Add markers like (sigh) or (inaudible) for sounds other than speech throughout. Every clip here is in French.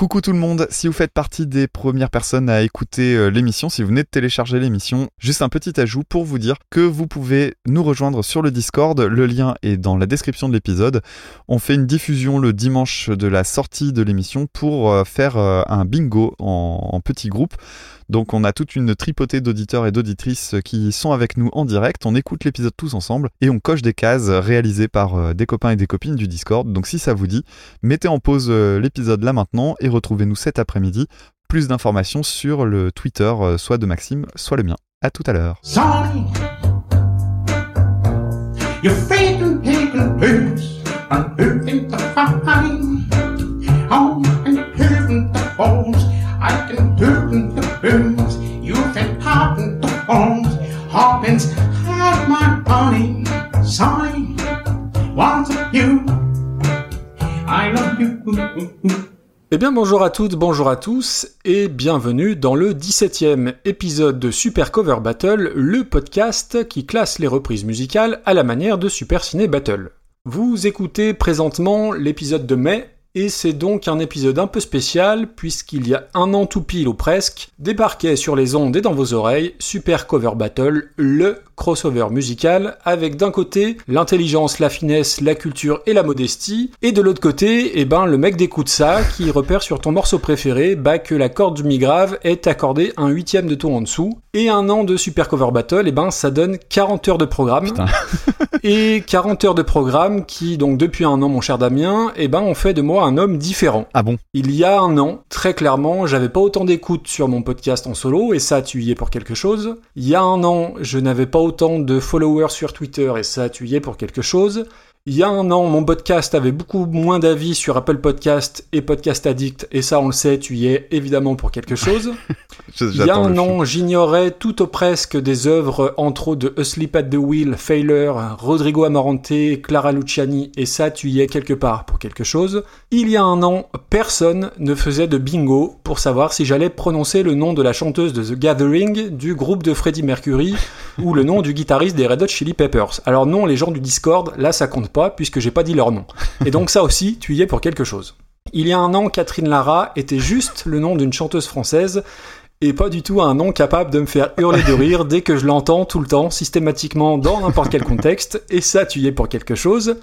Coucou tout le monde, si vous faites partie des premières personnes à écouter euh, l'émission, si vous venez de télécharger l'émission, juste un petit ajout pour vous dire que vous pouvez nous rejoindre sur le Discord, le lien est dans la description de l'épisode. On fait une diffusion le dimanche de la sortie de l'émission pour euh, faire euh, un bingo en, en petit groupe. Donc on a toute une tripotée d'auditeurs et d'auditrices qui sont avec nous en direct, on écoute l'épisode tous ensemble et on coche des cases réalisées par euh, des copains et des copines du Discord. Donc si ça vous dit, mettez en pause euh, l'épisode là maintenant et retrouvez-nous cet après-midi. Plus d'informations sur le Twitter, euh, soit de Maxime, soit le mien. À tout à l'heure. I can hurting the. You can the my honey. Sonny, you, I love you. Eh bien bonjour à toutes, bonjour à tous, et bienvenue dans le 17e épisode de Super Cover Battle, le podcast qui classe les reprises musicales à la manière de Super Ciné Battle. Vous écoutez présentement l'épisode de mai, et c'est donc un épisode un peu spécial, puisqu'il y a un an tout pile ou presque, débarquait sur les ondes et dans vos oreilles Super Cover Battle, le crossover musical, avec d'un côté l'intelligence, la finesse, la culture et la modestie, et de l'autre côté, eh ben, le mec d'écoute ça, qui repère sur ton morceau préféré, bah, que la corde du mi grave est accordée un huitième de ton en dessous, et un an de Super Cover Battle, eh ben, ça donne 40 heures de programme, (laughs) et 40 heures de programme qui, donc depuis un an, mon cher Damien, eh ben, ont fait de moi un homme différent. Ah bon? Il y a un an, très clairement, j'avais pas autant d'écoute sur mon podcast en solo, et ça, tu y es pour quelque chose. Il y a un an, je n'avais pas autant de followers sur Twitter, et ça, tu y pour quelque chose. Il y a un an, mon podcast avait beaucoup moins d'avis sur Apple Podcast et Podcast Addict, et ça, on le sait, tu y es évidemment pour quelque chose. (laughs) Il y a un an, j'ignorais tout ou presque des œuvres, entre autres de Asleep at the Wheel, Failure, Rodrigo Amarante, Clara Luciani, et ça, tu y es quelque part pour quelque chose. Il y a un an, personne ne faisait de bingo pour savoir si j'allais prononcer le nom de la chanteuse de The Gathering, du groupe de Freddie Mercury, ou le nom du guitariste des Red Hot Chili Peppers. Alors non, les gens du Discord, là, ça compte pas, puisque j'ai pas dit leur nom. Et donc ça aussi, tu y es pour quelque chose. Il y a un an, Catherine Lara était juste le nom d'une chanteuse française et pas du tout un nom capable de me faire hurler de rire dès que je l'entends tout le temps, systématiquement, dans n'importe quel contexte, et ça, tu y es pour quelque chose.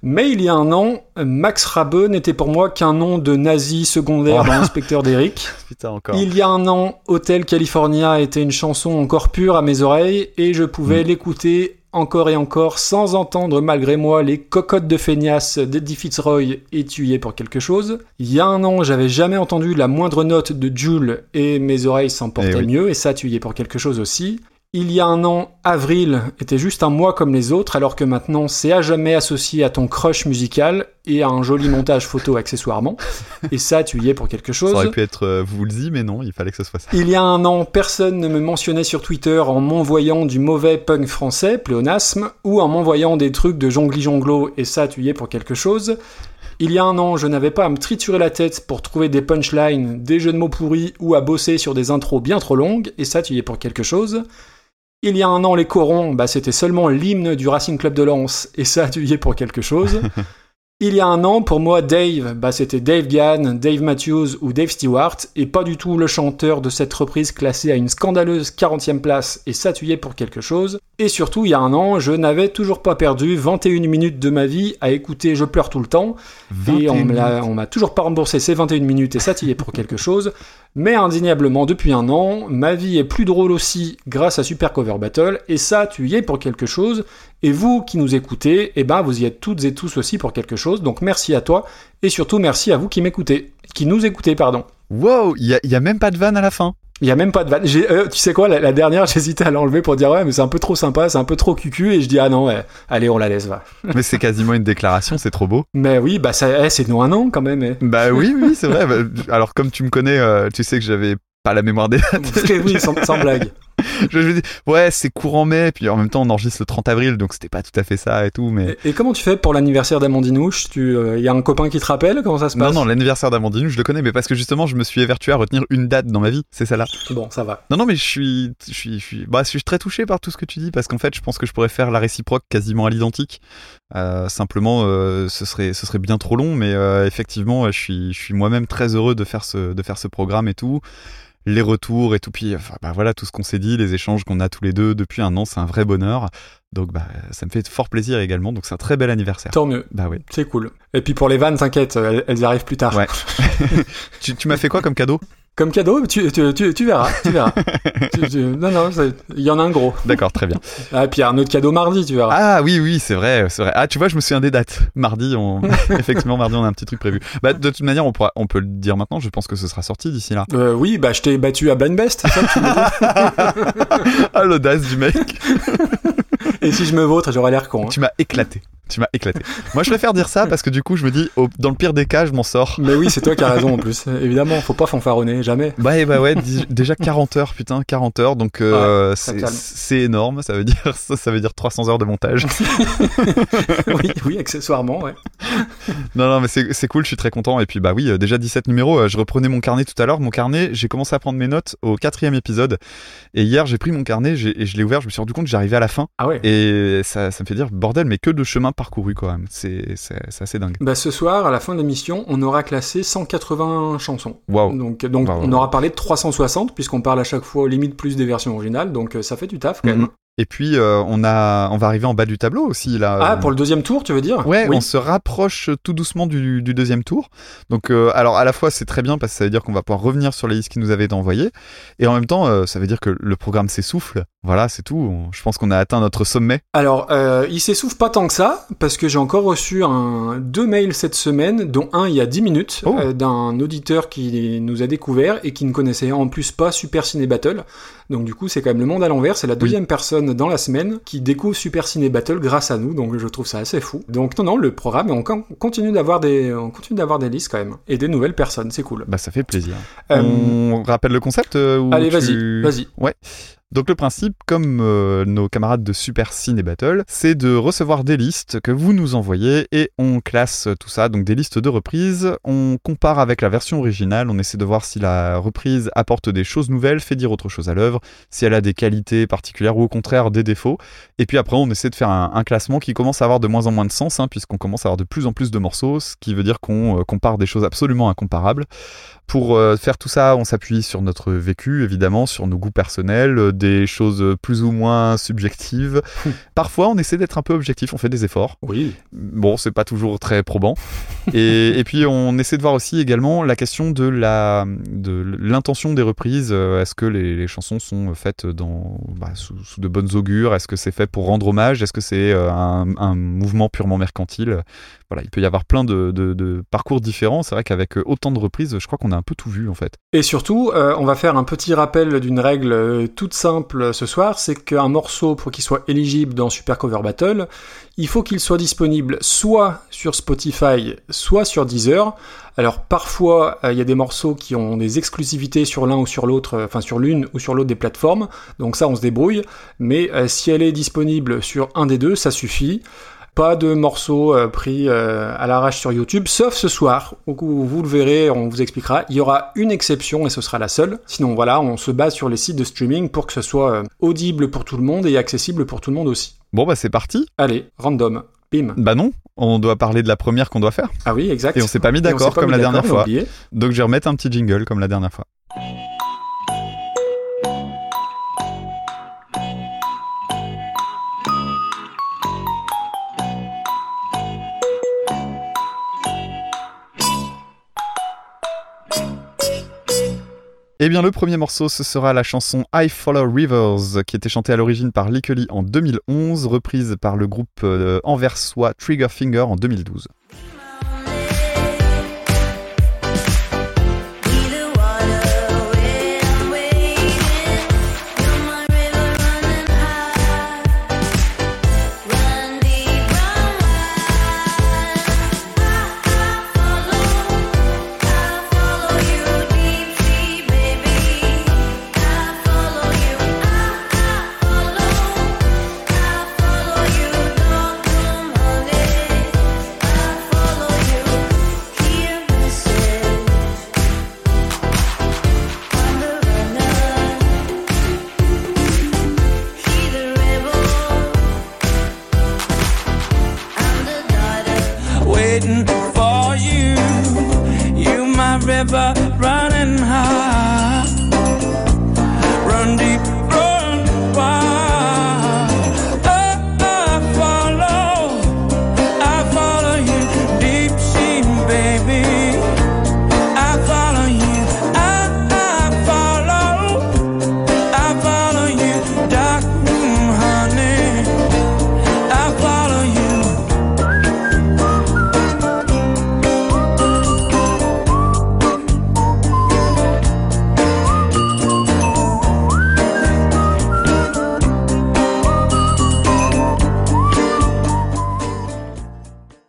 Mais il y a un an, Max Rabe n'était pour moi qu'un nom de nazi secondaire Oh. dans l'inspecteur d'Eric. (laughs) Il y a un an, Hotel California était une chanson encore pure à mes oreilles, et je pouvais l'écouter encore et encore sans entendre malgré moi les cocottes de feignasse d'Eddie Fitzroy et tu y es pour quelque chose. Il y a un an, j'avais jamais entendu la moindre note de Jules et mes oreilles s'en portaient Eh oui. mieux et ça tu y es pour quelque chose aussi. Il y a un an, avril était juste un mois comme les autres, alors que maintenant c'est à jamais associé à ton crush musical et à un joli montage photo accessoirement. Et ça, tu y es pour quelque chose. Ça aurait pu être euh, Woolsey, mais non, il fallait que ce soit ça. Il y a un an, personne ne me mentionnait sur Twitter en m'envoyant du mauvais punk français, pléonasme, ou en m'envoyant des trucs de jongli jonglo, et ça, tu y es pour quelque chose. Il y a un an, je n'avais pas à me triturer la tête pour trouver des punchlines, des jeux de mots pourris, ou à bosser sur des intros bien trop longues, et ça, tu y es pour quelque chose. Il y a un an, les corons, bah, c'était seulement l'hymne du Racing Club de Lens, et ça, tu y es pour quelque chose. (laughs) Il y a un an, pour moi, Dave, bah, c'était Dave Gann, Dave Matthews ou Dave Stewart, et pas du tout le chanteur de cette reprise classée à une scandaleuse 40e place et satuyé pour quelque chose. Et surtout, il y a un an, je n'avais toujours pas perdu 21 minutes de ma vie à écouter Je pleure tout le temps, et on 21 me l'a- on m'a toujours pas remboursé ces 21 minutes et satillé pour quelque chose. Mais indéniablement, depuis un an, ma vie est plus drôle aussi grâce à Super Cover Battle, et ça, tu y es pour quelque chose. Et vous qui nous écoutez, eh ben, vous y êtes toutes et tous aussi pour quelque chose. Donc merci à toi, et surtout merci à vous qui m'écoutez, qui nous écoutez, pardon. Wow, il y a, il a même pas de vanne à la fin. Il y a même pas de vanne. Euh, tu sais quoi, la, la dernière, (laughs) j'hésitais à l'enlever pour dire ouais, mais c'est un peu trop sympa, c'est un peu trop cucu, et je dis ah non, ouais, allez, on la laisse, va. (laughs) mais c'est quasiment une déclaration, c'est trop beau. Mais oui, bah ça, eh, c'est nous un an quand même. eh. Bah (laughs) oui, oui, c'est vrai. Bah, Alors comme tu me connais, euh, tu sais que j'avais pas la mémoire des dates. oui, sans, sans blague. (laughs) je me dis, ouais, c'est courant mai, puis en même temps, on enregistre le 30 avril, donc c'était pas tout à fait ça et tout, mais. Et, et comment tu fais pour l'anniversaire d'Amandinouche? Tu, il y a un copain qui te rappelle? Comment ça se Non, passe? non, l'anniversaire d'Amandine, je le connais, mais parce que justement, je me suis évertué à retenir une date dans ma vie, c'est celle-là. Bon, ça va. Non, non, mais je suis, je suis, je suis, bah, je suis très touché par tout ce que tu dis, parce qu'en fait, je pense que je pourrais faire la réciproque quasiment à l'identique. Euh, simplement, euh, ce serait, ce serait bien trop long, mais euh, effectivement, je suis, je suis moi-même très heureux de faire ce, de faire ce programme et tout. Les retours et tout, puis enfin, bah, voilà, tout ce qu'on s'est dit, les échanges qu'on a tous les deux depuis un an, c'est un vrai bonheur. Donc, bah, ça me fait fort plaisir également. Donc, c'est un très bel anniversaire. Tant mieux. Bah oui. C'est cool. Et puis pour les vannes, t'inquiète, elles, elles arrivent plus tard. Ouais. (laughs) tu, tu m'as fait quoi comme cadeau? Comme cadeau, tu, tu, tu, tu verras, tu verras. (laughs) Non, non, il y en a un gros. D'accord, très bien. (laughs) Ah, et puis il y a un autre cadeau mardi, tu verras. Ah oui, oui, c'est vrai, c'est vrai. Ah, tu vois, je me souviens des dates. Mardi, on... (laughs) effectivement, mardi, on a un petit truc prévu. Bah, de toute manière, on, pourra... on peut le dire maintenant. Je pense que ce sera sorti d'ici là. Euh, oui, bah je t'ai battu à Blind Best, ça que tu ah, l'audace du mec. Et si je me vautre, j'aurais l'air con. hein. Tu m'as éclaté. Tu m'as éclaté. Moi, je préfère dire ça parce que du coup, je me dis, dans le pire des cas, je m'en sors. Mais oui, c'est toi qui as raison en plus. Évidemment, faut pas fanfaronner, jamais. Bah, et bah ouais, déjà 40 heures, putain, 40 heures. Donc, euh, c'est énorme. Ça veut dire, ça, ça veut dire 300 heures de montage. (laughs) oui, oui, accessoirement, ouais. Non, non, mais c'est cool, je suis très content. Et puis, bah oui, euh, déjà 17 numéros. euh, Je reprenais mon carnet tout à l'heure. Mon carnet, j'ai commencé à prendre mes notes au quatrième épisode. Et hier, j'ai pris mon carnet et je l'ai ouvert. Je me suis rendu compte que j'arrivais à la fin. Ah ouais. Et ça, ça me fait dire, bordel, mais que de chemin parcouru quand même. C'est assez dingue. Bah ce soir, à la fin de l'émission, on aura classé 180 chansons. Waouh. Donc, donc on aura parlé de 360, puisqu'on parle à chaque fois limite plus des versions originales, donc euh, ça fait du taf quand même. Mhm. Et puis, euh, on, a, on va arriver en bas du tableau aussi, là. Ah, Euh, pour le deuxième tour, tu veux dire? Ouais, oui. on se rapproche tout doucement du, du deuxième tour. Donc, euh, alors à la fois c'est très bien parce que ça veut dire qu'on va pouvoir revenir sur les listes qui nous avaient été envoyées, et en même temps euh, ça veut dire que le programme s'essouffle. Voilà, c'est tout. Je pense qu'on a atteint notre sommet. Alors, il s'essouffle pas tant que ça, parce que j'ai encore reçu un, deux mails cette semaine, dont un il y a 10 minutes, Oh. d'un auditeur qui nous a découvert et qui ne connaissait en plus pas Super Ciné Battle. Donc du coup, c'est quand même le monde à l'envers. C'est la deuxième personne dans la semaine qui découvre Super Ciné Battle grâce à nous, donc je trouve ça assez fou. Donc non, non, le programme, on con- continue d'avoir des, on continue d'avoir des listes quand même et des nouvelles personnes, c'est cool. Bah ça fait plaisir. Euh, On rappelle le concept euh, ou Allez, tu- vas-y, vas-y. Ouais. Donc le principe, comme euh, nos camarades de Super Ciné Battle, c'est de recevoir des listes que vous nous envoyez et on classe tout ça, donc des listes de reprises. On compare avec la version originale, on essaie de voir si la reprise apporte des choses nouvelles, fait dire autre chose à l'œuvre, si elle a des qualités particulières ou au contraire des défauts. Et puis après, on essaie de faire un, classement qui commence à avoir de moins en moins de sens, hein, puisqu'on commence à avoir de plus en plus de morceaux, ce qui veut dire qu'on euh, compare des choses absolument incomparables. Pour euh, faire tout ça, on s'appuie sur notre vécu, évidemment, sur nos goûts personnels, des choses plus ou moins subjectives. (laughs) Parfois, on essaie d'être un peu objectif, on fait des efforts. Oui. Bon, c'est pas toujours très probant. (laughs) et, et puis, on essaie de voir aussi également la question de la de l'intention des reprises. Euh, Est-ce que les, les chansons sont faites dans bah, sous, sous de bonnes augures? Est-ce que c'est fait pour rendre hommage? Est-ce que c'est euh, un, un mouvement purement mercantile? Voilà, il peut y avoir plein de, de- de parcours différents. C'est vrai qu'avec autant de reprises, je crois qu'on a un peu tout vu en fait. Et surtout, euh, on va faire un petit rappel d'une règle euh, toute simple ce soir, c'est qu'un morceau, pour qu'il soit éligible dans Super Cover Battle, il faut qu'il soit disponible soit sur Spotify, soit sur Deezer. Alors parfois, euh, il y a des morceaux qui ont des exclusivités sur l'un ou sur l'autre, euh, enfin sur l'une ou sur l'autre des plateformes, donc ça on se débrouille, mais euh, si elle est disponible sur un des deux, ça suffit. Pas de morceaux euh, pris euh, à l'arrache sur YouTube, sauf ce soir, où vous le verrez, on vous expliquera. Il y aura une exception et ce sera la seule. Sinon, voilà, on se base sur les sites de streaming pour que ce soit euh, audible pour tout le monde et accessible pour tout le monde aussi. Bon, bah c'est parti. Allez, random, bim. Bah non, on doit parler de la première qu'on doit faire. Ah oui, exact. Et on s'est pas mis d'accord comme la dernière fois. Donc je vais remettre un petit jingle comme la dernière fois. Eh bien, le premier morceau, ce sera la chanson I Follow Rivers, qui était chantée à l'origine par Lickely en 2011, reprise par le groupe euh, anversois Trigger Finger en 2012. never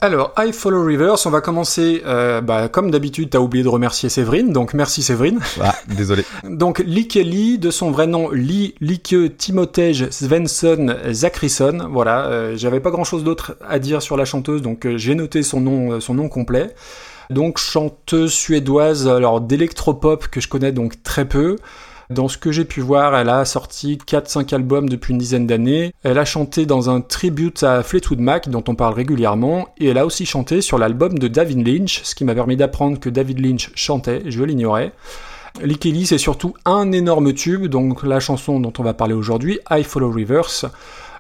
Alors, I Follow Rivers, on va commencer, euh, bah, comme d'habitude, t'as oublié de remercier Séverine, donc merci Séverine. (laughs) Ah, désolé. (laughs) Donc, Lee Kelly, de son vrai nom, Lee Lieke Timotej Svensson Zachrisson, voilà, euh, j'avais pas grand chose d'autre à dire sur la chanteuse, donc euh, j'ai noté son nom, son nom complet. Donc, chanteuse suédoise, alors d'électropop que je connais donc très peu. Dans ce que j'ai pu voir, elle a sorti 4-5 albums depuis une dizaine d'années. Elle a chanté dans un tribute à Fleetwood Mac, dont on parle régulièrement, et elle a aussi chanté sur l'album de David Lynch, ce qui m'a permis d'apprendre que David Lynch chantait, je l'ignorais. Lee Kelly, c'est surtout un énorme tube, donc la chanson dont on va parler aujourd'hui, I Follow Rivers.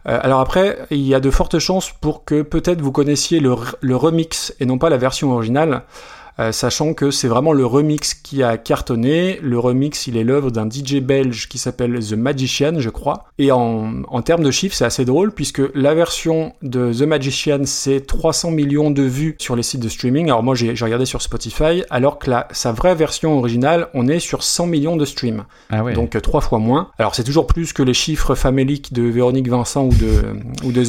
Euh, alors après, il y a de fortes chances pour que peut-être vous connaissiez le remix et non pas la version originale. Euh, sachant que c'est vraiment le remix qui a cartonné. Le remix, il est l'œuvre d'un DJ belge qui s'appelle The Magician, je crois. Et en, en termes de chiffres, c'est assez drôle puisque la version de The Magician, c'est 300 millions de vues sur les sites de streaming. Alors moi, j'ai regardé sur Spotify, alors que la, sa vraie version originale, on est sur 100 millions de streams. Ah ouais. Donc trois fois moins. Alors c'est toujours plus que les chiffres faméliques de Véronique Vincent ou de, ou de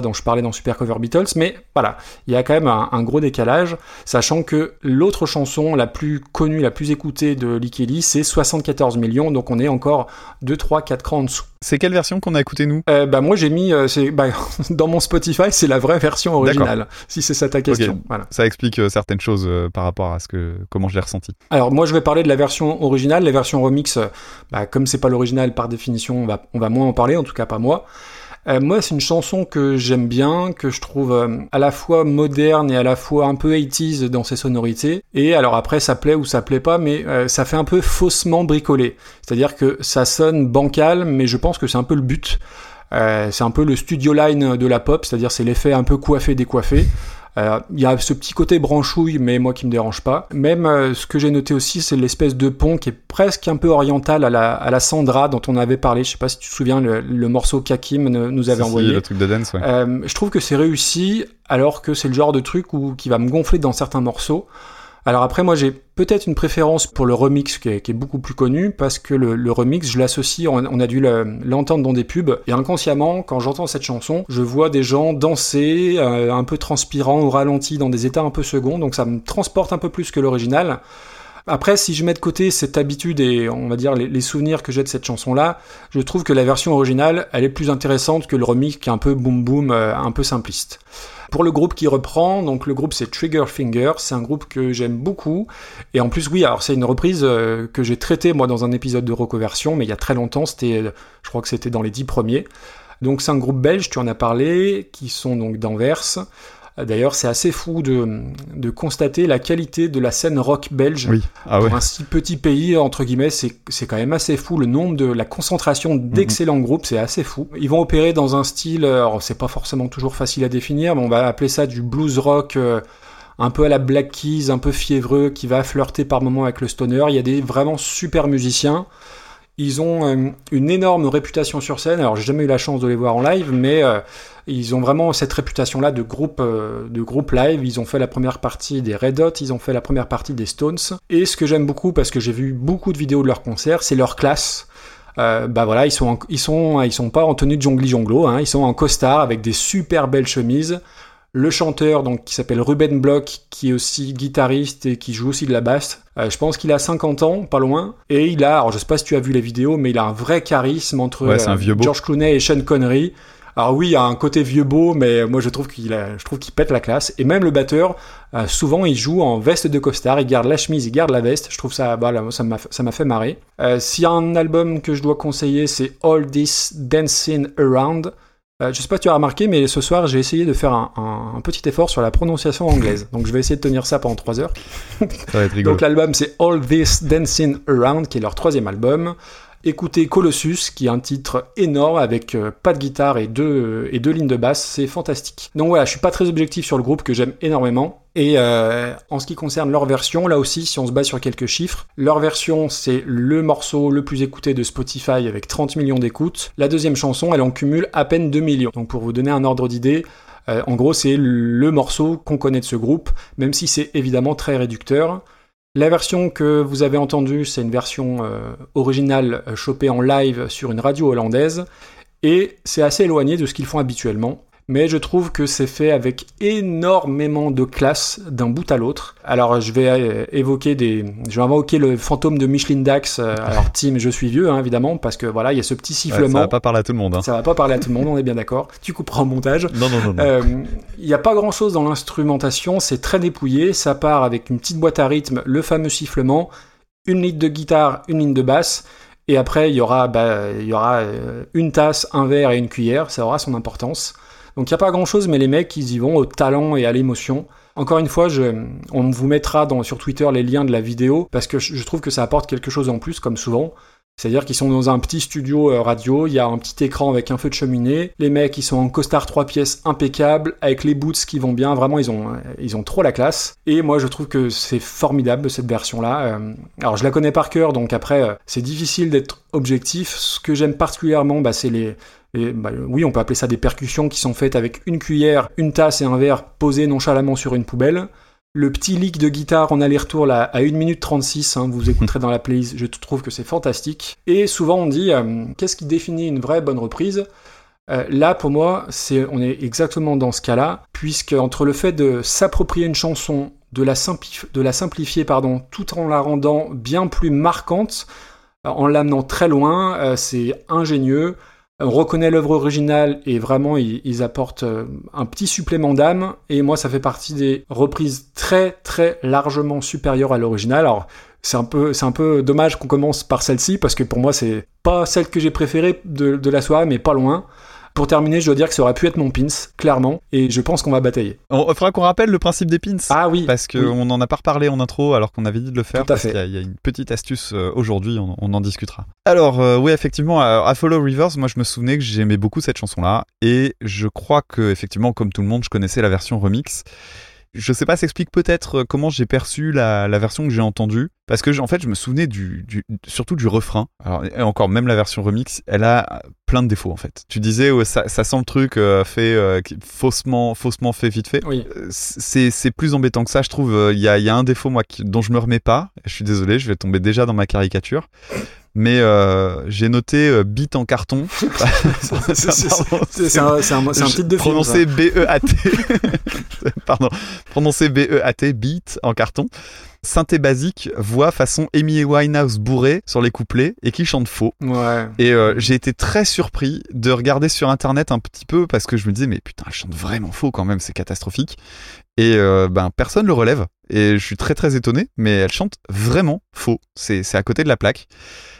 dont je parlais dans Super Cover Beatles, mais voilà, il y a quand même un, un gros décalage, sachant que l'autre chanson la plus connue, la plus écoutée de Lee Kelly, c'est 74 millions, donc on est encore 2, 3, 4 crans en dessous. C'est quelle version qu'on a écouté nous? Euh, bah moi j'ai mis, euh, bah, (laughs) dans mon Spotify, c'est la vraie version originale, si c'est ça ta question. Voilà. Ça explique euh, certaines choses par rapport à ce que comment je l'ai ressenti. Alors moi je vais parler de la version originale, les versions remix, bah, comme c'est pas l'original par définition, on va, on va moins en parler, en tout cas pas moi. Euh, moi c'est une chanson que j'aime bien, que je trouve euh, à la fois moderne et à la fois un peu 80s dans ses sonorités. Et alors après ça plaît ou ça plaît pas, mais euh, ça fait un peu faussement bricolé. C'est-à-dire que ça sonne bancal, mais je pense que c'est un peu le but. C'est un peu le studio line de la pop, c'est-à-dire c'est l'effet un peu coiffé décoiffé. Euh, Il y a ce petit côté branchouille, mais moi qui me dérange pas. Même euh, ce que j'ai noté aussi, c'est l'espèce de pont qui est presque un peu oriental à la, à la Sandra dont on avait parlé. Je sais pas si tu te souviens, le, le morceau qu'Hakim ne- nous avait Si, si, envoyé. le truc de dance, ouais. Euh, je trouve que c'est réussi, alors que c'est le genre de truc où, qui va me gonfler dans certains morceaux. Alors après, moi, j'ai peut-être une préférence pour le remix qui est, beaucoup plus connu, parce que le, remix, je l'associe, on, a dû le- l'entendre dans des pubs, et inconsciemment, quand j'entends cette chanson, je vois des gens danser, euh, un peu transpirant au ralenti, dans des états un peu seconds, donc ça me transporte un peu plus que l'original. Après, si je mets de côté cette habitude et on va dire les, les souvenirs que j'ai de cette chanson-là, je trouve que la version originale, elle est plus intéressante que le remix qui est un peu boom boom, euh, un peu simpliste. Pour le groupe qui reprend, donc le groupe c'est Trigger Finger, c'est un groupe que j'aime beaucoup. Et en plus, oui, alors c'est une reprise euh, que j'ai traitée moi dans un épisode de Reconversion, mais il y a très longtemps, c'était, euh, je crois que c'était dans les dix premiers. Donc c'est un groupe belge, tu en as parlé, qui sont donc d'Anvers. D'ailleurs, c'est assez fou de, de constater la qualité de la scène rock belge. Oui. Ah ouais. Pour un si petit pays, entre guillemets, c'est c'est quand même assez fou. Le nombre de la concentration d'excellents groupes, c'est assez fou. Ils vont opérer dans un style, alors c'est pas forcément toujours facile à définir, mais on va appeler ça du blues rock. euh, un peu à la Black Keys, un peu fiévreux, qui va flirter par moments avec le stoner. Il y a des vraiment super musiciens. Ils ont euh, une énorme réputation sur scène. Alors j'ai jamais eu la chance de les voir en live, mais euh, ils ont vraiment cette réputation-là de groupe, euh, de groupe live. Ils ont fait la première partie des Red Hot, ils ont fait la première partie des Stones. Et ce que j'aime beaucoup, parce que j'ai vu beaucoup de vidéos de leurs concerts, c'est leur classe. Euh, bah voilà, ils sont, ils sont, ils sont pas en tenue de jongli jonglo, hein, ils sont en costard avec des super belles chemises. Le chanteur, donc, qui s'appelle Ruben Block, qui est aussi guitariste et qui joue aussi de la basse, euh, je pense qu'il a 50 ans, pas loin, et il a, alors je sais pas si tu as vu les vidéos, mais il a un vrai charisme entre Ouais, c'est un vieux beau. George Clooney et Sean Connery. Alors oui, il y a un côté vieux beau, mais moi je trouve qu'il je trouve qu'il pète la classe. Et même le batteur, euh, souvent il joue en veste de costard, il garde la chemise, il garde la veste. Je trouve ça, ça m'a, ça m'a fait marrer. Euh, S'il y a un album que je dois conseiller, c'est All This Dancing Around. Euh, je sais pas si tu as remarqué, mais ce soir, j'ai essayé de faire un, un- un petit effort sur la prononciation anglaise. Donc, je vais essayer de tenir ça pendant 3 heures. Ça va être (laughs) rigolo. Donc, l'album, c'est All This Dancing Around, qui est leur troisième album. Écoutez Colossus, qui est un titre énorme avec euh, pas de guitare et deux, et deux lignes de basse, c'est fantastique. Donc voilà, je suis pas très objectif sur le groupe que j'aime énormément. Et euh, en ce qui concerne leur version, là aussi, si on se base sur quelques chiffres, leur version c'est le morceau le plus écouté de Spotify avec 30 millions d'écoutes. La deuxième chanson, elle en cumule à peine 2 millions. Donc pour vous donner un ordre d'idée, euh, en gros c'est le morceau qu'on connaît de ce groupe, même si c'est évidemment très réducteur. La version que vous avez entendue, c'est une version euh, originale euh, chopée en live sur une radio hollandaise, et c'est assez éloigné de ce qu'ils font habituellement. Mais je trouve que c'est fait avec énormément de classe d'un bout à l'autre. Alors je vais euh, évoquer des, je vais invoquer le fantôme de Micheline Dax. euh, alors Tim, je suis vieux hein, évidemment parce que voilà, il y a ce petit Ouais, sifflement. ça va pas parler à tout le monde. hein. Ça va pas parler à tout le monde, on est bien d'accord. Tu couperas au montage. Non, non, non. Euh, Il n'y a pas grand chose dans l'instrumentation, c'est très dépouillé. Ça part avec une petite boîte à rythme, le fameux sifflement, une ligne de guitare, une ligne de basse. Et après, il y aura, bah, il y aura euh, une tasse, un verre et une cuillère. Ça aura son importance. Donc il n'y a pas grand chose, mais les mecs, ils y vont au talent et à l'émotion. Encore une fois, je, on vous mettra sur Twitter les liens de la vidéo parce que je trouve que ça apporte quelque chose en plus, comme souvent. C'est-à-dire qu'ils sont dans un petit studio euh, radio, il y a un petit écran avec un feu de cheminée, les mecs ils sont en costard trois pièces impeccable, avec les boots qui vont bien, vraiment ils ont, euh, ils ont trop la classe. Et moi je trouve que c'est formidable cette version-là. Euh, alors je la connais par cœur, donc après c'est difficile d'être objectif. Ce que j'aime particulièrement, bah, c'est les, les- bah, oui on peut appeler ça des percussions qui sont faites avec une cuillère, une tasse et un verre posés nonchalamment sur une poubelle. Le petit leak de guitare en aller-retour là à 1 minute 36, hein, vous écouterez dans la playlist, je trouve que c'est fantastique. Et souvent on dit euh, qu'est-ce qui définit une vraie bonne reprise? Euh, Là pour moi, c'est on est exactement dans ce cas-là, puisque entre le fait de s'approprier une chanson, de la, simplifier pardon, tout en la rendant bien plus marquante, euh, en l'amenant très loin, c'est ingénieux. On reconnaît l'œuvre originale et vraiment ils, ils apportent euh, un petit supplément d'âme et moi ça fait partie des reprises très très largement supérieures à l'original. Alors c'est un peu c'est un peu dommage qu'on commence par celle-ci parce que pour moi c'est pas celle que j'ai préférée de, de la soirée mais pas loin. Pour terminer, je dois dire que ça aurait pu être mon pins, clairement, et je pense qu'on va batailler. On il faudra qu'on rappelle le principe des pins. Ah oui, Parce qu'on oui. n'en a pas reparlé en intro alors qu'on avait dit de le faire. Tout à parce fait. qu'il y a- Il y, a une petite astuce euh, aujourd'hui, on, on en discutera. Alors, euh, oui, effectivement, à, à Follow Rivers, moi je me souvenais que j'aimais beaucoup cette chanson-là. Et je crois que, effectivement, comme tout le monde, je connaissais la version remix. Je sais pas, ça explique peut-être euh, comment j'ai perçu la, la version que j'ai entendue. Parce que, en fait, je me souvenais du, du- surtout du refrain. Alors, et encore, même la version remix, elle a plein de défauts, en fait. Tu disais, ouais, ça, ça sent le truc euh, fait euh, faussement, faussement fait vite fait Oui. Euh, c'est plus embêtant que ça, je trouve. Euh, Il y, a, y a un défaut, moi, qui- dont je me remets pas. Je suis désolé, je vais tomber déjà dans ma caricature. Mais euh, j'ai noté euh, beat en carton. (laughs) (laughs) C'est- un, titre de film. Prononcé B-E-A-T. (laughs) Pardon. Prononcé B-E-A-T, beat en carton. Synthé basique, voix façon Amy Winehouse bourré sur les couplets et qui chante faux. Ouais. Et euh, j'ai été très surpris de regarder sur internet un petit peu parce que je me disais mais putain elle chante vraiment faux quand même c'est catastrophique et euh, ben personne le relève et je suis très très étonné mais elle chante vraiment faux c'est à côté de la plaque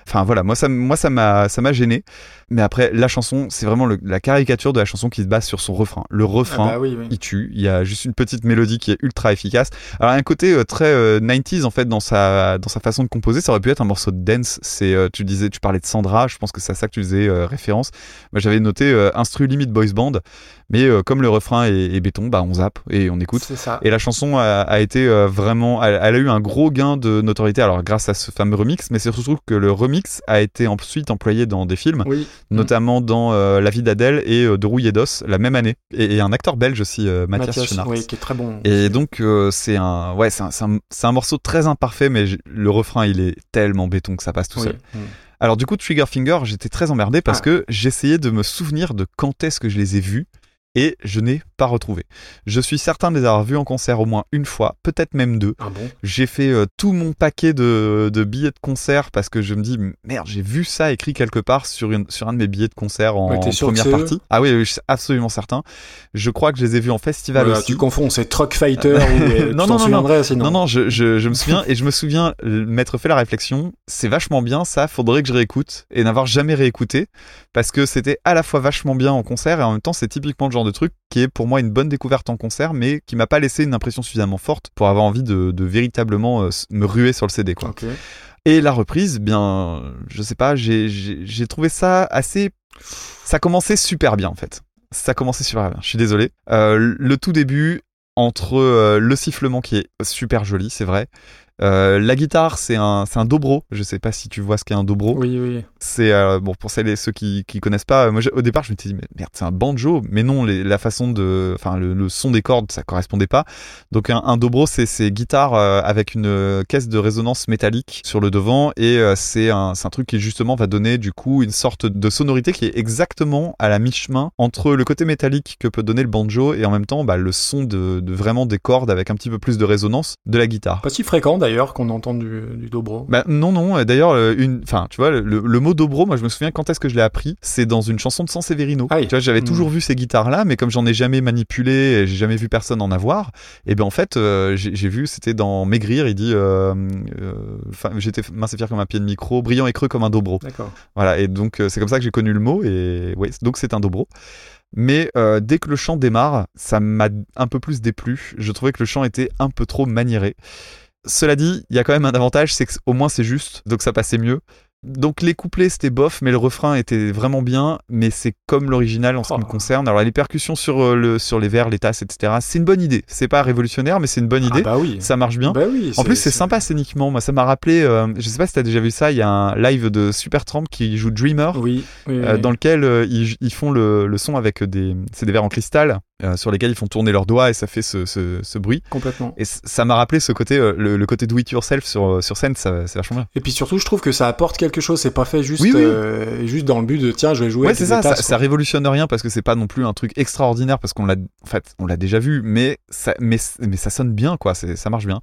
enfin voilà moi ça moi ça m'a ça m'a gêné mais après la chanson c'est vraiment le- la caricature de la chanson qui se base sur son refrain le Ah refrain bah oui, oui. il tue. Il y a juste une petite mélodie qui est ultra efficace. Alors, un côté euh, très euh, 90s en fait dans sa dans sa façon de composer. Ça aurait pu être un morceau de dance. C'est euh, tu disais, tu parlais de Sandra. Je pense que c'est à ça que tu faisais euh, référence. Moi, j'avais noté euh, instru limit boys band, mais euh, comme le refrain est, est béton, bah on zappe et on écoute. Ça. Et la chanson a, a été euh, vraiment, elle, elle a eu un gros gain de notoriété. Alors grâce à ce fameux remix, mais c'est surtout que le remix a été ensuite employé dans des films Oui. notamment dans euh, La vie d'Adèle et euh, De Rouille et d'Os la même année. Et, et un acteur belge aussi, euh, Mathias, Mathias, Schoenaerts. oui, qui est très bon. Et donc c'est un, ouais, c'est un, un, morceau très imparfait, mais le refrain il est tellement béton que ça passe tout Oui. seul. Alors du coup, Trigger Finger, j'étais très emmerdé parce Ah. que j'essayais de me souvenir de quand est-ce que je les ai vus. Et je n'ai pas retrouvé. Je suis certain de les avoir vus en concert au moins une fois, peut-être même deux. Ah bon? J'ai fait euh, tout mon paquet de, de billets de concert parce que je me dis merde, j'ai vu ça écrit quelque part sur, une, sur un de mes billets de concert en Ouais, première partie. Ah oui, oui, je suis absolument certain. Je crois que je les ai vus en festival Voilà, aussi. Tu confonds, c'est Truck Fighter ou euh, (laughs) Non, non, non, sinon. Non, non, je, je, je me souviens, et je me souviens euh, m'être fait la réflexion, c'est vachement bien ça, faudrait que je réécoute, et n'avoir jamais réécouté, parce que c'était à la fois vachement bien en concert, et en même temps c'est typiquement le genre de truc qui est pour moi une bonne découverte en concert, mais qui m'a pas laissé une impression suffisamment forte pour avoir envie de, de véritablement euh, me ruer sur le CD, quoi. Et la reprise, bien, je sais pas, j'ai trouvé ça assez. Ça commençait super bien en fait. Ça commençait super bien. Je suis désolé. Euh, le tout début, entre euh, le sifflement qui est super joli, c'est vrai. Euh, la guitare, c'est un, un dobro. Je sais pas si tu vois ce qu'est un dobro. Oui, oui. C'est euh, bon pour celles et ceux qui qui connaissent pas. euh, Moi, au départ, je me suis dit mais merde, c'est un banjo, mais non, les- la façon de, enfin le, le son des cordes, ça correspondait pas. Donc un, un dobro, c'est c'est guitare euh, avec une caisse de résonance métallique sur le devant et c'est un un truc qui justement va donner du coup une sorte de sonorité qui est exactement à la mi-chemin entre le côté métallique que peut donner le banjo et en même temps bah, le son de, de vraiment des cordes avec un petit peu plus de résonance de la guitare. Pas si fréquent d'ailleurs qu'on entend du, du dobro. Bah non non euh, d'ailleurs euh, une enfin tu vois le, le mot dobro moi je me souviens quand est-ce que je l'ai appris? C'est dans une chanson de San Severino Ah oui. tu vois j'avais Mm. toujours vu ces guitares là mais comme j'en ai jamais manipulé et j'ai jamais vu personne en avoir et ben en fait euh, j'ai vu c'était dans Maigrir il dit euh, euh, j'étais mince et fier comme un pied de micro brillant et creux comme un dobro D'accord. voilà et donc c'est comme ça que j'ai connu le mot et ouais donc c'est un dobro mais euh, dès que le chant démarre, ça m'a un peu plus déplu. Je trouvais que le chant était un peu trop maniéré. Cela dit, il y a quand même un avantage, c'est qu'au moins c'est juste, donc ça passait mieux. Donc les couplets c'était bof, mais le refrain était vraiment bien, mais c'est comme l'original en ce qui me Oh. concerne. Alors les percussions sur, euh, le, sur les verres, les tasses, etc., c'est une bonne idée. C'est pas révolutionnaire, mais c'est une bonne idée. Ah bah oui. Ça marche bien. Bah oui. En plus, c'est sympa scéniquement. Moi, ça m'a rappelé. euh, je sais pas si t'as déjà vu ça. Il y a un live de Supertramp qui joue Dreamer, Oui. euh, dans lequel euh, ils, ils font le, le son avec des. C'est des verres en cristal euh, sur lesquels ils font tourner leurs doigts et ça fait ce, ce, ce bruit. Complètement. Et ça m'a rappelé ce côté, euh, le, le côté do it yourself sur, sur scène. ça- C'est vachement bien. Et puis surtout, je trouve que ça apporte quelque chose. C'est pas fait juste, Oui, oui. euh, juste dans le but de tiens, je vais jouer Ouais, c'est ça, ça. tasses, Ça quoi. révolutionne rien parce que c'est pas non plus un truc extraordinaire parce qu'on l'a, en fait, on l'a déjà vu, mais ça, mais, mais ça sonne bien, quoi. Ça marche bien.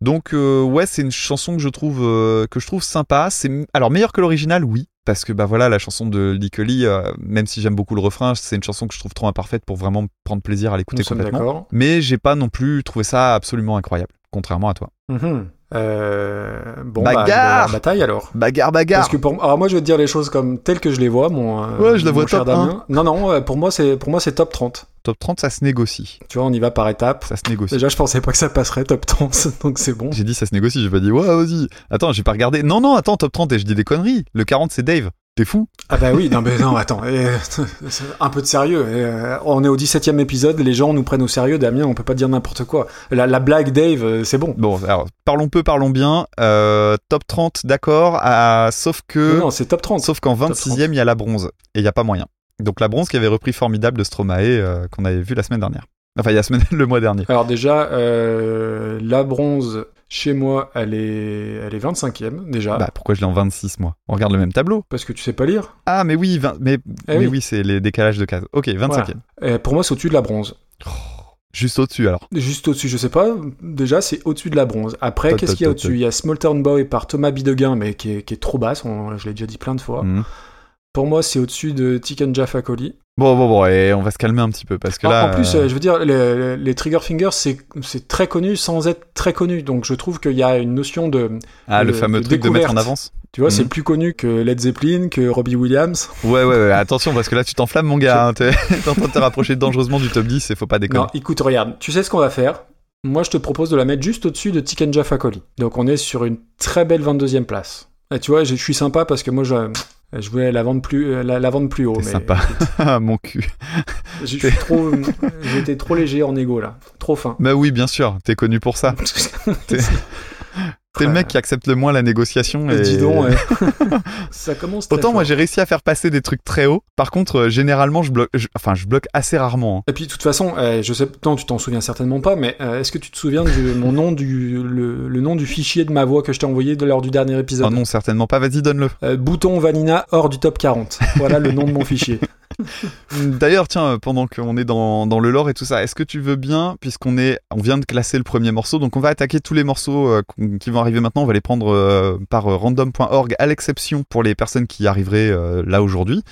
Donc euh, ouais, c'est une chanson que je trouve euh, que je trouve sympa. C'est alors meilleur que l'original, oui, parce que bah voilà, la chanson de Likely, euh, même si j'aime beaucoup le refrain, c'est une chanson que je trouve trop imparfaite pour vraiment prendre plaisir à l'écouter complètement. Mais j'ai pas non plus trouvé ça absolument incroyable, contrairement à toi. Mhm. Euh, bon, Bagarre bah, y avoir bataille alors. Bagarre, bagarre. Parce que pour alors moi je vais te dire les choses comme telles que je les vois mon euh, Ouais, je la vois top Damien. Non non, euh, pour moi c'est pour moi c'est top 30. Top 30, ça se négocie, Tu vois, on y va par étapes. ça se négocie. Déjà, je pensais pas que ça passerait top 30, (laughs) donc c'est bon. J'ai dit ça se négocie, j'ai pas dit ouais vas-y. Attends, j'ai pas regardé. Non non, attends, top 30 et je dis des conneries. Le 40 c'est Dave. T'es fou Ah bah oui, non mais non, attends, (laughs) un peu de sérieux. euh, on est au 17ème épisode, les gens nous prennent au sérieux, Damien, on peut pas dire n'importe quoi. La, la blague Dave, euh, c'est bon. Bon, alors parlons peu, parlons bien. Euh, top 30, d'accord. sauf que Non, non, c'est top 30. sauf qu'en 26e, il y a la bronze et il y a pas moyen. Donc la bronze qui avait repris formidable de Stromae qu'on avait vu la semaine dernière. Enfin, il y a la semaine (laughs) le mois dernier. Alors déjà, la bronze, chez moi, elle est, elle est 25ème déjà. Bah pourquoi je l'ai en 26 moi? On regarde le même tableau. Parce que tu sais pas lire. Ah mais oui, 20 mais, Eh mais oui. oui, c'est les décalages de cases. OK, 25e. Voilà. Et pour moi, c'est au-dessus de la bronze. Juste au-dessus alors. Juste au-dessus, je sais pas. Déjà, c'est au-dessus de la bronze. Après, qu'est-ce qu'il y a au-dessus? Il y a Small Town Boy par Thomas Bidegain, mais qui est, qui est trop basse. on- je l'ai déjà dit plein de fois. Mhm. Pour moi, c'est au-dessus de Tiken Jaffa Coli. Bon bon bon, et on va se calmer un petit peu parce que En- là en plus, euh, je veux dire, les, les Trigger Fingers, c'est très connu sans être très connu. Donc, je trouve qu'il y a une notion de. ah le fameux de truc de mettre en avance. Tu vois, c'est Mhm. plus connu que Led Zeppelin, que Robbie Williams. Ouais ouais, ouais, attention parce que là tu t'enflammes mon gars, hein, (laughs) t'es en train de te rapprocher dangereusement du top 10 et faut pas déconner. Non, écoute, regarde, tu sais ce qu'on va faire? Moi, je te propose de la mettre juste au-dessus de Tiken Jaffa Coli. Donc, on est sur une très belle 22e place. Et tu vois, je suis sympa parce que moi, je, je voulais la vendre plus, euh, la, la vendre plus haut. Mais sympa. (laughs) Ah, mon cul. Suis trop, j'étais trop léger en égo là, trop fin. Bah oui, bien sûr, t'es connu pour ça. (laughs) T'es- le mec qui accepte le moins la négociation. Et... Dis donc, ouais. (laughs) ça commence. Très Autant moi j'ai réussi à faire passer des trucs très hauts. Par contre, euh, généralement, je bloque, je- enfin, je bloque assez rarement. hein. Et puis de toute façon, euh, je sais, non, tu t'en souviens certainement pas, mais euh, est-ce que tu te souviens de mon nom du le, le nom du fichier de ma voix que je t'ai envoyé lors du dernier épisode? Non, certainement pas. Vas-y, donne-le. Euh, Bouton Vanina hors du top 40. Voilà le nom de mon fichier. (laughs) (laughs) D'ailleurs, tiens, pendant qu'on est dans, le lore et tout ça, est-ce que tu veux bien, puisqu'on est, on vient de classer le premier morceau, donc on va attaquer tous les morceaux euh, qui vont arriver maintenant, on va les prendre euh, par euh, random.org, à l'exception pour les personnes qui arriveraient euh, là aujourd'hui.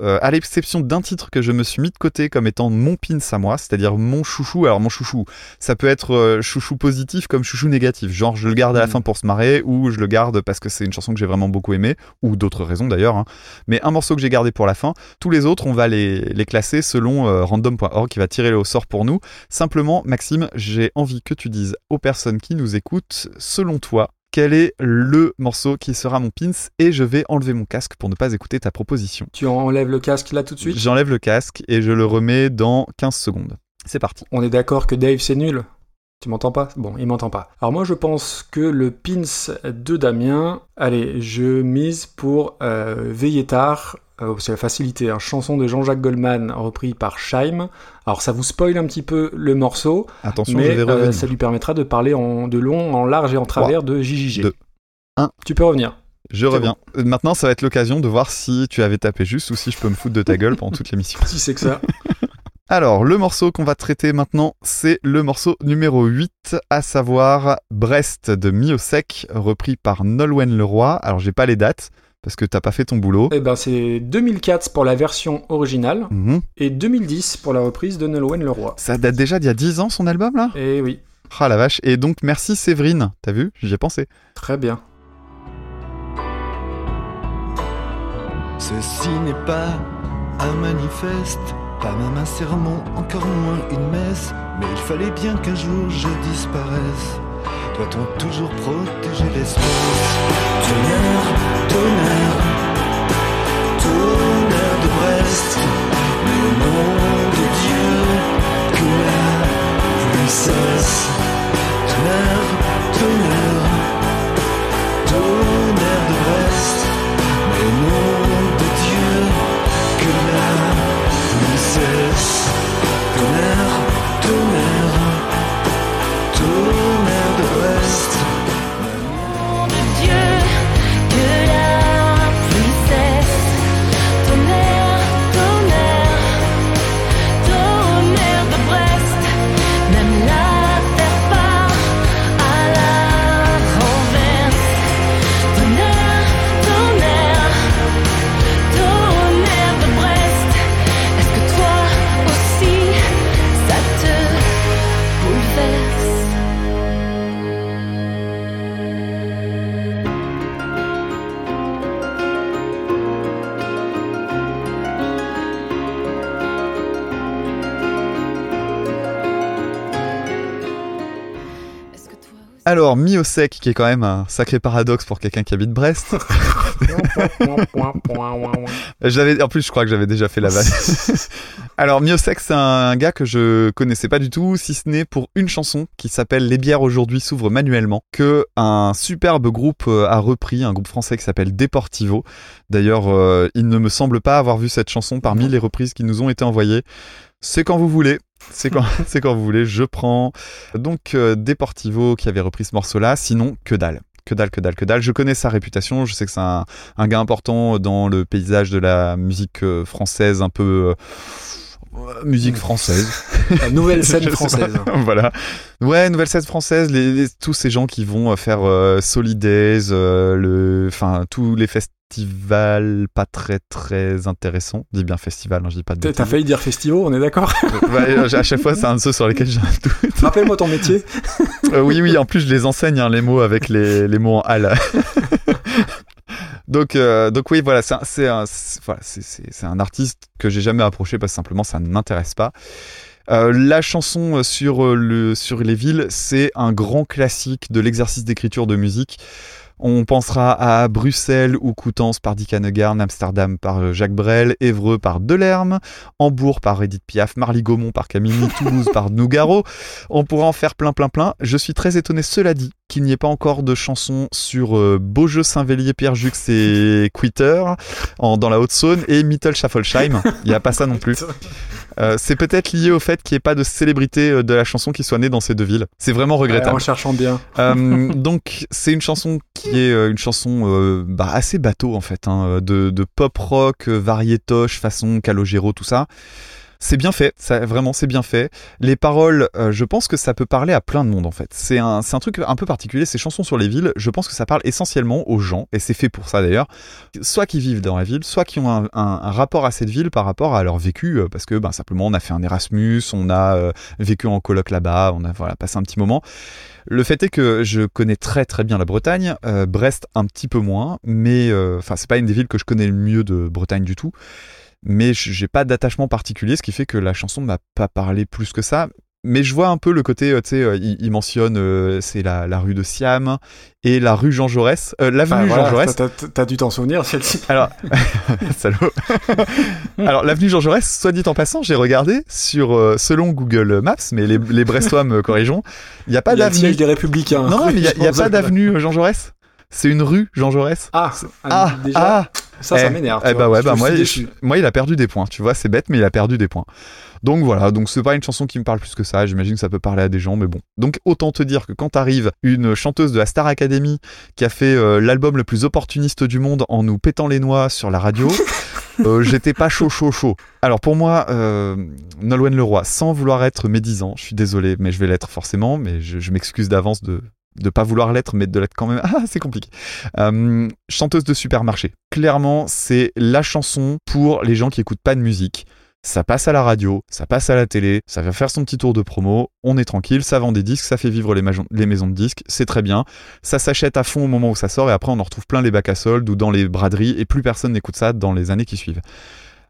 Euh, à l'exception d'un titre que je me suis mis de côté comme étant mon pins à moi, c'est-à-dire mon chouchou. Alors mon chouchou, ça peut être euh, chouchou positif comme chouchou négatif. Genre je le garde à la Mm. fin pour se marrer ou je le garde parce que c'est une chanson que j'ai vraiment beaucoup aimée ou d'autres raisons d'ailleurs. hein. Mais un morceau que j'ai gardé pour la fin. Tous les autres, on va les, les classer selon euh, random.org qui va tirer le au sort pour nous. Simplement, Maxime, j'ai envie que tu dises aux personnes qui nous écoutent, selon toi, quel est le morceau qui sera mon pins et je vais enlever mon casque pour ne pas écouter ta proposition. Tu enlèves le casque là tout de suite? J'enlève le casque et je le remets dans 15 secondes. C'est parti. On est d'accord que Dave c'est nul? Tu m'entends pas? Bon, il m'entend pas. Alors moi je pense que le pins de Damien, allez, je mise pour euh, Veiller tard, euh, c'est la facilité, hein, chanson de Jean-Jacques Goldman repris par Scheim. Alors ça vous spoil un petit peu le morceau, Attention, mais je vais euh, ça lui permettra de parler en, de long, en large et en travers de JJG. deux, un. Tu peux revenir. Je reviens. Maintenant, ça va être l'occasion de voir si tu avais tapé juste ou si je peux me foutre de ta gueule pendant toute l'émission. (laughs) Si c'est que ça. (laughs) Alors, le morceau qu'on va traiter maintenant, c'est le morceau numéro 8, à savoir Brest de Miosec, repris par Nolwenn Leroy. Alors, j'ai pas les dates, parce que t'as pas fait ton boulot. Eh ben c'est 2004 pour la version originale Mhm. et 2010 pour la reprise de Nolwenn Leroy. Ça date déjà d'il y a 10 ans, son album, là? Et oui, Ah la vache. Et donc, merci Séverine. T'as vu? J'y ai pensé. très bien. Ceci n'est pas un manifeste, pas même un sermon, encore moins une messe. Mais il fallait bien qu'un jour je disparaisse. Doit-on toujours protéger l'espèce? Tonnerre, tonnerre, de Brest. Au nom de Dieu, que la pluie cesse. Tonnerre, que toi aussi? Alors, Miosec, qui est quand même un sacré paradoxe pour quelqu'un qui habite Brest. (laughs) J'avais, en plus, je crois que j'avais déjà fait la vanne. (laughs) Alors, Miosek, c'est un gars que je connaissais pas du tout, si ce n'est pour une chanson qui s'appelle Les bières aujourd'hui s'ouvrent manuellement, que un superbe groupe euh, a repris, un groupe français qui s'appelle Deportivo. D'ailleurs, euh, il ne me semble pas avoir vu cette chanson parmi les reprises qui nous ont été envoyées. C'est quand vous voulez. C'est quand, (laughs) c'est quand vous voulez. Je prends donc euh, Deportivo qui avait repris ce morceau-là. Sinon, que dalle. Que dalle, que dalle, que dalle. Je connais sa réputation. Je sais que c'est un, un gars important dans le paysage de la musique euh, française, un peu euh, musique française. La nouvelle (laughs) scène française. (laughs) voilà. Ouais, nouvelle scène française. Les, les- tous ces gens qui vont euh, faire euh, Solidays, euh, le, enfin tous les festivals pas très très intéressants. Je dis bien festival, hein, je dis pas de. T'as failli dire festival, on est d'accord (laughs) Ouais, à chaque fois, c'est un de ceux sur lesquels j'ai un doute. Rappelle-moi ton métier. Euh, oui, oui, en plus, je les enseigne, hein, les mots avec les, les mots en hal. (laughs) donc, euh, donc oui, voilà, c'est un, un, voilà, artiste que j'ai jamais approché parce que simplement ça ne m'intéresse pas. Euh, la chanson sur, le, sur les villes, c'est un grand classique de l'exercice d'écriture de musique. On pensera à Bruxelles ou Coutances par Dick Hannegarn, Amsterdam par euh, Jacques Brel, Évreux par Delerme, Hambourg par Edith Piaf, Marly-Gaumont par Camille, (laughs) Toulouse par Nougaro. On pourra en faire plein, plein, plein. Je suis très étonné, cela dit, qu'il n'y ait pas encore de chanson sur euh, Beaujeu, Saint-Vélier, Pierre Jux et Quitter en, dans la Haute-Saône et Mittel Schaffolsheim. Il n'y a pas ça non plus. (laughs) Euh, c'est peut-être lié au fait qu'il n'y ait pas de célébrité euh, de la chanson qui soit née dans ces deux villes. C'est vraiment regrettable. en cherchant bien. Euh, (laughs) donc c'est une chanson qui est une chanson euh, bah, assez bateau en fait, hein, de, de pop rock, variétoche, façon Calogero, tout ça. C'est bien fait, ça, vraiment c'est bien fait. Les paroles, euh, je pense que ça peut parler à plein de monde en fait. C'est un, un truc un peu particulier, ces chansons sur les villes, je pense que ça parle essentiellement aux gens, et c'est fait pour ça d'ailleurs, soit qui vivent dans la ville, soit qui ont un, un- rapport à cette ville par rapport à leur vécu, euh, parce que ben, simplement on a fait un Erasmus, on a euh, vécu en coloc là-bas, on a voilà, passé un petit moment. Le fait est que je connais très très bien la Bretagne, euh, Brest un petit peu moins, mais euh, enfin c'est pas une des villes que je connais le mieux de Bretagne du tout. Mais j'ai pas d'attachement particulier, ce qui fait que la chanson m'a pas parlé plus que ça. Mais je vois un peu le côté, euh, tu sais, euh, il, il mentionne euh, c'est la, la rue de Siam et la rue Jean Jaurès, euh, l'avenue voilà, Jean Jaurès. t'as- dû t'en souvenir, (laughs) celle-ci. (laughs) Alors, (laughs) salaud. Alors, l'avenue Jean Jaurès, soit dit en passant, j'ai regardé sur, selon Google Maps, mais les, les Brestois me corrigeront, il n'y a pas Il d'avenue. siège des Républicains. Non, mais il n'y a, il y a pas d'avenue Jean Jaurès. C'est une rue Jean Jaurès. Ah, Ah, déjà, ah, ça, ça eh, m'énerve. eh bah ouais, bah moi, déçu. je- moi, il a perdu des points. Tu vois, c'est bête, mais il a perdu des points. Donc voilà, donc c'est pas une chanson qui me parle plus que ça. J'imagine que ça peut parler à des gens, mais bon. Donc autant te dire que quand t'arrive une chanteuse de la Star Academy qui a fait euh, l'album le plus opportuniste du monde en nous pétant les noix sur la radio, (laughs) euh, j'étais pas chaud, chaud, chaud. Alors pour moi, euh, Nolwenn Leroy, sans vouloir être médisant, je suis désolé, mais je vais l'être forcément, mais je, je m'excuse d'avance de de pas vouloir l'être, mais de l'être quand même. (laughs) Ah, c'est compliqué. Euh, chanteuse de supermarché. Clairement, c'est la chanson pour les gens qui écoutent pas de musique. Ça passe à la radio, ça passe à la télé, ça va faire son petit tour de promo, on est tranquille, ça vend des disques, ça fait vivre les, les maisons de disques, c'est très bien. Ça s'achète à fond au moment où ça sort et après on en retrouve plein les bacs à soldes ou dans les braderies et plus personne n'écoute ça dans les années qui suivent.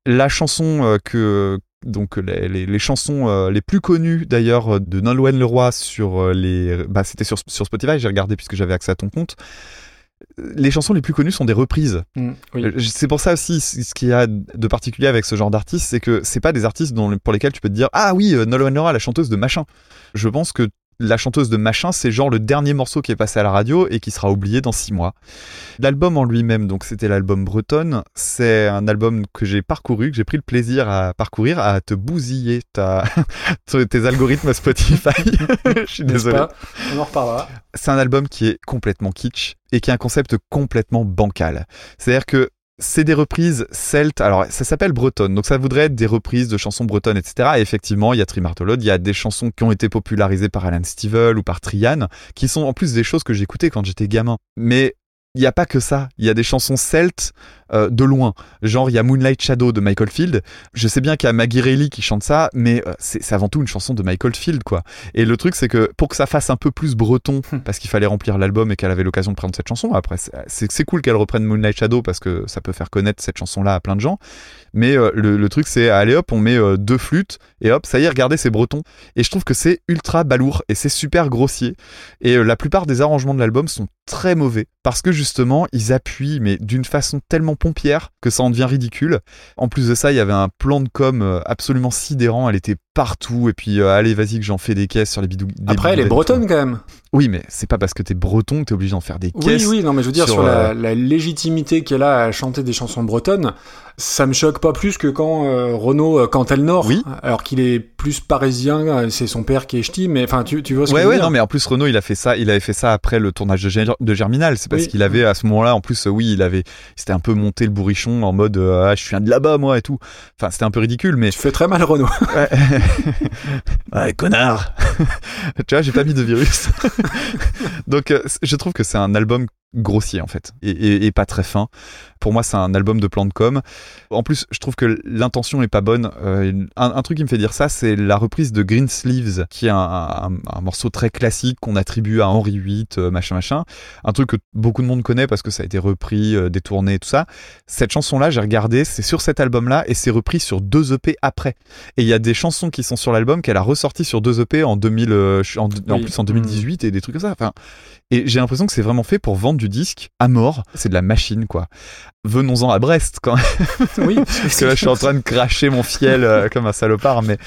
La chanson euh, que donc les, les- les chansons euh, les plus connues d'ailleurs euh, de Nolwenn Leroy sur euh, les bah c'était sur, sur Spotify, j'ai regardé puisque j'avais accès à ton compte. Les chansons les plus connues sont des reprises. Mm, oui. C'est pour ça aussi, ce qu'il y a de particulier avec ce genre d'artiste, c'est que c'est pas des artistes dont, pour lesquels tu peux te dire Ah oui, Nolwenn Leroy, la chanteuse de machin. Je pense que la chanteuse de machin, c'est genre le dernier morceau qui est passé à la radio et qui sera oublié dans six mois. L'album en lui-même, donc c'était l'album Bretonne, c'est un album que j'ai parcouru, que j'ai pris le plaisir à parcourir, à te bousiller ta, (laughs) tes algorithmes Spotify. (laughs) Je suis désolé. pas On en reparlera. C'est un album qui est complètement kitsch et qui a un concept complètement bancal. C'est-à-dire que c'est des reprises celtes. Alors, ça s'appelle bretonne, donc ça voudrait être des reprises de chansons bretonnes, etc. Et effectivement, il y a Trimartolode, il y a des chansons qui ont été popularisées par Alan Stivell ou par Trian, qui sont en plus des choses que j'écoutais quand j'étais gamin. Mais il n'y a pas que ça. Il y a des chansons celtes euh, de loin. Genre, il y a Moonlight Shadow de Michael Field. Je sais bien qu'il y a Maggie Reilly qui chante ça, mais euh, c'est avant tout une chanson de Michael Field, quoi. Et le truc, c'est que pour que ça fasse un peu plus breton, parce qu'il fallait remplir l'album et qu'elle avait l'occasion de prendre cette chanson, après, c'est cool qu'elle reprenne Moonlight Shadow parce que ça peut faire connaître cette chanson-là à plein de gens. Mais euh, le, truc, c'est allez hop, on met euh, deux flûtes et hop, ça y est, regardez, c'est breton. Et je trouve que c'est ultra balourd et c'est super grossier. Et euh, la plupart des arrangements de l'album sont très mauvais parce que justement, ils appuient, mais d'une façon tellement pompière que ça en devient ridicule. En plus de ça, il y avait un plan de com absolument sidérant. Elle était partout. Et puis, euh, allez, vas-y, que j'en fais des caisses sur les bidou. Après, elle est bretonne quand même. Oui, mais c'est pas parce que t'es breton que t'es obligé d'en faire des Oui, caisses. oui, non, mais je veux dire, sur, sur, euh, la, la légitimité qu'elle a à chanter des chansons bretonnes, ça me choque pas plus que quand euh, Renaud euh, cante le Nord, Oui. alors qu'il est plus parisien, euh, c'est son père qui est ch'ti, mais enfin, tu, tu vois ce Ouais, que je veux dire non, mais en plus, Renault, il a fait ça, il avait fait ça après le tournage de, Ger- de Germinal. C'est parce Oui. qu'il avait, à ce moment-là, en plus, euh, oui, il avait, c'était un peu monté le bourrichon en mode, euh, ah, je viens de là-bas, moi, et tout. Enfin, c'était un peu ridicule, mais. Tu fais très mal Renaud. (laughs) Ouais, (laughs) ouais connard (laughs) Tu vois, j'ai pas mis de virus. (laughs) Donc, euh, je trouve que c'est un album grossier, en fait, et, et- et pas très fin. Pour moi, c'est un album de plan de com. En plus, je trouve que l'intention est pas bonne. Euh, un, un truc qui me fait dire ça, c'est la reprise de Green Sleeves, qui est un, un- un morceau très classique qu'on attribue à Henri VIII, euh, machin, machin. Un truc que beaucoup de monde connaît parce que ça a été repris, euh, détourné, tout ça. Cette chanson-là, j'ai regardé, c'est sur cet album-là, et c'est repris sur deux EP après. Et il y a des chansons qui sont sur l'album qu'elle a ressorties sur deux EP en 2000, euh, en, plus en 2018 et des trucs comme ça. Enfin, et j'ai l'impression que c'est vraiment fait pour vendre du disque à mort. C'est de la machine, quoi. Venons-en à Brest, quand même. (laughs) oui, (laughs) Parce que là, je suis en train de cracher mon fiel euh, comme un salopard, mais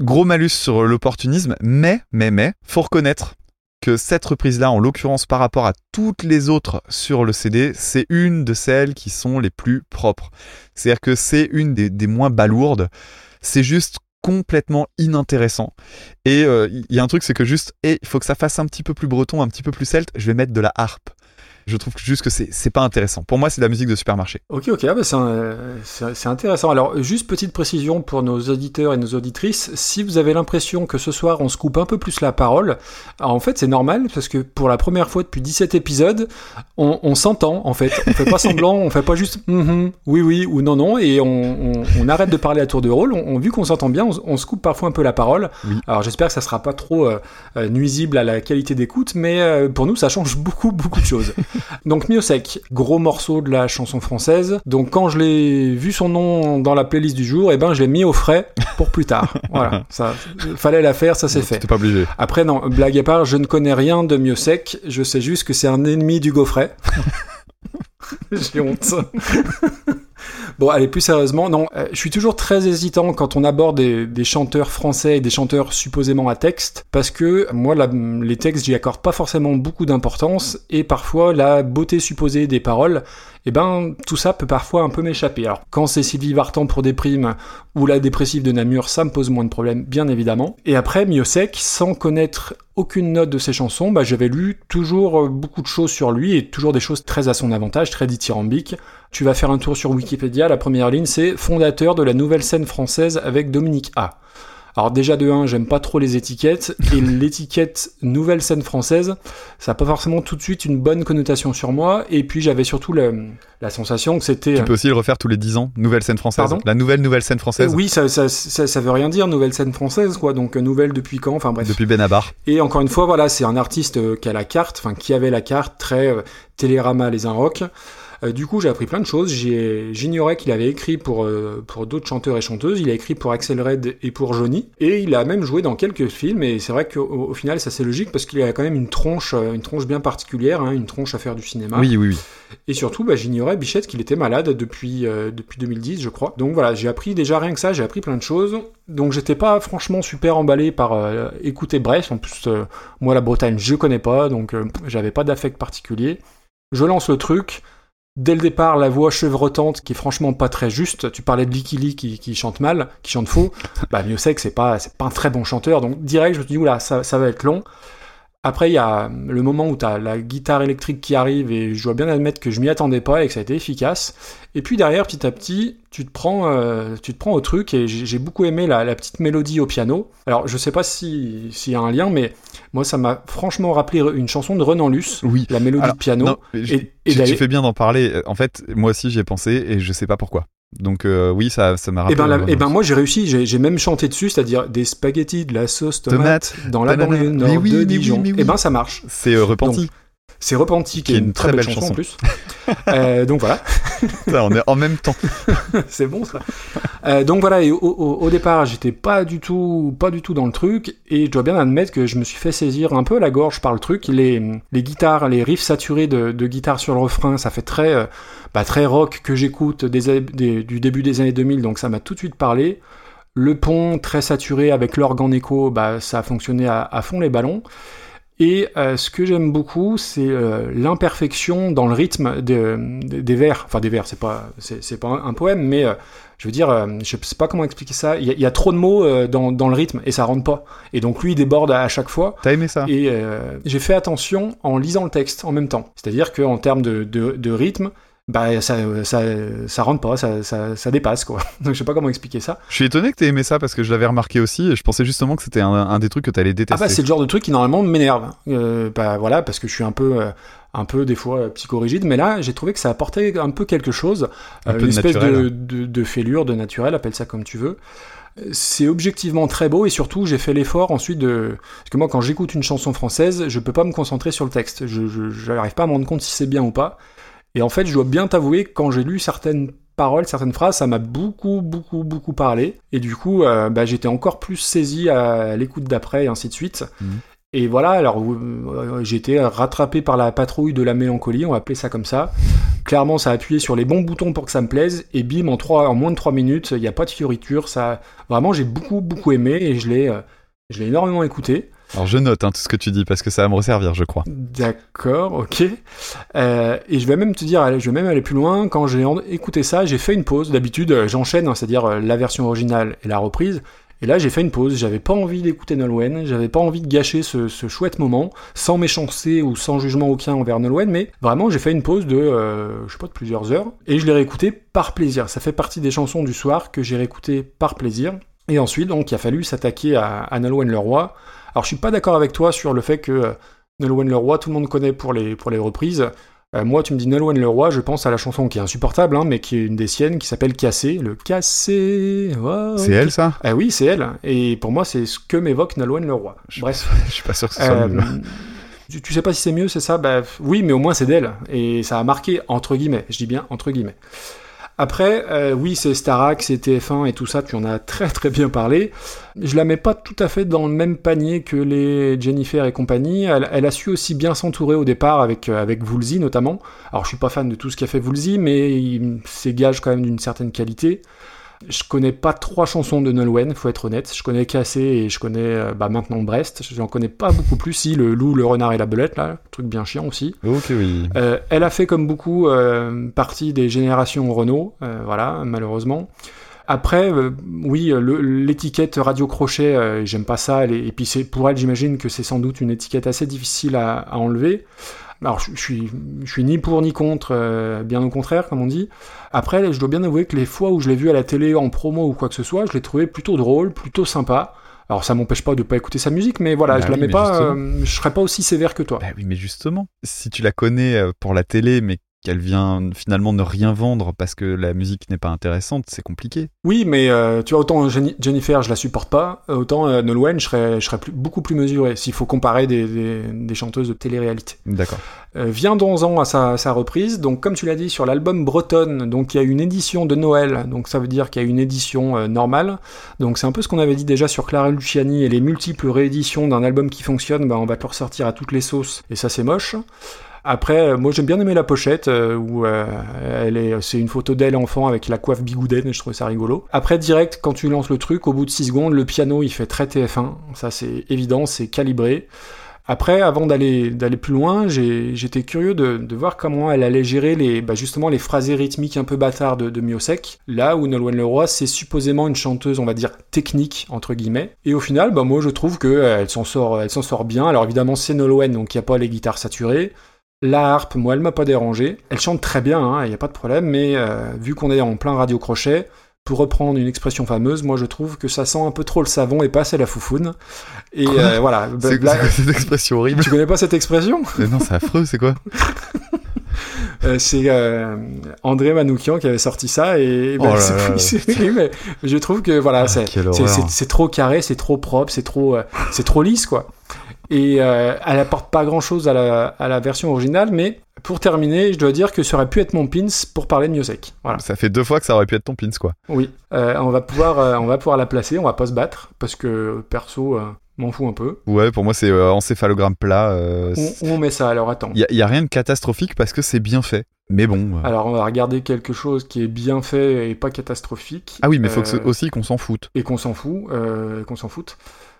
gros malus sur l'opportunisme. Mais, mais, mais, faut reconnaître que cette reprise-là, en l'occurrence par rapport à toutes les autres sur le CD, c'est une de celles qui sont les plus propres. C'est-à-dire que c'est une des, des moins balourdes. c'est juste complètement inintéressant. Et euh, il y a un truc, c'est que juste, il faut que ça fasse un petit peu plus breton, un petit peu plus celte, je vais mettre de la harpe. Je trouve juste que c'est pas intéressant. Pour moi, c'est de la musique de supermarché. Ok, ok, ah bah c'est intéressant. Alors, juste petite précision pour nos auditeurs et nos auditrices, si vous avez l'impression que ce soir on se coupe un peu plus la parole, en fait c'est normal parce que pour la première fois depuis 17 épisodes, on, on s'entend en fait. On fait pas (laughs) semblant, on fait pas juste Mhm, oui, oui ou non, non, et on, on- on arrête de parler à tour de rôle. On, vu qu'on s'entend bien, on, se coupe parfois un peu la parole. Oui. Alors j'espère que ça sera pas trop euh, euh, nuisible à la qualité d'écoute, mais euh, pour nous ça change beaucoup, beaucoup de choses. (laughs) Donc Miosek, gros morceau de la chanson française. Donc quand je l'ai vu son nom dans la playlist du jour, et ben je l'ai mis au frais pour plus tard. (laughs) voilà, ça fallait la faire, ça c'est fait. Pas obligé. Après non, blague à part, je ne connais rien de Miosek, je sais juste que c'est un ennemi du gaufret. (laughs) (laughs) J'ai honte. Bon, allez, plus sérieusement, non, euh, je suis toujours très hésitant quand on aborde des, chanteurs français et des chanteurs supposément à texte, parce que moi, les textes, j'y accorde pas forcément beaucoup d'importance, et parfois, la beauté supposée des paroles, eh ben, tout ça peut parfois un peu m'échapper. Alors, quand c'est Sylvie Vartan pour des ou la dépressive de Namur, ça me pose moins de problèmes, bien évidemment. Et après, Miosek, sans connaître aucune note de ses chansons, bah, j'avais lu toujours euh, beaucoup de choses sur lui, et toujours des choses très à son avantage, très dithyrambiques. Tu vas faire un tour sur Wikipédia, la première ligne c'est fondateur de la nouvelle scène française avec Dominique A. Alors déjà de 1, j'aime pas trop les étiquettes, et (laughs) l'étiquette nouvelle scène française, ça n'a pas forcément tout de suite une bonne connotation sur moi, et puis j'avais surtout le- la sensation que c'était... Tu peux aussi le refaire tous les 10 ans. Nouvelle scène française. Pardon? La nouvelle nouvelle scène Euh, française. oui, ça, ça, ça, ça veut rien dire, nouvelle scène française, quoi, donc euh, nouvelle depuis quand, enfin bref. Depuis Benabar. Et encore une fois, voilà, c'est un artiste euh, qui a la carte, enfin qui avait la carte très euh, Télérama les un rock. Euh, du coup, j'ai appris plein de choses. J'ignorais qu'il avait écrit pour, euh, pour d'autres chanteurs et chanteuses. Il a écrit pour Axel Red et pour Johnny. Et il a même joué dans quelques films. Et c'est vrai qu'au au final, ça c'est logique parce qu'il a quand même une tronche, euh, une tronche bien particulière, hein, une tronche à faire du cinéma. Oui, oui, oui. Et surtout, bah, j'ignorais Bichette qu'il était malade depuis, euh, depuis 2010, je crois. Donc voilà, j'ai appris déjà rien que ça, j'ai appris plein de choses. Donc j'étais pas franchement super emballé par euh, écouter Brest. En plus, euh, moi la Bretagne, je connais pas, donc j'avais pas d'affect particulier. Je lance le truc. Dès le départ, la voix chevrotante qui est franchement pas très juste. Tu parlais de Licky Lee qui, qui chante mal, qui chante faux. (laughs) Bah, Miosek, c'est pas, c'est pas un très bon chanteur. Donc, direct, je me suis dit, oula, ça, ça va être long. Après, il y a le moment où tu as la guitare électrique qui arrive et je dois bien admettre que je m'y attendais pas et que ça a été efficace. Et puis derrière, petit à petit, tu te prends, euh, tu te prends au truc et j'ai beaucoup aimé la, la petite mélodie au piano. Alors, je sais pas si- s'il y a un lien, mais moi, ça m'a franchement rappelé une chanson de Renan Luce, Oui. la mélodie Alors, de piano. Non, Et- et tu- fais bien d'en parler. En fait, moi aussi, j'y ai pensé et je sais pas pourquoi. Donc, euh, oui, ça ça m'a Et rappelé. ben, la- euh, eh ben moi j'ai réussi, j'ai j'ai même chanté dessus, c'est-à-dire des spaghettis, de la sauce tomate, Tomate. dans la banlieue nord oui, de oui, Dijon. oui. Et ben ça marche. C'est euh, repenti. C'est repenti, qui est une, très belle, chanson, en plus. Euh, donc voilà. (laughs) Ça, on est en même temps. (laughs) c'est bon ça. Euh, donc voilà, et au, au- au départ, j'étais pas du tout, pas du tout dans le truc, et je dois bien admettre que je me suis fait saisir un peu la gorge par le truc. Les, les guitares, les riffs saturés de, de guitare sur le refrain, ça fait très, euh, bah, très rock que j'écoute des, du début des années 2000, donc ça m'a tout de suite parlé. Le pont très saturé avec l'orgue en écho, bah, ça a fonctionné à, à fond les ballons. Et euh, ce que j'aime beaucoup, c'est euh, l'imperfection dans le rythme de- de- des vers. Enfin, des vers, c'est pas, c'est, pas un, un poème, mais euh, je veux dire, euh, je sais pas comment expliquer ça. Il y, y a trop de mots euh, dans, dans le rythme et ça rentre pas. Et donc lui, il déborde à, à chaque fois. T'as aimé ça? Et euh, j'ai fait attention en lisant le texte en même temps. C'est-à-dire qu'en termes de, de, de rythme, bah ça, ça, ça rentre pas, ça, ça, ça dépasse quoi. (laughs) Donc je sais pas comment expliquer ça. Je suis étonné que t'aies aimé ça parce que je l'avais remarqué aussi et je pensais justement que c'était un, un des trucs que t'allais Ah détester. bah c'est le genre de truc qui normalement m'énerve. Euh, bah voilà, parce que je suis un peu, euh, un peu des fois euh, psychorigide, mais là j'ai trouvé que ça apportait un peu quelque chose, Un euh, peu une de espèce de, de, de fêlure, de naturel, appelle ça comme tu veux. C'est objectivement très beau et surtout j'ai fait l'effort ensuite de parce que moi quand j'écoute une chanson française je peux pas me concentrer sur le texte je n'arrive pas à me rendre compte si c'est bien ou pas et en fait je dois bien t'avouer que quand j'ai lu certaines paroles certaines phrases ça m'a beaucoup beaucoup beaucoup parlé et du coup euh, bah, j'étais encore plus saisi à l'écoute d'après et ainsi de suite Mhm. et voilà, alors euh, j'ai été rattrapé par la patrouille de la mélancolie, on va appeler ça comme ça. Clairement, ça a appuyé sur les bons boutons pour que ça me plaise, et bim, en, trois, en moins de 3 minutes, il n'y a pas de fioriture. Ça, vraiment, j'ai beaucoup, beaucoup aimé, et je l'ai, euh, je l'ai énormément écouté. Alors je note hein, tout ce que tu dis parce que ça va me resservir, je crois. D'accord, ok. Euh, et je vais même te dire, je vais même aller plus loin. Quand j'ai écouté ça, j'ai fait une pause. D'habitude, euh, j'enchaîne, hein, c'est-à-dire euh, la version originale et la reprise. Et là, j'ai fait une pause. J'avais pas envie d'écouter Nolwenn. J'avais pas envie de gâcher ce, chouette moment, sans méchanceté ou sans jugement aucun envers Nolwenn. Mais vraiment, j'ai fait une pause de, je sais pas, de plusieurs heures. Et je l'ai réécouté par plaisir. Ça fait partie des chansons du soir que j'ai réécouté par plaisir. Et ensuite, donc, il a fallu s'attaquer à, à Nolwenn Leroy. Alors, je suis pas d'accord avec toi sur le fait que euh, Nolwenn Leroy, tout le monde connaît pour les, pour les reprises. Euh, moi, tu me dis Nolwenn Leroy, je pense à la chanson qui est insupportable, hein, mais qui est une des siennes, qui s'appelle Cassé. Le Cassé. oh, C'est elle ça? Ah oui, c'est elle. Et pour moi, c'est ce que m'évoque Nolwenn Leroy. Bref. Je suis pas sûr que ce soit Euh, mieux. tu, tu sais pas si c'est mieux, c'est ça? Bah oui, mais au moins c'est d'elle. Et ça a marqué, entre guillemets. Je dis bien entre guillemets. Après, euh, oui, c'est Starac, c'est TF1 et tout ça, tu en as très très bien parlé. Je la mets pas tout à fait dans le même panier que les Jennifer et compagnie. Elle, a su aussi bien s'entourer au départ avec, euh, avec Woolsey notamment. Alors je suis pas fan de tout ce qu'a fait Woolsey, mais il- c'est gage quand même d'une certaine qualité. Je connais pas trois chansons de Nolwenn, faut être honnête. Je connais Cassé et je connais euh, bah, maintenant Brest. J'en connais pas beaucoup plus. Si, le loup, le renard et la belette, là, truc bien chiant aussi. Ok, oui. Euh, elle a fait comme beaucoup euh, partie des générations Renault, euh, voilà, malheureusement. Après, oui, l'étiquette radio crochet, j'aime pas ça. elle est- et puis pour elle, j'imagine que c'est sans doute une étiquette assez difficile à, à enlever. Alors, je, je suis, je suis ni pour ni contre, euh, bien au contraire, comme on dit. Après, je dois bien avouer que les fois où je l'ai vu à la télé en promo ou quoi que ce soit, je l'ai trouvé plutôt drôle, plutôt sympa. Alors, ça m'empêche pas de pas écouter sa musique, mais voilà, Bah je la mets pas. euh, je serais pas aussi sévère que toi. Bah oui, mais justement, si tu la connais euh, pour la télé, mais qu'elle vient finalement ne rien vendre parce que la musique n'est pas intéressante, c'est compliqué. Oui, mais euh, tu vois, autant Jennifer, je la supporte pas, euh, autant euh, Nolwenn, je serais, je serais plus- beaucoup plus mesuré, s'il faut comparer des, des- des chanteuses de télé-réalité. D'accord. Euh, Viendons-en à sa, sa reprise. Donc, comme tu l'as dit, sur l'album Bretonne, donc il y a une édition de Noël, donc ça veut dire qu'il y a une édition euh, normale. Donc, c'est un peu ce qu'on avait dit déjà sur Clara Luciani et les multiples rééditions d'un album qui fonctionne, bah, on va te le ressortir à toutes les sauces, et ça, c'est moche. Après, euh, moi j'aime bien aimer la pochette euh, où euh, elle est, c'est une photo d'elle enfant avec la coiffe bigoudaine et je trouve ça rigolo. Après, direct, quand tu lances le truc, au bout de 6 secondes, le piano il fait très TF1. Ça c'est évident, c'est calibré. Après, avant d'aller d'aller plus loin, j'étais curieux de, voir comment elle allait gérer les bah, justement les phrasés rythmiques un peu bâtards de, de Miosek. Là où Nolwenn Leroy, c'est supposément une chanteuse, on va dire technique entre guillemets. Et au final, bah moi je trouve que elle s'en sort, s'en sort bien. Alors évidemment c'est Nolwenn, donc il y a pas les guitares saturées. La harpe, moi, elle m'a pas dérangé. Elle chante très bien, il n'y a pas de problème, mais euh, vu qu'on est en plein radio crochet, pour reprendre une expression fameuse, moi je trouve que ça sent un peu trop le savon et pas assez la foufoune. Et euh, voilà. C'est c'est quoi cette (laughs) expression horrible tu connais pas cette expression? Mais Non, c'est affreux, c'est quoi? (laughs) Euh, C'est euh, André Manoukian qui avait sorti ça et Oh ben, là là. oui, mais je trouve que voilà, Ah, c'est trop carré, c'est trop propre, c'est trop, c'est trop lisse quoi. Et euh, elle apporte pas grand chose à la, à la version originale, mais pour terminer, je dois dire que ça aurait pu être mon pins pour parler de Miosek. Voilà. Ça fait deux fois que ça aurait pu être ton pins, quoi. Oui, Euh, on va pouvoir, euh, on va pouvoir la placer, on va pas se battre parce que perso, m'en fous un peu. Ouais, pour moi, c'est euh, encéphalogramme plat. euh, on met ça alors Attends. Il y, a- rien de catastrophique parce que c'est bien fait. Mais bon. euh, Alors on va regarder quelque chose qui est bien fait et pas catastrophique. Ah oui, mais faut que Euh, ce- aussi qu'on s'en foute. et qu'on s'en fout, qu'on s'en foute.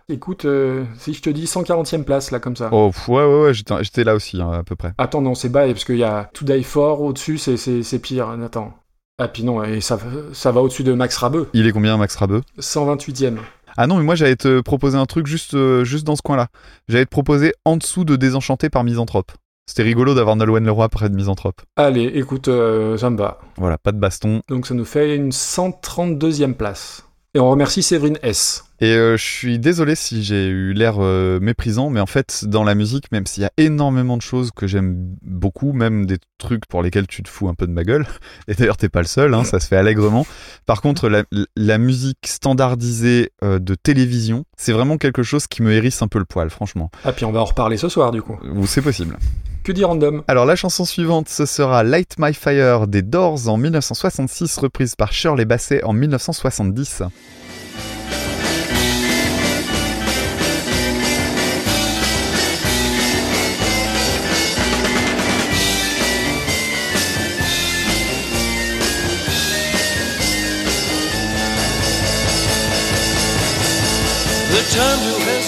Écoute, euh, si je te dis 140e place là comme ça. Oh, ouais, ouais, ouais, j'étais là aussi, hein, à peu près. Attends, non, c'est bas parce qu'il y a To Die For au-dessus, c'est, c'est, c'est pire. Attends. Ah, puis non, et ça, ça va au-dessus de Max Rabeux. Il est combien, Max Rabeux 128e. Ah non, mais moi, j'allais te proposer un truc juste, euh, juste dans ce coin-là. J'allais te proposer en dessous de Désenchanté par Misanthrope. C'était rigolo d'avoir Nolwenn Leroy près de Misanthrope. Allez, écoute, euh, ça me va. Voilà, pas de baston. Donc ça nous fait une 132e place. Et on remercie Séverine S. Et euh, je suis désolé si j'ai eu l'air euh, méprisant, mais en fait, dans la musique, même s'il y a énormément de choses que j'aime beaucoup, même des trucs pour lesquels tu te fous un peu de ma gueule, (laughs) et d'ailleurs t'es pas le seul, hein, ça se fait allègrement. Par contre, la, la musique standardisée euh, de télévision, c'est vraiment quelque chose qui me hérisse un peu le poil, franchement. Ah, puis on va en reparler ce soir du coup. Ou c'est possible. Que dit Random? Alors la chanson suivante, ce sera Light My Fire des Doors en 1966, reprise par Shirley Bassey en 1970.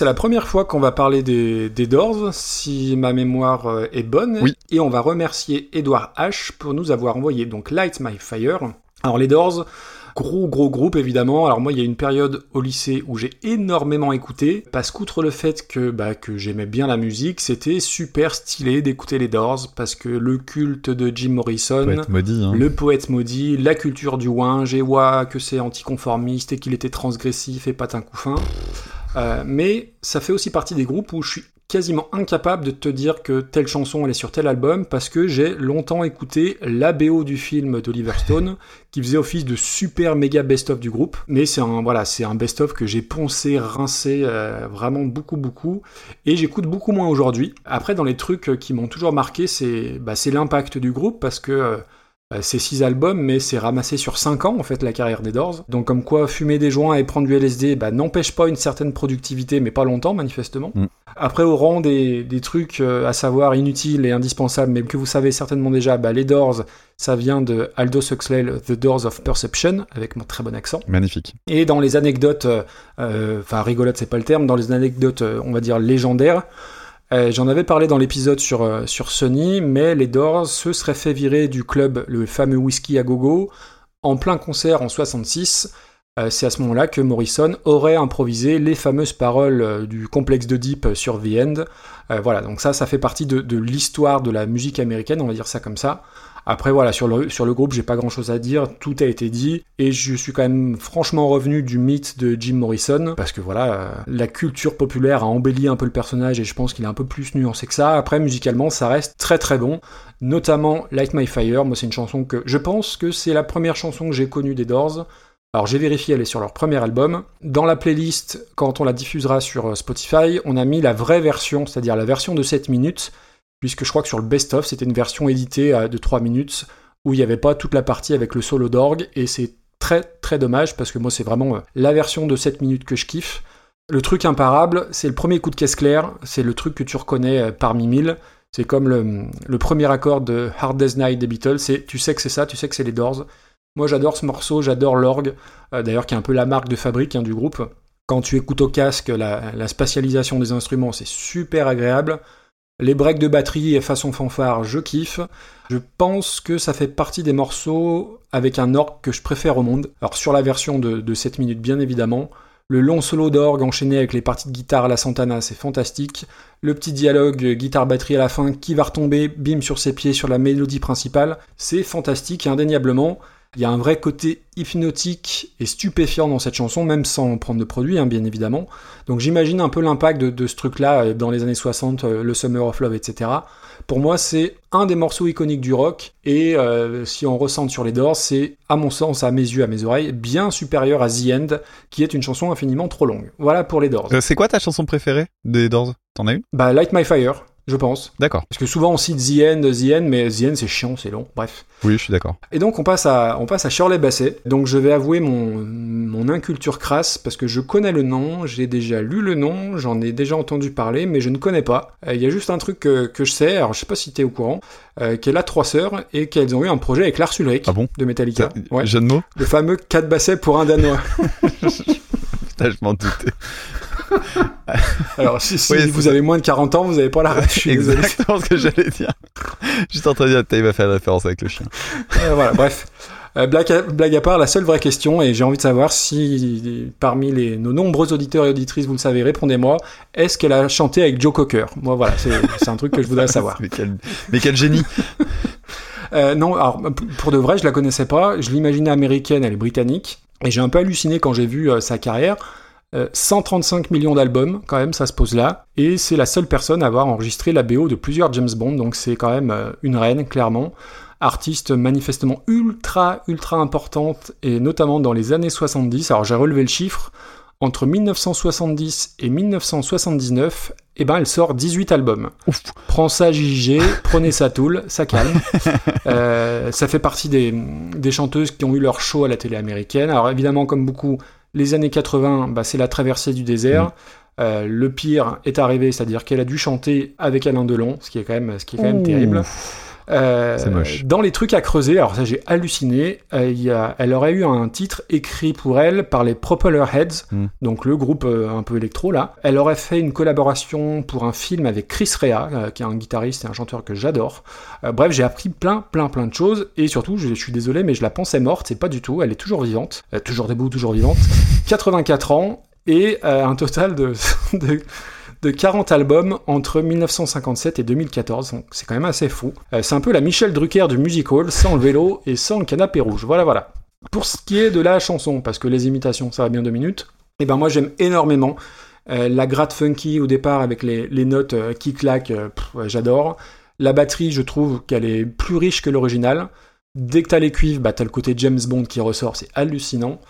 C'est la première fois qu'on va parler des, des Doors, si ma mémoire euh, est bonne. Oui. Et on va remercier Edouard H pour nous avoir envoyé donc Light My Fire. Alors les Doors, gros gros groupe évidemment. Alors moi il y a une période au lycée où j'ai énormément écouté parce qu'outre le fait que bah, que j'aimais bien la musique, c'était super stylé d'écouter les Doors parce que le culte de Jim Morrison, maudit. Hein. le poète maudit, la culture du ouin, j'ai ouah, que c'est anticonformiste et qu'il était transgressif et patin couffin. Euh, mais ça fait aussi partie des groupes où je suis quasiment incapable de te dire que telle chanson elle est sur tel album parce que j'ai longtemps écouté la BO du film d'Oliver Stone qui faisait office de super méga best-of du groupe. Mais c'est un voilà, c'est un best-of que j'ai poncé, rincé euh, vraiment beaucoup beaucoup et j'écoute beaucoup moins aujourd'hui. Après dans les trucs qui m'ont toujours marqué, c'est bah, c'est l'impact du groupe parce que euh, c'est six albums, mais c'est ramassé sur 5 ans, en fait, la carrière des Doors. Donc, comme quoi, fumer des joints et prendre du LSD, bah, n'empêche pas une certaine productivité, mais pas longtemps, manifestement. Mm. Après, au rang des, des trucs euh, à savoir inutiles et indispensables, mais que vous savez certainement déjà, bah, les Doors, ça vient de Aldous Huxley, The Doors of Perception, avec mon très bon accent. Magnifique. Et dans les anecdotes, euh, euh, enfin rigolote c'est pas le terme, dans les anecdotes euh, on va dire légendaires, euh, j'en avais parlé dans l'épisode sur, euh, sur Sony, mais les Doors se seraient fait virer du club, le fameux whisky à gogo, en plein concert en 66. Euh, c'est à ce moment-là que Morrison aurait improvisé les fameuses paroles du complexe de Deep sur The End. Voilà, donc ça, ça fait partie de l'histoire de la musique américaine, on va dire ça comme ça. Après voilà, sur le, sur le groupe, j'ai pas grand chose à dire, tout a été dit, et je suis quand même franchement revenu du mythe de Jim Morrison, parce que voilà, euh, la culture populaire a embelli un peu le personnage, et je pense qu'il est un peu plus nuancé que ça. Après, musicalement, ça reste très très bon, notamment Light My Fire, moi c'est une chanson que je pense que c'est la première chanson que j'ai connue des Doors. Alors j'ai vérifié, elle est sur leur premier album. Dans la playlist, quand on la diffusera sur euh, Spotify, on a mis la vraie version, c'est-à-dire la version de 7 minutes, puisque je crois que sur le best-of, c'était une version éditée de 3 minutes, où il n'y avait pas toute la partie avec le solo d'orgue, et c'est très très dommage, parce que moi c'est vraiment euh, la version de 7 minutes que je kiffe. Le truc imparable, c'est le premier coup de caisse claire, c'est le truc que tu reconnais euh, parmi mille. C'est comme le, premier accord de Hard Day's Night des Beatles, c'est tu sais que c'est ça, tu sais que c'est les Doors. Moi j'adore ce morceau, j'adore l'orgue, euh, d'ailleurs qui est un peu la marque de fabrique hein, du groupe. Quand tu écoutes au casque, la spatialisation des instruments, c'est super agréable. Les breaks de batterie et façon fanfare, je kiffe. Je pense que ça fait partie des morceaux avec un orgue que je préfère au monde. Alors sur la version de, de 7 minutes bien évidemment. Le long solo d'orgue enchaîné avec les parties de guitare à la Santana, c'est fantastique. Le petit dialogue euh, guitare-batterie à la fin qui va retomber, bim, sur ses pieds sur la mélodie principale, c'est fantastique, indéniablement. Il y a un vrai côté hypnotique et stupéfiant dans cette chanson, même sans prendre de produit, hein, bien évidemment. Donc j'imagine un peu l'impact de, de ce truc-là euh, dans les années 60, euh, le Summer of Love, etc. Pour moi, c'est un des morceaux iconiques du rock, et euh, si on ressent sur les Doors, c'est, à mon sens, à mes yeux, à mes oreilles, bien supérieur à The End, qui est une chanson infiniment trop longue. Voilà pour les Doors. Euh, c'est quoi ta chanson préférée des Doors? T'en as une? Bah, Light My Fire. Je pense. D'accord. Parce que souvent on cite The End, The End, mais The End c'est chiant, c'est long, bref. Oui, je suis d'accord. Et donc on passe à, on passe à Shirley Basset. Donc je vais avouer mon, mon inculture crasse parce que je connais le nom, j'ai déjà lu le nom, j'en ai déjà entendu parler, mais je ne connais pas. Euh, Il y a juste un truc que, que je sais, alors je sais pas si t'es au courant, euh, qu'elle a trois sœurs et qu'elles ont eu un projet avec Lars Ulrich Ah bon de Metallica. Ouais. Jeu de mots Le fameux 4 bassets pour un Danois. (laughs) Putain, je m'en doutais. (laughs) Alors si, si Oui, c'est vous avez moins de 40 ans, vous avez pas la ref, désolé. Exactement ce que j'allais dire. Juste en train de dire, il va faire une référence avec le chien. Euh, voilà, bref. Euh, blague, à, blague à part, la seule vraie question, et j'ai envie de savoir si parmi les, nos nombreux auditeurs et auditrices, vous le savez, répondez-moi, est-ce qu'elle a chanté avec Joe Cocker? Moi voilà, c'est un truc que je voudrais savoir. (laughs) Mais quel, mais quel génie. (laughs) Euh, non, alors pour de vrai, je la connaissais pas, je l'imaginais américaine, elle est britannique, et j'ai un peu halluciné quand j'ai vu euh, sa carrière. Euh, 135 millions d'albums, quand même, ça se pose là. Et c'est la seule personne à avoir enregistré la BO de plusieurs James Bond, donc c'est quand même euh, une reine, clairement. Artiste manifestement ultra, ultra importante, et notamment dans les années 70. Alors j'ai relevé le chiffre. Entre 1970 et 1979, eh ben, elle sort 18 albums. Ouf. Prends ça JJ, (laughs) prenez ça Tool, ça calme. (laughs) Euh, ça fait partie des, des chanteuses qui ont eu leur show à la télé américaine. Alors évidemment, comme beaucoup, les années 80, bah, c'est la traversée du désert. Mm. Euh, le pire est arrivé, c'est-à-dire qu'elle a dû chanter avec Alain Delon, ce qui est quand même, ce qui est quand même terrible. Euh, moche. Dans les trucs à creuser, alors ça j'ai halluciné, euh, y a, elle aurait eu un titre écrit pour elle par les Propeller Heads, Mm. donc le groupe euh, un peu électro là. Elle aurait fait une collaboration pour un film avec Chris Rea, qui est un guitariste et un chanteur que j'adore. Bref, j'ai appris plein, plein, plein de choses, et surtout, je, je suis désolé, mais je la pensais morte, c'est pas du tout, elle est toujours vivante, toujours debout, toujours vivante, (laughs) 84 ans, et euh, un total de, (laughs) de, de 40 albums entre 1957 et 2014, donc c'est quand même assez fou. Euh, c'est un peu la Michel Drucker du musical, sans le vélo et sans le canapé rouge, voilà, voilà. Pour ce qui est de la chanson, parce que les imitations, ça va bien deux minutes, et ben moi j'aime énormément euh, la gratte funky au départ avec les, les notes euh, qui claquent, j'adore. La batterie, je trouve qu'elle est plus riche que l'original. Dès que t'as les cuivres, bah, t'as le côté James Bond qui ressort, c'est hallucinant.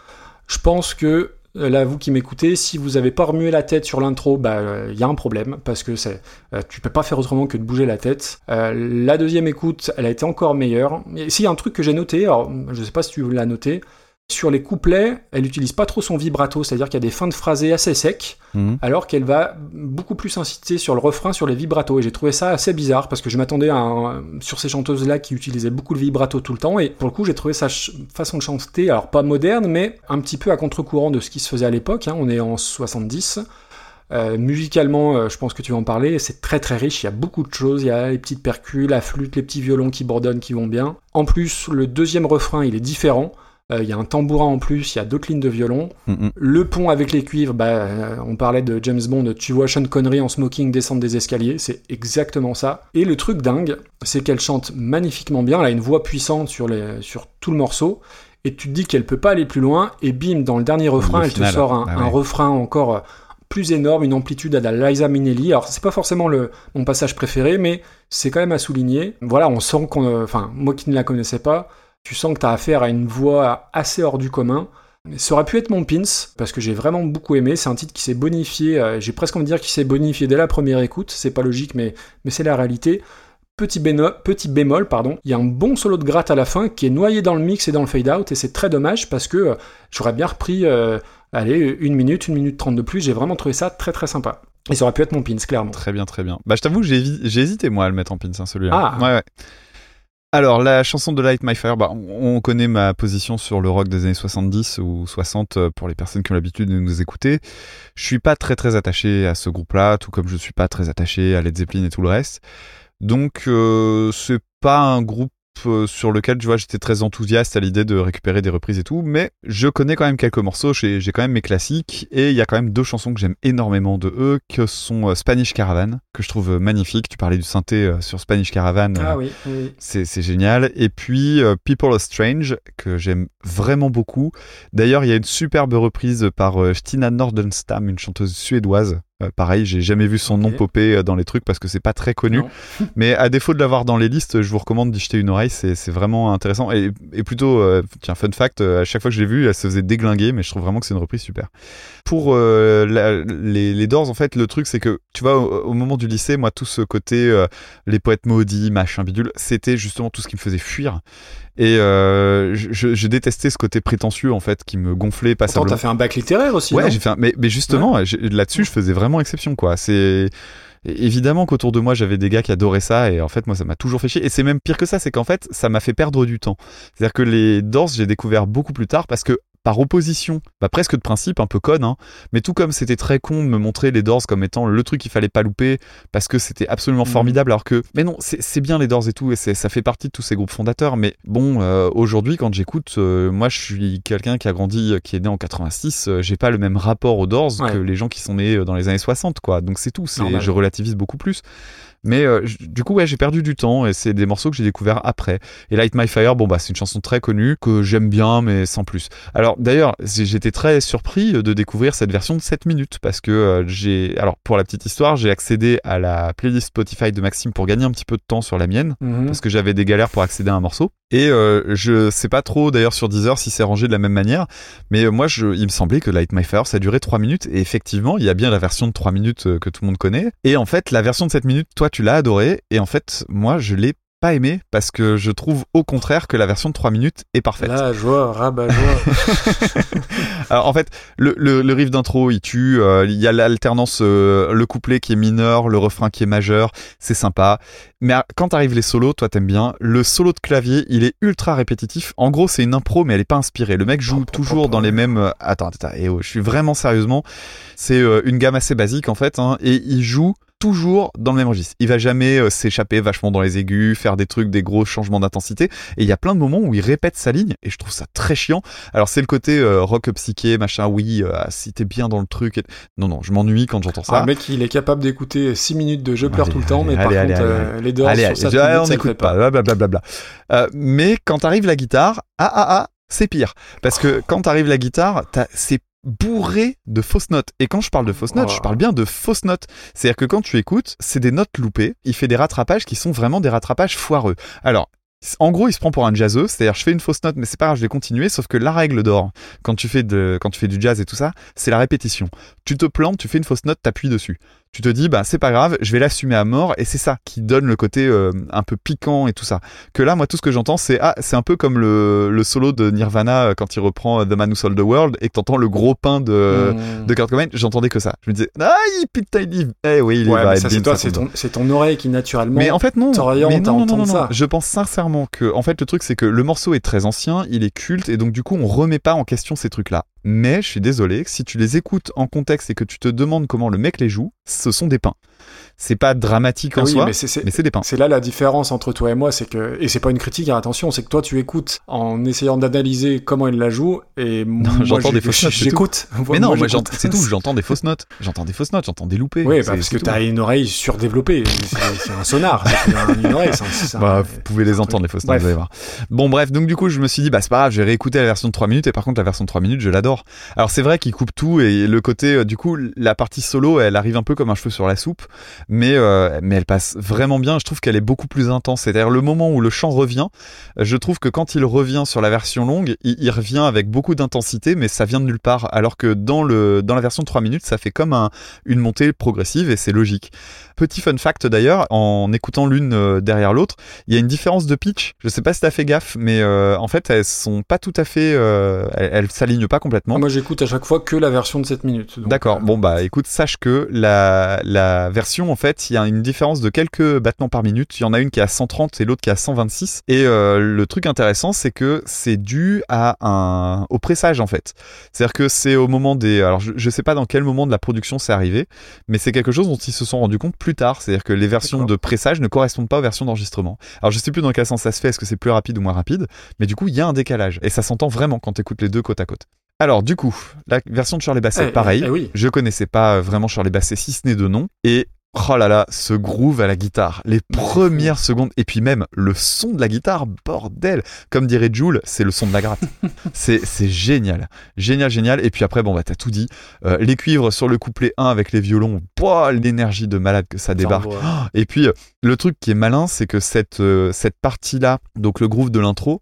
Je pense que, là, vous qui m'écoutez, si vous avez pas remué la tête sur l'intro, bah, il y a un problème, parce que c'est, euh, tu peux pas faire autrement que de bouger la tête. Euh, la deuxième écoute, elle a été encore meilleure. Et s'il y a un truc que j'ai noté, alors, je sais pas si tu l'as noté, sur les couplets, elle utilise pas trop son vibrato, c'est-à-dire qu'il y a des fins de phrasé assez secs, Mhm. alors qu'elle va beaucoup plus insister sur le refrain, sur les vibratos. Et j'ai trouvé ça assez bizarre, parce que je m'attendais à un- sur ces chanteuses-là qui utilisaient beaucoup le vibrato tout le temps, et pour le coup, j'ai trouvé sa façon de chanter, alors pas moderne, mais un petit peu à contre-courant de ce qui se faisait à l'époque, hein, on est en 70. Euh, musicalement, euh, je pense que tu vas en parler, c'est très très riche, il y a beaucoup de choses, il y a les petites percus, la flûte, les petits violons qui bourdonnent, qui vont bien. En plus, le deuxième refrain, il est différent, il y a un tambourin en plus, il y a d'autres lignes de violon. Le pont avec les cuivres, bah, euh, on parlait de James Bond, tu vois Sean Connery en smoking descendre des escaliers, c'est exactement ça. Et le truc dingue, c'est qu'elle chante magnifiquement bien, elle a une voix puissante sur, les, sur tout le morceau, et tu te dis qu'elle peut pas aller plus loin, et bim, dans le dernier refrain, Le elle final, te sort un, ah un refrain encore euh, plus énorme, une amplitude à la Liza Minnelli. Alors c'est pas forcément le, mon passage préféré, mais c'est quand même à souligner. Voilà, on sent qu'on... euh, Enfin, moi qui ne la connaissais pas, tu sens que tu as affaire à une voix assez hors du commun. Ça aurait pu être mon pins, parce que j'ai vraiment beaucoup aimé. C'est un titre qui s'est bonifié, euh, j'ai presque envie de dire qu'il s'est bonifié dès la première écoute. C'est pas logique, mais, mais c'est la réalité. Petit, béno- petit bémol, pardon, il y a un bon solo de gratte à la fin qui est noyé dans le mix et dans le fade-out, et c'est très dommage parce que euh, j'aurais bien repris, euh, allez, une minute, une minute trente de plus. J'ai vraiment trouvé ça très très sympa. Et ça aurait pu être mon pins, clairement. Très bien, très bien. Bah, je t'avoue que j'ai hési- j'ai hésité, moi, à le mettre en pins, hein, celui-là. Ah. Ouais, ouais. Alors, la chanson de Light My Fire, bah, on on connaît ma position sur le rock des années 70 ou 60 euh, pour les personnes qui ont l'habitude de nous écouter. Je suis pas très très attaché à ce groupe-là, tout comme je suis pas très attaché à Led Zeppelin et tout le reste. Donc, euh, c'est pas un groupe sur lequel, tu vois, j'étais très enthousiaste à l'idée de récupérer des reprises et tout, mais je connais quand même quelques morceaux, j'ai j'ai quand même mes classiques, et il y a quand même deux chansons que j'aime énormément de eux, que sont euh, Spanish Caravan, que je trouve euh, magnifique. Tu parlais du synthé euh, sur Spanish Caravan. euh, Ah oui, oui. c'est génial. Et puis euh, People Are Strange, que j'aime vraiment beaucoup. D'ailleurs, il y a une superbe reprise par euh, Stina Nordenstam, une chanteuse suédoise, Euh, pareil, j'ai jamais vu son nom popper euh, dans les trucs parce que c'est pas très connu. (laughs) Mais à défaut de l'avoir dans les listes, je vous recommande d'y jeter une oreille, c'est vraiment intéressant. Et, et plutôt, euh, tiens, fun fact, euh, à chaque fois que je l'ai vu, elle se faisait déglinguer, mais je trouve vraiment que c'est une reprise super. Pour la- les, les Doors, en fait, le truc, c'est que, tu vois, au, au moment du lycée, moi, tout ce côté, les poètes maudits, machin bidule, c'était justement tout ce qui me faisait fuir. Et euh, je, je- je détestais ce côté prétentieux, en fait, qui me gonflait Pourtant, passablement. t'as fait un bac littéraire aussi. Ouais, j'ai fait un- mais, mais justement, j'ai- là-dessus, je faisais vraiment exception, quoi. C'est évidemment qu'autour de moi, j'avais des gars qui adoraient ça, et en fait, moi, ça m'a toujours fait chier. Et c'est même pire que ça, c'est qu'en fait, ça m'a fait perdre du temps. C'est-à-dire que les Doors, j'ai découvert beaucoup plus tard parce que par opposition, bah presque de principe, un peu conne, hein, mais tout comme c'était très con de me montrer les Doors comme étant le truc qu'il fallait pas louper parce que c'était absolument Mhm. formidable, alors que, mais non, c'est bien les Doors et tout, et ça fait partie de tous ces groupes fondateurs, mais bon, euh, aujourd'hui, quand j'écoute, euh, moi je suis quelqu'un qui a grandi, euh, qui est né en 86, euh, j'ai pas le même rapport aux Doors Ouais. que les gens qui sont nés dans les années 60, quoi, donc c'est tout, je relativise beaucoup plus. Mais euh, du coup, ouais, j'ai perdu du temps et c'est des morceaux que j'ai découverts après. Et Light My Fire, bon bah c'est une chanson très connue que j'aime bien, mais sans plus. Alors d'ailleurs, j'étais très surpris de découvrir cette version de 7 minutes parce que euh, j'ai, alors pour la petite histoire, j'ai accédé à la playlist Spotify de Maxime pour gagner un petit peu de temps sur la mienne Mhm. parce que j'avais des galères pour accéder à un morceau. Et euh, je sais pas trop d'ailleurs sur Deezer si c'est rangé de la même manière, mais euh, moi je, il me semblait que Light My Fire ça durait 3 minutes et effectivement il y a bien la version de 3 minutes euh, que tout le monde connaît. Et en fait la version de 7 minutes, toi tu l'as adorée et en fait moi je l'ai pas aimé parce que je trouve au contraire que la version de 3 minutes est parfaite. La joie, rabat joie. (laughs) (laughs) Alors en fait, le, le, le riff d'intro, il tue. euh, Il y a l'alternance, euh, le couplet qui est mineur, le refrain qui est majeur. C'est sympa. Mais à- quand arrivent les solos, toi t'aimes bien. Le solo de clavier, il est ultra répétitif. En gros, c'est une impro, mais elle est pas inspirée. Le mec joue toujours dans les mêmes. euh, Attends, attends, attends, eh oh, je suis vraiment sérieusement. C'est une gamme assez basique en fait, hein, et il joue toujours dans le même registre. Il va jamais euh, s'échapper vachement dans les aigus, faire des trucs, des gros changements d'intensité. Et il y a plein de moments où il répète sa ligne, et je trouve ça très chiant. Alors c'est le côté euh, rock psyché, machin, oui, euh, si t'es bien dans le truc. et- Non, non, je m'ennuie quand j'entends ça. Ah, le mec, il est capable d'écouter 6 minutes de je pleure Allez, tout le temps, mais allez, par contre, les allez, sur allez, 7 je- minutes, on ça n'écoute pas, blablabla. Mais quand arrive la guitare, ah ah ah, c'est pire. Parce que quand arrive la guitare, t'as- c'est bourré de fausses notes. Et quand je parle de fausses notes, Oh. je parle bien de fausses notes. C'est-à-dire que quand tu écoutes, c'est des notes loupées. Il fait des rattrapages qui sont vraiment des rattrapages foireux. Alors, en gros, il se prend pour un jazzeux, c'est-à-dire je fais une fausse note, mais c'est pas grave, je vais continuer. Sauf que la règle d'or, quand tu fais de, quand tu fais du jazz et tout ça, c'est la répétition. Tu te plantes, tu fais une fausse note, t'appuies dessus. Tu te dis, bah c'est pas grave, je vais l'assumer à mort, et c'est ça qui donne le côté euh, un peu piquant et tout ça. Que là, moi, tout ce que j'entends, c'est ah, c'est un peu comme le, le solo de Nirvana euh, quand il reprend euh, The Man Who Sold the World et que t'entends le gros pain de Mmh. de Kurt Cobain. J'entendais que ça. Je me disais, ah, putain, il dit, eh oui, il Ouais, va être ça, c'est toi, c'est ton, c'est ton oreille qui naturellement. mais en fait non. Mais non, non, non, non. ça. Je pense sincèrement que en fait le truc c'est que le morceau est très ancien, il est culte et donc du coup on remet pas en question ces trucs-là. Mais je suis désolé, si tu les écoutes en contexte et que tu te demandes comment le mec les joue, ce sont des pains. C'est pas dramatique en Ah oui, soi, mais c'est- des pains. C'est là la différence entre toi et moi, c'est que et c'est pas une critique, hein, attention, c'est que toi tu écoutes en essayant d'analyser comment il la joue et (laughs) moi j'entends j'ai- des fausses notes, J'écoute. Mais (laughs) non, moi, c'est tout, (laughs) j'entends des fausses notes. J'entends des fausses notes, j'entends des loupés. Oui, bah, parce que t'as une oreille surdéveloppée. C'est un sonar. une oreille, un- Bah, vous pouvez les entendre, les fausses notes, vous allez voir. Bon, bref, donc du coup, je me suis dit, bah, c'est pas grave, je vais réécouter la version de 3 minutes, et par contre, la version de 3 minutes, je l'adore. Alors, c'est vrai qu'il coupe tout, et le côté, euh, du coup, la partie solo, elle arrive un peu comme un cheveu sur la soupe, mais, euh, mais elle passe vraiment bien. Je trouve qu'elle est beaucoup plus intense. C'est-à-dire, le moment où le chant revient, je trouve que quand il revient sur la version longue, il, revient avec beaucoup d'intensité, mais ça vient de nulle part. Alors que dans le, dans la version de 3 minutes, ça fait comme un, une montée progressive, et c'est logique. Petit fun fact d'ailleurs, en écoutant l'une euh, derrière l'autre, il y a une différence de pitch. Je sais pas si t'as fait gaffe, mais en fait, elles sont pas tout à fait, elles, elles s'alignent pas complètement. Ah, moi j'écoute à chaque fois que la version de 7 minutes. D'accord. euh, Bon bah écoute, sache que la, la version en fait, il y a une différence de quelques battements par minute. Il y en a une qui est à 130 et l'autre qui est à 126. Et euh, le truc intéressant, c'est que c'est dû à un au pressage en fait. C'est-à-dire que c'est au moment des. Alors je, je sais pas dans quel moment de la production c'est arrivé, mais c'est quelque chose dont ils se sont rendus compte plus tard. C'est-à-dire que les versions de pressage ne correspondent pas aux versions d'enregistrement. Alors je sais plus dans quel sens ça se fait. Est-ce que c'est plus rapide ou moins rapide Mais du coup, il y a un décalage et ça s'entend vraiment quand tu écoutes les deux côte à côte. Alors du coup, la version de Shirley Bassey, Eh, pareil. eh, eh oui. Je connaissais pas euh, vraiment Shirley Bassey, si ce n'est de nom. Et Oh là là, ce groove à la guitare, les premières secondes, et puis même le son de la guitare, bordel Comme dirait Jules, c'est le son de la gratte. (laughs) c'est c'est génial, génial, génial. Et puis après, bon, bah t'as tout dit. Euh, les cuivres sur le couplet 1 avec les violons, boah, l'énergie de malade que ça débarque. Oh, Et puis, euh, le truc qui est malin, c'est que cette, euh, cette partie-là, donc le groove de l'intro,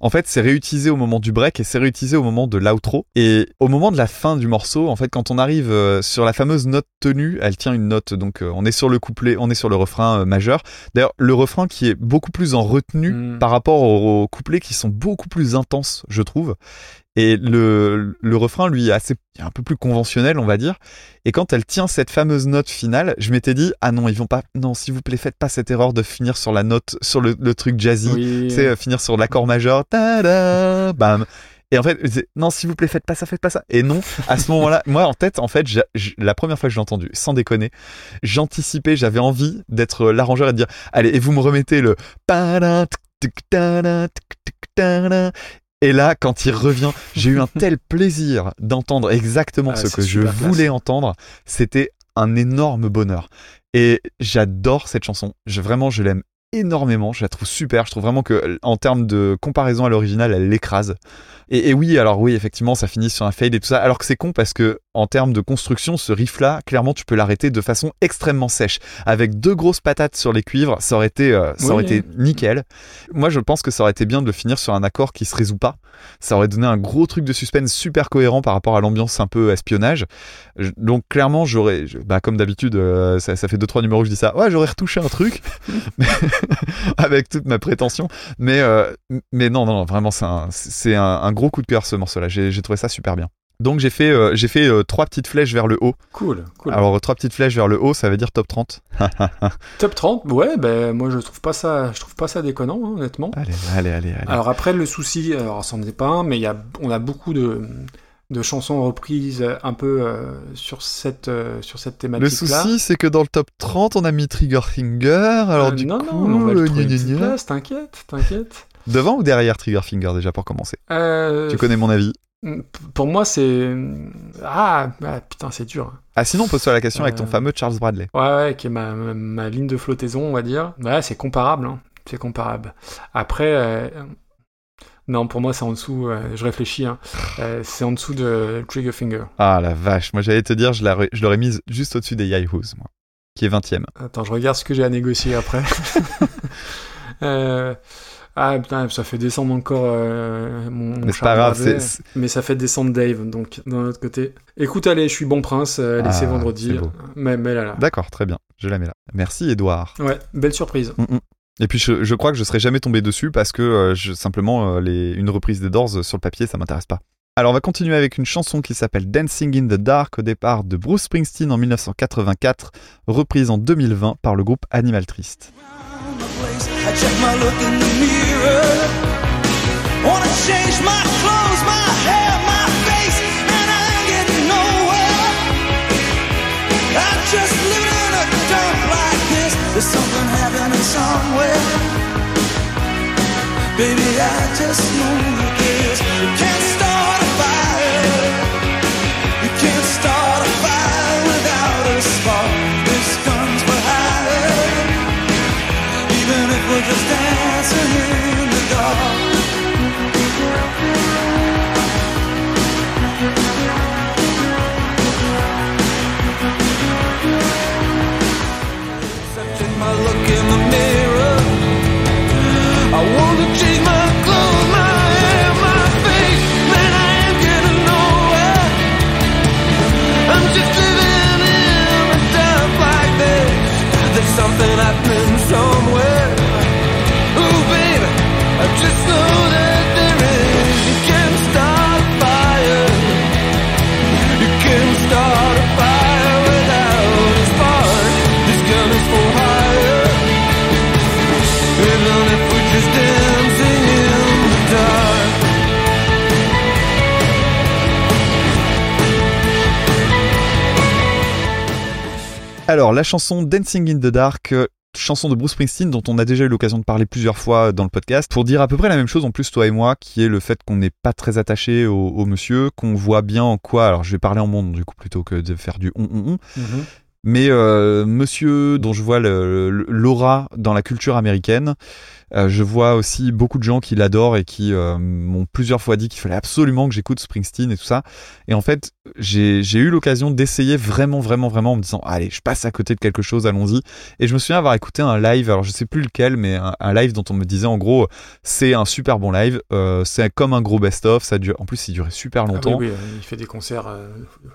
en fait, c'est réutilisé au moment du break et c'est réutilisé au moment de l'outro. Et au moment de la fin du morceau, en fait, quand on arrive euh, sur la fameuse note tenue, elle tient une note, donc euh, on est sur le couplet, on est sur le refrain euh, majeur. D'ailleurs, le refrain qui est beaucoup plus en retenue Mm. par rapport aux couplets qui sont beaucoup plus intenses, je trouve. Et le, le refrain, lui, est assez, un peu plus conventionnel, on va dire. Et quand elle tient cette fameuse note finale, je m'étais dit, ah non, ils vont pas, non, s'il vous plaît, faites pas cette erreur de finir sur la note, sur le, le truc jazzy. Oui. Sais, euh, finir sur l'accord majeur, tada, bam. Et en fait, c'est, non, s'il vous plaît, faites pas ça, faites pas ça. Et non, à ce moment-là, moi, en tête, en fait, j'- la première fois que j'ai entendu, sans déconner, j'anticipais, j'avais envie d'être l'arrangeur et de dire, allez, et vous me remettez le Et là, quand il revient, j'ai eu un (laughs) tel plaisir d'entendre exactement Ah, ce que je classe. voulais entendre. C'était un énorme bonheur. Et j'adore cette chanson. Je, vraiment, je l'aime énormément. Je la trouve super. Je trouve vraiment que, en termes de comparaison à l'original, elle l'écrase. Et, et oui, alors oui, effectivement, ça finit sur un fade et tout ça. Alors que c'est con parce que, en termes de construction, ce riff-là, clairement, tu peux l'arrêter de façon extrêmement sèche. Avec deux grosses patates sur les cuivres, ça aurait été, euh, ça Oui. aurait été nickel. Moi, je pense que ça aurait été bien de le finir sur un accord qui se résout pas. Ça aurait donné un gros truc de suspense super cohérent par rapport à l'ambiance un peu espionnage. Je- Donc clairement, j'aurais, bah, comme d'habitude, euh, ça, ça fait deux trois numéros que je dis ça. Ouais, j'aurais retouché un truc (laughs) avec toute ma prétention. Mais euh, mais non, non, non, vraiment, c'est un, un, un gros coup de cœur ce morceau-là. J'ai trouvé ça super bien. Donc j'ai fait, euh, j'ai fait euh, trois petites flèches vers le haut. Cool, cool. Alors trois petites flèches vers le haut, ça veut dire top 30. (laughs) Top 30, ouais, ben moi je trouve pas ça, je trouve pas ça déconnant, hein, honnêtement. allez, allez, allez, allez. Alors après le souci, alors c'en est pas un, mais y a, on a beaucoup de, de chansons reprises euh, un peu euh, sur cette, euh, sur cette le souci, c'est que dans le top 30, on a mis Trigger Finger. Alors Euh, du non, coup, non, on va place, t'inquiète, t'inquiète. devant ou derrière Trigger Finger déjà pour commencer? Tu connais mon avis. Pour moi, c'est ah, ah, putain, c'est dur. Ah sinon, pose-toi la question avec ton Euh, fameux Charles Bradley. Ouais, ouais, qui est ma, ma, ma ligne de flottaison, on va dire. Ouais, c'est comparable, hein. c'est comparable. Après, euh, non, pour moi, c'est en dessous. euh, je réfléchis. hein. C'est en dessous de Trigger Finger. Ah la vache, moi j'allais te dire, je l'aurais je l'aurais mise juste au-dessus des Yahoos, moi, qui est 20ème. Attends, je regarde ce que j'ai à négocier après. (laughs) Euh, Ah putain, ça fait descendre encore euh, mon, mon Mais c'est pas grave, c'est- c'est- Mais ça fait descendre Dave, donc d'un autre côté. Écoute, allez, je suis bon prince. Euh, allez, Ah, c'est vendredi. c'est beau. Mais, mais là, là. D'accord, très bien, je la mets là. Merci Edouard. Ouais, belle surprise. Mm, mm. Et puis je, je crois que je serais jamais tombé dessus parce que euh, je, simplement euh, les, une reprise des Doors sur le papier ça m'intéresse pas. Alors on va continuer avec une chanson qui s'appelle Dancing in the Dark au départ de Bruce Springsteen en 1984, reprise en 2020 par le groupe Animal Trist. I check my look in the mirror. Wanna change my clothes, my hair, my face, and I ain't getting nowhere. I just live in a dump like this. There's something happening somewhere. Baby, I just know this. You can't start Alors la chanson Dancing in the Dark, euh, chanson de Bruce Springsteen dont on a déjà eu l'occasion de parler plusieurs fois dans le podcast, pour dire à peu près la même chose en plus toi et moi, qui est le fait qu'on n'est pas très attaché au, au monsieur, qu'on voit bien en quoi, alors je vais parler en monde du coup plutôt que de faire du on on on, Mhm. Mais euh, monsieur dont je vois l'aura dans la culture américaine, euh, je vois aussi beaucoup de gens qui l'adorent et qui euh, m'ont plusieurs fois dit qu'il fallait absolument que j'écoute Springsteen et tout ça. Et en fait, j'ai j'ai eu l'occasion d'essayer vraiment, vraiment, vraiment en me disant, allez, je passe à côté de quelque chose, allons-y. Et je me souviens avoir écouté un live, alors je sais plus lequel, mais un, un live dont on me disait en gros, c'est un super bon live, euh, c'est comme un gros best-of, ça dure, en plus il durait super Ah oui, longtemps oui, il fait des concerts euh,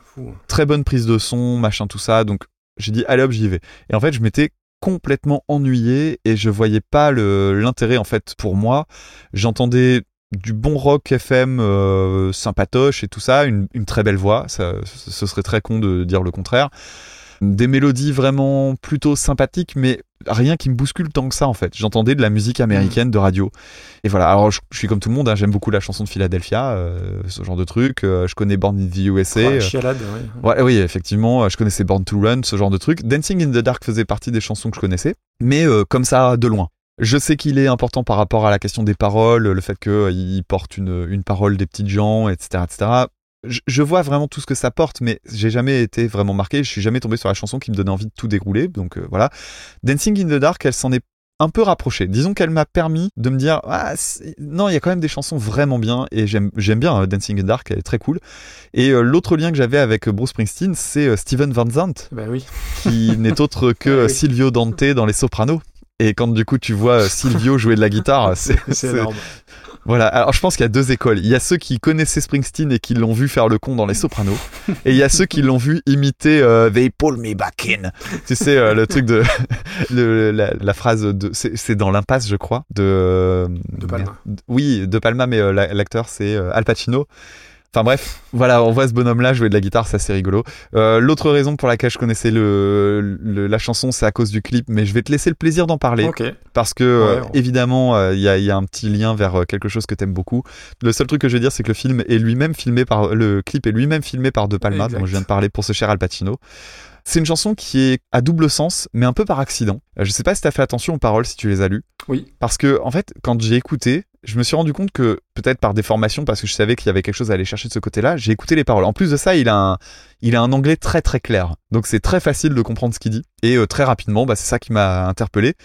fous. très bonne prise de son, machin, tout ça. Donc j'ai dit, allez hop, j'y vais. Et en fait, je m'étais complètement ennuyé et je voyais pas l'intérêt en fait pour moi. J'entendais du bon rock FM euh, sympatoche et tout ça, une, une très belle voix, ça, ce serait très con de dire le contraire. Des mélodies vraiment plutôt sympathiques, mais rien qui me bouscule tant que ça en fait. J'entendais de la musique américaine de radio. Et voilà, alors je, je suis comme tout le monde, hein, j'aime beaucoup la chanson de Philadelphia, euh, ce genre de truc. Euh, je connais Born in the USA. Ouais, chialade, ouais. Ouais, oui, effectivement, euh, je connaissais Born to Run, ce genre de truc. Dancing in the Dark faisait partie des chansons que je connaissais, mais euh, comme ça, de loin. Je sais qu'il est important par rapport à la question des paroles, le fait qu'il porte une, une parole des petites gens, etc., etc. Je, vois vraiment tout ce que ça porte, mais j'ai jamais été vraiment marqué. Je suis jamais tombé sur la chanson qui me donnait envie de tout dérouler. Donc euh, voilà. Dancing in the Dark, elle s'en est un peu rapprochée. Disons qu'elle m'a permis de me dire ah, non, il y a quand même des chansons vraiment bien et j'aime bien euh, Dancing in the Dark, elle est très cool. Et euh, l'autre lien que j'avais avec Bruce Springsteen, c'est Steven Van Zandt Bah oui. qui (laughs) n'est autre que Oui. Silvio Dante dans Les Sopranos. Et quand du coup tu vois Silvio jouer de la guitare, (laughs) c'est- énorme. Voilà. Alors je pense qu'il y a deux écoles. Il y a ceux qui connaissaient Springsteen et qui l'ont vu faire le con dans Les Sopranos, (laughs) et il y a ceux qui l'ont vu imiter euh, They pull me back in. Tu sais euh, le truc de (laughs) le- la, la phrase de c'est c'est dans l'impasse je crois de De Palma. Oui, de Palma, mais euh, la- l'acteur c'est euh, Al Pacino. Enfin bref, voilà, on voit ce bonhomme-là jouer de la guitare, ça c'est rigolo. Euh, L'autre raison pour laquelle je connaissais le, le- la chanson, c'est à cause du clip, mais je vais te laisser le plaisir d'en parler Ok. parce que euh, Ouais, évidemment euh, il y, a, y a un petit lien vers euh, quelque chose que t'aimes beaucoup. Le seul truc que je veux dire, c'est que le film est lui-même filmé par le clip est lui-même filmé par De Palma, Exact. dont je viens de parler pour ce cher Al Pacino. C'est une chanson qui est à double sens, mais un peu par accident. Je sais pas si t'as fait attention aux paroles, si tu les as lues. Oui. Parce que, en fait, quand j'ai écouté, je me suis rendu compte que, peut-être par déformation, parce que je savais qu'il y avait quelque chose à aller chercher de ce côté-là, j'ai écouté les paroles. En plus de ça, il a un, il a un anglais très très clair. Donc c'est très facile de comprendre ce qu'il dit. Et euh, très rapidement, bah, c'est ça qui m'a interpellé.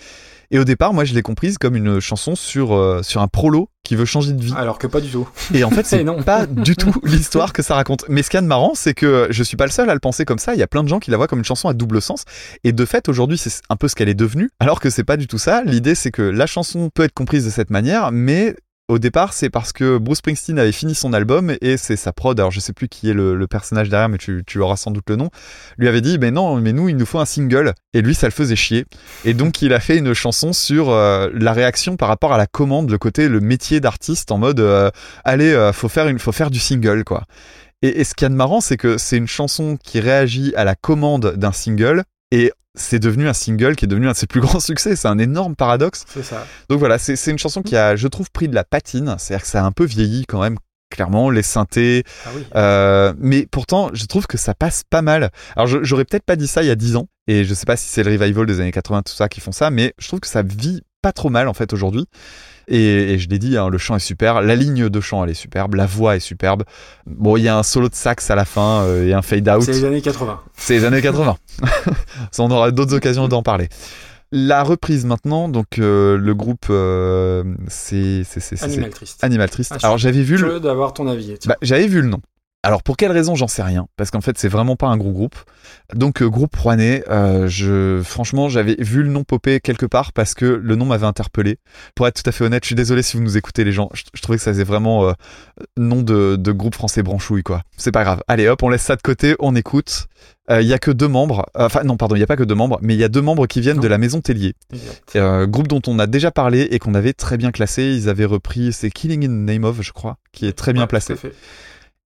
Et au départ, moi, je l'ai comprise comme une chanson sur, euh, sur un prolo qui veut changer de vie. Alors que pas du tout. Et en fait, (laughs) c'est non. pas du tout (laughs) l'histoire que ça raconte. Mais ce qu'il y a de marrant, c'est que je suis pas le seul à le penser comme ça. Il y a plein de gens qui la voient comme une chanson à double sens. Et de fait, aujourd'hui, c'est un peu ce qu'elle est devenue. Alors que c'est pas du tout ça. L'idée, c'est que la chanson peut être comprise de cette manière, mais au départ, c'est parce que Bruce Springsteen avait fini son album et c'est sa prod. Alors, je sais plus qui est le, personnage derrière, mais tu, auras sans doute le nom. Lui avait dit, mais non, mais nous, il nous faut un single. Et lui, ça le faisait chier. Et donc, il a fait une chanson sur euh, la réaction par rapport à la commande, le côté, le métier d'artiste en mode, euh, allez, euh, faut faire faut faire du single, quoi. Et, et ce qu'il y a de marrant, c'est que c'est une chanson qui réagit à la commande d'un single et c'est devenu un single qui est devenu un de ses plus (laughs) grands succès. C'est un énorme paradoxe. C'est ça. Donc voilà, c'est une chanson qui a, je trouve, pris de la patine. C'est-à-dire que ça a un peu vieilli quand même. Clairement, les synthés, Ah oui. euh, mais pourtant, je trouve que ça passe pas mal. Alors, j'aurais peut-être pas dit ça il y a 10 ans, et je sais pas si c'est le revival des années 80, tout ça qui font ça, mais je trouve que ça vit pas trop mal en fait aujourd'hui. Et, et je l'ai dit, hein, le chant est super, la ligne de chant elle est superbe, la voix est superbe. Bon, il y a un solo de sax à la fin euh, et un fade out. C'est les années 80. C'est les années 80. (laughs) Ça, on aura d'autres occasions d'en parler. La reprise maintenant, donc euh, le groupe, euh, c'est Animal triste. Animal Triste. Ah, Alors j'avais vu le, d'avoir ton avis. bah, j'avais vu le nom. Alors pour quelle raison j'en sais rien parce qu'en fait c'est vraiment pas un gros groupe. Donc euh, groupe Rouennais, euh, je franchement j'avais vu le nom popper quelque part parce que le nom m'avait interpellé. Pour être tout à fait honnête, je suis désolé si vous nous écoutez les gens, je, je trouvais que ça faisait vraiment euh, nom de, de groupe français branchouille quoi. C'est pas grave. Allez hop, on laisse ça de côté, on écoute. Il y a que deux membres, enfin non pardon, il y a pas que deux membres, mais il y a deux membres qui viennent Non. de la maison Tellier. Groupe dont on a déjà parlé et qu'on avait très bien classé. Ils avaient repris, c'est Killing in the Name of, je crois, qui est très bien Ouais, placé.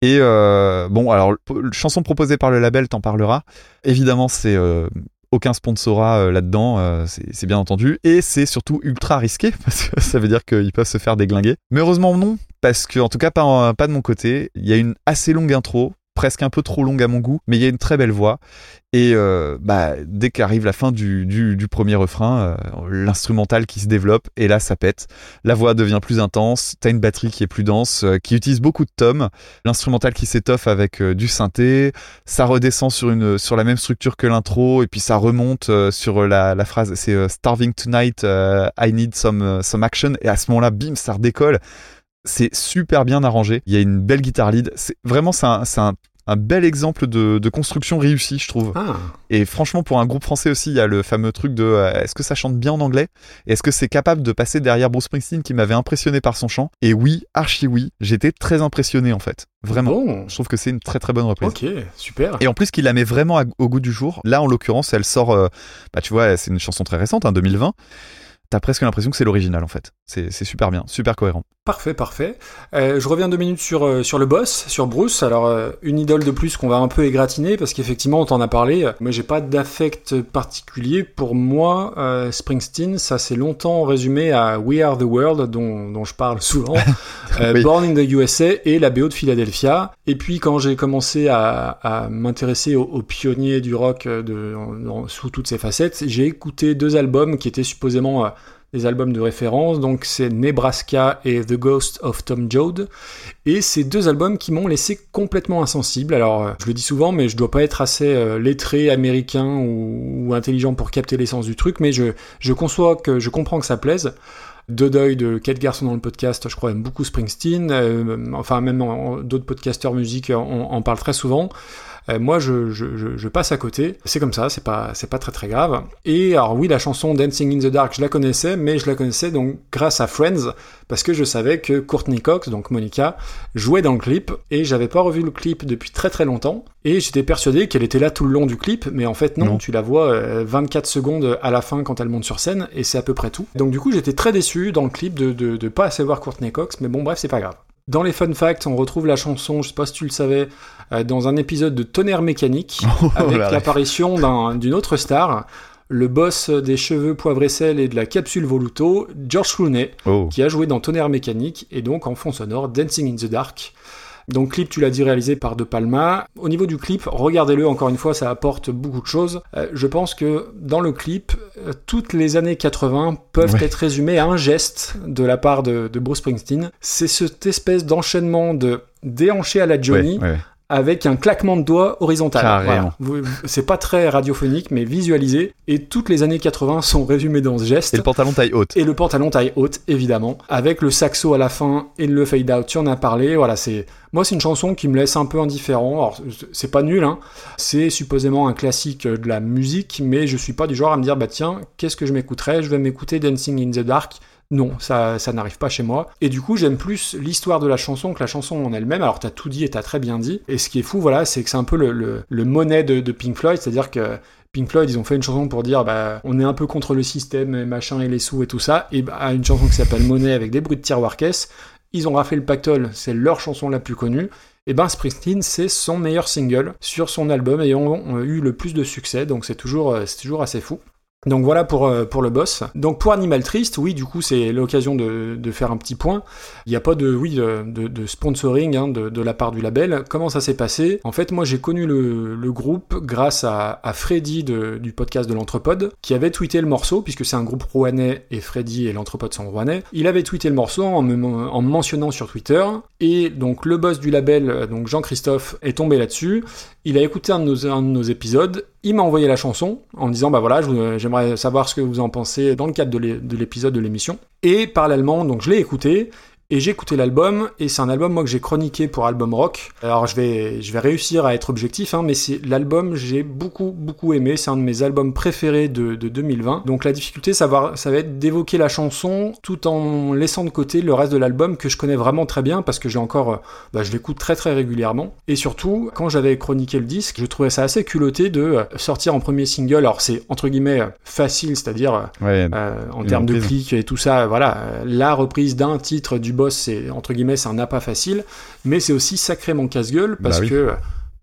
Et euh, bon, alors, chanson proposée par le label, t'en parleras. Évidemment, c'est euh, aucun sponsorat euh, là-dedans, c'est bien entendu. Et c'est surtout ultra risqué, (laughs) parce que ça veut dire qu'ils peuvent se faire déglinguer. Mais heureusement, non, parce que, en tout cas, pas de mon côté. Il y a une assez longue intro presque un peu trop longue à mon goût, mais il y a une très belle voix. Et euh, bah, dès qu'arrive la fin du, du, premier refrain, euh, l'instrumental qui se développe, et là ça pète. La voix devient plus intense, t'as une batterie qui est plus dense, euh, qui utilise beaucoup de tomes, l'instrumental qui s'étoffe avec du synthé, ça redescend sur, une, sur la même structure que l'intro, et puis ça remonte sur la, la phrase, c'est Starving Tonight, I need some, some action, et à ce moment-là, bim, ça redécolle. C'est super bien arrangé, il y a une belle guitare lead, c'est vraiment c'est un, c'est un un bel exemple de, de construction réussie, je trouve. Ah, Et franchement, pour un groupe français aussi, il y a le fameux truc de euh, est-ce que ça chante bien en anglais? Est-ce que c'est capable de passer derrière Bruce Springsteen qui m'avait impressionné par son chant? Et oui, archi oui, j'étais très impressionné en fait. Vraiment. bon. Je trouve que c'est une très très bonne reprise. Ok, super. Et en plus qu'il la met vraiment au goût du jour. Là, en l'occurrence, elle sort, euh, bah tu vois, c'est une chanson très récente, hein, 2020. T'as presque l'impression que c'est l'original en fait. C'est super bien, super cohérent. Parfait, parfait. Euh, je reviens deux minutes sur, euh, sur le boss, sur Bruce. Alors, euh, une idole de plus qu'on va un peu égratigner, parce qu'effectivement, on t'en a parlé. Moi, j'ai pas d'affect particulier. Pour moi, Springsteen, ça s'est longtemps résumé à We Are the World, dont, dont je parle souvent. (laughs) Oui. Born in the USA et la BO de Philadelphia. Et puis, quand j'ai commencé à, à m'intéresser aux, aux pionniers du rock de, en- en- sous toutes ses facettes, j'ai écouté deux albums qui étaient supposément... des albums de référence, donc c'est Nebraska et The Ghost of Tom Joad. Et ces deux albums qui m'ont laissé complètement insensible. Alors, euh, je le dis souvent, mais je dois pas être assez euh, lettré, américain ou, intelligent pour capter l'essence du truc, mais je, je conçois que je comprends que ça plaise. De deuil de quatre garçons dans le podcast, je crois aime beaucoup Springsteen. euh, enfin, même d'autres podcasteurs musique en, en parlent très souvent. Euh, moi, je, je, je, je passe à côté. C'est comme ça, c'est pas, c'est pas très très grave. Et alors oui, la chanson Dancing in the Dark, je la connaissais, mais je la connaissais donc grâce à Friends, parce que je savais que Courtney Cox, donc Monica, jouait dans le clip, et j'avais pas revu le clip depuis très très longtemps, et j'étais persuadé qu'elle était là tout le long du clip, mais en fait non, Non. tu la vois euh, 24 secondes à la fin quand elle monte sur scène, et c'est à peu près tout. Donc du coup, j'étais très déçu dans le clip de, de, de pas assez voir Courtney Cox, mais bon bref, c'est pas grave. Dans les fun facts, on retrouve la chanson, je sais pas si tu le savais, euh, dans un épisode de Tonnerre mécanique, (laughs) avec la ref. l'apparition d'un- d'une autre star, le boss des cheveux poivre et sel et de la capsule Voluto, George Clooney, Oh. qui a joué dans Tonnerre mécanique et donc en fond sonore Dancing in the Dark. Donc clip, tu l'as dit, réalisé par De Palma. Au niveau du clip, regardez-le, encore une fois, ça apporte beaucoup de choses. Euh, je pense que dans le clip, euh, toutes les années 80 peuvent Ouais. être résumées à un geste de la part de, de Bruce Springsteen. C'est cette espèce d'enchaînement de déhanché à la Johnny, Ouais, ouais. Avec un claquement de doigts horizontal. Voilà. C'est pas très radiophonique, mais visualisé. Et toutes les années 80 sont résumées dans ce geste. Et le pantalon taille haute. Et le pantalon taille haute, évidemment, avec le saxo à la fin et le fade out, tu en as parlé. Voilà, c'est moi c'est une chanson qui me laisse un peu indifférent. Alors c'est pas nul, hein. C'est supposément un classique de la musique, mais je suis pas du genre à me dire bah tiens, qu'est-ce que je m'écouterais? Je vais m'écouter Dancing in the Dark. Non, ça, ça n'arrive pas chez moi. Et du coup, j'aime plus l'histoire de la chanson que la chanson en elle-même. Alors, t'as tout dit et t'as très bien dit. Et ce qui est fou, voilà, c'est que c'est un peu le, monnaie de, Pink Floyd, c'est-à-dire que Pink Floyd, ils ont fait une chanson pour dire, bah, on est un peu contre le système, et et les sous et tout ça. Et bah, une chanson qui s'appelle Monnaie avec des bruits de tiroir caisse. Ils ont raflé le pactole, c'est leur chanson la plus connue. Et ben Springsteen, c'est son meilleur single sur son album ayant euh, eu le plus de succès, donc c'est toujours, euh, c'est toujours assez fou. Donc voilà pour, euh, pour le boss. Donc pour Animal Triste, oui, du coup, c'est l'occasion de, de faire un petit point. Il n'y a pas de, oui, de, sponsoring hein, de, la part du label. Comment ça s'est passé? En fait, moi, j'ai connu le, le groupe grâce à, à Freddy du podcast de l'Entrepode, qui avait tweeté le morceau, puisque c'est un groupe rouennais et Freddy et l'Entrepode sont rouennais. Il avait tweeté le morceau en me, en me mentionnant sur Twitter. Et donc, le boss du label, euh, donc Jean-Christophe, est tombé là-dessus. Il a écouté un de nos, épisodes, il m'a envoyé la chanson en me disant bah voilà, vous- j'aimerais savoir ce que vous en pensez dans le cadre de l'é- de l'épisode de l'émission. Et parallèlement, donc je l'ai écouté et j'ai écouté l'album et c'est un album moi que j'ai chroniqué pour Album Rock. Alors je vais je vais réussir à être objectif hein, mais c'est l'album j'ai beaucoup beaucoup aimé, c'est un de mes albums préférés de, de 2020. Donc la difficulté ça va ça va être d'évoquer la chanson tout en laissant de côté le reste de l'album que je connais vraiment très bien parce que j'ai encore bah, je l'écoute très très régulièrement. Et surtout, quand j'avais chroniqué le disque, je trouvais ça assez culotté de sortir en premier single. Alors c'est entre guillemets facile, c'est-à-dire euh, Ouais. euh, en termes de clics et tout ça, voilà, la reprise d'un titre du boss, c'est entre guillemets, c'est un appât facile, mais c'est aussi sacrément casse-gueule parce Bah oui. que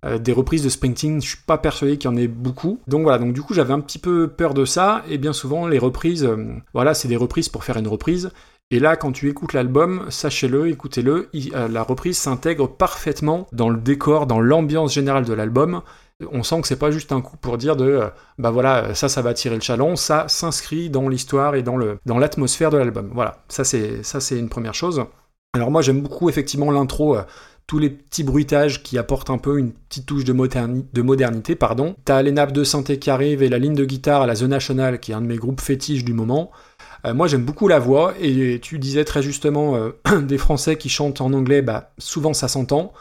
euh, des reprises de Springsteen, je suis pas persuadé qu'il y en ait beaucoup. Donc voilà, donc du coup j'avais un petit peu peur de ça, et bien souvent les reprises, euh, voilà, c'est des reprises pour faire une reprise. Et là, quand tu écoutes l'album, sachez-le, écoutez-le, euh, la reprise s'intègre parfaitement dans le décor, dans l'ambiance générale de l'album. On sent que c'est pas juste un coup pour dire de, euh, bah voilà, ça, ça va tirer le chalon. Ça s'inscrit dans l'histoire et dans l'atmosphère de l'album. Voilà, ça c'est ça c'est une première chose. Alors moi, j'aime beaucoup effectivement l'intro. euh, tous les petits bruitages qui apportent un peu une petite touche de, moderni- de modernité, pardon. T'as les nappes de synthé qui arrivent et la ligne de guitare à la The National, qui est un de mes groupes fétiches du moment. Euh, moi, j'aime beaucoup la voix, et tu disais très justement (clears throat) des Français qui chantent en anglais, bah, souvent ça s'entend.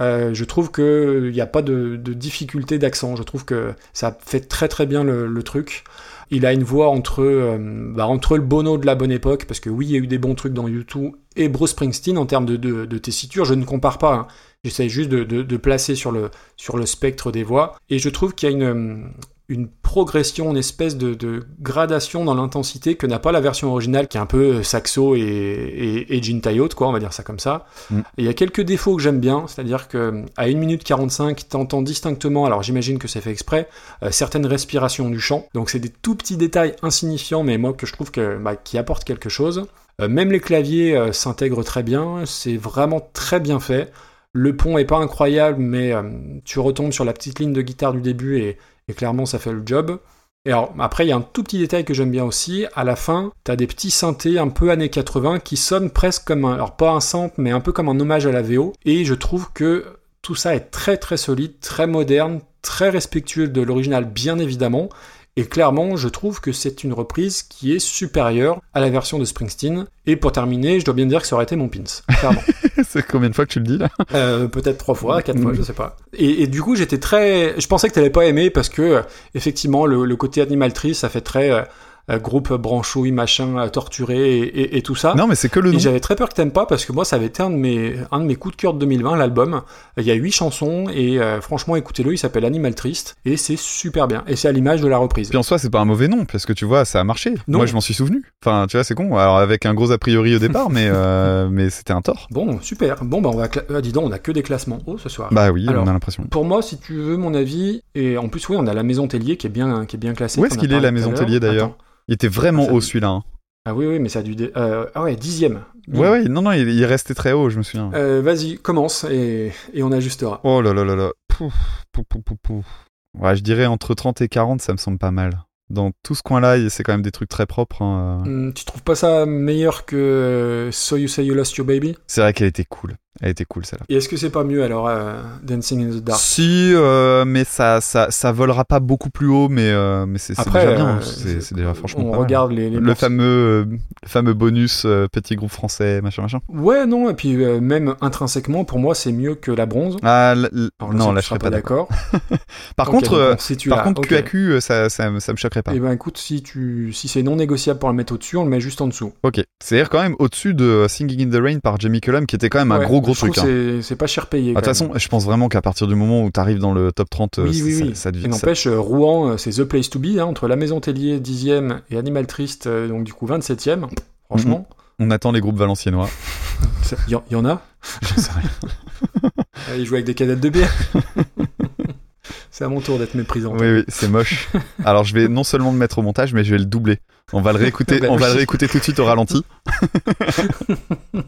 Euh, je trouve qu'il n'y a pas de, difficulté d'accent. Je trouve que ça fait très très bien le, truc. Il a une voix entre, euh, bah, entre le Bono de la bonne époque, parce que oui, il y a eu des bons trucs dans YouTube, et Bruce Springsteen en termes de, tessiture. Je ne compare pas. hein. J'essaie juste de, placer sur le, sur le spectre des voix. Et je trouve qu'il y a une, une progression, une espèce de, de gradation dans l'intensité que n'a pas la version originale, qui est un peu saxo et, et, et quoi, on va dire ça comme ça. Mm. Et il y a quelques défauts que j'aime bien, c'est-à-dire que à 1 minute 45, t'entends distinctement, alors j'imagine que c'est fait exprès, euh, certaines respirations du chant. Donc c'est des tout petits détails insignifiants, mais moi que je trouve que, bah, qui apportent quelque chose. Euh, même les claviers euh, s'intègrent très bien, c'est vraiment très bien fait. Le pont est pas incroyable, mais euh, tu retombes sur la petite ligne de guitare du début et, clairement ça fait le job. Et alors après il y a un tout petit détail que j'aime bien aussi, à la fin t'as des petits synthés un peu années 80 qui sonnent presque comme un, alors pas un sample mais un peu comme un hommage à la VO et je trouve que tout ça est très très solide, très moderne, très respectueux de l'original bien évidemment et clairement je trouve que c'est une reprise qui est supérieure à la version de Springsteen et pour terminer je dois bien dire que ça aurait été mon pins, clairement. (laughs) c'est combien de fois que tu le dis là? Euh, peut-être trois fois, quatre fois, je sais pas. Et, et du coup, j'étais très. Je pensais que t'allais pas aimer parce que euh, effectivement, le, le côté Animal Tree, ça fait très euh, groupe branchouille, machin, euh, torturé et, et- et tout ça. Non, mais c'est que le nom. j'avais très peur que t'aimes pas parce que moi, ça avait été un de mes, un de mes coups de cœur de 2020, l'album. Il y a huit chansons et euh, franchement, écoutez-le, il s'appelle Animal Triste et c'est super bien. Et c'est à l'image de la reprise. Puis en soi, c'est pas un mauvais nom, parce que tu vois, ça a marché. Non. Moi, je m'en suis souvenu. Enfin, tu vois, c'est con. Alors, avec un gros a priori au départ, (laughs) mais, euh, mais c'était un tort. Bon, super. Bon, bah, on va. Ah, dis donc, on a que des classements hauts ce soir. Bah oui, Alors, on a l'impression. Pour moi, si tu veux mon avis, et en plus, oui, on a la maison Tellier qui est bien, qui est bien classée. Où est-ce qu'il est, la maison. Tellier, d'ailleurs? Il était vraiment Ah, haut celui-là. hein. Ah oui, oui, mais ça a dû. dé- euh, Ah ouais, dixième. Ouais, ouais, non, non, il, il est resté très haut, je me souviens. Euh, Vas-y, commence et, et on ajustera. Oh là là là là. Pouf, pouf, pouf, pouf. Ouais, je dirais entre 30 et 40, ça me semble pas mal. Dans tout ce coin-là, c'est quand même des trucs très propres. hein. Hum, tu trouves pas ça meilleur que euh, So You Say You Lost Your Baby? C'est vrai qu'elle était cool. Elle était cool, celle-là. Et est-ce que c'est pas mieux alors euh, Dancing in the Dark? Si, euh, mais ça, ça, ça volera pas beaucoup plus haut, mais, euh, mais c'est déjà bien. C'est déjà franchement On pas mal. regarde les, les le fameux, le fameux bonus petit groupe français, machin, machin. Ouais, non, et puis même intrinsèquement, pour moi, c'est mieux que la bronze. Ah, Alors, non, sais là, tu je serais pas d'accord. (laughs) Par contre, on situe par contre, Ok. QAQ, ça, ça, me- ça me choquerait pas. Eh ben écoute, si tu si c'est non négociable pour le mettre au-dessus, on le met juste en dessous. Ok. C'est-à-dire quand même au-dessus de Singing in the Rain par Jamie Cullum, qui était quand même un Ouais, gros gros je truc. hein. c'est- pas cher payé. Ah, De toute façon, je pense vraiment qu'à partir du moment où tu arrives dans le top 30, euh, Oui, oui, ça, oui. ça devient. Ça- n'empêche, euh, Rouen, euh, c'est The Place to Be, hein, entre La Maison Tellier, 10ème, et Animal Triste, donc du coup 27ème. Franchement, On attend les groupes valenciennois. (laughs) il y, en- y en a? J'en sais rien. Euh, (laughs) Ils jouent avec des cadettes de bière. (laughs) c'est à mon tour d'être méprisant. Oui, oui, c'est moche. (laughs) Alors, je vais non seulement le mettre au montage, mais je vais le doubler. On va le réécouter, (laughs) Bah on va le réécouter tout de suite au ralenti. (laughs)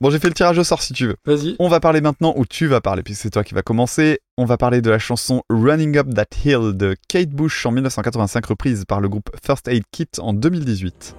bon, j'ai fait le tirage au sort si tu veux. Vas-y. On va parler maintenant, ou tu vas parler, puisque c'est toi qui vas commencer. On va parler de la chanson Running Up That Hill de Kate Bush en 1985, reprise par le groupe First Aid Kit en 2018.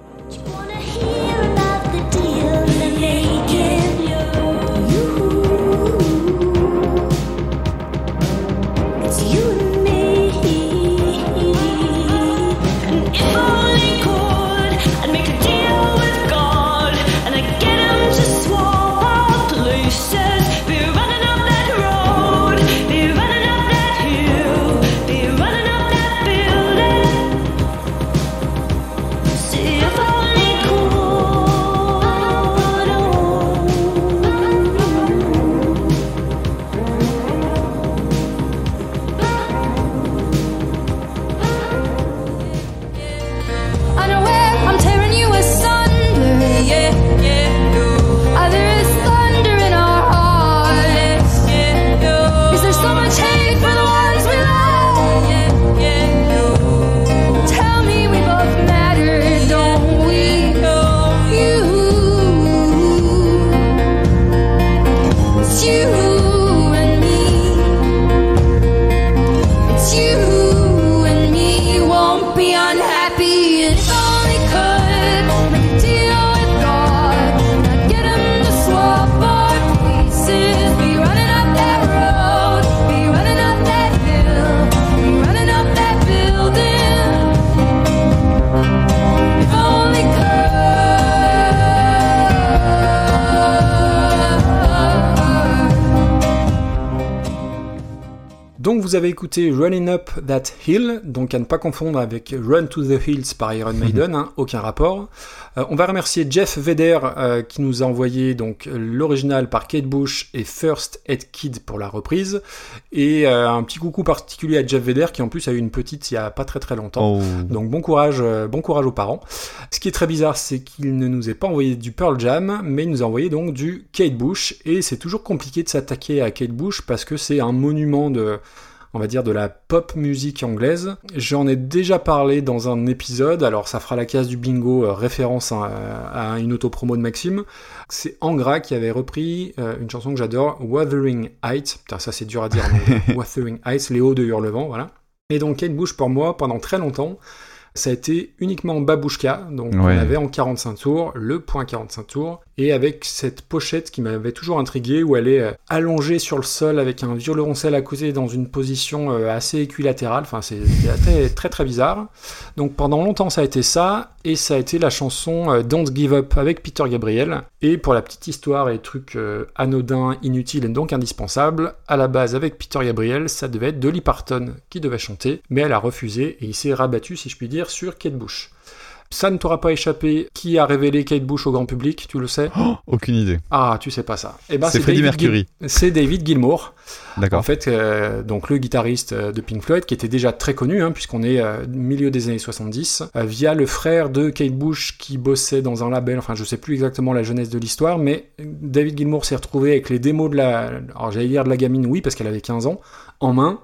Donc vous avez écouté Running Up That Hill, donc à ne pas confondre avec Run to the Hills par Iron (laughs) Maiden, hein, aucun rapport. Euh, on va remercier Jeff Vedder euh, qui nous a envoyé donc l'original par Kate Bush et First Aid Kid pour la reprise, et euh, un petit coucou particulier à Jeff Vedder qui en plus a eu une petite il y a pas très très longtemps. Oh. Donc bon courage, bon courage aux parents. Ce qui est très bizarre, c'est qu'il ne nous a pas envoyé du Pearl Jam, mais il nous a envoyé donc du Kate Bush, et c'est toujours compliqué de s'attaquer à Kate Bush parce que c'est un monument de on va dire de la pop musique anglaise. J'en ai déjà parlé dans un épisode, alors ça fera la case du bingo, euh, référence à, à une autopromo de Maxime. C'est Angra qui avait repris euh, une chanson que j'adore, Wuthering Heights. Putain, ça c'est dur à dire, mais (laughs) Wuthering Heights, les hauts de Hurlevent, voilà. Et donc Kate Bush, pour moi, pendant très longtemps, ça a été uniquement en babouchka, donc on avait en 45 tours, le point 45 tours, et avec cette pochette qui m'avait toujours intrigué, où elle est euh, allongée sur le sol avec un violoncelle à côté dans une position euh, assez équilatérale, enfin c'est très, très très bizarre. Donc pendant longtemps ça a été ça, et ça a été la chanson euh, Don't Give Up avec Peter Gabriel. Et pour la petite histoire et trucs anodins, inutiles et donc indispensables, à la base avec Peter Gabriel, ça devait être Dolly Parton qui devait chanter, mais elle a refusé et il s'est rabattu, si je puis dire, sur Kate Bush. Ça ne t'aura pas échappé. Qui a révélé Kate Bush au grand public Tu le sais Oh, aucune idée. Ah, tu sais pas ça. Eh ben, c'est Freddie David Mercury. C'est David Gilmour. D'accord. En fait, euh, donc le guitariste euh, de Pink Floyd, qui était déjà très connu, hein, puisqu'on est euh, milieu des années 70, euh, via le frère de Kate Bush qui bossait dans un label, enfin je sais plus exactement la jeunesse de l'histoire, mais David Gilmour s'est retrouvé avec les démos de la... Alors j'allais dire de la gamine, oui, parce qu'elle avait 15 ans, en main.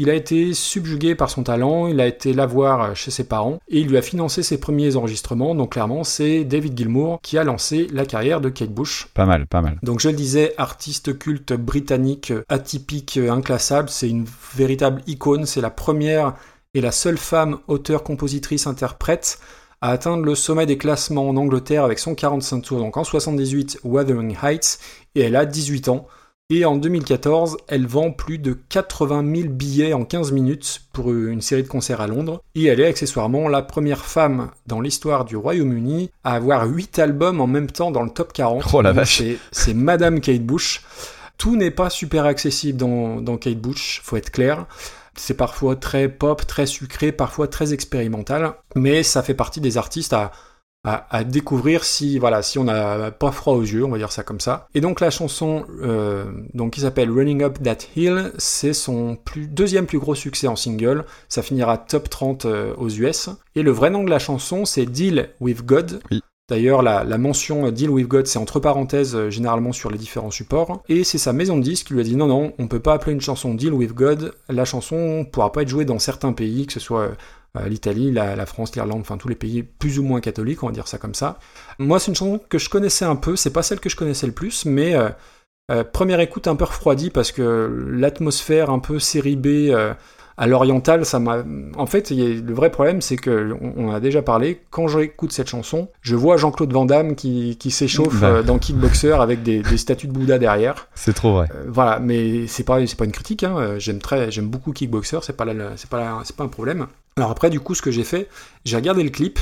Il a été subjugué par son talent, il a été la voir euh, chez ses parents, et il lui a financé ses premiers enregistrements, donc clairement c'est David Gilmour qui a lancé la carrière de Kate Bush. Pas mal, pas mal. Donc je le disais, artiste culte britannique, atypique, inclassable, c'est une véritable icône, c'est la première et la seule femme auteure, compositrice, interprète à atteindre le sommet des classements en Angleterre avec son 45 tours, donc en 78 Wuthering Heights, et elle a 18 ans. Et en 2014, elle vend plus de 80 000 billets en 15 minutes pour une série de concerts à Londres. Et elle est accessoirement la première femme dans l'histoire du Royaume-Uni à avoir 8 albums en même temps dans le top 40. Oh la Donc vache. c'est- Madame Kate Bush. Tout n'est pas super accessible dans, dans Kate Bush, faut être clair. C'est parfois très pop, très sucré, parfois très expérimental, mais ça fait partie des artistes à, à, à découvrir si voilà si on n'a pas froid aux yeux, on va dire ça comme ça. Et donc la chanson euh, donc qui s'appelle Running Up That Hill, c'est son plus, deuxième plus gros succès en single. Ça finira top 30 euh, aux US. Et le vrai nom de la chanson, c'est Deal with God. Oui. D'ailleurs, la, la mention Deal with God, c'est entre parenthèses euh, généralement sur les différents supports. Et c'est sa maison de disques qui lui a dit non, non, on peut pas appeler une chanson Deal with God. La chanson pourra pas être jouée dans certains pays, que ce soit l'Italie, la, France, l'Irlande, enfin tous les pays plus ou moins catholiques, on va dire ça comme ça. Moi, c'est une chanson que je connaissais un peu, c'est pas celle que je connaissais le plus, mais euh, euh, première écoute un peu refroidie parce que l'atmosphère un peu série B euh, à l'oriental, ça m'a. En fait, il y a- le vrai problème, c'est que on, a déjà parlé. Quand j'écoute cette chanson, je vois Jean-Claude Van Damme qui, qui s'échauffe Bah. euh, dans Kickboxer avec des, des statues de Bouddha derrière. C'est trop vrai. Euh, voilà, mais c'est pas c'est pas une critique. Hein. Euh, J'aime très j'aime beaucoup Kickboxer, c'est pas la- c'est pas la- c'est pas un problème. Alors après, du coup, ce que j'ai fait, j'ai regardé le clip.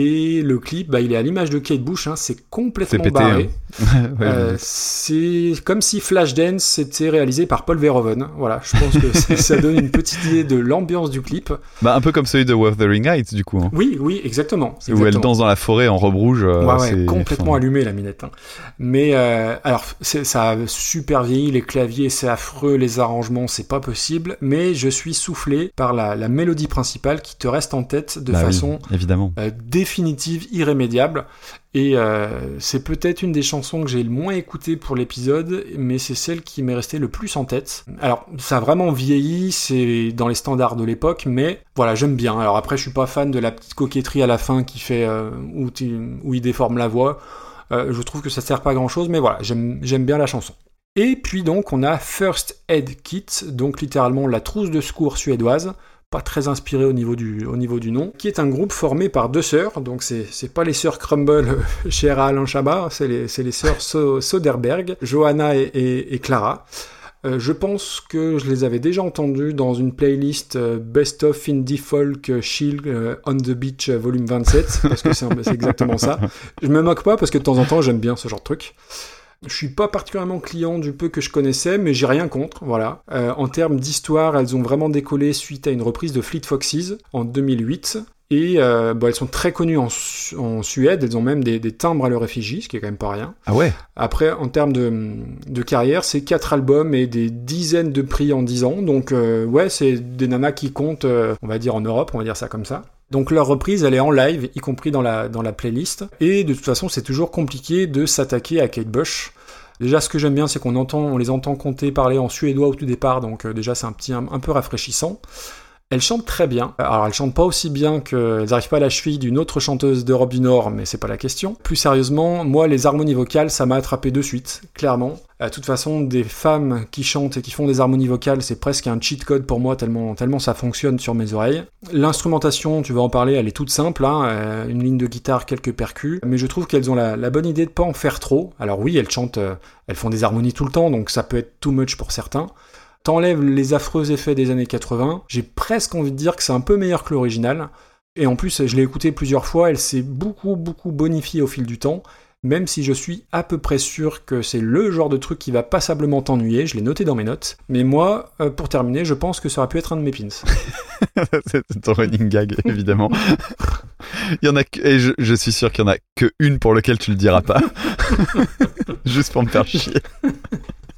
Et le clip, bah, il est à l'image de Kate Bush, hein, c'est complètement pété, barré. (laughs) Ouais, Euh, c'est comme si Flashdance était réalisé par Paul Verhoeven. Voilà, je pense que ça- donne une petite idée de l'ambiance du clip. Bah, un peu comme celui de Wuthering Heights, du coup. hein. Oui, oui, exactement. Où elle danse dans la forêt en robe rouge. euh, Ouais, c'est- complètement enfin, allumé la minette. hein. Mais euh, alors, ça a super vieilli, les claviers, c'est affreux, les arrangements, c'est pas possible. Mais je suis soufflé par la, la mélodie principale qui te reste en tête de bah oui, façon évidemment. euh, définitive, irrémédiable. Et euh, c'est peut-être une des chansons que j'ai le moins écoutée pour l'épisode, mais c'est celle qui m'est restée le plus en tête. Alors, ça a vraiment vieilli, c'est dans les standards de l'époque, mais voilà, j'aime bien. Alors après, je suis pas fan de la petite coquetterie à la fin qui fait euh, où, il déforme la voix. Euh, je trouve que ça sert pas à grand chose, mais voilà, j'aime bien la chanson. Et puis donc, on a First Aid Kit, donc littéralement la trousse de secours suédoise pas très inspiré au niveau du, au niveau du nom, qui est un groupe formé par deux sœurs, donc c'est, pas les sœurs Crumble euh, (laughs) chez Alain Chabat, c'est les, les sœurs So- Soderbergh, Johanna et, Clara. Euh, je pense que je les avais déjà entendues dans une playlist euh, Best of Indie Folk Chill euh, on the Beach euh, volume 27, parce que c'est exactement ça. Je me moque pas parce que de temps en temps j'aime bien ce genre de truc. Je suis pas particulièrement client du peu que je connaissais, mais j'ai rien contre, voilà. Euh, en termes d'histoire, elles ont vraiment décollé suite à une reprise de Fleet Foxes en 2008. Et euh, bon, elles sont très connues en, Su- en Suède, elles ont même des, des timbres à leur effigie, ce qui est quand même pas rien. Ah ouais? Après, en termes de, de carrière, c'est quatre albums et des dizaines de prix en 10 ans. Donc, euh, ouais, c'est des nanas qui comptent, on va dire, en Europe, on va dire ça comme ça. Donc, leur reprise, elle est en live, y compris dans la, dans la playlist. Et de toute façon, c'est toujours compliqué de s'attaquer à Kate Bush. Déjà, ce que j'aime bien, c'est qu'on entend, on les entend compter parler en suédois au tout départ. Donc, euh, déjà, c'est un petit, un, un peu rafraîchissant. Elles chantent très bien. Alors, elles chantent pas aussi bien qu'elles n'arrivent pas à la cheville d'une autre chanteuse d'Europe du Nord, mais c'est pas la question. Plus sérieusement, moi, les harmonies vocales, ça m'a attrapé de suite, clairement. Euh, De toute façon, des femmes qui chantent et qui font des harmonies vocales, c'est presque un cheat code pour moi, tellement, tellement ça fonctionne sur mes oreilles. L'instrumentation, tu vas en parler, elle est toute simple, hein, euh, une ligne de guitare, quelques percus, mais je trouve qu'elles ont la, la bonne idée de pas en faire trop. Alors oui, elles chantent, euh, elles font des harmonies tout le temps, donc ça peut être too much pour certains. T'enlèves les affreux effets des années 80, j'ai presque envie de dire que c'est un peu meilleur que l'original. Et en plus, je l'ai écouté plusieurs fois, elle s'est beaucoup, beaucoup bonifiée au fil du temps, même si je suis à peu près sûr que c'est le genre de truc qui va passablement t'ennuyer, je l'ai noté dans mes notes. Mais moi, euh, pour terminer, je pense que ça aurait pu être un de mes pins. (laughs) C'est ton running gag, évidemment. Il y en a et je, je suis sûr qu'il y en a que une pour lequel tu le diras pas. (laughs) Juste pour me faire chier.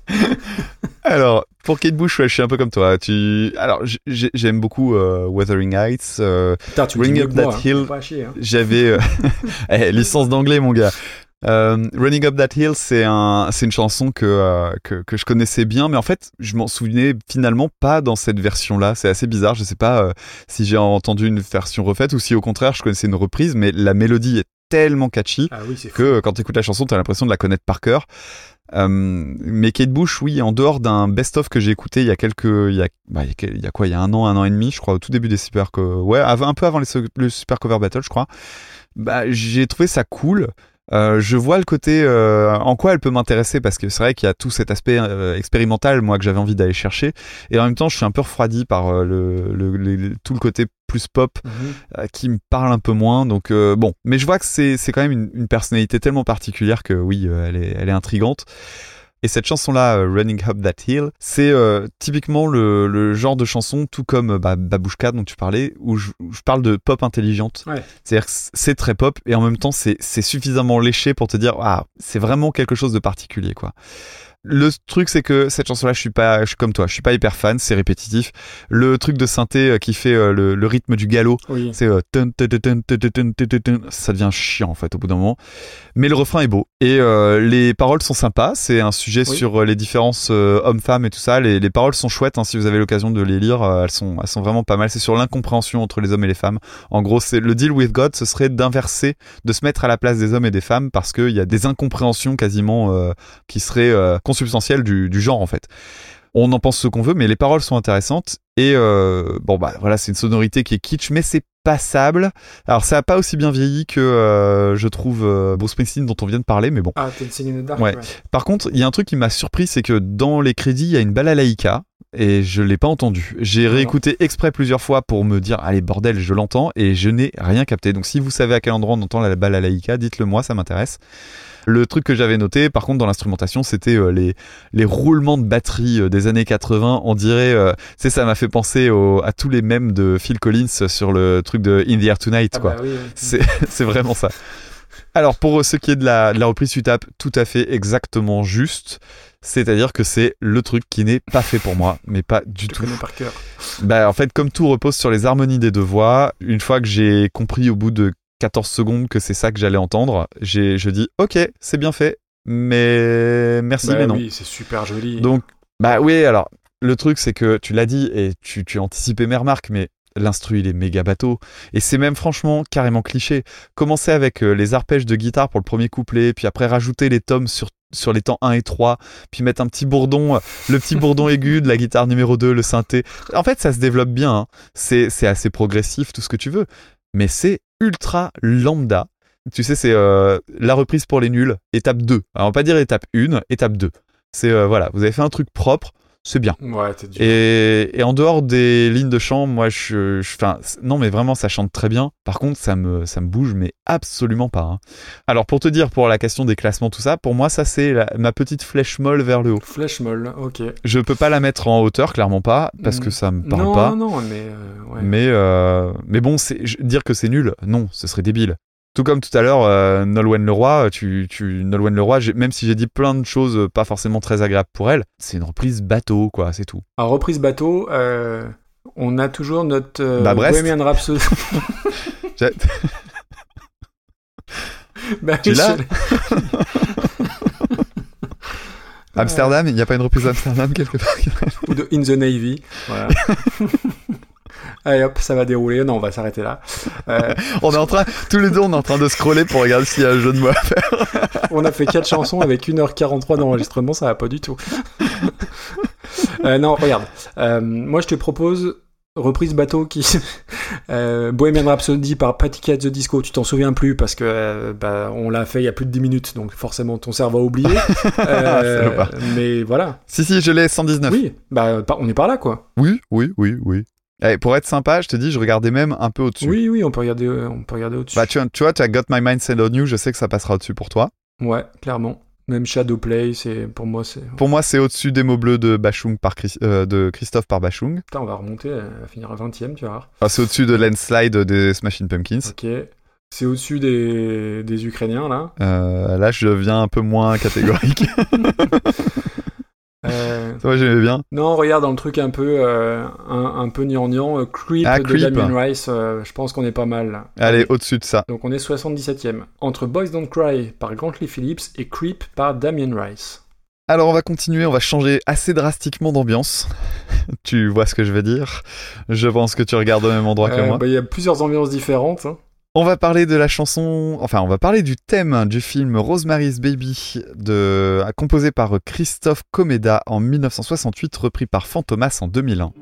(laughs) Alors, pour Kate Bush, ouais, je suis un peu comme toi. Tu, alors, j'aime beaucoup euh, Wuthering Heights. euh, Putain, tu Ring Up moi, That hein. Hill. Hein. J'avais euh, (laughs) (laughs) eh, licence d'anglais, mon gars. Euh, Running Up That Hill, c'est un, c'est une chanson que, euh, que que je connaissais bien, mais en fait, je m'en souvenais finalement pas dans cette version-là. C'est assez bizarre. Je sais pas euh, si j'ai entendu une version refaite ou si au contraire je connaissais une reprise, mais la mélodie est tellement catchy Ah oui, que quand tu écoutes la chanson, tu as l'impression de la connaître par cœur. Euh, mais Kate Bush, oui, en dehors d'un best-of que j'ai écouté il y a quelques, il y a, bah, il y a quoi, il y a un an, un an et demi, je crois, au tout début des super, ouais, un peu avant les, le super cover battle, je crois. Bah, j'ai trouvé ça cool. Euh, je vois le côté euh, en quoi elle peut m'intéresser parce que c'est vrai qu'il y a tout cet aspect euh, expérimental moi que j'avais envie d'aller chercher et en même temps je suis un peu refroidi par euh, le, le- le- tout le côté plus pop euh, qui me parle un peu moins. Donc euh, bon, mais je vois que c'est c'est quand même une, une personnalité tellement particulière que oui, elle est elle est intrigante. Et cette chanson-là, euh, Running Up That Hill, c'est euh, typiquement le, le genre de chanson, tout comme euh, bah, Babushka dont tu parlais, où je, où je parle de pop intelligente. Ouais. C'est-à-dire que c'est très pop et en même temps c'est c'est suffisamment léché pour te dire ah c'est vraiment quelque chose de particulier quoi. Le truc, c'est que cette chanson-là, je suis pas, je suis comme toi, je suis pas hyper fan, c'est répétitif. Le truc de synthé euh, qui fait euh, le, rythme du galop, c'est ça devient chiant en fait au bout d'un moment. Mais le refrain est beau et euh, les paroles sont sympas. C'est un sujet sur euh, les différences hommes-femmes et tout ça. Les, paroles sont chouettes hein, si vous avez l'occasion de les lire. Elles sont, elles sont vraiment pas mal. C'est sur l'incompréhension entre les hommes et les femmes. En gros, c'est le deal with God, ce serait d'inverser, de se mettre à la place des hommes et des femmes parce qu'il y a des incompréhensions quasiment qui seraient consubstantielles du, du genre en fait. On en pense ce qu'on veut, mais les paroles sont intéressantes. Et euh, bon bah voilà, c'est une sonorité qui est kitsch, mais c'est passable. Alors ça a pas aussi bien vieilli que euh, je trouve euh, Bruce Springsteen dont on vient de parler, mais bon. Ah, Dancing in the Dark. Ouais. Par contre, il y a un truc qui m'a surpris, c'est que dans les crédits, il y a une balalaïka et je l'ai pas entendu. J'ai réécouté exprès plusieurs fois pour me dire allez bordel, je l'entends et je n'ai rien capté. Donc si vous savez à quel endroit on entend la balalaïka, dites-le moi, ça m'intéresse. Le truc que j'avais noté, par contre, dans l'instrumentation, c'était euh, les, les roulements de batterie euh, des années 80. On dirait, euh, tu sais, ça m'a fait penser au- à tous les mèmes de Phil Collins sur le truc de In the Air Tonight, Ah quoi. bah oui, oui. C'est (laughs) c'est vraiment ça. Alors pour ce qui est de la, de la reprise tu tapes, tout à fait exactement juste. C'est-à-dire que c'est le truc qui n'est pas fait pour moi, mais pas du Je tout. connais par cœur. Bah en fait comme tout repose sur les harmonies des deux voix, une fois que j'ai compris au bout de 14 secondes que c'est ça que j'allais entendre, j'ai je dis OK, c'est bien fait, mais merci Bah mais non. Oui, c'est super joli. Donc, bah oui, alors, le truc, c'est que tu l'as dit et tu, tu as anticipé mes remarques, mais l'instru, il est méga bateau. Et c'est même franchement carrément cliché. Commencer avec euh, les arpèges de guitare pour le premier couplet, puis après rajouter les tomes sur, sur les temps 1 et 3, puis mettre un petit bourdon, le petit bourdon (laughs) aigu de la guitare numéro 2, le synthé. En fait, ça se développe bien. hein. C'est c'est assez progressif, tout ce que tu veux. Mais c'est ultra lambda. Tu sais, c'est euh, la reprise pour les nuls, étape 2. Alors, on va pas dire étape 1, étape 2. C'est euh, voilà, vous avez fait un truc propre, c'est bien. Ouais, t'es. Et, et en dehors des lignes de chant, moi, je, c- non, mais vraiment, ça chante très bien. Par contre, ça me, ça me bouge, mais absolument pas. hein. Alors, pour te dire, pour la question des classements, tout ça, pour moi, ça c'est la- ma petite flèche molle vers le haut. Flèche molle, ok. Je peux pas la mettre en hauteur, clairement pas, parce que Mm. ça me parle non, pas. non, mais euh, ouais. Mais, euh, mais bon, c'est dire que c'est nul, non, ce serait débile. Tout comme tout à l'heure, euh, Nolwenn Leroy, tu, tu, Nolwenn Leroy, même si j'ai dit plein de choses euh, pas forcément très agréables pour elle, c'est une reprise bateau, quoi, c'est tout. En reprise bateau, euh, on a toujours notre euh, Bah. Bohemian Rhapsody. (laughs) (laughs) Bah, Tu oui, l'as je- (laughs) Amsterdam, il n'y a pas une reprise d'Amsterdam quelque part? Ou de In the Navy. Voilà. Allez hop, ça va dérouler. Non, on va s'arrêter là. Euh, On est en train, tous les deux, on est en train de scroller pour regarder s'il y a un jeu de mots à faire. (laughs) on a fait quatre chansons avec 1h43 d'enregistrement, ça va pas du tout. (laughs) Euh, non, regarde. Euh, moi, je te propose reprise bateau qui (laughs) euh, Bohemian Rhapsody par Patti Cat the Disco. Tu t'en souviens plus parce que euh, bah, on l'a fait il y a plus de 10 minutes, donc forcément ton cerveau a oublié. Euh, mais voilà. Si, si, je l'ai 119. Oui, bah on est par là quoi. oui, oui, oui. oui. Eh, pour être sympa, je te dis, je regardais même un peu au-dessus. Oui, oui, on peut regarder, euh, on peut regarder au-dessus. Bah, tu, tu vois, tu as Got My Mind Set on You, je sais que ça passera au-dessus pour toi. Ouais, clairement. Même Shadowplay, c'est pour moi c'est. Pour moi, c'est au-dessus des mots bleus de Bachung par Chris- euh, de Christophe par Bachung. Putain, on va remonter, elle va finir à 20ème, tu vas. Enfin, c'est au-dessus de Landslide des Smashing Pumpkins. Ok. C'est au-dessus des, des Ukrainiens là. Euh, là, je deviens un peu moins catégorique. (laughs) Ça, moi, j'aimais bien. Non, regarde dans le truc un peu, euh, un, un peu gnangnan, euh, Creep Ah, de Creep. Damien Rice, euh, je pense qu'on est pas mal là. Allez, au-dessus de ça. Donc on est 77ème. Entre Boys Don't Cry par Grantley Phillips et Creep par Damien Rice. Alors, on va continuer, on va changer assez drastiquement d'ambiance. (laughs) tu vois ce que je veux dire Je pense que tu regardes au même endroit que Euh, moi. bah, Il y a plusieurs ambiances différentes. hein. On va parler de la chanson, enfin, on va parler du thème du film Rosemary's Baby, composé par Christophe Comeda en 1968, repris par Fantomas en 2001.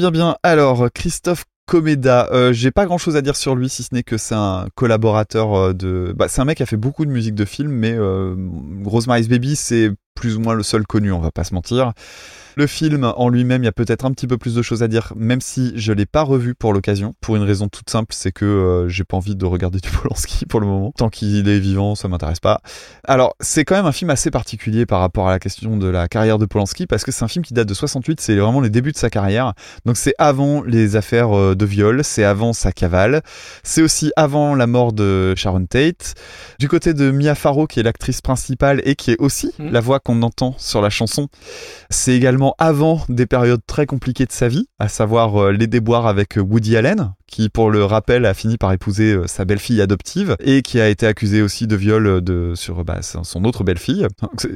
Bien, bien. Alors, Christophe Comeda, euh, j'ai pas grand chose à dire sur lui, si ce n'est que c'est un collaborateur euh, de. Bah, c'est un mec qui a fait beaucoup de musique de film, mais euh, Rosemary's Baby, c'est plus ou moins le seul connu, on va pas se mentir. Le film en lui-même, il y a peut-être un petit peu plus de choses à dire, même si je l'ai pas revu pour l'occasion. Pour une raison toute simple, c'est que euh, j'ai pas envie de regarder (laughs) du Polanski pour le moment. Tant qu'il est vivant, ça m'intéresse pas. Alors, c'est quand même un film assez particulier par rapport à la question de la carrière de Polanski, parce que c'est un film qui date de 68, c'est vraiment les débuts de sa carrière. Donc c'est avant les affaires euh, de viol, c'est avant sa cavale, c'est aussi avant la mort de Sharon Tate. Du côté de Mia Farrow, qui est l'actrice principale et qui est aussi Mhm. la voix qu'on entend sur la chanson, c'est également avant des périodes très compliquées de sa vie, à savoir euh, les déboires avec Woody Allen, qui, pour le rappel, a fini par épouser euh, sa belle-fille adoptive et qui a été accusé aussi de viol euh, de sur bah, son autre belle-fille.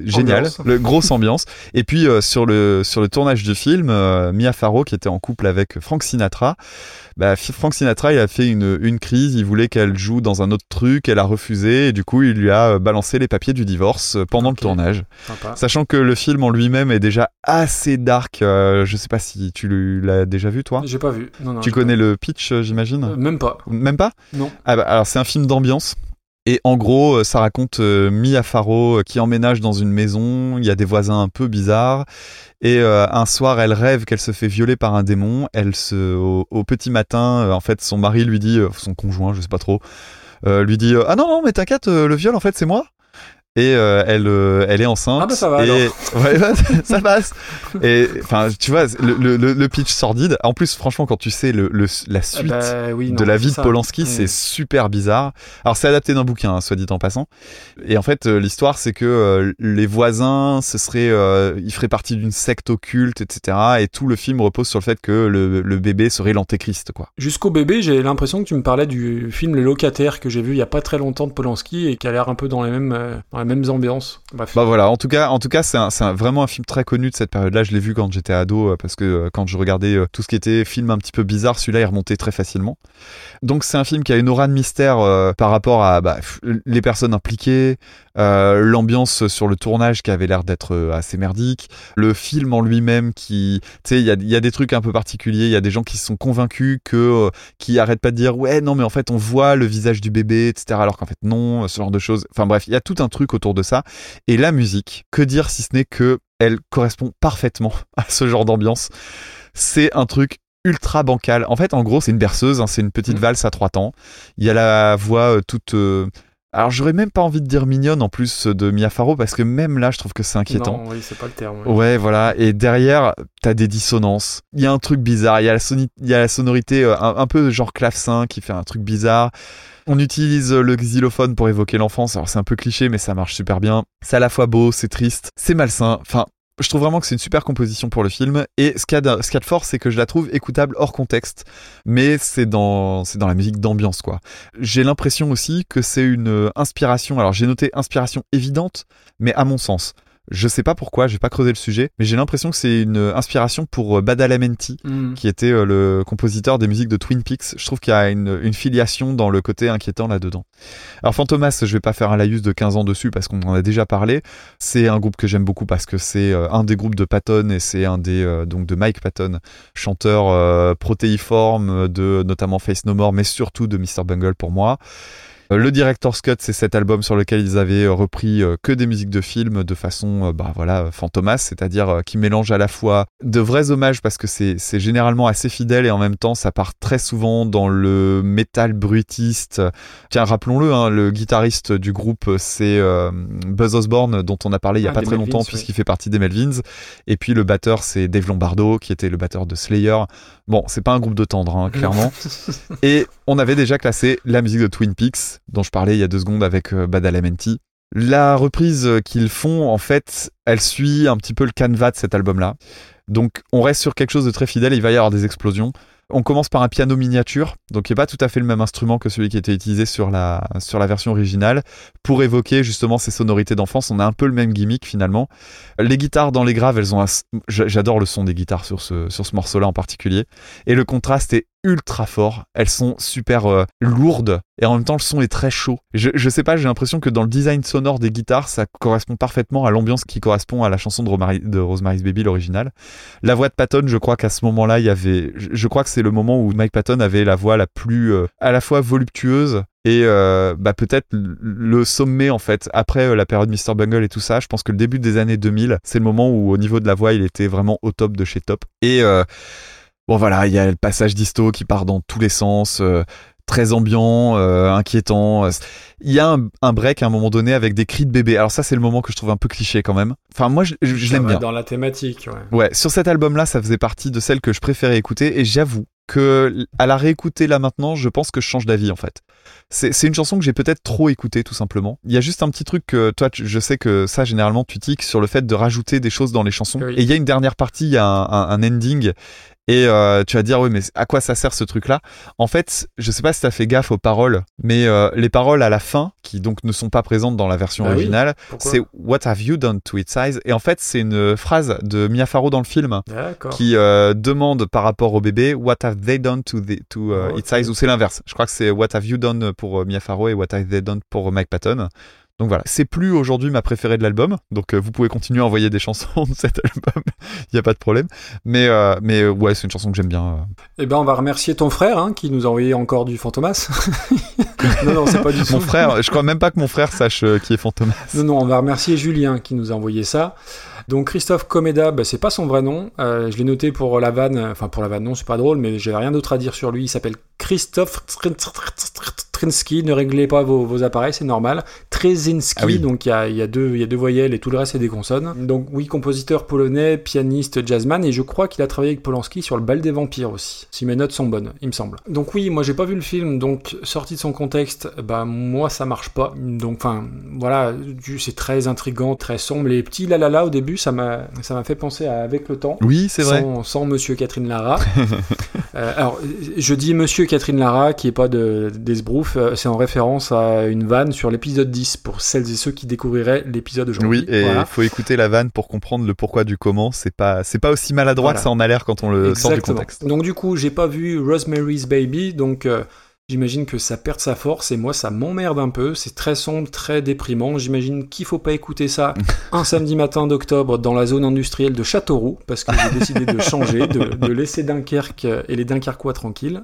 Génial, Ambiance. le grosse ambiance. Et puis euh, sur le sur le tournage du film, euh, Mia Farrow qui était en couple avec Frank Sinatra, bah, Frank Sinatra il a fait une une crise, il voulait qu'elle joue dans un autre truc, elle a refusé et du coup il lui a balancé les papiers du divorce pendant le tournage. Sympa. Sachant que le film en lui-même est déjà assez dark. euh, je sais pas si tu l'as déjà vu toi? J'ai pas vu. Non, non, Tu connais le pitch, j'imagine. Euh, Même pas. Même pas Non. ah bah, Alors c'est un film d'ambiance. Et en gros, euh, ça raconte euh, Mia Farrow qui emménage dans une maison, il y a des voisins un peu bizarres, et euh, un soir, elle rêve qu'elle se fait violer par un démon. Elle se, au, au petit matin, euh, en fait, son mari lui dit, son conjoint, je sais pas trop, lui dit, ah non non, mais t'inquiète, le viol, en fait, c'est moi. Et euh, elle, euh, elle est enceinte. Ah bah ça va, et... (laughs) Ouais, bah, (laughs) ça passe. Et enfin, tu vois, le, le, le- pitch sordide. En plus, franchement, quand tu sais le, le- la Ah suite bah oui, de la vie de. Polanski, c'est super bizarre. Alors c'est adapté d'un bouquin, hein, soit dit en passant. Et en fait, euh, l'histoire c'est que euh, les voisins, ce serait, euh, ils feraient partie d'une secte occulte, etc. Et tout le film repose sur le fait que le, le bébé serait l'antéchrist, quoi. Jusqu'au bébé, j'ai l'impression que tu me parlais du film Le Locataire que j'ai vu il y a pas très longtemps de Polanski et qui a l'air un peu dans les mêmes, dans les mêmes ambiances. Bref. Bah voilà, en tout cas, en tout cas, c'est un- c'est un- vraiment un film très connu de cette période-là. Je l'ai vu quand j'étais ado euh, parce que euh, quand je regardais euh, tout ce qui était film un petit peu bizarre, celui-là il remontait très facilement. Donc c'est un film qui a une aura de mystère euh, par rapport à bah, les personnes impliquées, euh, l'ambiance sur le tournage qui avait l'air d'être assez merdique, le film en lui-même qui, tu sais, il y a, il y a des trucs un peu particuliers. Il y a des gens qui se sont convaincus que, euh, qui arrêtent pas de dire ouais non mais en fait on voit le visage du bébé, etc. Alors qu'en fait non, ce genre de choses. Enfin bref, il y a tout un truc autour de ça. Et la musique, que dire si ce n'est que elle correspond parfaitement (laughs) à ce genre d'ambiance. C'est un truc ultra bancal. En fait, en gros, c'est une berceuse, hein, c'est une petite Mhm. valse à trois temps. Il y a la voix euh, toute. euh, Alors, j'aurais même pas envie de dire mignonne en plus de Mia Farrow parce que même là, je trouve que c'est inquiétant. Non, oui, c'est pas le terme. ouais. Ouais, voilà. Et derrière, t'as des dissonances. Il y a un truc bizarre. Il y a la, soni- y a la sonorité euh, un, un peu genre clavecin qui fait un truc bizarre. On utilise euh, le xylophone pour évoquer l'enfance. Alors c'est un peu cliché, mais ça marche super bien. C'est à la fois beau, c'est triste, c'est malsain. Enfin, je trouve vraiment que c'est une super composition pour le film. Et ce qu'il y a de, fort, c'est que je la trouve écoutable hors contexte. Mais c'est dans, c'est dans la musique d'ambiance, quoi. J'ai l'impression aussi que c'est une euh, inspiration. Alors j'ai noté inspiration évidente, mais à mon sens. Je sais pas pourquoi, j'ai pas creusé le sujet, mais j'ai l'impression que c'est une inspiration pour euh, Badalamenti, Mm. qui était euh, le compositeur des musiques de Twin Peaks. Je trouve qu'il y a une, une filiation dans le côté inquiétant là-dedans. Alors Fantomas, je vais pas faire un laïus de 15 ans dessus parce qu'on en a déjà parlé. C'est un groupe que j'aime beaucoup parce que c'est euh, un des groupes de Patton et c'est un des euh, donc de Mike Patton, chanteur euh, protéiforme de notamment Face No More, mais surtout de Mr Bungle pour moi. Euh, Le Director's Cut, c'est cet album sur lequel ils avaient euh, repris euh, que des musiques de films de façon, bah voilà, Fantomas, c'est-à-dire qui mélange à la fois de vrais hommages parce que c'est c'est généralement assez fidèle et en même temps ça part très souvent dans le métal bruitiste. Tiens, rappelons-le, hein, le guitariste du groupe c'est euh, Buzz Osborne dont on a parlé il y a Ah, pas très Melvins, longtemps oui. puisqu'il fait partie des Melvins. Et puis le batteur c'est Dave Lombardo qui était le batteur de Slayer. Bon, c'est pas un groupe de tendre, hein, clairement. (laughs) Et on avait déjà classé la musique de Twin Peaks, dont je parlais il y a deux secondes avec euh, Badalamenti. La reprise qu'ils font, en fait, elle suit un petit peu le canevas de cet album-là. Donc on reste sur quelque chose de très fidèle, il va y avoir des explosions. On commence par un piano miniature, donc qui n'est pas tout à fait le même instrument que celui qui était utilisé sur la, sur la version originale, pour évoquer justement ces sonorités d'enfance. On a un peu le même gimmick finalement. Les guitares dans les graves, elles ont un... j'a- J'adore le son des guitares sur ce, sur ce morceau-là en particulier. Et le contraste est ultra fort. Elles sont super euh, lourdes et en même temps le son est très chaud. Je, je sais pas, j'ai l'impression que dans le design sonore des guitares, ça correspond parfaitement à l'ambiance qui correspond à la chanson de, Rosemary's Baby, l'original. La voix de Patton, je crois qu'à ce moment-là, il y avait, je, crois que c'est le moment où Mike Patton avait la voix la plus euh, à la fois voluptueuse et euh, bah peut-être le sommet en fait après euh, la période Mr Bungle et tout ça je pense que le début des années 2000 c'est le moment où au niveau de la voix il était vraiment au top de chez top et euh, bon voilà il y a le passage d'histo qui part dans tous les sens euh, très ambiant euh, inquiétant il y a un, un break à un moment donné avec des cris de bébé alors ça c'est le moment que je trouve un peu cliché quand même enfin moi je, je- je l'aime bien Dans la thématique, ouais. Ouais, sur cet album-là, ça faisait partie de celles que je préférais écouter et j'avoue que à la réécouter là maintenant, je pense que je change d'avis en fait. C'est c'est une chanson que j'ai peut-être trop écoutée tout simplement. Il y a juste un petit truc que toi, tu- je sais que ça généralement tu tiques sur le fait de rajouter des choses dans les chansons. Oui. Et il y a une dernière partie, il y a un, un- un ending Et euh, tu vas dire, oui, mais à quoi ça sert ce truc-là? En fait, je sais pas si t'as fait gaffe aux paroles, mais euh, les paroles à la fin, qui donc ne sont pas présentes dans la version Ah originale, c'est What have you done to its eyes Et en fait, c'est une phrase de Mia Farrow dans le film qui euh, demande par rapport au bébé What have they done to, the, to uh, Oh, its eyes Ou c'est l'inverse. Je crois que c'est What have you done pour Mia Farrow et What have they done pour Mike Patton. Donc voilà, c'est plus aujourd'hui ma préférée de l'album, donc euh, vous pouvez continuer à envoyer des chansons (laughs) de cet album, (laughs) il n'y a pas de problème. Mais, euh, mais euh, ouais, c'est une chanson que j'aime bien. Eh ben, on va remercier ton frère hein, qui nous a envoyé encore du Fantomas. (laughs) non, non, c'est pas du tout. Mon frère, je crois même pas que mon frère sache qui est Fantomas. Non, non, on va remercier Julien qui nous a envoyé ça. Donc Christophe Comeda, bah, c'est pas son vrai nom. Euh, je l'ai noté pour la vanne. Enfin, pour la vanne, non, c'est pas drôle, mais j'ai rien d'autre à dire sur lui. Il s'appelle Christophe Trinsky. Ne réglez pas vos, vos appareils, c'est normal. Trezinski, Ah oui. donc il y a, il y, a deux- y a deux voyelles et tout le reste c'est des consonnes. Donc oui, compositeur polonais, pianiste, jazzman, et je crois qu'il a travaillé avec Polanski sur le bal des vampires aussi. Si mes notes sont bonnes, il me semble. Donc oui, moi j'ai pas vu le film, donc sorti de son contexte, bah moi ça marche pas. Donc enfin voilà, c'est très intrigant, très sombre. Les petits la la la au début, ça m'a ça m'a fait penser à Avec le temps. Oui, c'est vrai. Sans, sans Monsieur Catherine Lara. (laughs) Euh, alors, je dis Monsieur Catherine Lara, qui est pas de, d'Esbrouf, c'est en référence à une vanne sur l'épisode 10, pour celles et ceux qui découvriraient l'épisode aujourd'hui. Oui, et il Voilà. faut écouter la vanne pour comprendre le pourquoi du comment. C'est pas, c'est pas aussi maladroit Voilà. que ça en a l'air quand on le sort du Exactement. contexte. Donc du coup, j'ai pas vu Rosemary's Baby, donc euh, j'imagine que ça perd sa force et moi ça m'emmerde un peu. C'est très sombre, très déprimant. J'imagine qu'il faut pas écouter ça (laughs) un samedi matin d'octobre dans la zone industrielle de Châteauroux parce que j'ai décidé de changer, de, de laisser Dunkerque et les Dunkerquois tranquilles.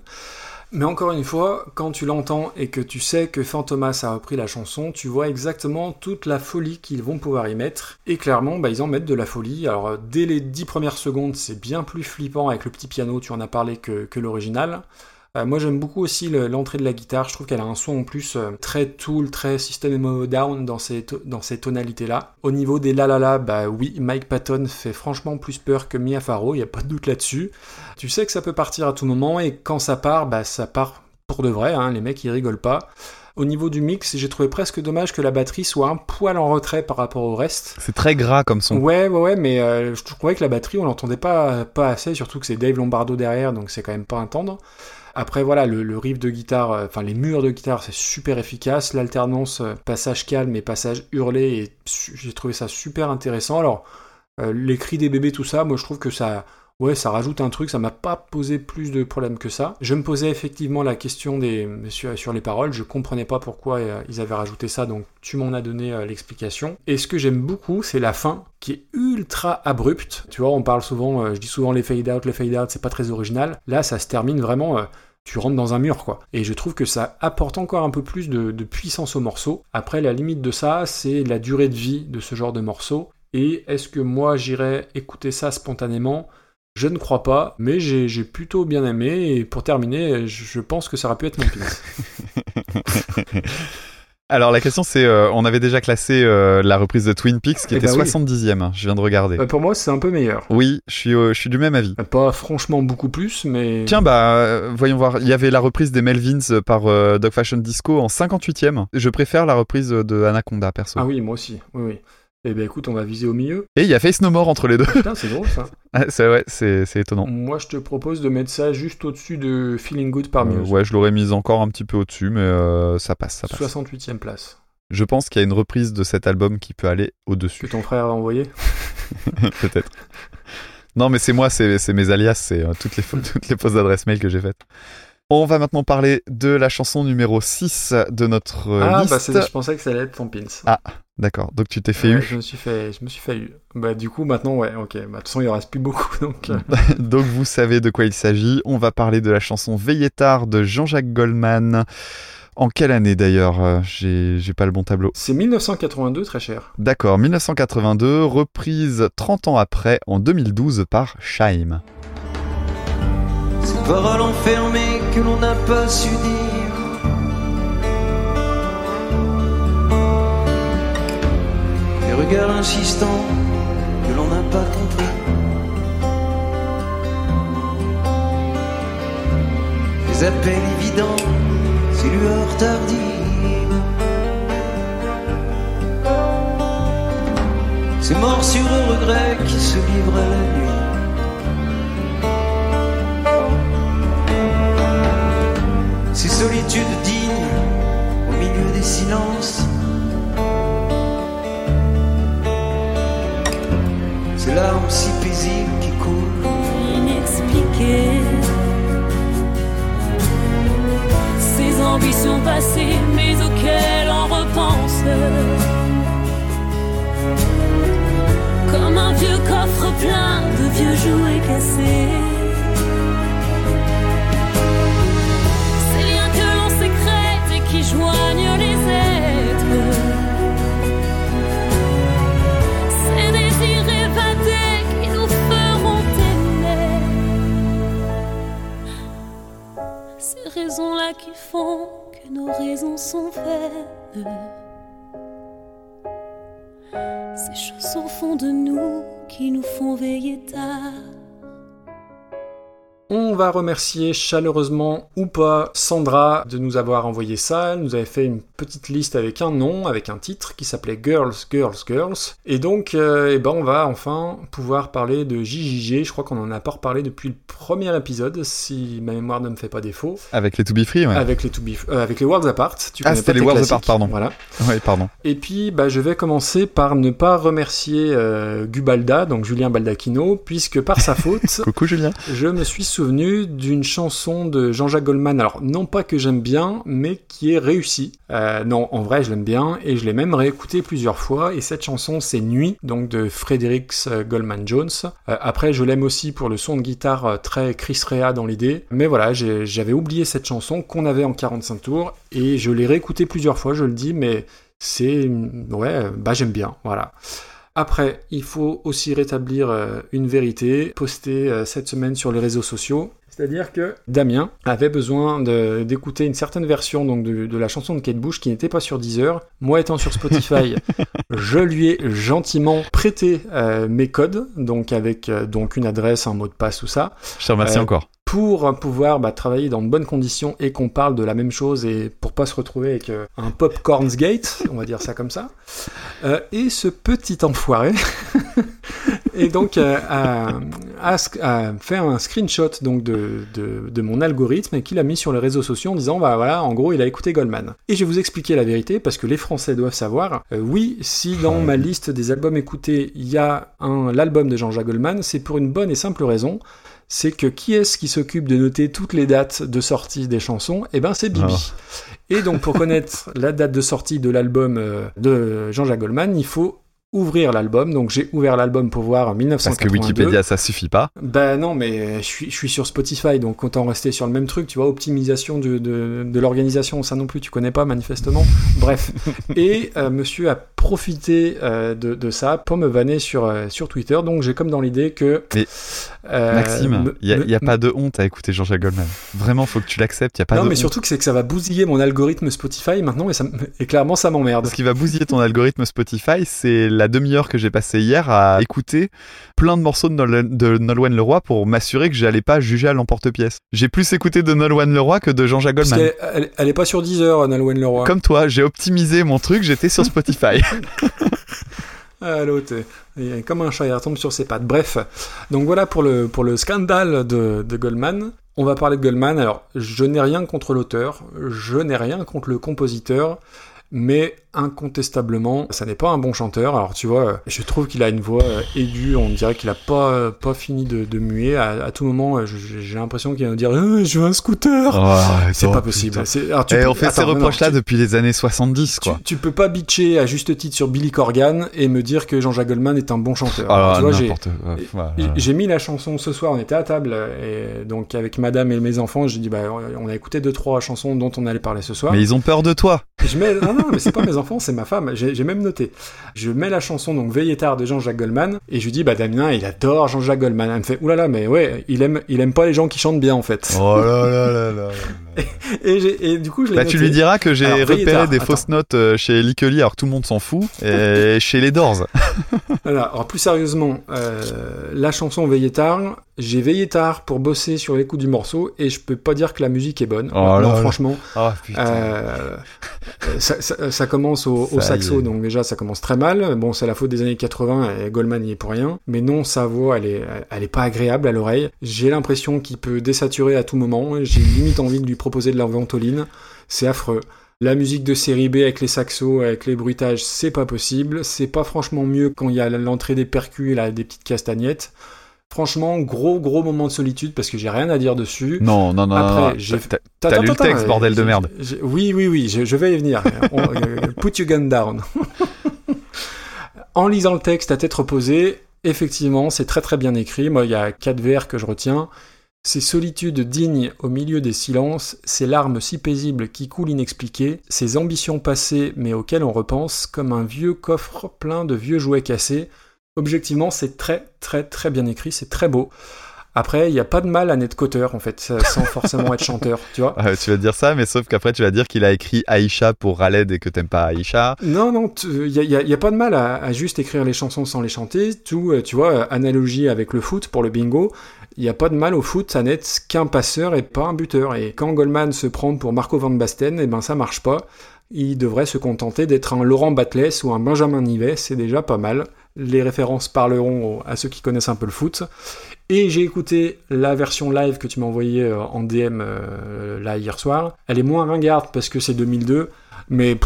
Mais encore une fois, quand tu l'entends et que tu sais que Fantomas a repris la chanson, tu vois exactement toute la folie qu'ils vont pouvoir y mettre. Et clairement, bah, ils en mettent de la folie. Alors, euh, dès les dix premières secondes, c'est bien plus flippant avec le petit piano, tu en as parlé, que l'original. Euh, moi, j'aime beaucoup aussi le- l'entrée de la guitare. Je trouve qu'elle a un son en plus euh, très Tool, très System Down dans ces, dans ces tonalités-là. Au niveau des la la la, bah oui, Mike Patton fait franchement plus peur que Mia Farrow, il a pas de doute là-dessus. Tu sais que ça peut partir à tout moment et quand ça part, bah ça part pour de vrai, hein, les mecs ils rigolent pas. Au niveau du mix, j'ai trouvé presque dommage que la batterie soit un poil en retrait par rapport au reste. C'est très gras comme son. Ouais, ouais, ouais, mais euh, je trouvais que la batterie, on l'entendait pas, pas assez, surtout que c'est Dave Lombardo derrière, donc c'est quand même pas un tendre. Après, voilà, le, riff de guitare, euh, enfin les murs de guitare, c'est super efficace. L'alternance euh, passage calme et passage hurlé, j'ai trouvé ça super intéressant. Alors, euh, les cris des bébés, tout ça, moi je trouve que ça, ouais, ça rajoute un truc, ça m'a pas posé plus de problèmes que ça. Je me posais effectivement la question des, sur, sur les paroles, je comprenais pas pourquoi euh, ils avaient rajouté ça, donc tu m'en as donné euh, l'explication. Et ce que j'aime beaucoup, c'est la fin, qui est ultra abrupte. Tu vois, on parle souvent, euh, je dis souvent les fade out, les fade out, c'est pas très original. Là, ça se termine vraiment. tu rentres dans un mur, quoi. Et je trouve que ça apporte encore un peu plus de, de puissance au morceau. Après, la limite de ça, c'est la durée de vie de ce genre de morceau. Et est-ce que moi, j'irais écouter ça spontanément? Je ne crois pas, mais j'ai plutôt bien aimé. Et pour terminer, je pense que ça aurait pu être mon pins. (laughs) Alors la question c'est, euh, on avait déjà classé euh, la reprise de Twin Peaks qui Eh était bah oui. 70e. hein, je viens de regarder. Euh, pour moi, c'est un peu meilleur. Oui, je suis, euh, je suis du même avis. Pas franchement beaucoup plus, mais. Tiens, bah, voyons voir. Il y avait la reprise des Melvins par Dog Fashion Disco en 58e. Je préfère la reprise de Anaconda, perso. Ah oui, moi aussi. Oui, oui. Eh ben écoute, on va viser au milieu. Et il y a Face No More entre les deux. Putain, c'est drôle ça. (laughs) Ah, c'est ouais, c'est c'est étonnant. Moi, je te propose de mettre ça juste au-dessus de Feeling Good par Euh, ouais, je l'aurais mise encore un petit peu au-dessus, mais euh, ça passe, ça passe. 68ème place. Je pense qu'il y a une reprise de cet album qui peut aller Que au-dessus, ton frère a envoyé. (laughs) peut-être. Non, mais c'est moi, c'est c'est mes alias, c'est euh, toutes les (laughs) toutes les fausses adresses mail que j'ai faites. On va maintenant parler de la chanson numéro 6 de notre ah, liste. bah c'est- je pensais que ça allait être ton pins. Ah, D'accord, donc tu t'es fait Ouais, eu. Je me suis fait, je me suis fait eu. Bah du coup maintenant ouais, ok. Bah, de toute façon il en reste plus beaucoup (laughs) donc. euh, (laughs) Donc vous savez de quoi il s'agit. On va parler de la chanson Veillez tard de Jean-Jacques Goldman. En quelle année d'ailleurs Euh, J'ai j'ai pas le bon tableau? C'est 1982 très cher. D'accord, 1982, reprise 30 ans après, en 2012 par Shaim. Paroles enfermées que l'on n'a pas su dire. Des regards insistants que l'on n'a pas compris. Des appels évidents, ces lueurs tardives. Ces morsures au regret qui se livrent à la nuit. Solitude digne au milieu des silences. Ces larmes si paisibles qui coulent. inexpliquées. Ces ambitions passées, mais auxquelles on repense. Comme un vieux coffre plein de vieux jouets cassés. Raisons-là qui font que nos raisons sont vaines. Ces choses au fond de nous qui nous font veiller tard. On va remercier chaleureusement ou pas Sandra de nous avoir envoyé ça. Elle nous avait fait une petite liste avec un nom, avec un titre qui s'appelait Girls, Girls, Girls. Et donc, euh, eh ben, on va enfin pouvoir parler de JJG. Je crois qu'on en a pas reparlé depuis le premier épisode, si ma mémoire ne me fait pas défaut. Avec les To Be Free, ouais. Avec les, to be, euh, avec les Worlds Apart. Tu Ah, c'était les Worlds. Apart, pardon. Voilà. Ouais, pardon. Et puis, bah, je vais commencer par ne pas remercier euh, Gubalda, donc Julien Baldacchino, puisque par sa (laughs) faute, Coucou Julien. je me suis souvenu d'une chanson de Jean-Jacques Goldman. Alors, non pas que j'aime bien, mais qui est réussie. Euh, non, en vrai, je l'aime bien, et je l'ai même réécoutée plusieurs fois, et cette chanson, c'est Nuit, donc de Fredericks euh, Goldman Jones. Euh, après, je l'aime aussi pour le son de guitare très Chris Rea dans l'idée. Mais voilà, j'avais oublié cette chanson qu'on avait en 45 tours, et je l'ai réécoutée plusieurs fois, je le dis, mais c'est... Ouais, bah j'aime bien, voilà. Après, il faut aussi rétablir euh, une vérité postée euh, cette semaine sur les réseaux sociaux. C'est-à-dire que Damien avait besoin d'écouter une certaine version donc de, de la chanson de Kate Bush qui n'était pas sur Deezer. Moi étant sur Spotify, (laughs) je lui ai gentiment prêté euh, mes codes, donc avec euh, donc une adresse, un mot de passe, tout ça Je te remercie Euh, encore. pour pouvoir bah, travailler dans de bonnes conditions et qu'on parle de la même chose et pour pas se retrouver avec euh, un popcorn's gate, on va dire ça comme ça. Euh, et ce petit enfoiré (laughs) et donc euh, a fait un screenshot donc de, de, de mon algorithme et qu'il a mis sur les réseaux sociaux en disant bah voilà en gros il a écouté Goldman. Et je vais vous expliquer la vérité parce que les Français doivent savoir. euh, oui, si dans ma liste des albums écoutés il y a un l'album de Jean-Jacques Goldman, c'est pour une bonne et simple raison c'est que qui est-ce qui s'occupe de noter toutes les dates de sortie des chansons? Eh ben c'est Bibi. Et donc pour connaître la date de sortie de l'album euh, de Jean-Jacques Goldman, il faut ouvrir l'album. Donc j'ai ouvert l'album pour voir Parce 1982. que Wikipédia, ça suffit pas. Ben non, mais je suis, je suis sur Spotify, donc autant rester sur le même truc, tu vois, optimisation de, de, de l'organisation, ça non plus, tu connais pas manifestement. (laughs) Bref. Et euh, monsieur a profité euh, de, de ça pour me vanner sur, euh, sur Twitter, donc j'ai comme dans l'idée que... Mais, Maxime, me- il n'y a, me- y a pas de honte à écouter Jean-Jacques Goldman. Vraiment, faut que tu l'acceptes. Il a pas non, de mais honte. surtout que c'est que ça va bousiller mon algorithme Spotify maintenant, et, ça, et clairement ça m'emmerde. Ce qui va bousiller ton algorithme Spotify, c'est la demi-heure que j'ai passée hier à écouter plein de morceaux de, Nol- de Nolwenn Leroy pour m'assurer que j'allais pas juger à l'emporte-pièce. J'ai plus écouté de Nolwenn Leroy que de Jean-Jacques Goldman. elle, elle est pas sur Deezer, Nolwenn Leroy. Comme toi, j'ai optimisé mon truc, j'étais sur Spotify. (laughs) (laughs) Ah, l'autre, comme un chat, il retombe sur ses pattes. Bref, donc voilà pour le, pour le scandale de, de Goldman. On va parler de Goldman. Alors, je n'ai rien contre l'auteur, je n'ai rien contre le compositeur, mais incontestablement, ça n'est pas un bon chanteur. Alors, tu vois, je trouve qu'il a une voix euh, aiguë, on dirait qu'il a pas, euh, pas fini de, de muer. À, à tout moment, euh, j'ai l'impression qu'il va nous dire Euh, Je veux un scooter C'est pas possible. Alors, tu Et peux- on fait ces attends, reproches-là tu- depuis les années 70, tu, quoi. tu peux pas bitcher à juste titre sur Billy Corgan et me dire que Jean-Jacques Goldman est un bon chanteur. Ah, tu vois, j'ai. Voilà. mis la chanson ce soir, on était à table, et donc avec madame et mes enfants, j'ai dit, bah, on a écouté deux, trois chansons dont on allait parler ce soir. Mais ils ont peur de toi. Je mets, non, non, mais c'est pas mes enfants, c'est ma femme. J'ai même noté. Je mets la chanson, donc Veillez tard de Jean-Jacques Goldman, et je lui dis, bah, Damien, il adore Jean-Jacques Goldman. Elle me fait, oulala, mais ouais, il aime, il aime pas les gens qui chantent bien, en fait. Oh là là là là. Et, du coup, je Bah, noté. tu lui diras que j'ai repéré tard, des attends. fausses notes euh, chez Lickely alors que tout le monde s'en fout, et (laughs) chez les Doors. Voilà, alors plus sérieusement, euh, la chanson Veillez tard, j'ai veillé tard pour bosser sur les coups du morceau et je peux pas dire que la musique est bonne. Oh non, franchement, Oh euh, ça, ça- ça commence au, Ça saxo, donc déjà ça commence très mal. Bon, c'est la faute des années 80 et Goldman y est pour rien. Mais non, sa voix, elle est, elle est pas agréable à l'oreille. J'ai l'impression qu'il peut désaturer à tout moment. J'ai limite envie de lui proposer de la ventoline. c'est affreux. La musique de série B avec les saxos, avec les bruitages, c'est pas possible. C'est pas franchement mieux quand il y a l'entrée des percus et là, des petites castagnettes. Franchement, gros gros moment de solitude parce que j'ai rien à dire dessus. Non, non, non, Après, j'ai- t'as- lu le texte, bordel de merde. Oui, oui, oui, je, je vais y venir. (laughs) On- euh, put your gun down. en lisant le texte à tête reposée, effectivement, c'est très très bien écrit. Moi, il y a quatre vers que je retiens. Ces solitudes dignes au milieu des silences, ces larmes si paisibles qui coulent inexpliquées, ces ambitions passées mais auxquelles on repense, comme un vieux coffre plein de vieux jouets cassés. Objectivement, c'est très très très bien écrit, c'est très beau. Après, il n'y a pas de mal à Ned Cotter, en fait, sans forcément être chanteur, tu vois. Ah, tu vas dire ça, mais sauf qu'après tu vas dire qu'il a écrit Aïcha pour Raled et que t'aimes pas Aïcha. Non, non, il n'y a, y a- a pas de mal à, à juste écrire les chansons sans les chanter. Tout, euh, tu vois, euh, analogie avec le foot pour le bingo. Il n'y a pas de mal au foot, ça n'est qu'un passeur et pas un buteur. Et quand Goldman se prend pour Marco Van Basten, eh ben ça marche pas. Il devrait se contenter d'être un Laurent Batles ou un Benjamin Nivet, c'est déjà pas mal. Les références parleront à ceux qui connaissent un peu le foot. Et j'ai écouté la version live que tu m'as envoyée euh, en DM euh, là hier soir. Elle est moins ringarde parce que c'est 2002, mais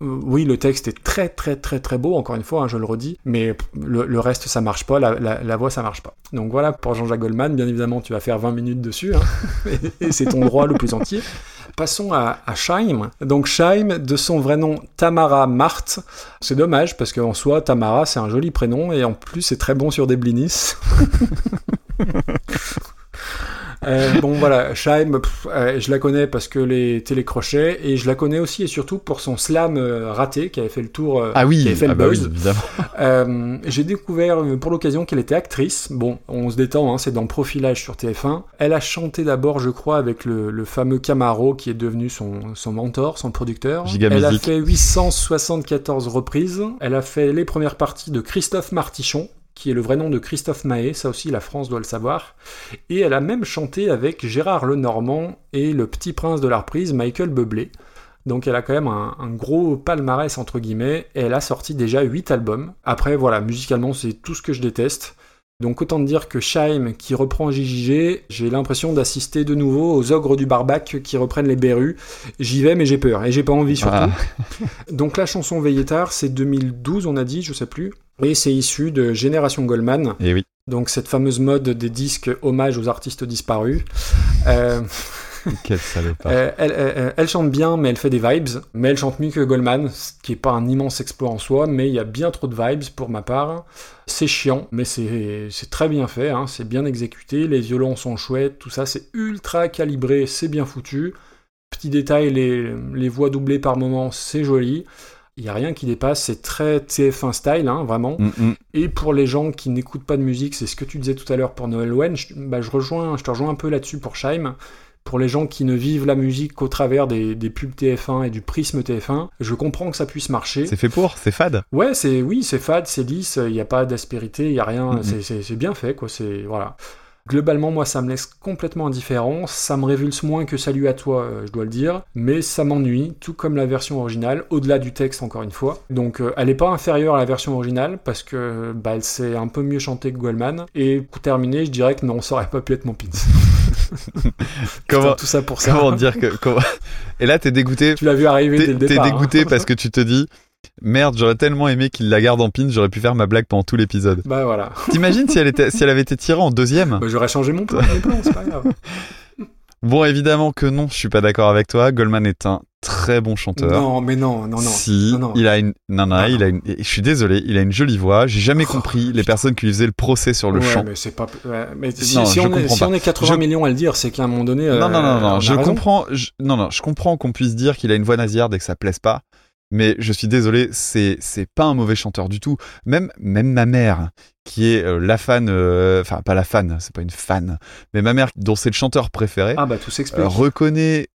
oui, le texte est très très très très beau, encore une fois, hein, je le redis, mais le, reste ça marche pas, la, voix ça marche pas. Donc voilà pour Jean-Jacques Goldman, bien évidemment tu vas faire 20 minutes dessus, hein, (laughs) et, et c'est ton droit le plus entier. Passons à, à Scheim. Donc Scheim, de son vrai nom Tamara Marthe, c'est dommage parce qu'en soi Tamara c'est un joli prénom et en plus c'est très bon sur des blinis. (laughs) Euh, bon voilà, Scheim, pff, euh, je la connais parce que les télécrochets et je la connais aussi et surtout pour son slam euh, raté qui avait fait le tour, euh, Ah qui oui, avait fait le ah bah oui, buzz. évidemment. (laughs) Euh, J'ai découvert pour l'occasion qu'elle était actrice. Bon, on se détend, hein, c'est dans Profilage sur TF1. Elle a chanté d'abord, je crois, avec le, le fameux Camaro qui est devenu son, son mentor, son producteur. Giga Elle a fait 874 reprises. Elle a fait les premières parties de Christophe Martichon qui est le vrai nom de Christophe Mahé, ça aussi la France doit le savoir. Et elle a même chanté avec Gérard Lenormand et le petit prince de la reprise, Michael Bublé. Donc elle a quand même un, un gros palmarès entre guillemets, et elle a sorti déjà 8 albums. Après voilà, musicalement c'est tout ce que je déteste. Donc autant dire que Scheim qui reprend JJG, j'ai l'impression d'assister de nouveau aux ogres du barbac qui reprennent les berrues. J'y vais mais j'ai peur, et j'ai pas envie surtout. Ah. (laughs) Donc la chanson Veillez tard, c'est 2012 on a dit, je sais plus. Et c'est issu de Génération Goldman, Et oui, donc cette fameuse mode des disques hommage aux artistes disparus. Euh, (laughs) quel salopard. euh, elle, elle- elle chante bien, mais elle fait des vibes. Mais elle chante mieux que Goldman, ce qui est pas un immense exploit en soi, mais il y a bien trop de vibes pour ma part. C'est chiant, mais c'est très bien fait, hein, c'est bien exécuté, les violons sont chouettes, tout ça, c'est ultra calibré, c'est bien foutu. Petit détail, les, les voix doublées par moment, c'est joli. Il y a rien qui dépasse, c'est très TF1 style, hein, vraiment. Mm, mm. Et pour les gens qui n'écoutent pas de musique, c'est ce que tu disais tout à l'heure pour Noël Owen, je, bah, je, rejoins, je te rejoins un peu là-dessus pour Scheim. Pour les gens qui ne vivent la musique qu'au travers des, des pubs TF1 et du prisme TF1, je comprends que ça puisse marcher. C'est fait pour, c'est fade. Ouais, c'est oui, c'est fade, c'est lisse, il n'y a pas d'aspérité, il n'y a rien, c'est bien fait, quoi. C'est voilà. Globalement, moi, ça me laisse complètement indifférent. Ça me révulse moins que Salut à toi, euh, je dois le dire. Mais ça m'ennuie, tout comme la version originale, au-delà du texte, encore une fois. Donc, euh, elle n'est pas inférieure à la version originale, parce que bah, elle s'est un peu mieux chantée que Goldman. Et pour terminer, je dirais que non, ça aurait pas pu être mon pins. (laughs) (laughs) Comment, Putain, tout ça pour ça. comment dire que. comment- Et là, t'es dégoûté. Tu l'as vu arriver dès T'es le t'es hein. dégoûté (laughs) parce que tu te dis. Merde, j'aurais tellement aimé qu'il la garde en pin, j'aurais pu faire ma blague pendant tout l'épisode. Bah voilà. (laughs) T'imagines si elle était, si elle avait été tirée en deuxième? Bah, J'aurais changé mon plan, mes plans, c'est pas grave. Bon, évidemment que non, je suis pas d'accord avec toi. Goldman est un très bon chanteur. Non, mais non, non, non. Si, Non, non. il a une, non, non, Non, il a une, je suis désolé, il a une jolie voix. J'ai jamais compris les personnes qui lui faisaient le procès sur le ouais, chant. mais c'est pas. ouais, mais si, on est, si pas. on est 80 Je- millions à le dire, c'est qu'à un moment donné. euh, non, non, non, on a non, je comprends, je- non, non, je comprends qu'on puisse dire qu'il a une voix nasillarde et que ça plaise pas. Mais je suis désolé, c'est, c'est pas un mauvais chanteur du tout. Même, même ma mère, qui est euh, la fan, euh, enfin, pas la fan, c'est pas une fan, mais ma mère, dont c'est le chanteur préféré, Ah bah tout s'explique. euh, reconnaît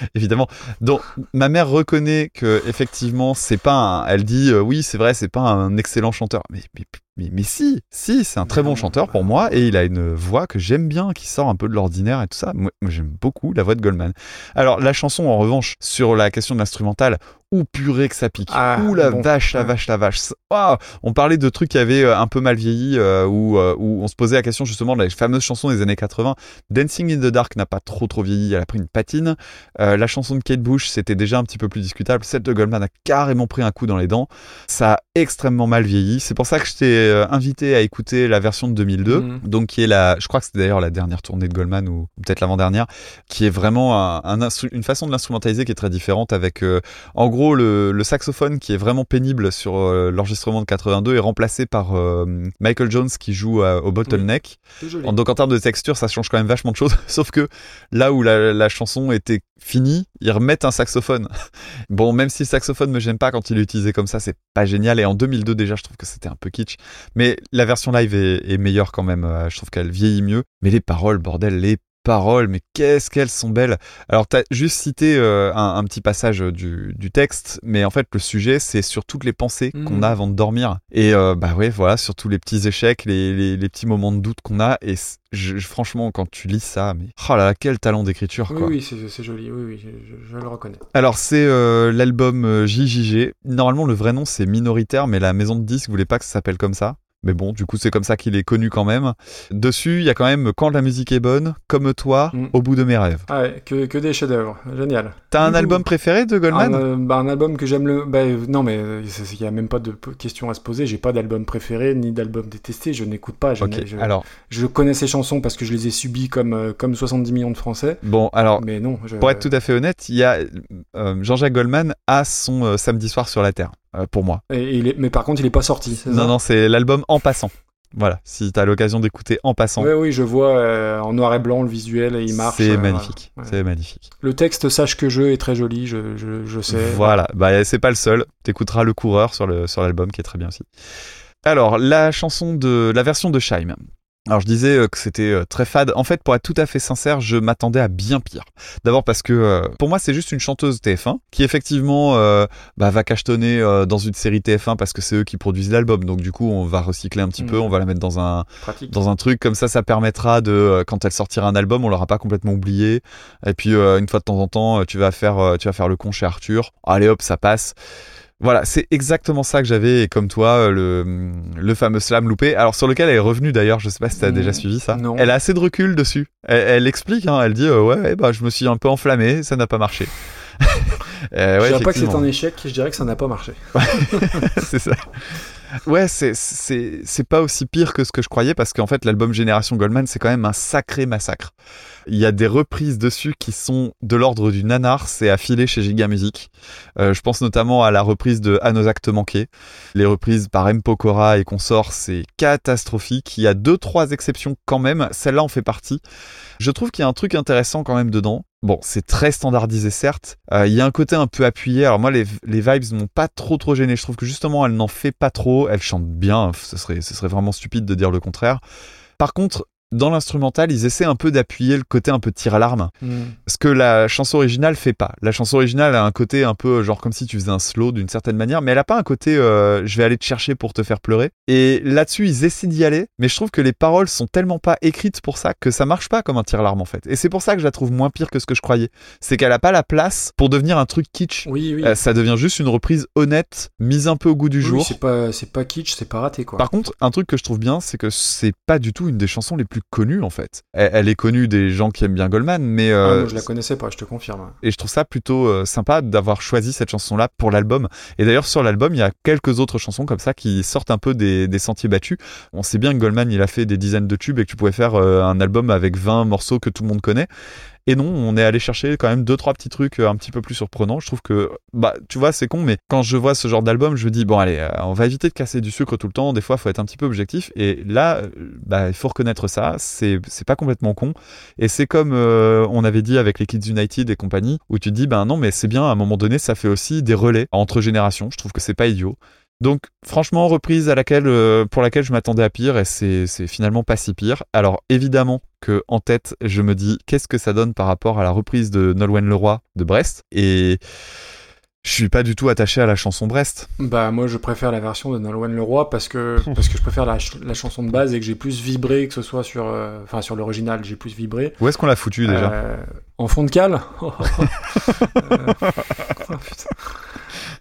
(laughs) évidemment. Donc ma mère reconnaît que effectivement c'est pas un... elle dit euh, oui c'est vrai c'est pas un excellent chanteur. Mais mais, mais, mais si si c'est un très bon chanteur pour moi et il a une voix que j'aime bien qui sort un peu de l'ordinaire et tout ça. Moi, moi, j'aime beaucoup la voix de Goldman. Alors la chanson en revanche sur la question de l'instrumental Ouh purée que ça pique. Ah, Ouh la bon. vache, la vache, la vache. Waouh on parlait de trucs qui avaient euh, un peu mal vieilli, euh, où, euh, où on se posait la question justement de la fameuse chanson des années 80. Dancing in the Dark n'a pas trop trop vieilli, elle a pris une patine. Euh, la chanson de Kate Bush, c'était déjà un petit peu plus discutable. Celle de Goldman a carrément pris un coup dans les dents. Ça a extrêmement mal vieilli. C'est pour ça que je t'ai invité à écouter la version de 2002, Mhm. donc qui est la, je crois que c'était d'ailleurs la dernière tournée de Goldman ou peut-être l'avant-dernière, qui est vraiment un, un instru- une façon de l'instrumentaliser qui est très différente avec euh, en gros, le, le saxophone qui est vraiment pénible sur euh, l'enregistrement de 82 est remplacé par euh, Michael Jones qui joue euh, au bottleneck. En- Donc en termes de texture, ça change quand même vachement de choses. (laughs) Sauf que là où la, la chanson était finie, ils remettent un saxophone. (laughs) Bon, même si le saxophone me gêne pas quand il est utilisé comme ça, c'est pas génial. Et en 2002 déjà, je trouve que c'était un peu kitsch. Mais la version live est, est meilleure quand même. Je trouve qu'elle vieillit mieux. Mais les paroles, bordel, les paroles, mais qu'est-ce qu'elles sont belles. Alors, t'as juste cité euh, un, un petit passage du, du texte, mais en fait, le sujet, c'est sur toutes les pensées qu'on a avant de dormir. Et euh, bah ouais, voilà, sur tous les petits échecs, les, les, les petits moments de doute qu'on a. Et je- franchement, quand tu lis ça, mais oh là là, quel talent d'écriture, Oui, quoi. oui, c'est joli, oui, oui, je, le reconnais. Alors c'est euh, l'album euh, JJG. Normalement le vrai nom c'est minoritaire, mais la maison de disques voulait pas que ça s'appelle comme ça. Mais bon, du coup c'est comme ça qu'il est connu quand même. Dessus il y a quand même Quand la musique est bonne, Comme toi, Mm. Au bout de mes rêves. Ah ouais, que, que des chefs-d'œuvre, génial. T'as un album préféré de un, Goldman euh, bah, un album que j'aime le. Bah, euh, non, mais euh, il y a même pas de question à se poser. J'ai pas d'album préféré ni d'album détesté. Je n'écoute pas. Je, alors je connais ces chansons parce que je les ai subies comme, comme 70 millions de Français. bon alors Mais non. Je... pour être tout à fait honnête, il y a euh, Jean-Jacques Goldman a son euh, samedi soir sur la terre pour moi. Et- et il est- Mais par contre, il est pas sorti. c'est Non ça non c'est l'album En passant. Voilà, si t'as l'occasion d'écouter En passant. Ouais, oui, je vois euh, en noir et blanc le visuel et il marche. C'est euh, magnifique. Ouais. c'est magnifique. Le texte Sache que je est très joli, je, je, je sais. Voilà, bah c'est pas le seul. T'écouteras le coureur sur le sur l'album qui est très bien aussi. Alors la chanson de la version de Scheim. Alors je disais euh, que c'était euh, très fade. En fait, pour être tout à fait sincère, je m'attendais à bien pire. D'abord parce que euh, pour moi c'est juste une chanteuse TF1 qui effectivement euh, bah, va cachetonner euh, dans une série TF1 parce que c'est eux qui produisent l'album. Donc du coup on va recycler un petit peu, Mhm. on va la mettre dans un Pratique. dans un truc comme ça, ça permettra de quand elle sortira un album, on l'aura pas complètement oublié. Et puis une fois de temps en temps, tu vas faire tu vas faire le con chez Arthur. Allez hop, ça passe. Voilà, c'est exactement ça que j'avais et comme toi euh, le le fameux slam loupé. Alors sur lequel elle est revenue d'ailleurs, je sais pas si t'as Mm, déjà suivi ça. non. Elle a assez de recul dessus. Elle, elle explique, hein, elle dit euh, ouais, bah je me suis un peu enflammé, ça n'a pas marché. (laughs) Euh, je ouais, dirais pas que c'est un échec, je dirais que ça n'a pas marché. (laughs) c'est ça. Ouais, c'est c'est c'est pas aussi pire que ce que je croyais parce qu'en fait l'album Génération Goldman c'est quand même un sacré massacre. Il y a des reprises dessus qui sont de l'ordre du nanar, c'est affilé chez Giga Music. Euh, je pense notamment à la reprise de À nos actes manqués. Les reprises par M Pokora et consorts, c'est catastrophique. Il y a deux trois exceptions quand même. Celle-là en fait partie. Je trouve qu'il y a un truc intéressant quand même dedans. Bon, c'est très standardisé certes. Euh, il y a un côté un peu appuyé. Alors moi, les, les vibes m'ont pas trop trop gêné. Je trouve que justement, elle n'en fait pas trop. Elle chante bien. Ce serait, ce serait vraiment stupide de dire le contraire. Par contre, dans l'instrumental, ils essaient un peu d'appuyer le côté un peu tir à l'arme. Hmm. Ce que la chanson originale fait pas. La chanson originale a un côté un peu genre comme si tu faisais un slow d'une certaine manière, mais elle a pas un côté euh, je vais aller te chercher pour te faire pleurer. Et là-dessus, ils essaient d'y aller, mais je trouve que les paroles sont tellement pas écrites pour ça que ça marche pas comme un tir à l'arme en fait. Et c'est pour ça que je la trouve moins pire que ce que je croyais. C'est qu'elle a pas la place pour devenir un truc kitsch. Oui, oui. Euh, ça devient juste une reprise honnête, mise un peu au goût du Oui, jour. c'est pas, pas kitsch, c'est pas raté quoi. Par contre, un truc que je trouve bien, c'est que c'est pas du tout une des chansons les plus connues en fait. Elle, elle est connue des gens qui aiment bien Goldman, mais Ah, euh, moi, je la connaissais pas, je te confirme. et je trouve ça plutôt euh, sympa d'avoir choisi cette chanson-là pour l'album. Et d'ailleurs, sur l'album, il y a quelques autres chansons comme ça qui sortent un peu des, des sentiers battus. On sait bien que Goldman, il a fait des dizaines de tubes et que tu pouvais faire euh, un album avec 20 morceaux que tout le monde connaît. Et non, on est allé chercher quand même deux trois petits trucs euh, un petit peu plus surprenants. Je trouve que bah tu vois, c'est con mais quand je vois ce genre d'album, je me dis bon allez, euh, on va éviter de casser du sucre tout le temps, des fois faut être un petit peu objectif et là euh, bah il faut reconnaître ça, c'est c'est pas complètement con et c'est comme on avait dit avec les Kids United et compagnie où tu te dis ben non mais c'est bien à un moment donné, ça fait aussi des relais entre générations. Je trouve que c'est pas idiot. Donc franchement reprise à laquelle euh, pour laquelle je m'attendais à pire et c'est finalement pas si pire. Alors évidemment que en tête je me dis qu'est-ce que ça donne par rapport à la reprise de Nolwenn Leroy de Brest? Et je suis pas du tout attaché à la chanson Brest. Bah moi je préfère la version de Nolwenn Leroy parce que (laughs) parce que je préfère la, ch- la chanson de base et que j'ai plus vibré que ce soit sur euh, enfin sur l'original j'ai plus vibré. Où est-ce qu'on l'a foutu déjà? Euh, en fond de cale. (laughs) (laughs) Euh.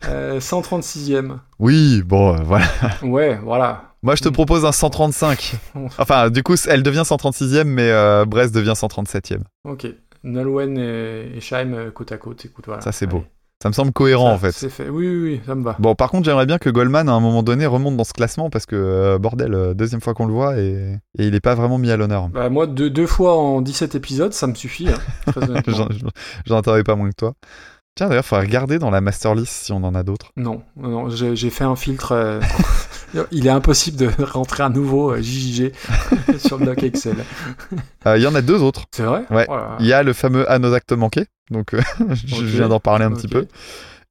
Euh, 136e. Oui, bon, euh, voilà. Ouais, voilà. Moi, je te propose un 135. (laughs) Enfin, du coup, elle devient 136e, mais euh, Brest devient 137e. Ok. Nolwenn et, Scheim euh, côte à côte. Écoute, voilà. Ça, c'est beau. Ça me semble cohérent, Ça, en fait. C'est fait. Oui, oui, oui, ça me va. Bon, par contre, j'aimerais bien que Goldman, à un moment donné, remonte dans ce classement parce que, euh, bordel, euh, deuxième fois qu'on le voit et, et il est pas vraiment mis à l'honneur. Bah, moi, deux, deux fois en 17 épisodes, ça me suffit. hein, (laughs) j'en attendais pas moins que toi. Tiens, d'ailleurs, faudrait regarder dans la master list si on en a d'autres. Non, j'ai fait un filtre. euh, (laughs) Il est impossible de (laughs) rentrer à nouveau euh, JJG (laughs) sur le doc Excel. Euh, Il y en a deux autres. C'est vrai? Ouais. Oh. Il y a le fameux À nos actes manqués, donc euh, je viens d'en parler un petit peu.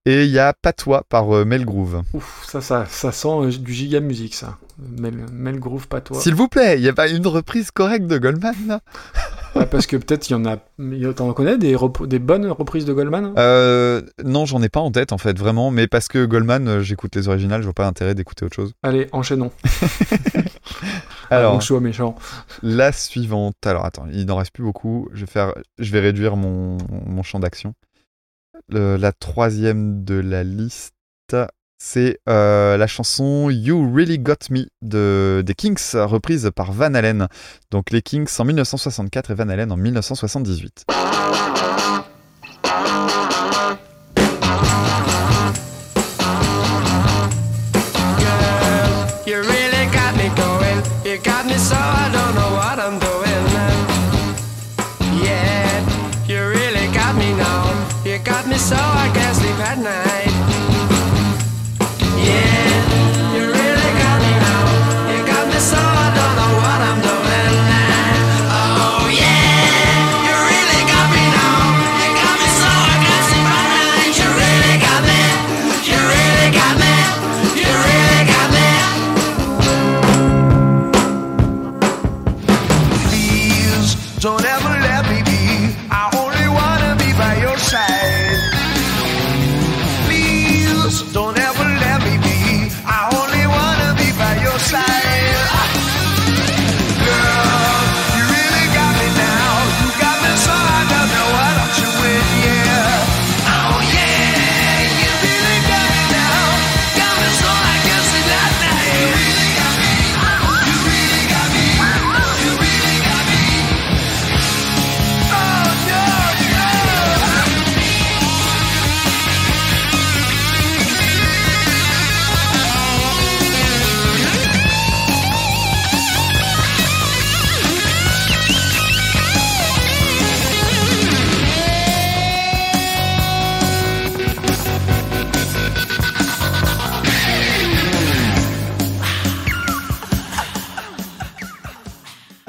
Et il y a Patois par euh, Mel Groove. Ouf, ça, ça, ça sent du giga musique, ça. Mel, Mel toi. S'il vous plaît, il y a pas une reprise correcte de Goldman? là Ouais, parce que peut-être il y en a. T'en connais des, rep- des bonnes reprises de Goldman euh, Non, j'en ai pas en tête en fait, vraiment, mais parce que Goldman, euh, j'écoute les originales, je vois pas l'intérêt d'écouter autre chose. Allez, enchaînons. (laughs) Alors, Donc, je suis méchant. la suivante. Alors attends, il n'en reste plus beaucoup. Je vais, faire... je vais réduire mon, mon champ d'action. Le- La troisième de la liste, c'est euh, la chanson You Really Got Me de, des Kings, reprise par Van Halen. Donc les Kings en 1964 et Van Halen en 1978.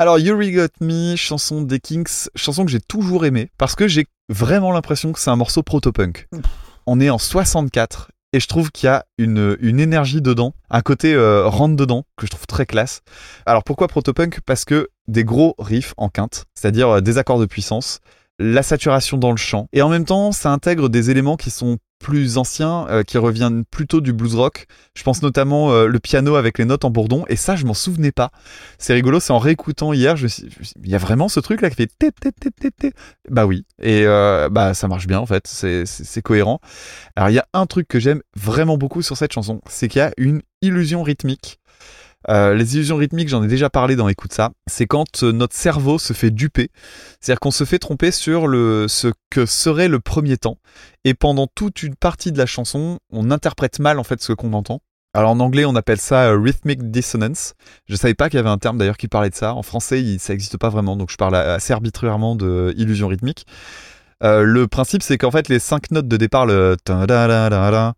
Alors, You Really Got Me, chanson des Kings, chanson que j'ai toujours aimée, parce que j'ai vraiment l'impression que c'est un morceau proto-punk. On est en 64, et je trouve qu'il y a une, une énergie dedans, un côté euh, rentre dedans, que je trouve très classe. Alors pourquoi proto-punk? Parce que des gros riffs en quinte, c'est-à-dire euh, des accords de puissance, la saturation dans le chant, et en même temps, ça intègre des éléments qui sont plus anciens, euh, qui reviennent plutôt du blues rock. Je pense notamment euh, le piano avec les notes en bourdon, et ça, je m'en souvenais pas. C'est rigolo, c'est en réécoutant hier, je il y a vraiment ce truc là qui fait té, té, té. Bah oui, et euh, bah ça marche bien en fait, c'est cohérent. Alors il y a un truc que j'aime vraiment beaucoup sur cette chanson, c'est qu'il y a une illusion rythmique. Euh, les illusions rythmiques, j'en ai déjà parlé dans Écoute ça, c'est quand euh, notre cerveau se fait duper, c'est-à-dire qu'on se fait tromper sur le, ce que serait le premier temps, et pendant toute une partie de la chanson, on interprète mal en fait ce qu'on entend. Alors en anglais, on appelle ça euh, rhythmic dissonance. Je savais pas qu'il y avait un terme d'ailleurs qui parlait de ça. En français, ça n'existe pas vraiment, donc je parle assez arbitrairement de illusion rythmique. Euh, le principe, c'est qu'en fait, les cinq notes de départ, le ta-da-da-da-da,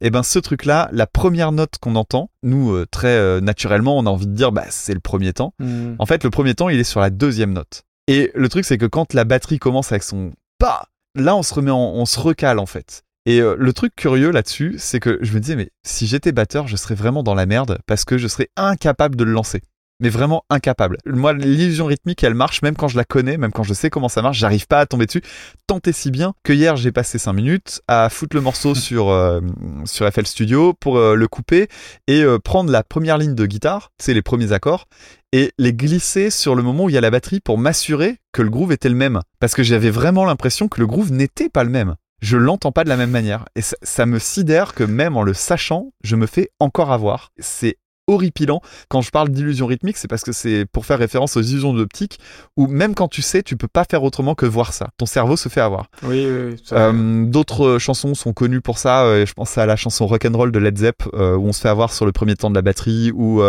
et ben ce truc-là, la première note qu'on entend, nous euh, très euh, naturellement, on a envie de dire, bah c'est le premier temps. Hmm. En fait, le premier temps, il est sur la deuxième note. Et le truc, c'est que quand la batterie commence avec son pas, là, on se remet, en- on se recale en fait. Et euh, le truc curieux là-dessus, c'est que je me disais, mais si j'étais batteur, je serais vraiment dans la merde parce que je serais incapable de le lancer. Mais vraiment incapable. Moi, l'illusion rythmique, elle marche même quand je la connais, même quand je sais comment ça marche, j'arrive pas à tomber dessus. Tant et si bien que hier, j'ai passé 5 minutes à foutre le morceau (laughs) sur, euh, sur FL Studio pour euh, le couper et euh, prendre la première ligne de guitare, c'est les premiers accords, et les glisser sur le moment où il y a la batterie pour m'assurer que le groove était le même. Parce que j'avais vraiment l'impression que le groove n'était pas le même. je l'entends pas de la même manière. Et ça, ça me sidère que même en le sachant, je me fais encore avoir. C'est horripilant. Quand je parle d'illusion rythmique, c'est parce que c'est pour faire référence aux illusions d'optique, où même quand tu sais, tu peux pas faire autrement que voir ça. Ton cerveau se fait avoir. Oui, oui, oui. Euh, D'autres euh, chansons sont connues pour ça. euh, je pense à la chanson Rock'n'Roll de Led Zepp, euh, où on se fait avoir sur le premier temps de la batterie, ou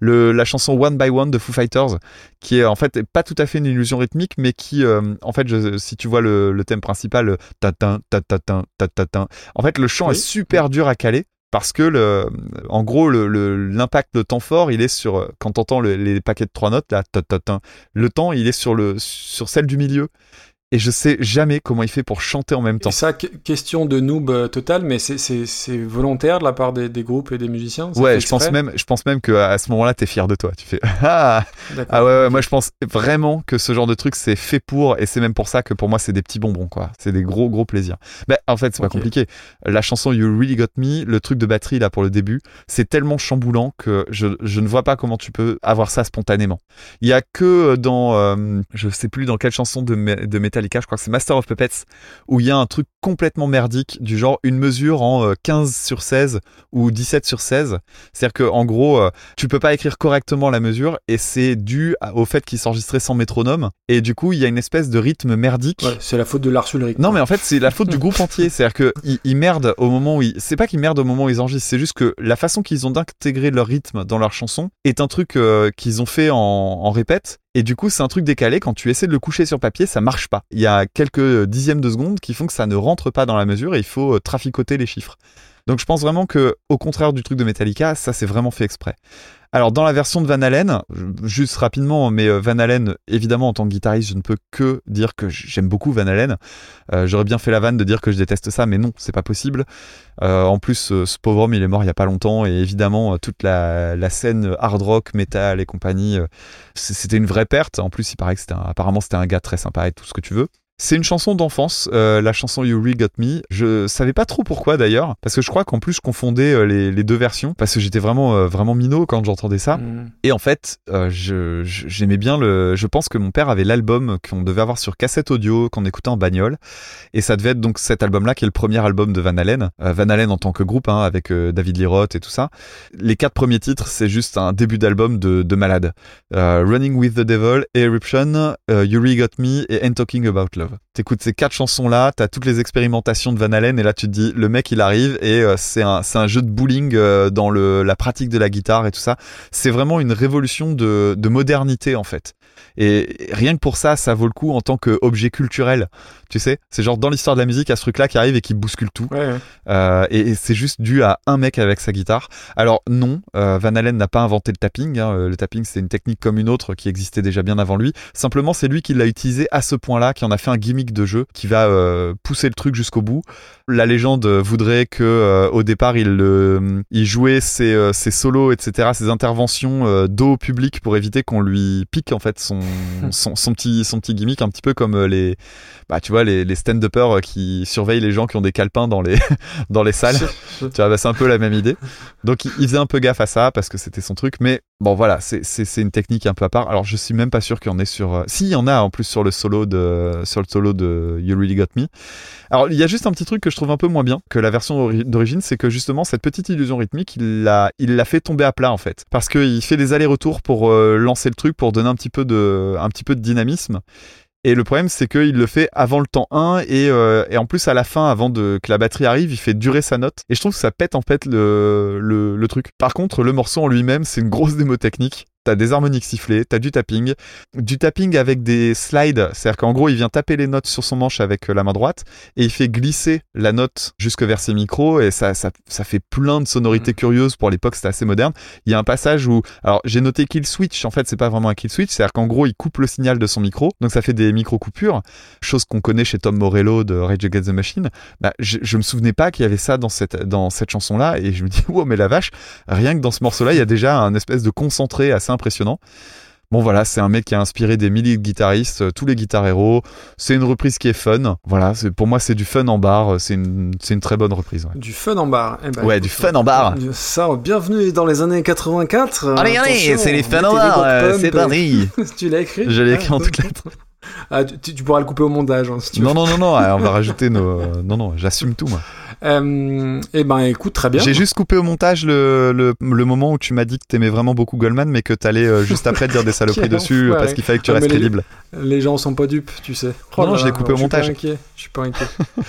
le, la chanson One by One de Foo Fighters, qui est en fait pas tout à fait une illusion rythmique, mais qui, en fait, je- si tu vois le, le thème principal, le ta-tin, ta-ta-tin, ta-ta-tin, en fait, le chant Oui. est super dur à caler. Parce que, le, en gros, l'impact de temps fort, il est sur, quand t'entends le, les paquets de trois notes, là, le temps, il est sur, le, sur celle du milieu. Et je sais jamais comment il fait pour chanter en même temps. Et ça, que- question de noob euh, total, mais c'est- volontaire de la part des, des groupes et des musiciens Ouais, je pense même, je pense même que à ce moment-là, t'es fier de toi. Tu fais (laughs) ah, D'accord. ah ouais, ouais, moi je pense vraiment que ce genre de truc c'est fait pour et c'est même pour ça que pour moi c'est des petits bonbons quoi. C'est des gros gros plaisirs. Mais en fait c'est pas Ok. compliqué. La chanson You Really Got Me, le truc de batterie là pour le début, c'est tellement chamboulant que je, je ne vois pas comment tu peux avoir ça spontanément. Il y a que dans, euh, je sais plus dans quelle chanson de, de Metallica, je crois que c'est Master of Puppets, où il y a un truc complètement merdique du genre une mesure en euh, 15 sur 16 ou 17 sur 16. C'est-à-dire que en gros, euh, tu peux pas écrire correctement la mesure et c'est dû au fait qu'il s'enregistrait sans métronome et du coup il y a une espèce de rythme merdique. Ouais, c'est la faute de Lars Ulrich. Non mais en fait c'est la faute du groupe entier, c'est-à-dire que ils, ils merdent au moment où ils... c'est pas qu'ils merdent au moment où ils enregistrent, c'est juste que la façon qu'ils ont d'intégrer leur rythme dans leur chanson est un truc euh, qu'ils ont fait en, en répète et du coup c'est un truc décalé quand tu essaies de le coucher sur papier ça marche pas. Il y a quelques dixièmes de seconde qui font que ça ne rentre pas dans la mesure et il faut euh, traficoter les chiffres. Donc je pense vraiment que au contraire du truc de Metallica, ça c'est vraiment fait exprès. Alors dans la version de Van Halen, juste rapidement, mais euh, Van Halen, évidemment en tant que guitariste, je ne peux que dire que j'aime beaucoup Van Halen. Euh, J'aurais bien fait la vanne de dire que je déteste ça, mais non, c'est pas possible. Euh, en plus, euh, ce pauvre homme, il est mort il y a pas longtemps, et évidemment toute la, scène hard rock, metal et compagnie, c'était une vraie perte. En plus, il paraît que c'était apparemment c'était un gars très sympa et tout ce que tu veux. C'est une chanson d'enfance, euh, la chanson You Really Got Me. Je savais pas trop pourquoi d'ailleurs, parce que je crois qu'en plus je confondais euh, les, les deux versions, parce que j'étais vraiment euh, vraiment minot quand j'entendais ça. Mm. Et en fait, je- j'aimais bien le. Je pense que mon père avait l'album qu'on devait avoir sur cassette audio qu'on écoutait en bagnole, et ça devait être donc cet album-là qui est le premier album de Van Halen. Van Halen en tant que groupe, hein, avec David Lee Roth et tout ça. Les quatre premiers titres, c'est juste un début d'album de, de malade. Running with the Devil, Eruption, You Really Got Me et Ain't Talking About Love. T'écoutes ces quatre chansons-là, t'as toutes les expérimentations de Van Halen, et là tu te dis, le mec il arrive et euh, c'est un, un jeu de bowling euh, dans le, la pratique de la guitare et tout ça. C'est vraiment une révolution de, de modernité en fait. Et rien que pour ça, ça vaut le coup en tant qu'objet culturel. Tu sais, c'est genre dans l'histoire de la musique, à ce truc-là qui arrive et qui bouscule tout. Ouais, ouais. Euh, et, et c'est juste dû à un mec avec sa guitare. Alors non, Van Halen n'a pas inventé le tapping. hein. Le tapping, c'est une technique comme une autre qui existait déjà bien avant lui. Simplement, c'est lui qui l'a utilisé à ce point-là, qui en a fait un gimmick de jeu, qui va euh, pousser le truc jusqu'au bout. La légende voudrait que euh, au départ, il, euh, il jouait ses, ses solos, etc., ses interventions dos au public pour éviter qu'on lui pique en fait son, (laughs) son, son petit son petit gimmick, un petit peu comme les bah tu vois les, les stand-uppers qui surveillent les gens qui ont des calepins dans les (laughs) dans les salles. tu vois, bah, c'est un peu la même idée. Donc il, il faisait un peu gaffe à ça parce que c'était son truc, mais bon voilà, c'est une technique un peu à part. Alors je suis même pas sûr qu'il y en ait sur. euh, Si y en a en plus sur le solo de sur le solo de You Really Got Me. Alors il y a juste un petit truc que je trouve un peu moins bien que la version ori- d'origine, c'est que justement cette petite illusion rythmique, il l'a il l'a fait tomber à plat en fait, parce qu'il fait des allers-retours pour euh, lancer le truc, pour donner un petit peu de un petit peu de dynamisme. Et le problème, c'est qu'il le fait avant le temps 1 et, euh, et en plus à la fin, avant de, que la batterie arrive, il fait durer sa note. Et je trouve que ça pète en fait le, le, le truc. Par contre, le morceau en lui-même, c'est une grosse démo technique. T'as des harmoniques sifflées, t'as du tapping, du tapping avec des slides, c'est-à-dire qu'en gros il vient taper les notes sur son manche avec euh, la main droite et il fait glisser la note jusque vers ses micros et ça, ça, ça fait plein de sonorités curieuses pour l'époque, c'était assez moderne. Il y a un passage où, alors j'ai noté kill switch, en fait c'est pas vraiment un kill switch, c'est-à-dire qu'en gros il coupe le signal de son micro, donc ça fait des micro coupures, chose qu'on connaît chez Tom Morello de Rage Against the Machine. Bah, je, je me souvenais pas qu'il y avait ça dans cette, dans cette chanson-là et je me dis, (laughs) wow mais la vache, rien que dans ce morceau-là il y a déjà un espèce de concentré assez impressionnant. Bon voilà, c'est un mec qui a inspiré des milliers de guitaristes, euh, tous les guitares héros. C'est une reprise qui est fun. Voilà, c'est pour moi c'est du fun en bar. C'est une, c'est une très bonne reprise. ouais. Du fun en bar. Eh ben, Ouais, du fun en bar. Ça, bienvenue dans les années 84. Allez, allez, c'est les fun en bar, euh, c'est parti. (laughs) tu l'as écrit Je l'ai Ah, écrit en toutes lettres. Ah, tu, tu pourras le couper au montage, hein, si tu veux. Non, non, non, non, (laughs) on va rajouter nos. euh, Non, non, j'assume tout, moi. Euh, eh ben, écoute, très bien. J'ai juste coupé au montage le, le, le moment où tu m'as dit que t'aimais vraiment beaucoup Goldman, mais que t'allais euh, juste après dire des (laughs) saloperies dessus parce qu'il fallait que tu Ah, restes les- crédible. Les gens sont pas dupes, tu sais. Non, non, là je l'ai coupé au montage. Je suis pas inquiet. (laughs)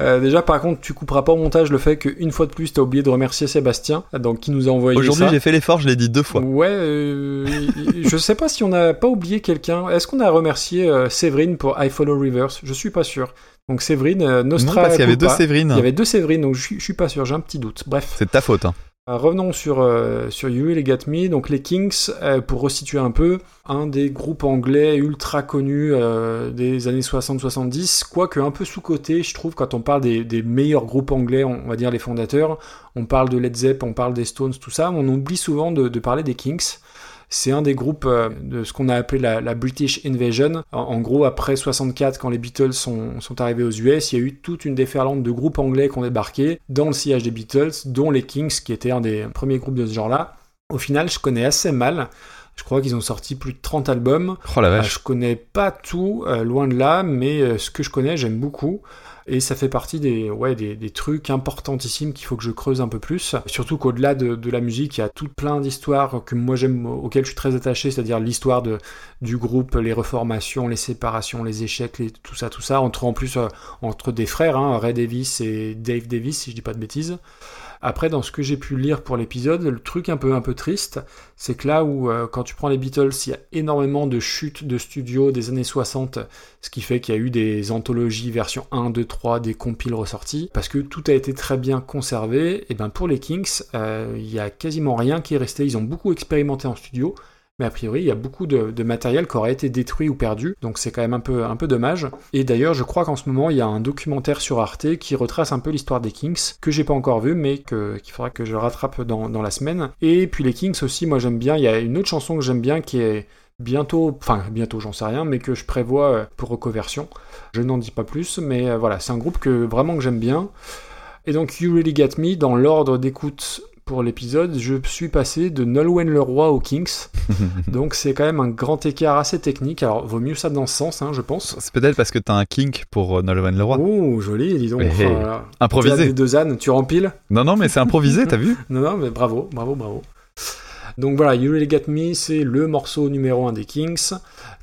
Euh, déjà, par contre, tu couperas pas au montage le fait qu'une fois de plus, t'as oublié de remercier Sébastien, donc qui nous a envoyé Aujourd'hui, j'ai fait l'effort, je l'ai dit deux fois. Ouais, euh, je sais pas si on n'a pas oublié quelqu'un. Est-ce qu'on a remercié euh, Séverine pour I Follow Rivers? Je suis pas sûr. Donc Séverine, euh, Nostra. Non, parce qu'il y avait deux culpa. Séverine. Il y avait deux Séverine, donc je suis- pas sûr, j'ai un petit doute. Bref. C'est de ta faute. Hein. Euh, Revenons sur, euh, sur You Really Got Me. Donc les Kings, euh, pour resituer un peu, un des groupes anglais ultra connus euh, des années 60-70, quoique un peu sous-coté, je trouve, quand on parle des, des meilleurs groupes anglais, on va dire les fondateurs, on parle de Led Zepp, on parle des Stones, tout ça, on oublie souvent de, de parler des Kings. C'est un des groupes euh, de ce qu'on a appelé la, la British Invasion. En, en gros, après 64, quand les Beatles sont, sont arrivés aux US, il y a eu toute une déferlante de groupes anglais qui ont débarqué dans le sillage des Beatles, dont les Kings, qui étaient un des premiers groupes de ce genre-là. Au final, je connais assez mal. Je crois qu'ils ont sorti plus de 30 albums. Oh la Euh, vache. je connais pas tout, euh, loin de là, mais euh, ce que je connais, j'aime beaucoup. Et ça fait partie des, trucs importantissimes qu'il faut que je creuse un peu plus. Surtout qu'au-delà de, de la musique, il y a tout plein d'histoires que moi j'aime, auxquelles je suis très attaché, c'est-à-dire l'histoire du groupe, les reformations, les séparations, les échecs, tout ça, tout ça, entre en plus euh, entre des frères, hein, Ray Davis et Dave Davis, si je dis pas de bêtises. Après, dans ce que j'ai pu lire pour l'épisode, le truc un peu, un peu triste, c'est que là où, euh, quand tu prends les Beatles, il y a énormément de chutes de studio des années 60, ce qui fait qu'il y a eu des anthologies version 1, 2, 3, des compiles ressortis, parce que tout a été très bien conservé. Et ben pour les Kings, euh, il y a quasiment rien qui est resté. Ils ont beaucoup expérimenté en studio, mais a priori, il y a beaucoup de, matériel qui aurait été détruit ou perdu, donc c'est quand même un peu, un peu dommage. Et d'ailleurs, je crois qu'en ce moment, il y a un documentaire sur Arte qui retrace un peu l'histoire des Kings, que j'ai pas encore vu, mais qu'il faudra que je rattrape dans, la semaine. Et puis les Kings aussi, moi j'aime bien, il y a une autre chanson que j'aime bien qui est bientôt, enfin bientôt j'en sais rien, mais que je prévois euh, pour recoversion. Je n'en dis pas plus, mais euh, voilà, c'est un groupe que vraiment que j'aime bien. Et donc You Really Get Me, dans l'ordre d'écoute pour l'épisode, je suis passé de Nolwenn Leroy aux Kings. (laughs) donc c'est quand même un grand écart assez technique. Alors vaut mieux ça dans ce sens, hein, je pense. C'est peut-être parce que t'as un kink pour euh, Nolwenn Leroy. Oh, joli, dis donc. Hey, Oh là là. Improvisé. Des deux ânes, tu rempiles Non, non, mais c'est improvisé, t'as vu (laughs) Non, non, mais bravo, bravo, bravo. Donc voilà, You Really Get Me, c'est le morceau numéro 1 des Kings.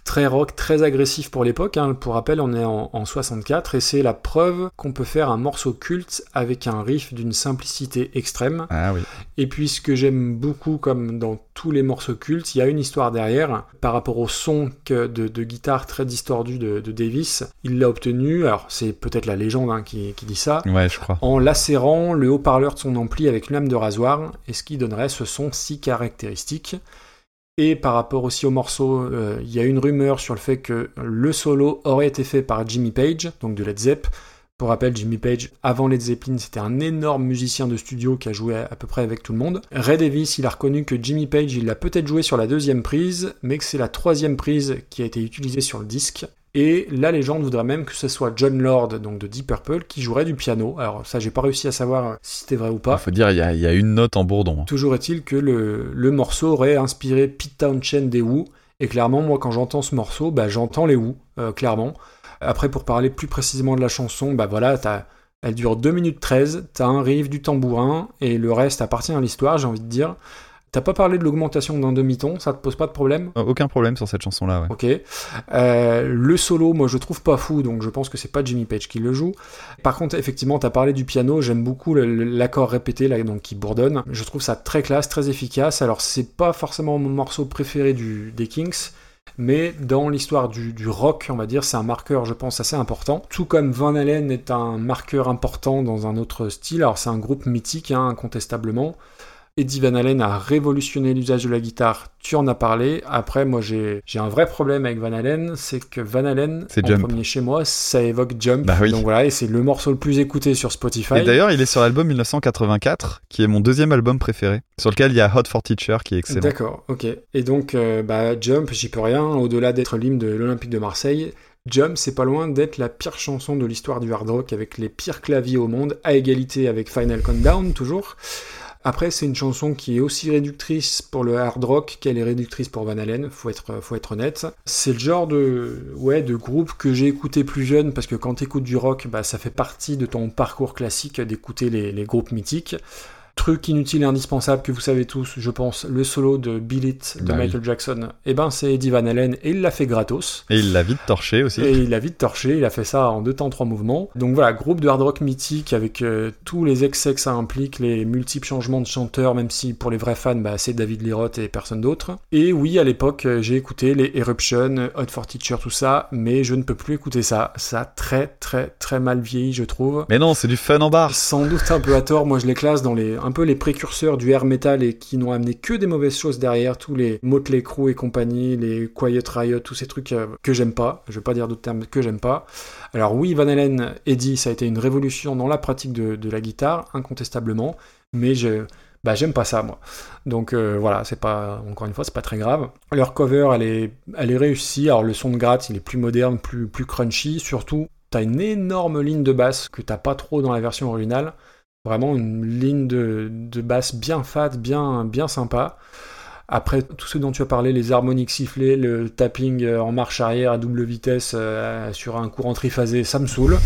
Très rock, très agressif pour l'époque. hein. Pour rappel, on est en, en 64 et c'est la preuve qu'on peut faire un morceau culte avec un riff d'une simplicité extrême. Ah oui. Et puis ce que j'aime beaucoup, comme dans tous les morceaux cultes, il y a une histoire derrière par rapport au son que de, de guitare très distordu de, de Davis. Il l'a obtenu, alors c'est peut-être la légende hein, qui, qui dit ça, Ouais, je crois. en lacérant le haut-parleur de son ampli avec une lame de rasoir, et ce qui donnerait ce son si caractéristique. Et par rapport aussi au morceau, euh, il y a une rumeur sur le fait que le solo aurait été fait par Jimmy Page, donc de Led Zepp. Pour rappel, Jimmy Page, avant Led Zeppelin, c'était un énorme musicien de studio qui a joué à, à peu près avec tout le monde. Ray Davis, il a reconnu que Jimmy Page, il l'a peut-être joué sur la deuxième prise, mais que c'est la troisième prise qui a été utilisée sur le disque. Et la légende voudrait même que ce soit John Lord, donc de Deep Purple, qui jouerait du piano. Alors ça, j'ai pas réussi à savoir euh, si c'était vrai ou pas. Faut dire, il y a, il y a une note en bourdon. Toujours est-il que le, le morceau aurait inspiré Pete Townshend des Who, et clairement, moi, quand j'entends ce morceau, bah, j'entends les Who, euh, clairement. Après, pour parler plus précisément de la chanson, bah voilà, t'as- elle dure 2 minutes 13, t'as un riff, du tambourin, et le reste appartient à l'histoire, j'ai envie de dire. T'as pas parlé de l'augmentation d'un demi-ton, ça te pose pas de problème Euh, Aucun problème sur cette chanson-là, ouais. Ok. Euh, le solo, moi je trouve pas fou, donc je pense que c'est pas Jimmy Page qui le joue. Par contre, effectivement, t'as parlé du piano, j'aime beaucoup l'accord répété là, donc qui bourdonne. Je trouve ça très classe, très efficace. Alors c'est pas forcément mon morceau préféré du, des Kings. Mais dans l'histoire du, du rock, on va dire, c'est un marqueur, je pense, assez important. Tout comme Van Halen est un marqueur important dans un autre style. Alors c'est un groupe mythique, hein, incontestablement. Eddie Van Halen a révolutionné l'usage de la guitare, tu en as parlé. Après, moi j'ai un vrai problème avec Van Halen, c'est que Van Halen, C'est en Jump. premier chez moi, ça évoque Jump. Bah oui. Donc voilà, et c'est le morceau le plus écouté sur Spotify. Et d'ailleurs, il est sur l'album 1984, qui est mon deuxième album préféré, sur lequel il y a Hot for Teacher, qui est excellent. D'accord, ok. Et donc, euh, bah, Jump, j'y peux rien, au-delà d'être l'hymne de l'Olympique de Marseille. Jump, c'est pas loin d'être la pire chanson de l'histoire du hard rock avec les pires claviers au monde, à égalité avec Final Countdown, toujours. Après, c'est une chanson qui est aussi réductrice pour le hard rock qu'elle est réductrice pour Van Halen, faut être, honnête. C'est le genre de, groupe que j'ai écouté plus jeune, parce que quand t'écoutes du rock, bah, ça fait partie de ton parcours classique d'écouter les groupes mythiques. Truc inutile et indispensable que vous savez tous, je pense, le solo de Bill It de Bah oui. Michael Jackson, eh ben c'est Eddie Van Halen et il l'a fait gratos. Et il l'a vite torché aussi. Et il a vite torché, il a fait ça en deux temps, trois mouvements. Donc voilà, groupe de hard rock mythique avec euh, tous les excès que ça implique, les multiples changements de chanteurs, même si pour les vrais fans, bah, c'est David Roth et personne d'autre. Et oui, à l'époque, euh, j'ai écouté les Eruption, Hot for Teacher, tout ça, mais je ne peux plus écouter ça. Ça a très très très mal vieilli, je trouve. Mais non, c'est du fun en bar. Sans doute un peu à tort, moi je les classe dans les un peu les précurseurs du air metal et qui n'ont amené que des mauvaises choses derrière, tous les Motley Crue et compagnie, les Quiet Riot, tous ces trucs euh, que j'aime pas, je vais pas dire d'autres termes que j'aime pas. Alors oui, Van Halen, Eddie, ça a été une révolution dans la pratique de, la guitare, incontestablement, mais je, bah j'aime pas ça moi. Donc euh, voilà, c'est pas encore une fois, c'est pas très grave. Leur cover, elle est, elle est réussie. Alors le son de gratte, il est plus moderne, plus, plus crunchy. Surtout, t'as une énorme ligne de basse que t'as pas trop dans la version originale. Vraiment une ligne de, de basse bien fat, bien, bien sympa. Après, tout ce dont tu as parlé, les harmoniques sifflées, le tapping euh, en marche arrière à double vitesse euh, sur un courant triphasé, ça me saoule.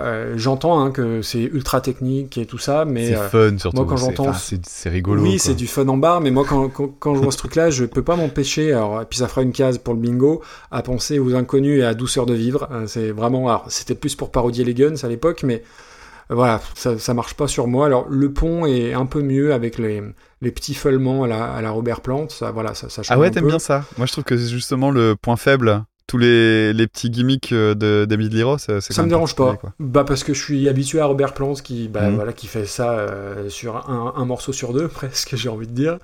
Euh, J'entends hein, que c'est ultra technique et tout ça, mais C'est fun surtout. moi, quand C'est- j'entends- C'est rigolo. oui, c'est du fun en bar, mais moi, quand, quand, quand je vois ce truc-là, je peux pas m'empêcher, alors, et puis ça fera une case pour le bingo, à penser aux inconnus et à douceur de vivre. C'est vraiment, alors, c'était plus pour parodier les guns à l'époque, mais voilà, ça, ça marche pas sur moi. Alors, le pont est un peu mieux avec les, les petits feulements à la, à la Robert Plant, ça, voilà, ça, ça change Ah ouais, t'aimes bien ça? Moi, je trouve que c'est justement le point faible. Tous les, les petits gimmicks euh, de David c'est Ça quand me dérange pas. quoi. Bah parce que je suis habitué à Robert Plant qui, bah, Mhm. voilà, qui fait ça euh, sur un, un morceau sur deux (laughs) presque, j'ai envie de dire.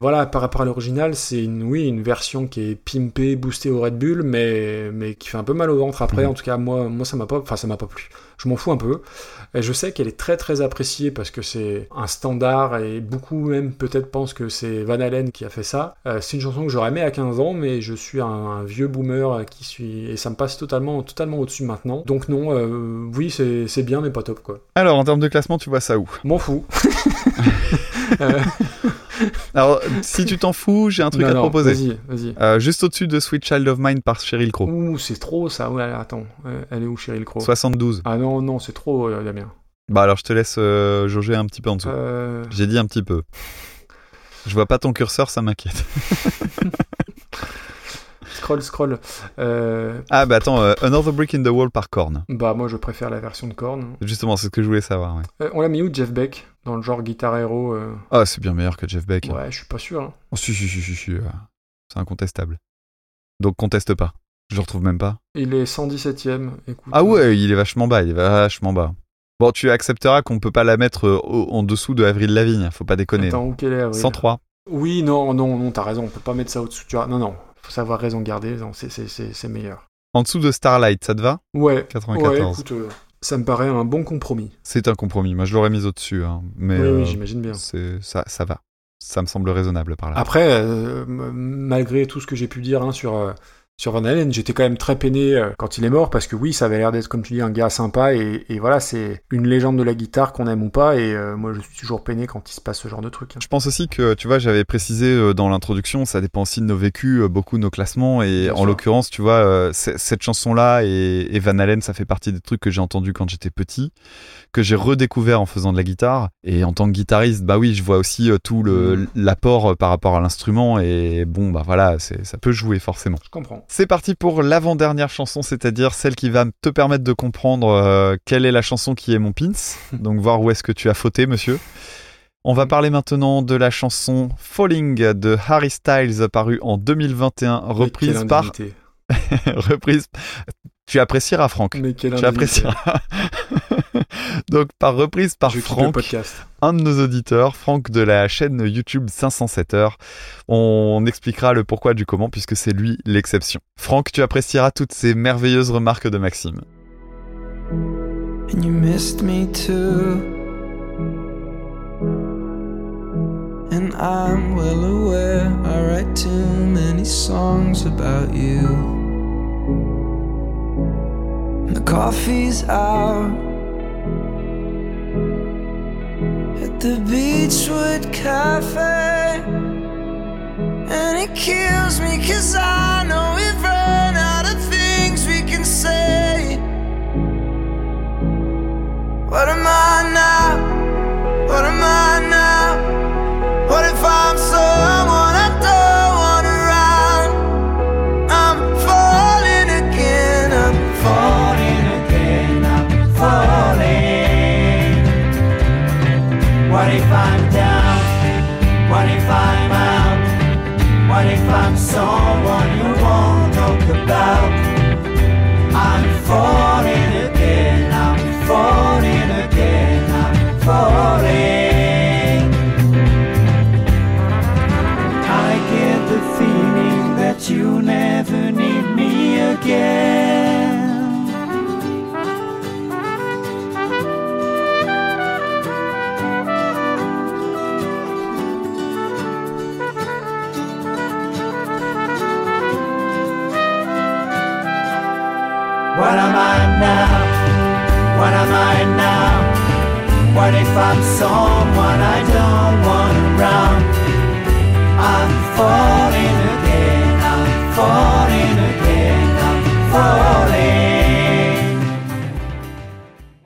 Voilà, par rapport à l'original, c'est une, oui, une version qui est pimpée, boostée au Red Bull, mais, mais qui fait un peu mal au ventre après. Mhm. En tout cas, moi, moi ça m'a pas, enfin ça m'a pas plu. Je m'en fous un peu. Et je sais qu'elle est très très appréciée parce que c'est un standard et beaucoup même peut-être pensent que c'est Van Halen qui a fait ça. Euh, c'est une chanson que j'aurais aimé à 15 ans, mais je suis un, un vieux boomer qui suis et ça me passe totalement totalement au-dessus maintenant. Donc non, euh, oui c'est c'est bien mais pas top quoi. Alors, en termes de classement, tu vois ça où? M'en fous. (laughs) Euh, (laughs) Alors, si tu t'en fous, j'ai un truc non, à te non, proposer. Vas-y, vas-y. Euh, juste au-dessus de Sweet Child of Mine par Sheryl Crow. Ouh, c'est trop ça. Ouais, attends, Euh, elle est où Cheryl Crow? 72. Ah non, non, c'est trop, euh, Damien. Bah alors, je te laisse euh, jauger un petit peu en dessous. Euh, J'ai dit un petit peu. Je vois pas ton curseur, ça m'inquiète. (laughs) scroll, scroll. Euh, Ah bah attends, euh, Another Brick in the Wall par Korn. bah moi je préfère la version de Korn. Justement, c'est ce que je voulais savoir. Ouais. Euh, on l'a mis où Jeff Beck? Dans le genre guitare héros euh, Ah, c'est bien meilleur que Jeff Beck. Ouais, je suis pas sûr. hein. Oh, si, si, si, si, si, C'est incontestable. Donc conteste pas. Je le retrouve même pas. Il est 117ème. Écoute. Ah ouais, il est vachement bas, il est vachement bas. Bon, tu accepteras qu'on peut pas la mettre au- en dessous de Avril Lavigne, faut pas déconner. Attends, où qu'elle est Avril? 103. Oui, non, non, non, t'as raison. On peut pas mettre ça au-dessus. Tu vois, non, non. Faut savoir raison garder. C'est, meilleur. En dessous de Starlight, ça te va? Ouais. 94. Ouais, écoute, euh, ça me paraît un bon compromis. C'est un compromis. Moi, je l'aurais mis au-dessus. hein. Mais oui, euh, oui, j'imagine bien. ça, ça va. Ça me semble raisonnable par là. Après, euh, malgré tout ce que j'ai pu dire hein, sur, euh, sur Van Halen, j'étais quand même très peiné euh, quand il est mort parce que oui, ça avait l'air d'être, comme tu dis, un gars sympa et, et voilà, c'est une légende de la guitare qu'on aime ou pas et euh, moi je suis toujours peiné quand il se passe ce genre de truc. hein. Je pense aussi que, tu vois, j'avais précisé euh, dans l'introduction, ça dépend aussi de nos vécus, beaucoup de nos classements. Et Bien en l'occurrence, tu vois, cette chanson-là et, et Van Halen, ça fait partie des trucs que j'ai entendus quand j'étais petit, que j'ai redécouvert en faisant de la guitare. Et en tant que guitariste, bah oui, je vois aussi tout Mm. l'apport par rapport à l'instrument. Et bon, bah voilà, c'est- ça peut jouer forcément. Je comprends. C'est parti pour l'avant-dernière chanson, c'est-à-dire celle qui va te permettre de comprendre euh, quelle est la chanson qui est mon pins. (laughs) Donc voir où est-ce que tu as fauté, monsieur. On va parler maintenant de la chanson Falling de Harry Styles, parue en 2021, Mais reprise par... (laughs) reprise... Tu apprécieras, Franck. Mais Tu apprécieras. (laughs) Donc par reprise par Je Franck podcast. un de nos auditeurs, Franck de la chaîne YouTube 507 heures. On expliquera le pourquoi du comment puisque c'est lui l'exception. Franck, tu apprécieras toutes ces merveilleuses remarques de Maxime. and you missed me too. And I'm well aware I write too many songs about you. The coffee's out at the Beachwood Cafe. And it kills me cause I know we've run out of things we can say. What am I now? What am if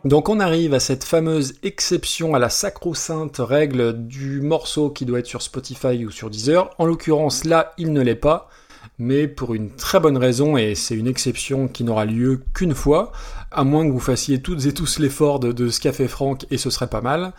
Donc on arrive à cette fameuse exception à la sacro-sainte règle du morceau qui doit être sur Spotify ou sur Deezer. En l'occurrence là, il ne l'est pas, mais pour une très bonne raison, et c'est une exception qui n'aura lieu qu'une fois, à moins que vous fassiez toutes et tous l'effort de, de ce qu'a fait Franck, et ce serait pas mal.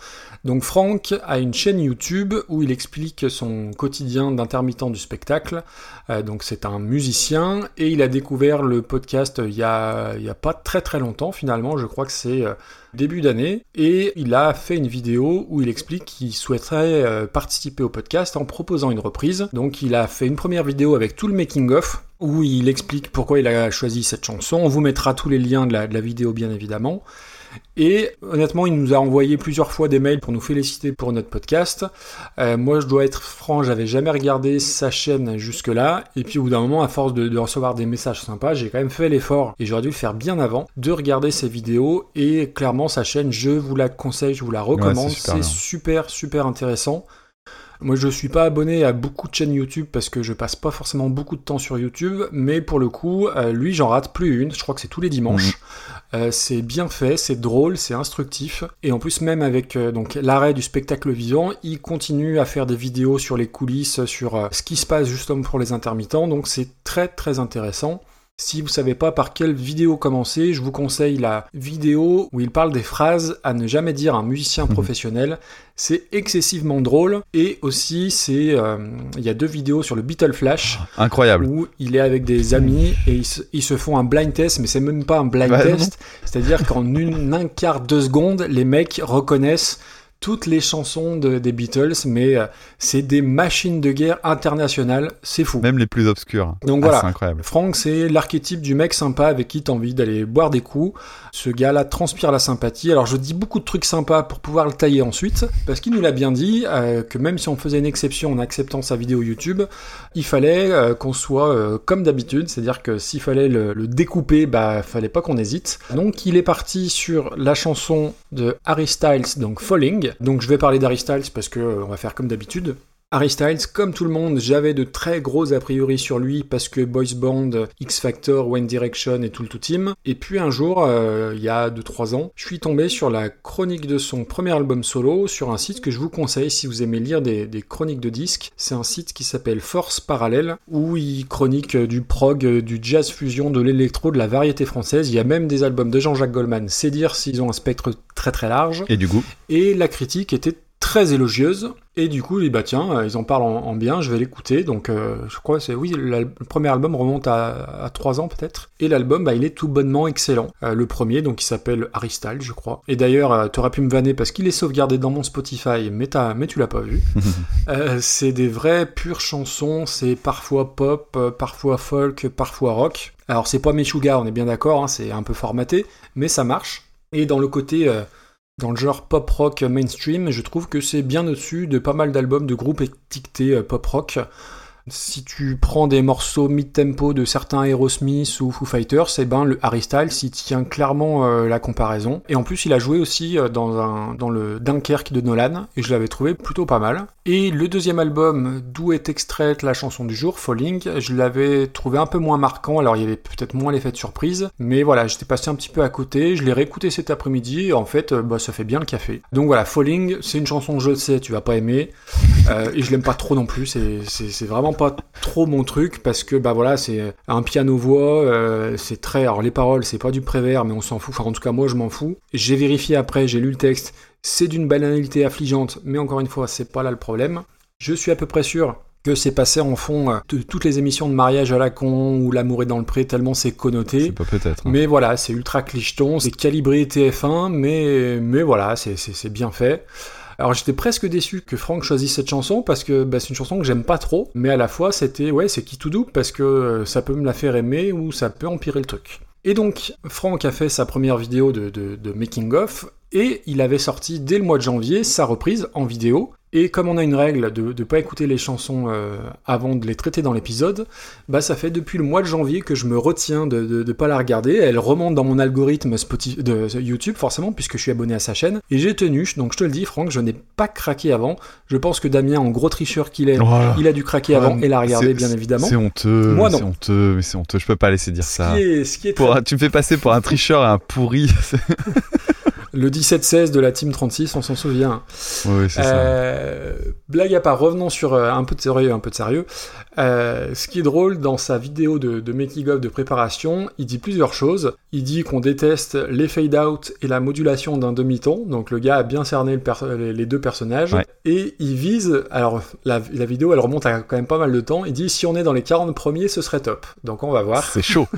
Donc Franck a une chaîne YouTube où il explique son quotidien d'intermittent du spectacle. Euh, donc c'est un musicien et il a découvert le podcast il y a, il y a pas très très longtemps finalement. Je crois que c'est euh, début d'année et il a fait une vidéo où il explique qu'il souhaiterait euh, participer au podcast en proposant une reprise. Donc il a fait une première vidéo avec tout le making of où il explique pourquoi il a choisi cette chanson. On vous mettra tous les liens de la, de la vidéo bien évidemment. Et honnêtement, il nous a envoyé plusieurs fois des mails pour nous féliciter pour notre podcast. Euh, moi, je dois être franc, j'avais jamais regardé sa chaîne jusque-là. Et puis au bout d'un moment, à force de, de recevoir des messages sympas, j'ai quand même fait l'effort, et j'aurais dû le faire bien avant, de regarder ses vidéos. Et clairement, sa chaîne, je vous la conseille, je vous la recommande. c'est super, super intéressant. Moi, je suis pas abonné à beaucoup de chaînes YouTube parce que je passe pas forcément beaucoup de temps sur YouTube, mais pour le coup, euh, lui, j'en rate plus une. Je crois que c'est tous les dimanches. Euh, c'est bien fait, c'est drôle, c'est instructif, et en plus même avec euh, donc l'arrêt du spectacle vivant, il continue à faire des vidéos sur les coulisses, sur ce qui se passe justement pour les intermittents. Donc c'est très très intéressant. Si vous savez pas par quelle vidéo commencer, je vous conseille la vidéo où il parle des phrases à ne jamais dire à un musicien professionnel. C'est excessivement drôle et aussi c'est euh, il y a deux vidéos sur le Beatle Flash Incroyable. où il est avec des amis et ils se, ils se font un blind test, mais c'est même pas un blind Bah, test. C'est-à-dire qu'en une, un quart de seconde, les mecs reconnaissent toutes les chansons de- des Beatles, mais euh, c'est des machines de guerre internationales, c'est fou. Même les plus obscurs. Donc Ah, voilà. C'est incroyable. Franck, c'est l'archétype du mec sympa avec qui t'as envie d'aller boire des coups. Ce gars-là transpire la sympathie. Alors je dis beaucoup de trucs sympas pour pouvoir le tailler ensuite, parce qu'il nous l'a bien dit euh, que même si on faisait une exception en acceptant sa vidéo YouTube, il fallait euh, qu'on soit comme d'habitude, c'est-à-dire que s'il fallait le, le découper, bah fallait pas qu'on hésite. Donc il est parti sur la chanson de Harry Styles, donc Falling. Donc je vais parler d'Harry parce que euh, on va faire comme d'habitude. Harry Styles, comme tout le monde, j'avais de très gros a priori sur lui parce que Boys Band, X Factor, One Direction et tout le tout team. Et puis un jour, euh, il y a 2-3 ans, je suis tombé sur la chronique de son premier album solo sur un site que je vous conseille si vous aimez lire des, des chroniques de disques. C'est un site qui s'appelle Force Parallèle où il chronique du prog, du jazz fusion, de l'électro, de la variété française. Il y a même des albums de Jean-Jacques Goldman. C'est dire s'ils ont un spectre très très large. Et du coup, Et la critique était très élogieuse. Et du coup, il dit, bah tiens, euh, ils en parlent en, en bien, je vais l'écouter. Donc, euh, je crois, c'est oui, le premier album remonte à, à 3 ans peut-être. Et l'album, bah, il est tout bonnement excellent. Euh, le premier, donc, il s'appelle Harry Styles, je crois. Et d'ailleurs, euh, t'aurais pu me vanner parce qu'il est sauvegardé dans mon Spotify, mais, tu l'as pas vu. (laughs) C'est des vraies pures chansons, c'est parfois pop, parfois folk, parfois rock. Alors c'est pas Meshuga, on est bien d'accord, hein, c'est un peu formaté, mais ça marche. Et dans le côté, dans le genre pop rock mainstream, je trouve que c'est bien au-dessus de pas mal d'albums de groupes étiquetés euh, pop rock. Si tu prends des morceaux mid-tempo de certains Aerosmith ou Foo Fighters, eh ben le Harry Styles, il tient clairement euh, la comparaison. Et en plus, il a joué aussi euh, dans, un, dans le Dunkerque de Nolan, et je l'avais trouvé plutôt pas mal. Et le deuxième album, d'où est extraite la chanson du jour, Falling, je l'avais trouvé un peu moins marquant, alors il y avait peut-être moins l'effet de surprise, mais voilà, j'étais passé un petit peu à côté, je l'ai réécouté cet après-midi, et en fait, euh, bah, ça fait bien le café. Donc voilà, Falling, c'est une chanson je sais, tu vas pas aimer, et je l'aime pas trop non plus, c'est vraiment pas trop mon truc, parce que bah voilà, c'est un piano-voix, euh, c'est très... Alors les paroles, c'est pas du prévert, mais on s'en fout, enfin en tout cas moi je m'en fous. J'ai vérifié après, j'ai lu le texte, c'est d'une banalité affligeante, mais encore une fois, c'est pas là le problème. Je suis à peu près sûr que c'est passé en fond euh, de toutes les émissions de mariage à la con ou l'amour est dans le pré tellement c'est connoté. Pas peut-être. hein. Mais voilà, c'est ultra clicheton, c'est calibré TF1, mais, mais voilà, c'est bien fait. Alors j'étais presque déçu que Franck choisisse cette chanson parce que bah, c'est une chanson que j'aime pas trop, mais à la fois c'était ouais c'est qui tout doux parce que euh, ça peut me la faire aimer ou ça peut empirer le truc. Et donc Franck a fait sa première vidéo de, de, de making of et il avait sorti dès le mois de janvier sa reprise en vidéo. Et comme on a une règle de ne pas écouter les chansons euh, avant de les traiter dans l'épisode, bah ça fait depuis le mois de janvier que je me retiens de ne pas la regarder. Elle remonte dans mon algorithme Spotify, de YouTube forcément puisque je suis abonné à sa chaîne. Et j'ai tenu, donc je te le dis Franck, je n'ai pas craqué avant. Je pense que Damien, en gros tricheur qu'il est, il a dû craquer avant et la regarder c'est- bien évidemment. C'est honteux. Moi, non. C'est honteux, mais c'est honteux. Je peux pas laisser dire Ce ça. qui est, ce qui est Pour très- un- tu me fais passer pour un tricheur et un pourri. (laughs) le 17-16 de la Team 36, on s'en souvient. oui, c'est ça. Euh, blague à part, revenons sur euh, un peu de sérieux, un peu de sérieux. Euh, ce qui est drôle dans sa vidéo de, de making of de préparation, il dit plusieurs choses. Il dit qu'on déteste les fade out et la modulation d'un demi-ton. Donc le gars a bien cerné le les, les deux personnages Ouais. et il vise. Alors la, la vidéo, elle remonte à quand même pas mal de temps. Il dit si on est dans les 40 premiers, ce serait top. Donc on va voir. C'est chaud. (laughs)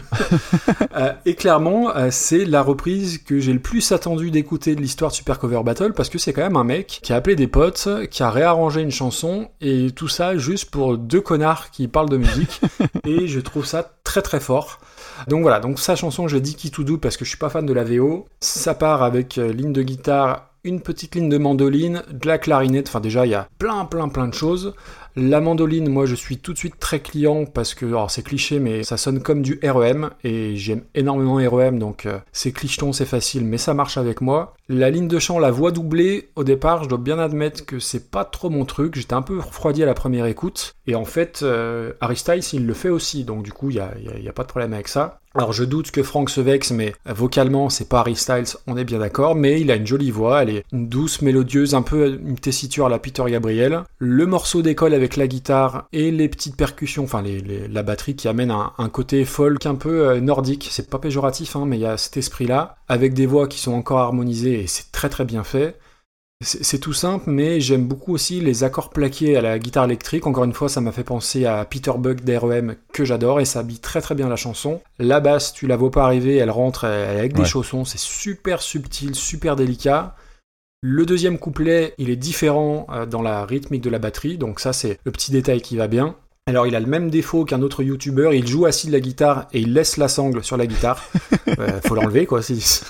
Euh, et clairement, euh, c'est la reprise que j'ai le plus attendu d'écouter de l'histoire de Super Cover Battle parce que c'est quand même un mec qui a appelé des potes, qui a réarrangé une chanson et tout ça juste pour deux connards qui parlent de musique. (laughs) et je trouve ça très très fort. Donc voilà, donc sa chanson, je dit qui tout doux parce que je suis pas fan de la VO. Ça part avec euh, ligne de guitare, une petite ligne de mandoline, de la clarinette. Enfin déjà, il y a plein plein plein de choses. La mandoline, moi je suis tout de suite très client parce que, alors c'est cliché, mais ça sonne comme du REM et j'aime énormément REM donc euh, c'est clicheton, c'est facile, mais ça marche avec moi. La ligne de chant, la voix doublée, au départ, je dois bien admettre que c'est pas trop mon truc, j'étais un peu refroidi à la première écoute et en fait, euh, Harry Styles il le fait aussi donc du coup il y a, y a- pas de problème avec ça. Alors je doute que Frank se vexe, mais vocalement c'est pas Harry Styles, on est bien d'accord, mais il a une jolie voix, elle est douce, mélodieuse, un peu une tessiture à la Peter Gabriel. Le morceau d'école avec la guitare et les petites percussions, enfin les, les- la batterie qui amène un, un côté folk un peu euh, nordique, c'est pas péjoratif, hein, mais il y a cet esprit-là, avec des voix qui sont encore harmonisées et c'est très très bien fait. C'est tout simple, mais j'aime beaucoup aussi les accords plaqués à la guitare électrique. Encore une fois, ça m'a fait penser à Peter Buck d'REM que j'adore et ça habille très très bien la chanson. La basse, tu la vois pas arriver, elle rentre elle avec des Ouais. chaussons, c'est super subtil, super délicat. Le deuxième couplet, il est différent euh, dans la rythmique de la batterie, donc ça c'est le petit détail qui va bien. Alors il a le même défaut qu'un autre youtubeur, il joue assis de la guitare et il laisse la sangle sur la guitare. (laughs) Euh, faut l'enlever quoi. Si, si,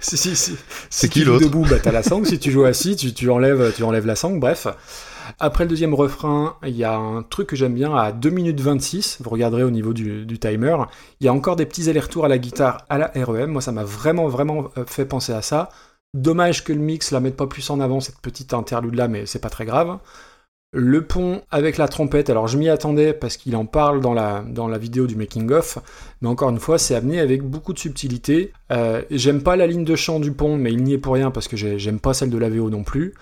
si, si, C'est qui l'autre debout, bah t'as la sangle. Si tu joues assis, tu, tu enlèves, tu enlèves la sangle. Bref. Après le deuxième refrain, il y a un truc que j'aime bien à 2 minutes 26. Vous regarderez au niveau du, du timer. Il y a encore des petits allers-retours à la guitare, à la REM. Moi, ça m'a vraiment, vraiment euh, fait penser à ça. Dommage que le mix la mette pas plus en avant, cette petite interlude là, mais c'est pas très grave. Le pont avec la trompette, alors je m'y attendais parce qu'il en parle dans la, vidéo du making of, mais encore une fois, c'est amené avec beaucoup de subtilité. Euh, j'aime pas la ligne de chant du pont, mais il n'y est pour rien parce que j'ai- j'aime pas celle de la VO non plus.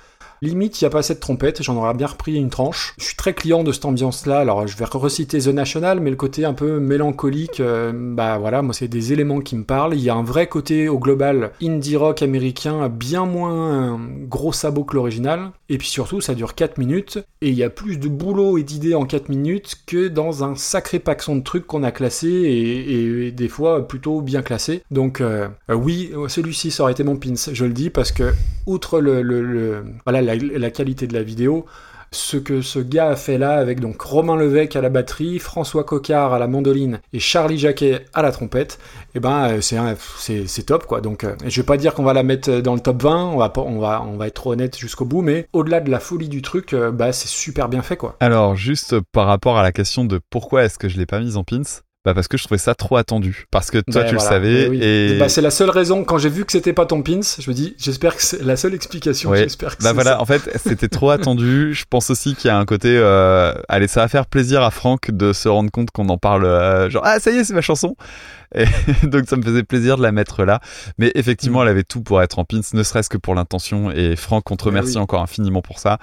Limite, il n'y a pas cette trompette, j'en aurais bien repris une tranche. Je suis très client de cette ambiance-là, alors je vais reciter The National, mais le côté un peu mélancolique, euh, bah voilà, moi c'est des éléments qui me parlent. Il y a un vrai côté au global indie rock américain, bien moins gros sabot que l'original. Et puis surtout, ça dure 4 minutes, et il y a plus de boulot et d'idées en 4 minutes que dans un sacré paxon de trucs qu'on a classés, et, des fois plutôt bien classés. Donc euh, euh, oui, celui-ci, ça aurait été mon pins, je le dis, parce que outre le, le- le- voilà, la, qualité de la vidéo, ce que ce gars a fait là avec donc Romain Levesque à la batterie, François Coquard à la mandoline et Charlie Jacquet à la trompette, et ben euh, c'est top quoi. Donc euh, je vais pas dire qu'on va la mettre dans le top 20, on va on va on va être trop honnête jusqu'au bout, mais au-delà de la folie du truc, euh, bah c'est super bien fait quoi. Alors, juste par rapport à la question de pourquoi est-ce que je l'ai pas mise en pins, bah parce que je trouvais ça trop attendu. Parce que toi, Ben tu voilà, le savais oui. et. Bah, c'est la seule raison quand j'ai vu que c'était pas ton pins, je me dis j'espère que c'est la seule explication, j'espère que Bah voilà, ça. en fait, c'était trop attendu. (laughs) Je pense aussi qu'il y a un côté, euh, allez, ça va faire plaisir à Franck de se rendre compte qu'on en parle, euh, genre ah ça y est, c'est ma chanson. Et (laughs) donc ça me faisait plaisir de la mettre là. Mais effectivement, Mm. elle avait tout pour être en pins, ne serait-ce que pour l'intention. Et Franck, on te remercie oui. encore infiniment pour ça.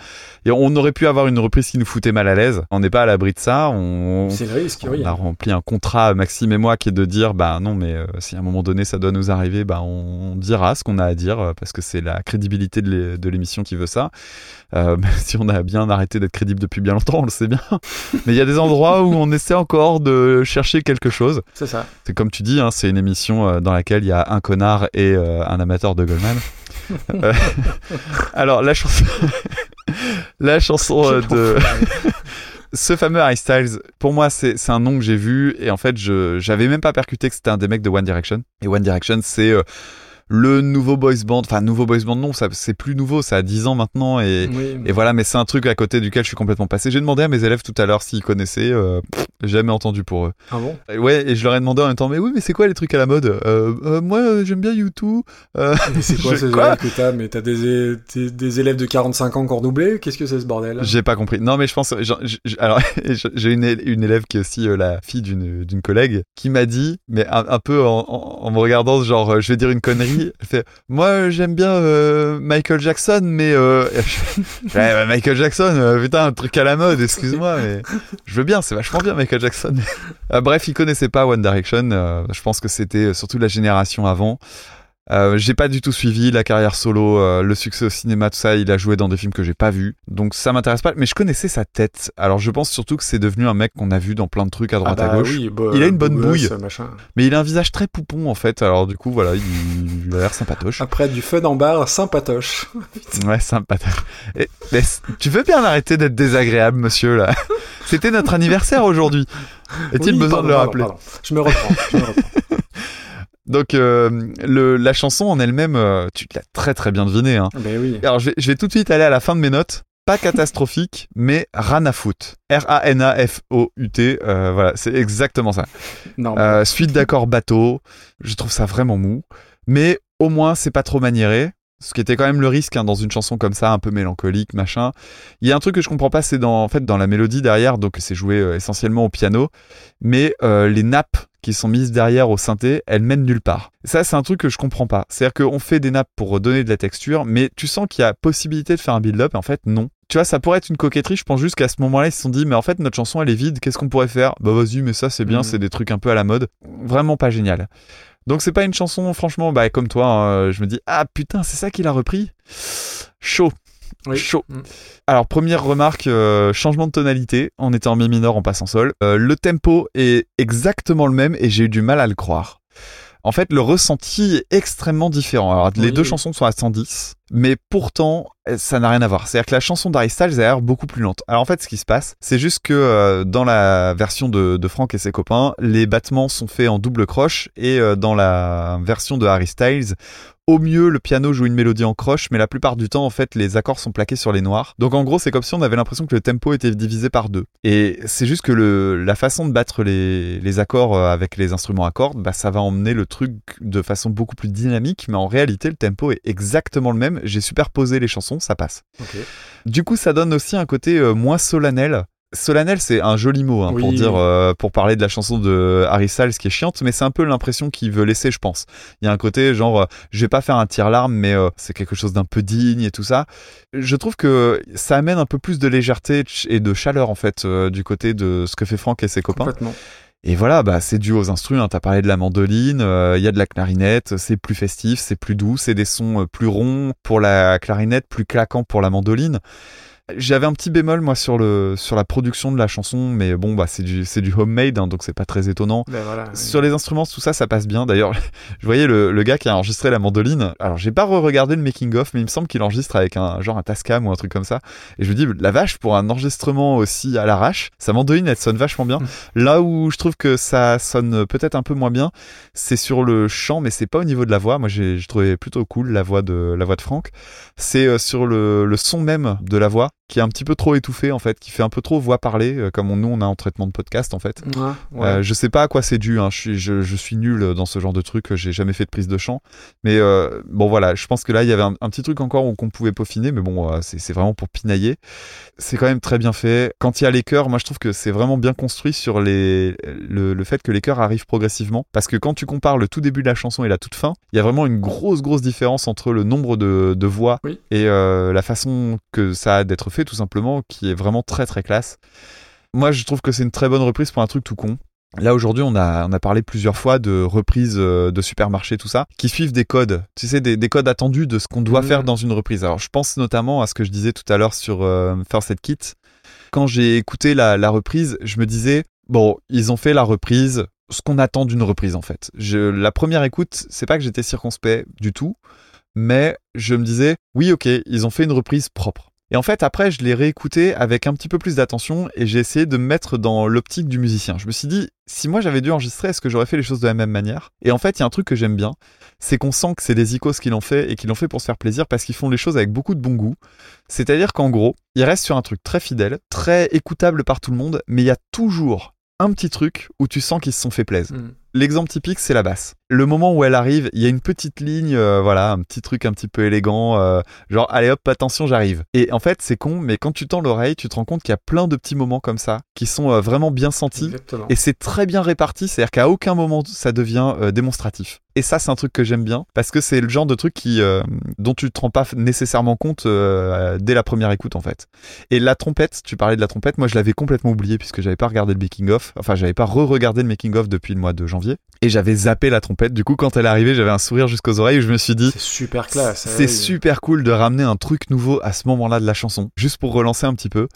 Et on aurait pu avoir une reprise qui nous foutait mal à l'aise. On n'est pas à l'abri de ça. On, C'est le risque, oui. on a rempli un contrat, Maxime et moi, qui est de dire, bah non, mais euh, si à un moment donné ça doit nous arriver, bah on dira ce qu'on a à dire, euh, parce que c'est la crédibilité de l'é- de l'émission qui veut ça. Euh, (laughs) même si on a bien arrêté d'être crédible depuis bien longtemps, on le sait bien. (laughs) Mais il y a des endroits où on essaie encore de chercher quelque chose. C'est ça. C'est comme tu dis, hein, c'est une émission euh, dans laquelle il y a un connard et euh, un amateur de Goldman. (laughs) Euh, (laughs) alors la chanson, (laughs) la chanson de ce fameux Harry Styles, pour moi, c'est un nom que j'ai vu et en fait, je j'avais même pas percuté que c'était un des mecs de One Direction. Et One Direction, c'est le nouveau boys band, enfin nouveau boys band non, ça c'est plus nouveau, ça a 10 ans maintenant et Oui. et voilà, mais c'est un truc à côté duquel je suis complètement passé. J'ai demandé à mes élèves tout à l'heure s'ils connaissaient, euh, pff, jamais entendu pour eux. Ah bon? Et Ouais, et je leur ai demandé en même temps, mais oui, mais c'est quoi les trucs à la mode? Euh, euh, Moi, euh, j'aime bien YouTube. Euh, Mais c'est (laughs) quoi ces élèves que t'as? Mais t'as des, é- des, des élèves de 45 ans encore doublés? Qu'est-ce que c'est ce bordel? J'ai pas compris. Non, mais je pense. j- alors, (laughs) j'ai une, élève qui est aussi la fille d'une collègue qui m'a dit, mais un, un peu en, en- en me regardant, genre, je vais dire une connerie. Moi, euh, j'aime bien euh, Michael Jackson, mais euh, (laughs) bah, Michael Jackson, euh, putain, un truc à la mode. Excuse-moi, mais je veux bien. C'est vachement bien, Michael Jackson. Euh, (laughs) bref, il connaissait pas One Direction. je pense que c'était surtout la génération avant. Euh, j'ai pas du tout suivi la carrière solo, euh, le succès au cinéma, tout ça. Il a joué dans des films que j'ai pas vus, donc ça m'intéresse pas. Mais je connaissais sa tête. Alors je pense surtout que c'est devenu un mec qu'on a vu dans plein de trucs à Ah droite bah à gauche. oui, bah, il a une bonne bouille, mais il a un visage très poupon en fait. Alors du coup voilà, il, il a l'air sympatoche. Après du fun en bar, sympatoche. (laughs) Ouais, sympatoche. Et- tu veux bien arrêter d'être désagréable, monsieur là? C'était notre anniversaire aujourd'hui. Est-il Oui, besoin pardon, de le pardon, rappeler? pardon. Je me reprends. je me reprends. Donc euh, le, la chanson en elle-même, euh, tu l'as très très bien deviné. Hein. Ben oui. Alors je vais, je vais tout de suite aller à la fin de mes notes. Pas catastrophique, (laughs) mais Ranafoot. R-A-N-A-F-O-U-T. euh, voilà, c'est exactement ça. Non. Suite d'accords bateau. Je trouve ça vraiment mou. Mais au moins, c'est pas trop maniéré. Ce qui était quand même le risque hein, dans une chanson comme ça, un peu mélancolique, machin. Il y a un truc que je comprends pas, c'est dans, en fait, dans la mélodie derrière, donc c'est joué essentiellement au piano, mais les nappes qui sont mises derrière au synthé, elles mènent nulle part. Ça, c'est un truc que je comprends pas. C'est-à-dire qu'on fait des nappes pour donner de la texture, mais tu sens qu'il y a possibilité de faire un build-up, et en fait, non. Tu vois, ça pourrait être une coquetterie. Je pense juste qu'à ce moment-là, ils se sont dit, mais en fait, notre chanson, elle est vide. Qu'est-ce qu'on pourrait faire? Bah, vas-y, mais ça, c'est bien. Mhm. C'est des trucs un peu à la mode. Vraiment pas génial. Donc, c'est pas une chanson, franchement, bah, comme toi, hein, je me dis, ah putain, c'est ça qu'il a repris? Chaud. Oui. Chaud. Mm. Alors, première remarque, euh, changement de tonalité. On était en mi mineur, on passe en sol. Euh, le tempo est exactement le même et j'ai eu du mal à le croire. En fait, le ressenti est extrêmement différent. Alors, les Oui. deux chansons sont à 110, mais pourtant, euh, ça n'a rien à voir. C'est-à-dire que la chanson d'Harry Styles a l'air beaucoup plus lente. Alors, en fait, ce qui se passe, c'est juste que euh, dans la version de, de Frank et ses copains, les battements sont faits en double croche, et euh, dans la version de Harry Styles, au mieux, le piano joue une mélodie en croche, mais la plupart du temps, en fait, les accords sont plaqués sur les noirs. Donc, en gros, c'est comme si on avait l'impression que le tempo était divisé par deux. Et c'est juste que le, la façon de battre les, les accords euh, avec les instruments à cordes, bah, ça va emmener le truc de façon beaucoup plus dynamique, mais en réalité, le tempo est exactement le même. J'ai superposé les chansons, ça passe. Du coup, ça donne aussi un côté euh, moins solennel. Solennel, c'est un joli mot hein, Oui, pour dire, euh, pour parler de la chanson de Harry Styles qui est chiante, mais c'est un peu l'impression qu'il veut laisser, je pense. Il y a un côté genre, euh, je vais pas faire un tire-larme, mais euh, c'est quelque chose d'un peu digne et tout ça. Je trouve que ça amène un peu plus de légèreté et de chaleur en fait euh, du côté de ce que fait Franck et ses copains. Complètement. Et voilà, bah, c'est dû aux instruments. Hein. T'as parlé de la mandoline, euh, il y a de la clarinette, c'est plus festif, c'est plus doux, c'est des sons plus ronds pour la clarinette, plus claquants pour la mandoline. J'avais un petit bémol moi sur le sur la production de la chanson, mais bon bah c'est du c'est du homemade, hein, donc c'est pas très étonnant. Ben voilà, oui. Sur les instruments, tout ça, ça passe bien. D'ailleurs, (laughs) je voyais le, le gars qui a enregistré la mandoline. Alors, j'ai pas re-regardé le making of, mais il me semble qu'il enregistre avec un genre un Tascam ou un truc comme ça. Et je me dis, la vache, pour un enregistrement aussi à l'arrache, sa mandoline, elle sonne vachement bien. Là où je trouve que ça sonne peut-être un peu moins bien, c'est sur le chant, mais c'est pas au niveau de la voix. Moi, j'ai j'ai trouvé plutôt cool la voix de la voix de Franck. C'est euh, sur le, le son même de la voix qui est un petit peu trop étouffé en fait, qui fait un peu trop voix parlée, euh, comme on- nous on a en traitement de podcast en fait. Ouais, ouais. Euh, je sais pas à quoi c'est dû, hein. je, suis, je, je suis nul dans ce genre de truc, j'ai jamais fait de prise de chant. Mais euh, bon voilà, je pense que là il y avait un, un petit truc encore qu'on pouvait peaufiner, mais bon, c'est vraiment pour pinailler. C'est quand même très bien fait. Quand il y a les chœurs, moi je trouve que c'est vraiment bien construit sur les, le, le fait que les chœurs arrivent progressivement. Parce que quand tu compares le tout début de la chanson et la toute fin, il y a vraiment une grosse grosse différence entre le nombre de, de voix Oui. et la façon que ça a d'être fait tout simplement, qui est vraiment très très classe. Moi, je trouve que c'est une très bonne reprise pour un truc tout con. Là aujourd'hui, on a on a parlé plusieurs fois de reprises euh, de supermarchés, tout ça, qui suivent des codes. Tu sais, des, des codes attendus de ce qu'on doit Mhm. faire dans une reprise. Alors, je pense notamment à ce que je disais tout à l'heure sur euh, First Aid Kit. Quand j'ai écouté la, la reprise, je me disais bon, ils ont fait la reprise, ce qu'on attend d'une reprise en fait. Je, la première écoute, c'est pas que j'étais circonspect du tout, mais je me disais oui, ok, ils ont fait une reprise propre. Et en fait, après, je l'ai réécouté avec un petit peu plus d'attention et j'ai essayé de me mettre dans l'optique du musicien. Je me suis dit, si moi j'avais dû enregistrer, est-ce que j'aurais fait les choses de la même manière? Et en fait, il y a un truc que j'aime bien, c'est qu'on sent que c'est des icos qui l'ont fait et qui l'ont fait pour se faire plaisir parce qu'ils font les choses avec beaucoup de bon goût. C'est-à-dire qu'en gros, ils restent sur un truc très fidèle, très écoutable par tout le monde, mais il y a toujours un petit truc où tu sens qu'ils se sont fait plaisir. Mm. L'exemple typique, c'est la basse. Le moment où elle arrive, il y a une petite ligne, euh, voilà, un petit truc un petit peu élégant, euh, genre allez hop, attention, j'arrive. Et en fait, c'est con, mais quand tu tends l'oreille, tu te rends compte qu'il y a plein de petits moments comme ça qui sont euh, vraiment bien sentis. Exactement. Et c'est très bien réparti, c'est-à-dire qu'à aucun moment ça devient démonstratif. Et ça, c'est un truc que j'aime bien parce que c'est le genre de truc qui, dont tu te rends pas nécessairement compte dès la première écoute en fait. Et la trompette, tu parlais de la trompette, moi je l'avais complètement oublié puisque j'avais pas regardé le making of, enfin j'avais pas re-regardé le making of depuis le mois de janvier et j'avais zappé la trompette. Du coup, quand elle est arrivée, j'avais un sourire jusqu'aux oreilles où je me suis dit C'est super classe. c'est oui. super cool de ramener un truc nouveau à ce moment-là de la chanson, juste pour relancer un petit peu.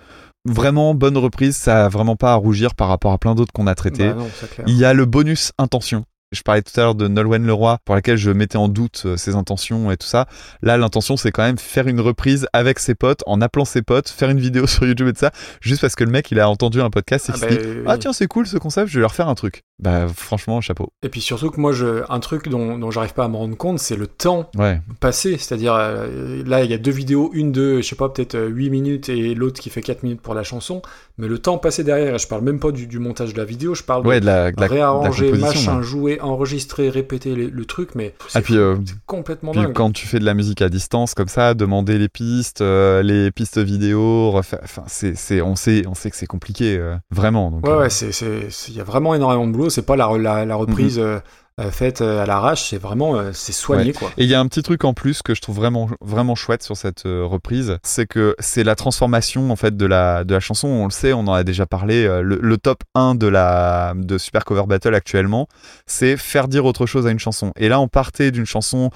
Vraiment bonne reprise, ça a vraiment pas à rougir par rapport à plein d'autres qu'on a traités. Bah non, c'est. Il y a le bonus intention. Je parlais tout à l'heure de Nolwenn Leroy, pour laquelle je mettais en doute euh, ses intentions et tout ça. Là, l'intention, c'est quand même faire une reprise avec ses potes, en appelant ses potes, faire une vidéo (laughs) sur YouTube et tout ça, juste parce que le mec, il a entendu un podcast et Ah qu'il bah, se dit oui. Ah tiens, c'est cool ce concept, je vais leur faire un truc. Bah, franchement, chapeau. Et puis surtout que moi, je, un truc dont, dont j'arrive pas à me rendre compte, c'est le temps Ouais, passé. C'est-à-dire, euh, là, il y a deux vidéos, une de, je sais pas, peut-être euh, 8 minutes et l'autre qui fait 4 minutes pour la chanson. Mais le temps passé derrière, et je parle même pas du, du montage de la vidéo, je parle ouais, de de la, de la, de la réarranger, machin, ouais. jouer, enregistrer, répéter le truc, mais c'est Ah, puis, euh, c'est complètement Puis dingue. quand tu fais de la musique à distance comme ça, demander les pistes, euh, les pistes vidéo, refaire- enfin c'est c'est on sait on sait que c'est compliqué euh, vraiment. Donc, Ouais, euh, ouais, il y a vraiment énormément de boulot. C'est pas la, la, la reprise Mhm. euh, euh, faite euh, à l'arrache, c'est vraiment, euh, c'est soigné, quoi. Et il y a un petit truc en plus que je trouve vraiment vraiment chouette sur cette euh, reprise, c'est que c'est la transformation en fait de la de la chanson. On le sait, on en a déjà parlé. le, le top 1 de la de Super Cover Battle actuellement, c'est faire dire autre chose à une chanson. Et là, on partait d'une chanson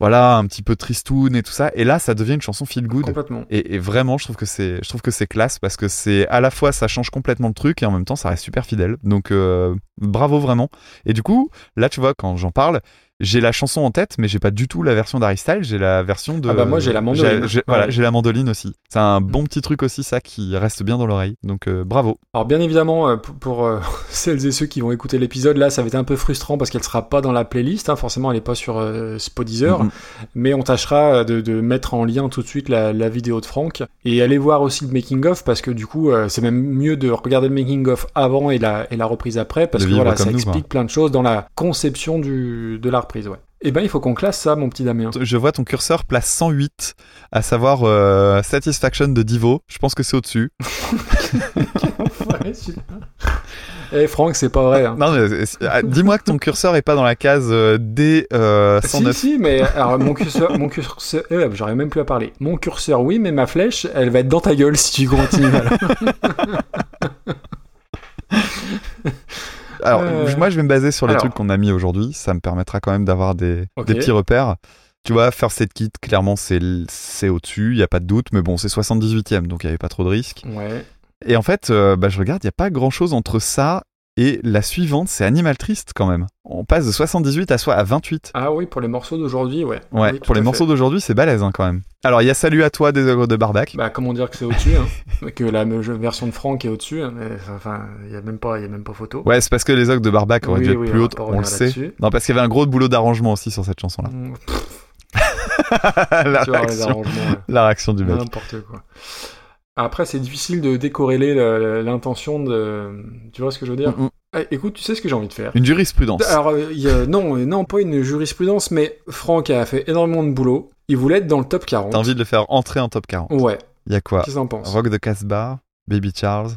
voilà un petit peu tristoun et tout ça, et là, ça devient une chanson feel good. Complètement. Et, et vraiment, je trouve que c'est, je trouve que c'est classe parce que c'est à la fois ça change complètement le truc et en même temps ça reste super fidèle. Donc euh, bravo vraiment. Et du coup, là tu vois quand j'en parle, j'ai la chanson en tête, mais j'ai pas du tout la version d'Harry Styles. J'ai la version de. Ah bah, moi, j'ai la mandoline. j'ai- Voilà, j'ai la mandoline aussi. C'est un bon petit truc aussi ça qui reste bien dans l'oreille. Donc euh, bravo. Alors bien évidemment, euh, pour, pour, euh, (laughs) celles et ceux qui vont écouter l'épisode, là, ça va être un peu frustrant parce qu'elle sera pas dans la playlist. hein. Forcément, elle est pas sur euh, Spotify, Mhm. mais on tâchera de, de mettre en lien tout de suite la, la vidéo de Franck et aller voir aussi le making of parce que du coup, c'est même mieux de regarder le making of avant et la, et la reprise après parce De que voilà, ça nous, explique plein de choses dans la conception du, de la reprise. Ouais. Et ben, il faut qu'on classe ça, mon petit Damien. Je vois ton curseur place 108, à savoir euh, Satisfaction de Divo. Je pense que c'est au-dessus. (laughs) Eh Franck, c'est pas vrai. hein. Non, mais, euh, ah, dis-moi que ton curseur est pas dans la case euh, D euh, Si, 109. si, mais alors mon curseur, mon curseur, euh, j'arrive même plus à parler. Mon curseur, oui, mais ma flèche, elle va être dans ta gueule si tu continues. (laughs) alors. Euh, moi, je vais me baser sur les alors. trucs qu'on a mis aujourd'hui. Ça me permettra quand même d'avoir des, des petits repères. Tu vois, First Aid Kit, clairement, c'est au-dessus, il y a pas de doute, mais bon, c'est 78e, donc il y avait pas trop de risques. Ouais. Et en fait, euh, bah, je regarde, il y a pas grand-chose entre ça et la suivante, c'est Animal Triste quand même. On passe de 78 à, soi- à 28. Ah oui, pour les morceaux d'aujourd'hui, ouais. Ouais, Oui, pour les morceaux d'aujourd'hui, c'est balèze hein, quand même. Alors, il y a Salut à toi des ogres de Barbac. Bah, comment dire que c'est au-dessus, hein (laughs) Que la version de Franck est au-dessus, hein, mais enfin, il y a même pas, il y a même pas photo. Ouais, c'est parce que les ogres de Barbac auraient Oui, dû être oui, plus hautes, on le sait. Non, parce qu'il y avait un gros boulot d'arrangement aussi sur cette chanson-là. Mm, (laughs) la, vois, ouais. la réaction du mec. N'importe quoi. Après, c'est difficile de décorréler le- l'intention de. Tu vois ce que je veux dire? Mm. Eh, Écoute, tu sais ce que j'ai envie de faire Une jurisprudence. Alors, euh, il y a- non, euh, non, pas une jurisprudence, mais Franck a fait énormément de boulot. Il voulait être dans le top 40. T'as envie de le faire entrer en top 40. Ouais, Il y a quoi? Qu'est-ce que penses? Rock de Casbah, Baby Charles.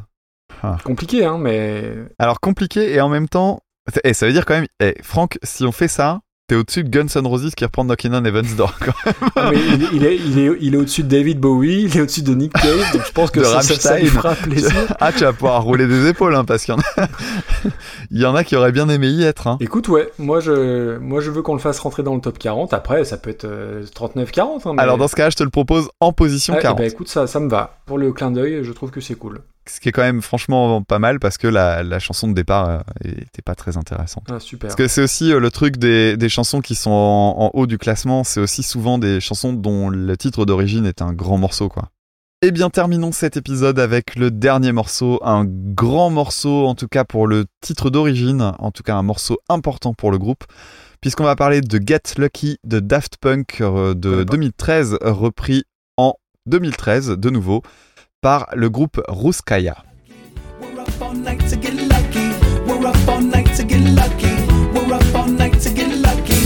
Compliqué, hein, mais. Alors compliqué et en même temps, et ça veut dire quand même, eh, Franck, si on fait ça, t'es au-dessus de Guns N' Roses qui reprend Knockin' on Heaven's Door. quoi. Ah, mais il, il est, il, est, il est au-dessus de David Bowie, il est au-dessus de Nick Cave, donc je pense que De ça, ça, ça lui fera plaisir. ah, tu vas pouvoir rouler des épaules, hein, parce qu'il y en a, (laughs) il y en a qui auraient bien aimé y être. Hein. Écoute, ouais, moi je, moi je veux qu'on le fasse rentrer dans le top 40. Après, ça peut être euh, 39-40. Hein, mais- Alors dans ce cas, je te le propose en position Ah, eh 40. ben, écoute, ça, ça me va. Pour le clin d'œil, je trouve que c'est cool. Ce qui est quand même franchement pas mal parce que la, la chanson de départ euh, était pas très intéressante. Ah, super. Parce que c'est aussi euh, le truc des, des chansons qui sont en, en haut du classement, c'est aussi souvent des chansons dont le titre d'origine est un grand morceau, quoi. Eh bien, terminons cet épisode avec le dernier morceau, un grand morceau, en tout cas pour le titre d'origine, en tout cas un morceau important pour le groupe, puisqu'on va parler de Get Lucky de Daft Punk euh, de connais pas. 2013, repris en 2013 de nouveau par le groupe Ruskaya. We're up all night to get lucky. We're up all night to get lucky. We're up all night to get lucky.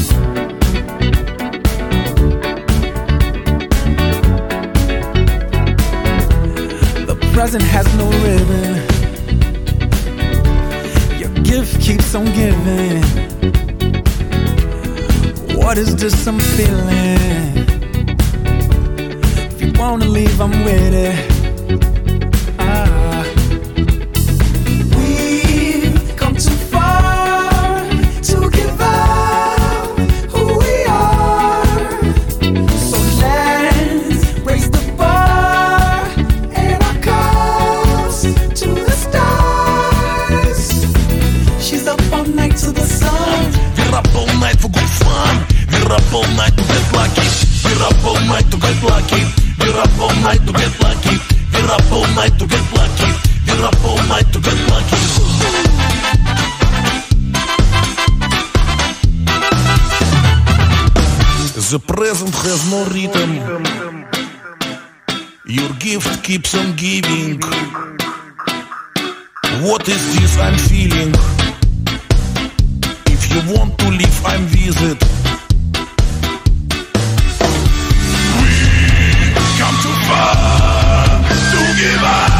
The present has no ribbon. Your gift keeps on giving. What is this I'm feeling? If you wanna leave, I'm with it. To get lucky. Up all night to get lucky. Up all night to get lucky. Up all night to get lucky. The present has no rhythm. Your gift keeps on giving. What is this I'm feeling? If you want to leave, I'm visit. We come too far to give up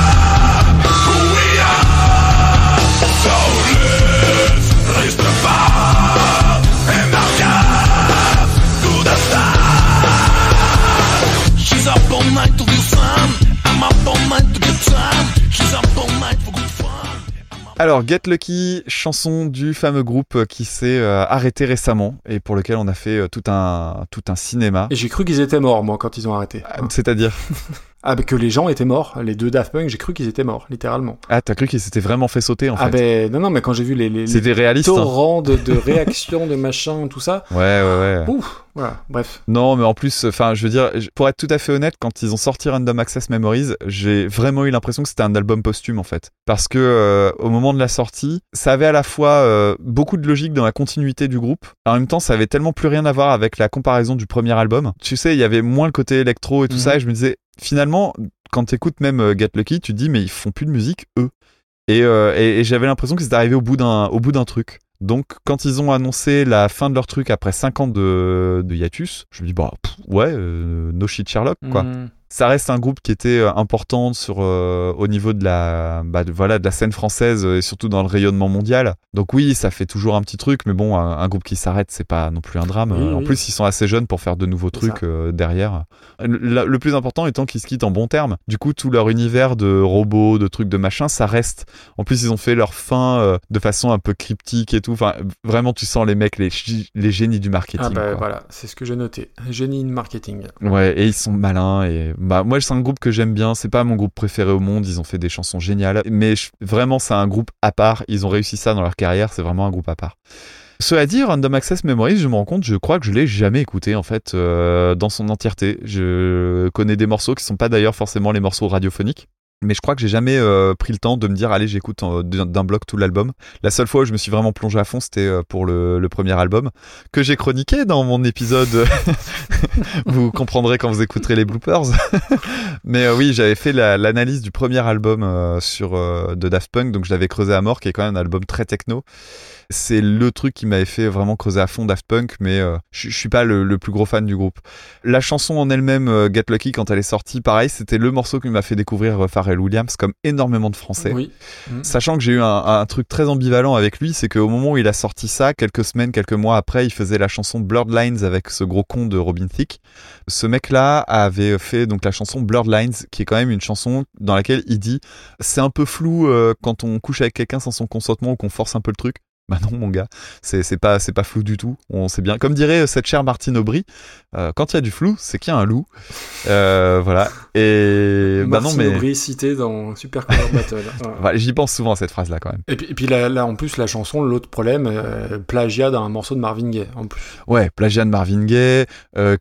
Alors, Get Lucky, chanson du fameux groupe qui s'est euh, arrêté récemment et pour lequel on a fait euh, tout un, tout un cinéma. Et j'ai cru qu'ils étaient morts, moi, quand ils ont arrêté. Ah, C'est-à-dire? (laughs) Ah, bah, que les gens étaient morts. Les deux Daft Punk, j'ai cru qu'ils étaient morts, littéralement. Ah, t'as cru qu'ils s'étaient vraiment fait sauter en ah, fait ben, non, non, mais quand j'ai vu les, les, les C'était réaliste. hein. torrents de, de (laughs) réactions, de machin, tout ça. Ouais, ouais, ouais. Ouf, voilà, bref. Non, mais en plus, enfin, je veux dire, pour être tout à fait honnête, quand ils ont sorti Random Access Memories, j'ai vraiment eu l'impression que c'était un album posthume en fait, parce que euh, au moment de la sortie, ça avait à la fois euh, beaucoup de logique dans la continuité du groupe, en même temps, ça avait tellement plus rien à voir avec la comparaison du premier album. Tu sais, il y avait moins le côté électro et tout Mhm. ça, et je me disais, finalement, quand t'écoutes même euh, Get Lucky, tu te dis, mais ils font plus de musique eux. Et, euh, j'avais l'impression qu'ils étaient arrivés au bout d'un truc. Donc quand ils ont annoncé la fin de leur truc après 5 ans de, de hiatus, je me dis bah ouais, euh, no shit Sherlock quoi. Mhm. Ça reste un groupe qui était euh, important sur euh, au niveau de la bah, de- voilà de la scène française euh, et surtout dans le rayonnement mondial. Donc oui, ça fait toujours un petit truc, mais bon, un, un groupe qui s'arrête, c'est pas non plus un drame. Oui, En oui. plus, ils sont assez jeunes pour faire de nouveaux trucs euh, derrière. Le, le plus important étant qu'ils se quittent en bons termes. Du coup, tout leur univers de robots, de trucs de machin, ça reste. En plus, ils ont fait leur fin euh, de façon un peu cryptique et tout. Enfin, vraiment, tu sens les mecs, les, les génies du marketing. Ah bah voilà, c'est ce que j'ai noté. Génie in marketing. Ouais, et ils sont malins. Et bah, moi, c'est un groupe que j'aime bien. C'est pas mon groupe préféré au monde. Ils ont fait des chansons géniales. Mais vraiment, c'est un groupe à part. Ils ont réussi ça dans leur carrière. C'est vraiment un groupe à part. Cela dit, Random Access Memories, je me rends compte, je crois que je l'ai jamais écouté en fait euh, dans son entièreté. Je connais des morceaux qui sont pas d'ailleurs forcément les morceaux radiophoniques. Mais je crois que j'ai jamais euh, pris le temps de me dire allez j'écoute euh, d'un bloc tout l'album. La seule fois où je me suis vraiment plongé à fond c'était euh, pour le, premier album que j'ai chroniqué dans mon épisode. (laughs) vous comprendrez quand vous écouterez les bloopers. (laughs) Mais oui j'avais fait la- l'analyse du premier album euh, sur de Daft Punk donc je l'avais creusé à mort qui est quand même un album très techno. C'est le truc qui m'avait fait vraiment creuser à fond Daft Punk mais euh, je je suis pas le, le plus gros fan du groupe. La chanson en elle-même, euh, Get Lucky, quand elle est sortie, pareil, c'était le morceau qui m'a fait découvrir euh, Pharrell Williams, comme énormément de Français. Oui. Mm. Sachant que j'ai eu un, un truc très ambivalent avec lui, c'est qu'au moment où il a sorti ça, quelques semaines, quelques mois après, il faisait la chanson Blurred Lines avec ce gros con de Robin Thicke. Ce mec-là avait fait donc la chanson Blurred Lines, qui est quand même une chanson dans laquelle il dit c'est un peu flou euh, quand on couche avec quelqu'un sans son consentement ou qu'on force un peu le truc. Bah non mon gars, c'est c'est pas c'est pas flou du tout. On sait bien. Comme dirait euh, cette chère Martine Aubry, euh, quand il y a du flou, c'est qu'il y a un loup. Euh, voilà. Et bah non Martine mais Aubry cité dans Super Cover Battle. (laughs) J'y pense souvent à cette phrase là quand même. Et puis, et puis là, là, en plus, la chanson, l'autre problème, euh, plagiat d'un morceau de Marvin Gaye, en plus. Ouais, plagiat de Marvin Gaye,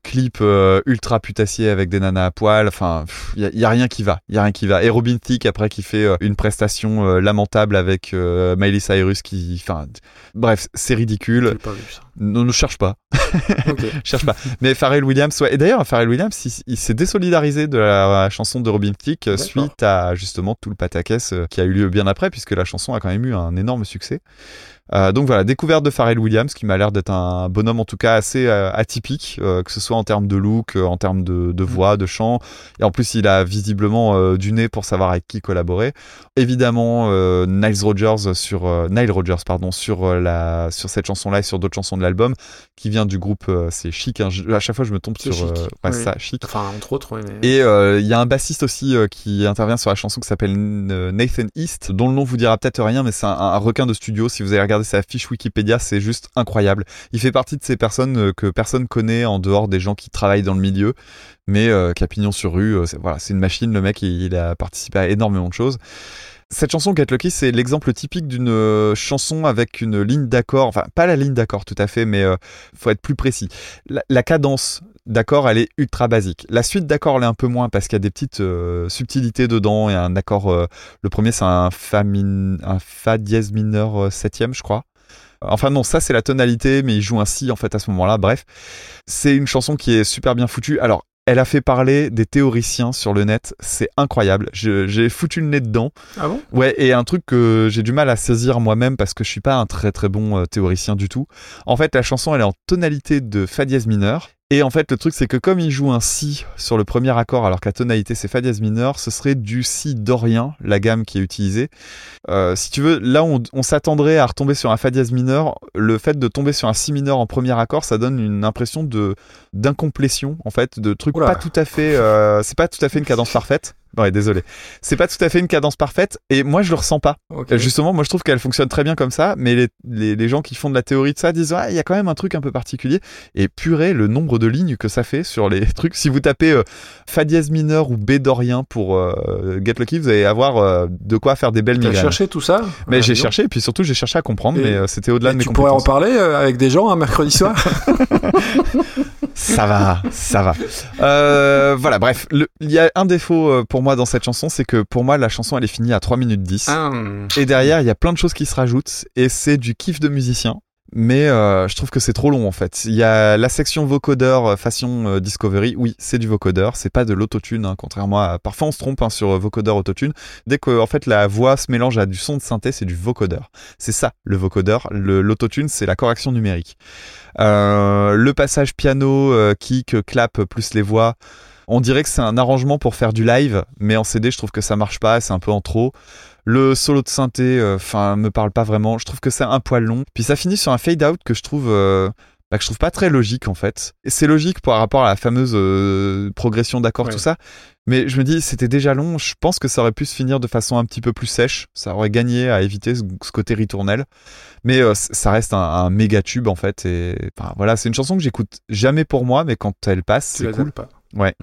clip ultra putassier avec des nanas à poil. Enfin, il y, a- y a rien qui va, il y a rien qui va. Et Robin Thicke après qui fait une prestation lamentable avec Miley Cyrus qui, enfin, bref, c'est ridicule. Pas vu ça. Ne, ne cherche pas. (laughs) Cherche pas. Mais Pharrell Williams, ouais. Et d'ailleurs, Pharrell Williams, il, il s'est désolidarisé de la, chanson de Robin Thicke euh, suite à justement tout le pataquès euh, qui a eu lieu bien après, puisque la chanson a quand même eu un énorme succès. Euh, donc voilà, découverte de Pharrell Williams, qui m'a l'air d'être un bonhomme en tout cas assez euh, atypique, euh, que ce soit en termes de look, en termes de, de voix, de chant. Et en plus, il a visiblement du nez pour savoir avec qui collaborer. Évidemment, Niles Rogers sur Nile Rogers pardon sur la sur cette chanson-là et sur d'autres chansons de l'album, qui vient du groupe c'est Chic. hein. Je- à chaque fois, je me tombe sur Chic, ouais, oui. ça Chic. Enfin, entre autres, oui, mais... Et il y a un bassiste aussi qui intervient sur la chanson qui s'appelle Nathan East, dont le nom vous dira peut-être rien, mais c'est un, un requin de studio. Si vous avez regardé sa fiche Wikipédia, c'est juste incroyable. Il fait partie de ces personnes euh, que personne connaît en dehors des gens qui travaillent dans le milieu, mais euh, qui a pignon sur rue. euh, c'est- voilà, c'est une machine. Le mec, il, il a participé à énormément de choses. Cette chanson Get Lucky, c'est l'exemple typique d'une euh, chanson avec une ligne d'accord, enfin pas la ligne d'accord tout à fait, mais euh, faut être plus précis. La cadence d'accord, elle est ultra basique. La suite d'accord, elle est un peu moins parce qu'il y a des petites euh, subtilités dedans. Il y a un accord, euh, le premier c'est un fa, min- un fa dièse mineur euh, septième, je crois. Enfin non, ça c'est la tonalité, mais il joue un si en fait à ce moment-là. Bref, c'est une chanson qui est super bien foutue. Alors, elle a fait parler des théoriciens sur le net, c'est incroyable. J'ai foutu le nez dedans. Ah bon? Ouais, et un truc que j'ai du mal à saisir moi-même parce que je suis pas un très très bon théoricien du tout. En fait, la chanson elle est en tonalité de fa dièse mineur. Et en fait, le truc c'est que comme il joue un si sur le premier accord alors que la tonalité c'est fa dièse mineur, ce serait du si dorien, la gamme qui est utilisée. Euh, si tu veux, là on, on s'attendrait à retomber sur un fa dièse mineur. Le fait de tomber sur un si mineur en premier accord, ça donne une impression de d'incomplétion en fait, de Oula. pas tout à fait. euh, c'est pas tout à fait une cadence parfaite. Ouais, désolé. C'est pas tout à fait une cadence parfaite et moi je le ressens pas. Euh, Justement, moi je trouve qu'elle fonctionne très bien comme ça, mais les, les, les gens qui font de la théorie de ça disent ah il y a quand même un truc un peu particulier et purée le nombre de lignes que ça fait sur les (laughs) trucs. Si vous tapez euh, fa dièse mineur ou b dorien pour euh, Get Lucky, vous allez avoir euh, de quoi faire des belles T'as migraines. cherché tout ça? Mais Ah, j'ai donc. cherché et puis surtout j'ai cherché à comprendre, Et- mais c'était au-delà de mes tu pourrais en parler avec des gens un mercredi soir? (laughs) (laughs) Ça va, ça va. Voilà, bref, il y a un défaut pour moi dans cette chanson, c'est que pour moi la chanson elle est finie à 3 minutes 10. Ah, Et derrière, il y a plein de choses qui se rajoutent et c'est du kiff de musicien. Mais euh, je trouve que c'est trop long en fait. Il y a la section vocodeur euh, façon euh, Discovery. Oui, c'est du vocodeur. C'est pas de l'autotune, hein, contrairement à. Parfois, on se trompe hein, sur euh, vocodeur autotune. Dès que en fait la voix se mélange à du son de synthé, c'est du vocodeur. C'est ça le vocodeur. L'autotune, c'est la correction numérique. Euh, le passage piano, kick, clap plus les voix. On dirait que c'est un arrangement pour faire du live, mais en CD, je trouve que ça marche pas, c'est un peu en trop. Le solo de synthé, euh, enfin, me parle pas vraiment. Je trouve que c'est un poil long. Puis ça finit sur un fade out que je trouve, euh, bah, que je trouve pas très logique en fait. Et c'est logique par rapport à la fameuse euh, progression d'accords, Ouais. tout ça. Mais je me dis, c'était déjà long. Je pense que ça aurait pu se finir de façon un petit peu plus sèche. Ça aurait gagné à éviter ce, ce côté ritournel. Mais euh, ça reste un, un méga tube en fait. Et enfin, voilà, c'est une chanson que j'écoute jamais pour moi, mais quand elle passe, c'est cool. pas. Ouais.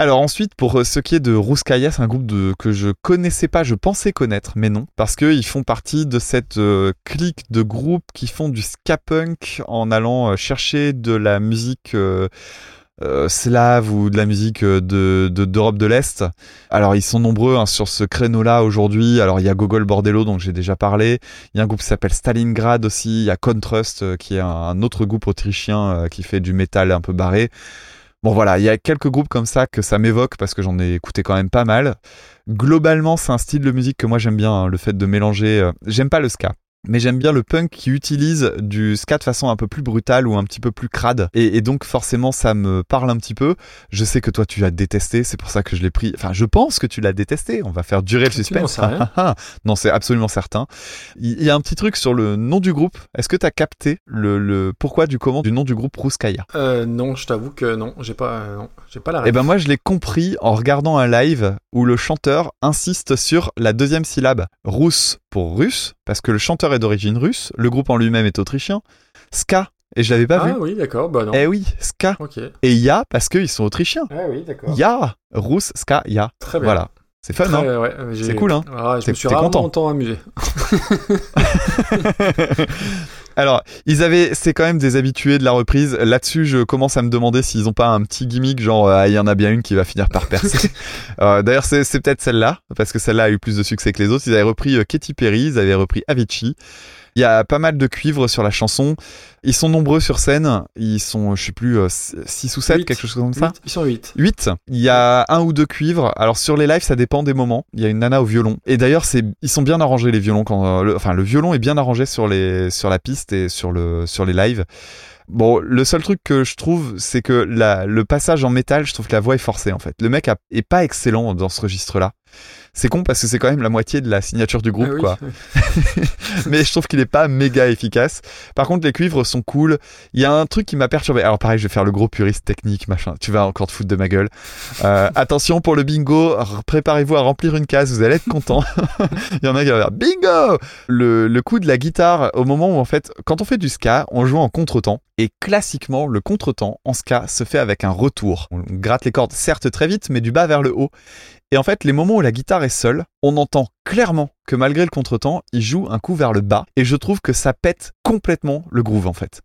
Alors ensuite, pour euh, ce qui est de Ruskaya, c'est un groupe de, que je connaissais pas, je pensais connaître, mais non, parce qu'ils font partie de cette euh, clique de groupes qui font du ska punk en allant euh, chercher de la musique slave ou de la musique de de- d'Europe de, l'Est. Alors ils sont nombreux hein, sur ce créneau-là aujourd'hui. Alors il y a Gogol Bordello dont j'ai déjà parlé. Il y a un groupe qui s'appelle Stalingrad aussi. Il y a Contrast qui est un, un autre groupe autrichien qui fait du métal un peu barré. Bon voilà, il y a quelques groupes comme ça que ça m'évoque parce que j'en ai écouté quand même pas mal. Globalement, c'est un style de musique que moi j'aime bien, hein, le fait de mélanger. euh, J'aime pas le ska. Mais j'aime bien le punk qui utilise du ska de façon un peu plus brutale ou un petit peu plus crade. Et, et donc forcément ça me parle un petit peu. Je sais que toi tu as détesté, c'est pour ça que je l'ai pris. Enfin je pense que tu l'as détesté. On va faire durer le suspense. sais (laughs) rien. non c'est absolument certain. Il y a un petit truc sur le nom du groupe. Est-ce que tu as capté le, le pourquoi du comment du nom du groupe Ruskaya? Euh, non, je t'avoue que non, j'ai pas, euh, non, j'ai pas la Eh ben moi je l'ai compris en regardant un live où le chanteur insiste sur la deuxième syllabe. Rousse pour russe, parce que le chanteur est d'origine russe, le groupe en lui-même est autrichien. Ska, et je l'avais pas Ah vu. oui, d'accord, bah non. Eh oui, Ska. Et Ya, parce qu'ils sont autrichiens. Ah oui, d'accord. Ya, Rousse, Ska, Ya. Très bien. Voilà. C'est fun, Très, hein ouais, euh, j'ai- C'est cool, hein Ah, je me suis rarement content amusé. (laughs) (laughs) Alors, ils avaient, c'est quand même des habitués de la reprise. Là-dessus, je commence à me demander s'ils ont pas un petit gimmick, genre, euh, il y en a bien une qui va finir par percer. (laughs) Euh, D'ailleurs, c'est c'est peut-être celle-là, parce que celle-là a eu plus de succès que les autres. Ils avaient repris euh, Katy Perry, ils avaient repris Avicii. Il y a pas mal de cuivre sur la chanson. Ils sont nombreux sur scène. Ils sont, je sais plus, 6 ou 7, Huit. quelque chose comme ça. Ils sont 8. 8. Il y a un ou deux cuivres. Alors sur les lives, ça dépend des moments. Il y a une nana au violon. Et d'ailleurs, c'est ils sont bien arrangés les violons quand euh, le, enfin le violon est bien arrangé sur les sur la piste et sur le sur les lives. Bon, le seul truc que je trouve, c'est que la, le passage en métal, je trouve que la voix est forcée en fait. Le mec a- est pas excellent dans ce registre-là. C'est con parce que c'est quand même la moitié de la signature du groupe, Ah oui. quoi. (laughs) mais je trouve qu'il est pas méga efficace. Par contre, les cuivres sont cool. Il y a un truc qui m'a perturbé. Alors pareil, je vais faire le gros puriste technique, machin. Tu vas encore te foutre de ma gueule. Euh, attention pour le bingo. Préparez-vous à remplir une case. Vous allez être content. (laughs) Il y en a qui vont dire bingo. Le, le coup de la guitare au moment où en fait, quand on fait du ska, on joue en contretemps. Et classiquement, le contretemps en ska se fait avec un retour. On gratte les cordes certes très vite, mais du bas vers le haut. Et en fait, les moments où la guitare est seule, on entend clairement que malgré le contretemps, il joue un coup vers le bas. Et je trouve que ça pète complètement le groove en fait.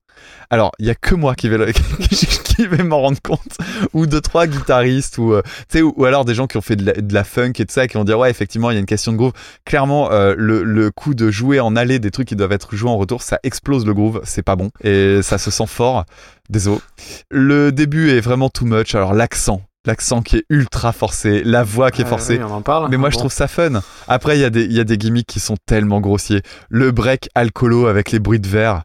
Alors, il y a que moi qui vais, le- (laughs) qui m'en rendre compte, ou deux trois guitaristes, ou euh, ou, ou alors des gens qui ont fait de la, funk et tout ça, qui vont dire ouais, effectivement, il y a une question de groove. Clairement, euh, le, le coup de jouer en allée des trucs qui doivent être joués en retour, ça explose le groove, c'est pas bon, et ça se sent fort. Désolé. Le début est vraiment too much. Alors l'accent, l'accent qui est ultra forcé, la voix qui est Ah forcée. oui, on en parle. Mais moi, Ah je bon. trouve ça fun. Après, il y, a des- y a des gimmicks qui sont tellement grossiers. Le break alcoolo avec les bruits de verre.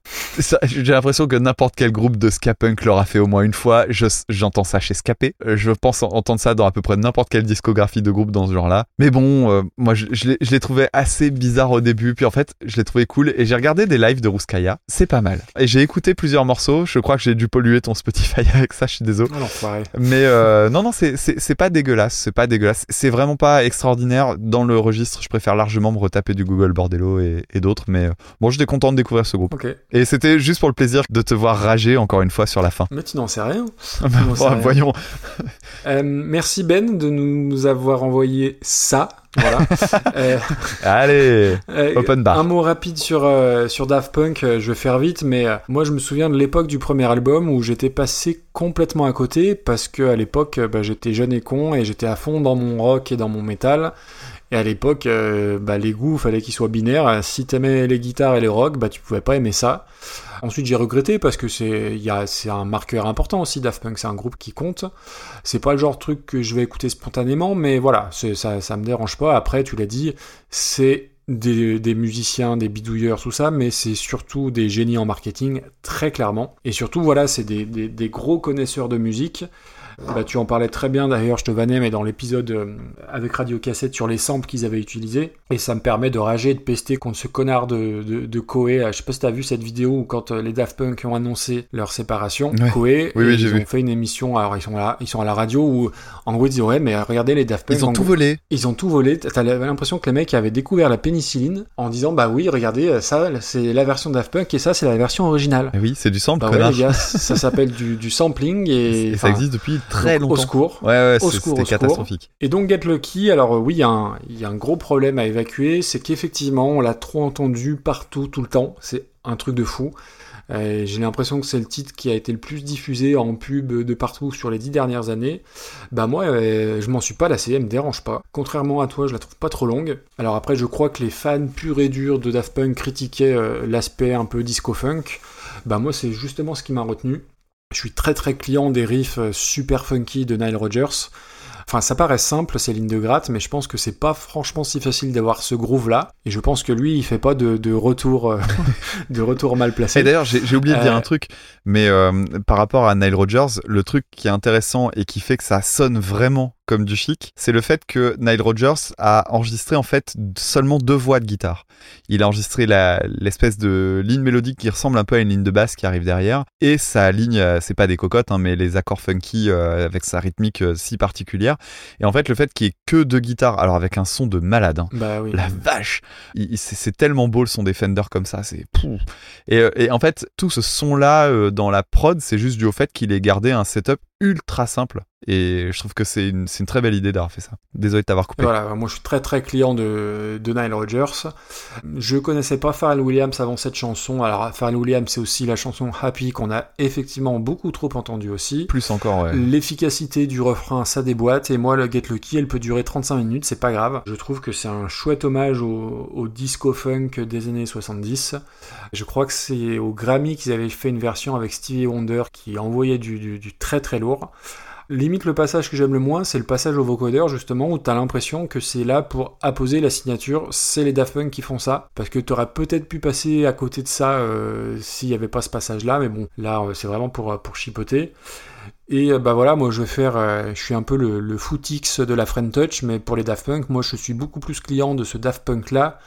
J'ai l'impression que n'importe quel groupe de ska punk l'aura fait au moins une fois. Je- J'entends ça chez Scapé. Je pense en- entendre ça dans à peu près n'importe quelle discographie de groupe dans ce genre-là. Mais bon, euh, moi, je, je l'ai- trouvé assez bizarre au début. Puis en fait, je l'ai trouvé cool. Et j'ai regardé des lives de Ruskaya. C'est pas mal. Et j'ai écouté plusieurs morceaux. Je crois que j'ai dû polluer ton Spotify (laughs) avec ça. Je suis désolé. Ah, l'enfoiré. Mais euh, non, non, c'est- pas dégueulasse, c'est pas dégueulasse. C'est vraiment pas extraordinaire dans le registre. Je préfère largement me retaper du Google Bordello et, et d'autres. Mais euh, bon, j'étais content de découvrir ce groupe. Et c'était juste pour le plaisir de te voir rager encore une fois sur la fin. Mais tu n'en sais. Bah, (laughs) bon, rien. voyons. Euh, merci Ben de nous avoir envoyé ça. Voilà. (laughs) Euh, Allez, euh, open bar. Un mot rapide sur, euh, sur Daft Punk, je vais faire vite, mais moi je me souviens de l'époque du premier album où j'étais passé complètement à côté parce que à l'époque bah, j'étais jeune et con et j'étais à fond dans mon rock et dans mon métal. Et à l'époque, euh, bah, les goûts, fallait qu'ils soient binaires. Si t'aimais les guitares et les rock, bah tu pouvais pas aimer ça. Ensuite, j'ai regretté parce que c'est c'est un marqueur important aussi. Daft Punk, c'est un groupe qui compte. C'est pas le genre de truc que je vais écouter spontanément, mais voilà, ça ça me dérange pas. Après, tu l'as dit, c'est des, musiciens, des bidouilleurs, tout ça, mais c'est surtout des génies en marketing, très clairement. Et surtout, voilà, c'est des gros connaisseurs de musique. Bah, tu en parlais très bien d'ailleurs, je te vannais, mais dans l'épisode euh, avec Radio Cassette sur les samples qu'ils avaient utilisés. Et ça me permet de rager et de pester contre ce connard de, de, de Koei. Euh, Je sais pas si t'as vu cette vidéo où quand euh, les Daft Punk ont annoncé leur séparation, Ouais. Koei, Oui, oui, ils ont vu. fait une émission, alors ils sont là, ils sont à la radio où en gros ils disent ouais mais regardez les Daft Punk. Ils ont tout gros, volé. Ils ont tout volé. T'as l'impression que les mecs avaient découvert la pénicilline en disant bah oui regardez ça c'est la version Daft Punk et ça c'est la version originale. Eh oui, c'est du sample, Bah ouais les gars, ça s'appelle du, du sampling et, Et ça existe depuis très donc, longtemps. Au secours. Ouais, ouais, Au secours, c'était au secours. catastrophique. Et donc Get Lucky, alors euh, oui, il y, a un- il y a un gros problème à évacuer, c'est qu'effectivement, on l'a trop entendu partout, tout le temps. C'est un truc de fou. Euh, J'ai l'impression que c'est le titre qui a été le plus diffusé en pub de partout sur les dix dernières années. Bah moi, euh, je m'en suis pas lassé, elle me dérange pas. Contrairement à toi, je la trouve pas trop longue. Alors après, je crois que les fans purs et durs de Daft Punk critiquaient euh, l'aspect un peu disco-funk. Bah moi, c'est justement ce qui m'a retenu. Je suis très très client des riffs euh, super funky de Nile Rodgers. Enfin, ça paraît simple, ces lignes de gratte, mais je pense que c'est pas franchement si facile d'avoir ce groove-là. Et je pense que lui, il fait pas de, de retour, euh, (laughs) de retour mal placé. Et d'ailleurs, j'ai j'ai oublié de dire Euh, un truc, mais euh, par rapport à Nile Rodgers, le truc qui est intéressant et qui fait que ça sonne vraiment comme du chic, c'est le fait que Nile Rodgers a enregistré en fait seulement deux voix de guitare. Il a enregistré l'espèce de ligne mélodique qui ressemble un peu à une ligne de basse qui arrive derrière, et sa ligne, euh, c'est pas des cocottes, hein, mais les accords funky euh, avec sa rythmique euh, si particulière. Et en fait, le fait qu'il y ait que deux guitares, alors avec un son de malade, hein, Bah oui. la vache C'est tellement beau le son des Fender comme ça, c'est pouf. et, et en fait, tout ce son-là euh, dans la prod, c'est juste dû au fait qu'il ait gardé un setup ultra simple. Et je trouve que c'est une, très belle idée d'avoir fait ça. Désolé de t'avoir coupé. Voilà, moi je suis très très client de, de Nile Rodgers. Je connaissais pas Pharrell Williams avant cette chanson. Alors Pharrell Williams, c'est aussi la chanson Happy qu'on a effectivement beaucoup trop entendue aussi. Plus encore, ouais. L'efficacité du refrain, ça déboîte. Et moi, le Get Lucky, elle peut durer 35 minutes, c'est pas grave. Je trouve que c'est un chouette hommage au, au disco funk des années 70. Je crois que c'est au Grammy qu'ils avaient fait une version avec Stevie Wonder qui envoyait du, du- du très très lourd. Limite, le passage que j'aime le moins, c'est le passage au vocodeur, justement, où t'as l'impression que c'est là pour apposer la signature. C'est les Daft Punk qui font ça. Parce que t'aurais peut-être pu passer à côté de ça euh, s'il n'y avait pas ce passage-là. Mais bon, là, euh, c'est vraiment pour, pour chipoter. Et euh, bah voilà, moi je vais faire, euh, je suis un peu le, le footix de la Friend Touch, mais pour les Daft Punk, moi je suis beaucoup plus client de ce Daft Punk là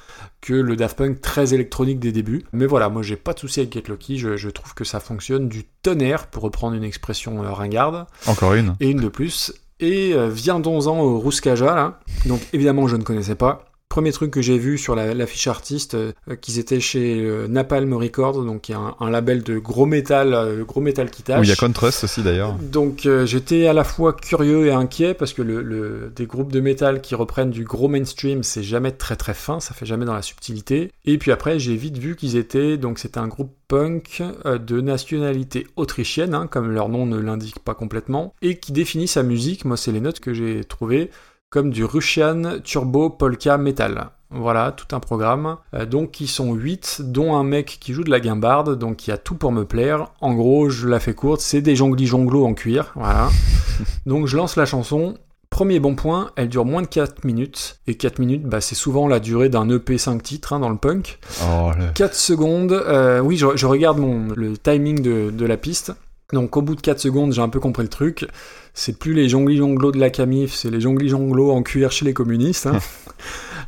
que le Daft Punk très électronique des débuts. Mais voilà, moi j'ai pas de souci avec Get Lucky, je, je trouve que ça fonctionne du tonnerre, pour reprendre une expression euh, ringarde, Encore une. et une de plus. Et euh, viendons-en au Ruskaja là. Donc évidemment je ne connaissais pas. Premier truc que j'ai vu sur la, la fiche artiste, euh, qu'ils étaient chez euh, Napalm Records, donc qui est un, un label de gros métal, euh, gros métal qui tâche. Où il y a Contrast aussi d'ailleurs. Donc euh, j'étais à la fois curieux et inquiet parce que le, le- des groupes de métal qui reprennent du gros mainstream, c'est jamais très très fin, ça fait jamais dans la subtilité. Et puis après j'ai vite vu qu'ils étaient, donc c'était un groupe punk euh, de nationalité autrichienne, hein, comme leur nom ne l'indique pas complètement, et qui définit sa musique, moi c'est les notes que j'ai trouvées, comme du Russian Turbo Polka Metal. Voilà, tout un programme. Euh, donc, ils sont 8, dont un mec qui joue de la guimbarde, donc il y a tout pour me plaire. En gros, je la fais courte, c'est des jonglis jonglos en cuir, voilà. (laughs) donc, je lance la chanson. Premier bon point, elle dure moins de 4 minutes. Et 4 minutes, bah, c'est souvent la durée d'un EP 5 titres hein, dans le punk. Oh, le... 4 secondes, euh, oui, je, je regarde mon, le timing de, de la piste. Donc au bout de 4 secondes, j'ai un peu compris le truc. C'est plus les jonglis jonglos de la Camif, c'est les jonglis jonglos en cuir chez les communistes. hein. (laughs)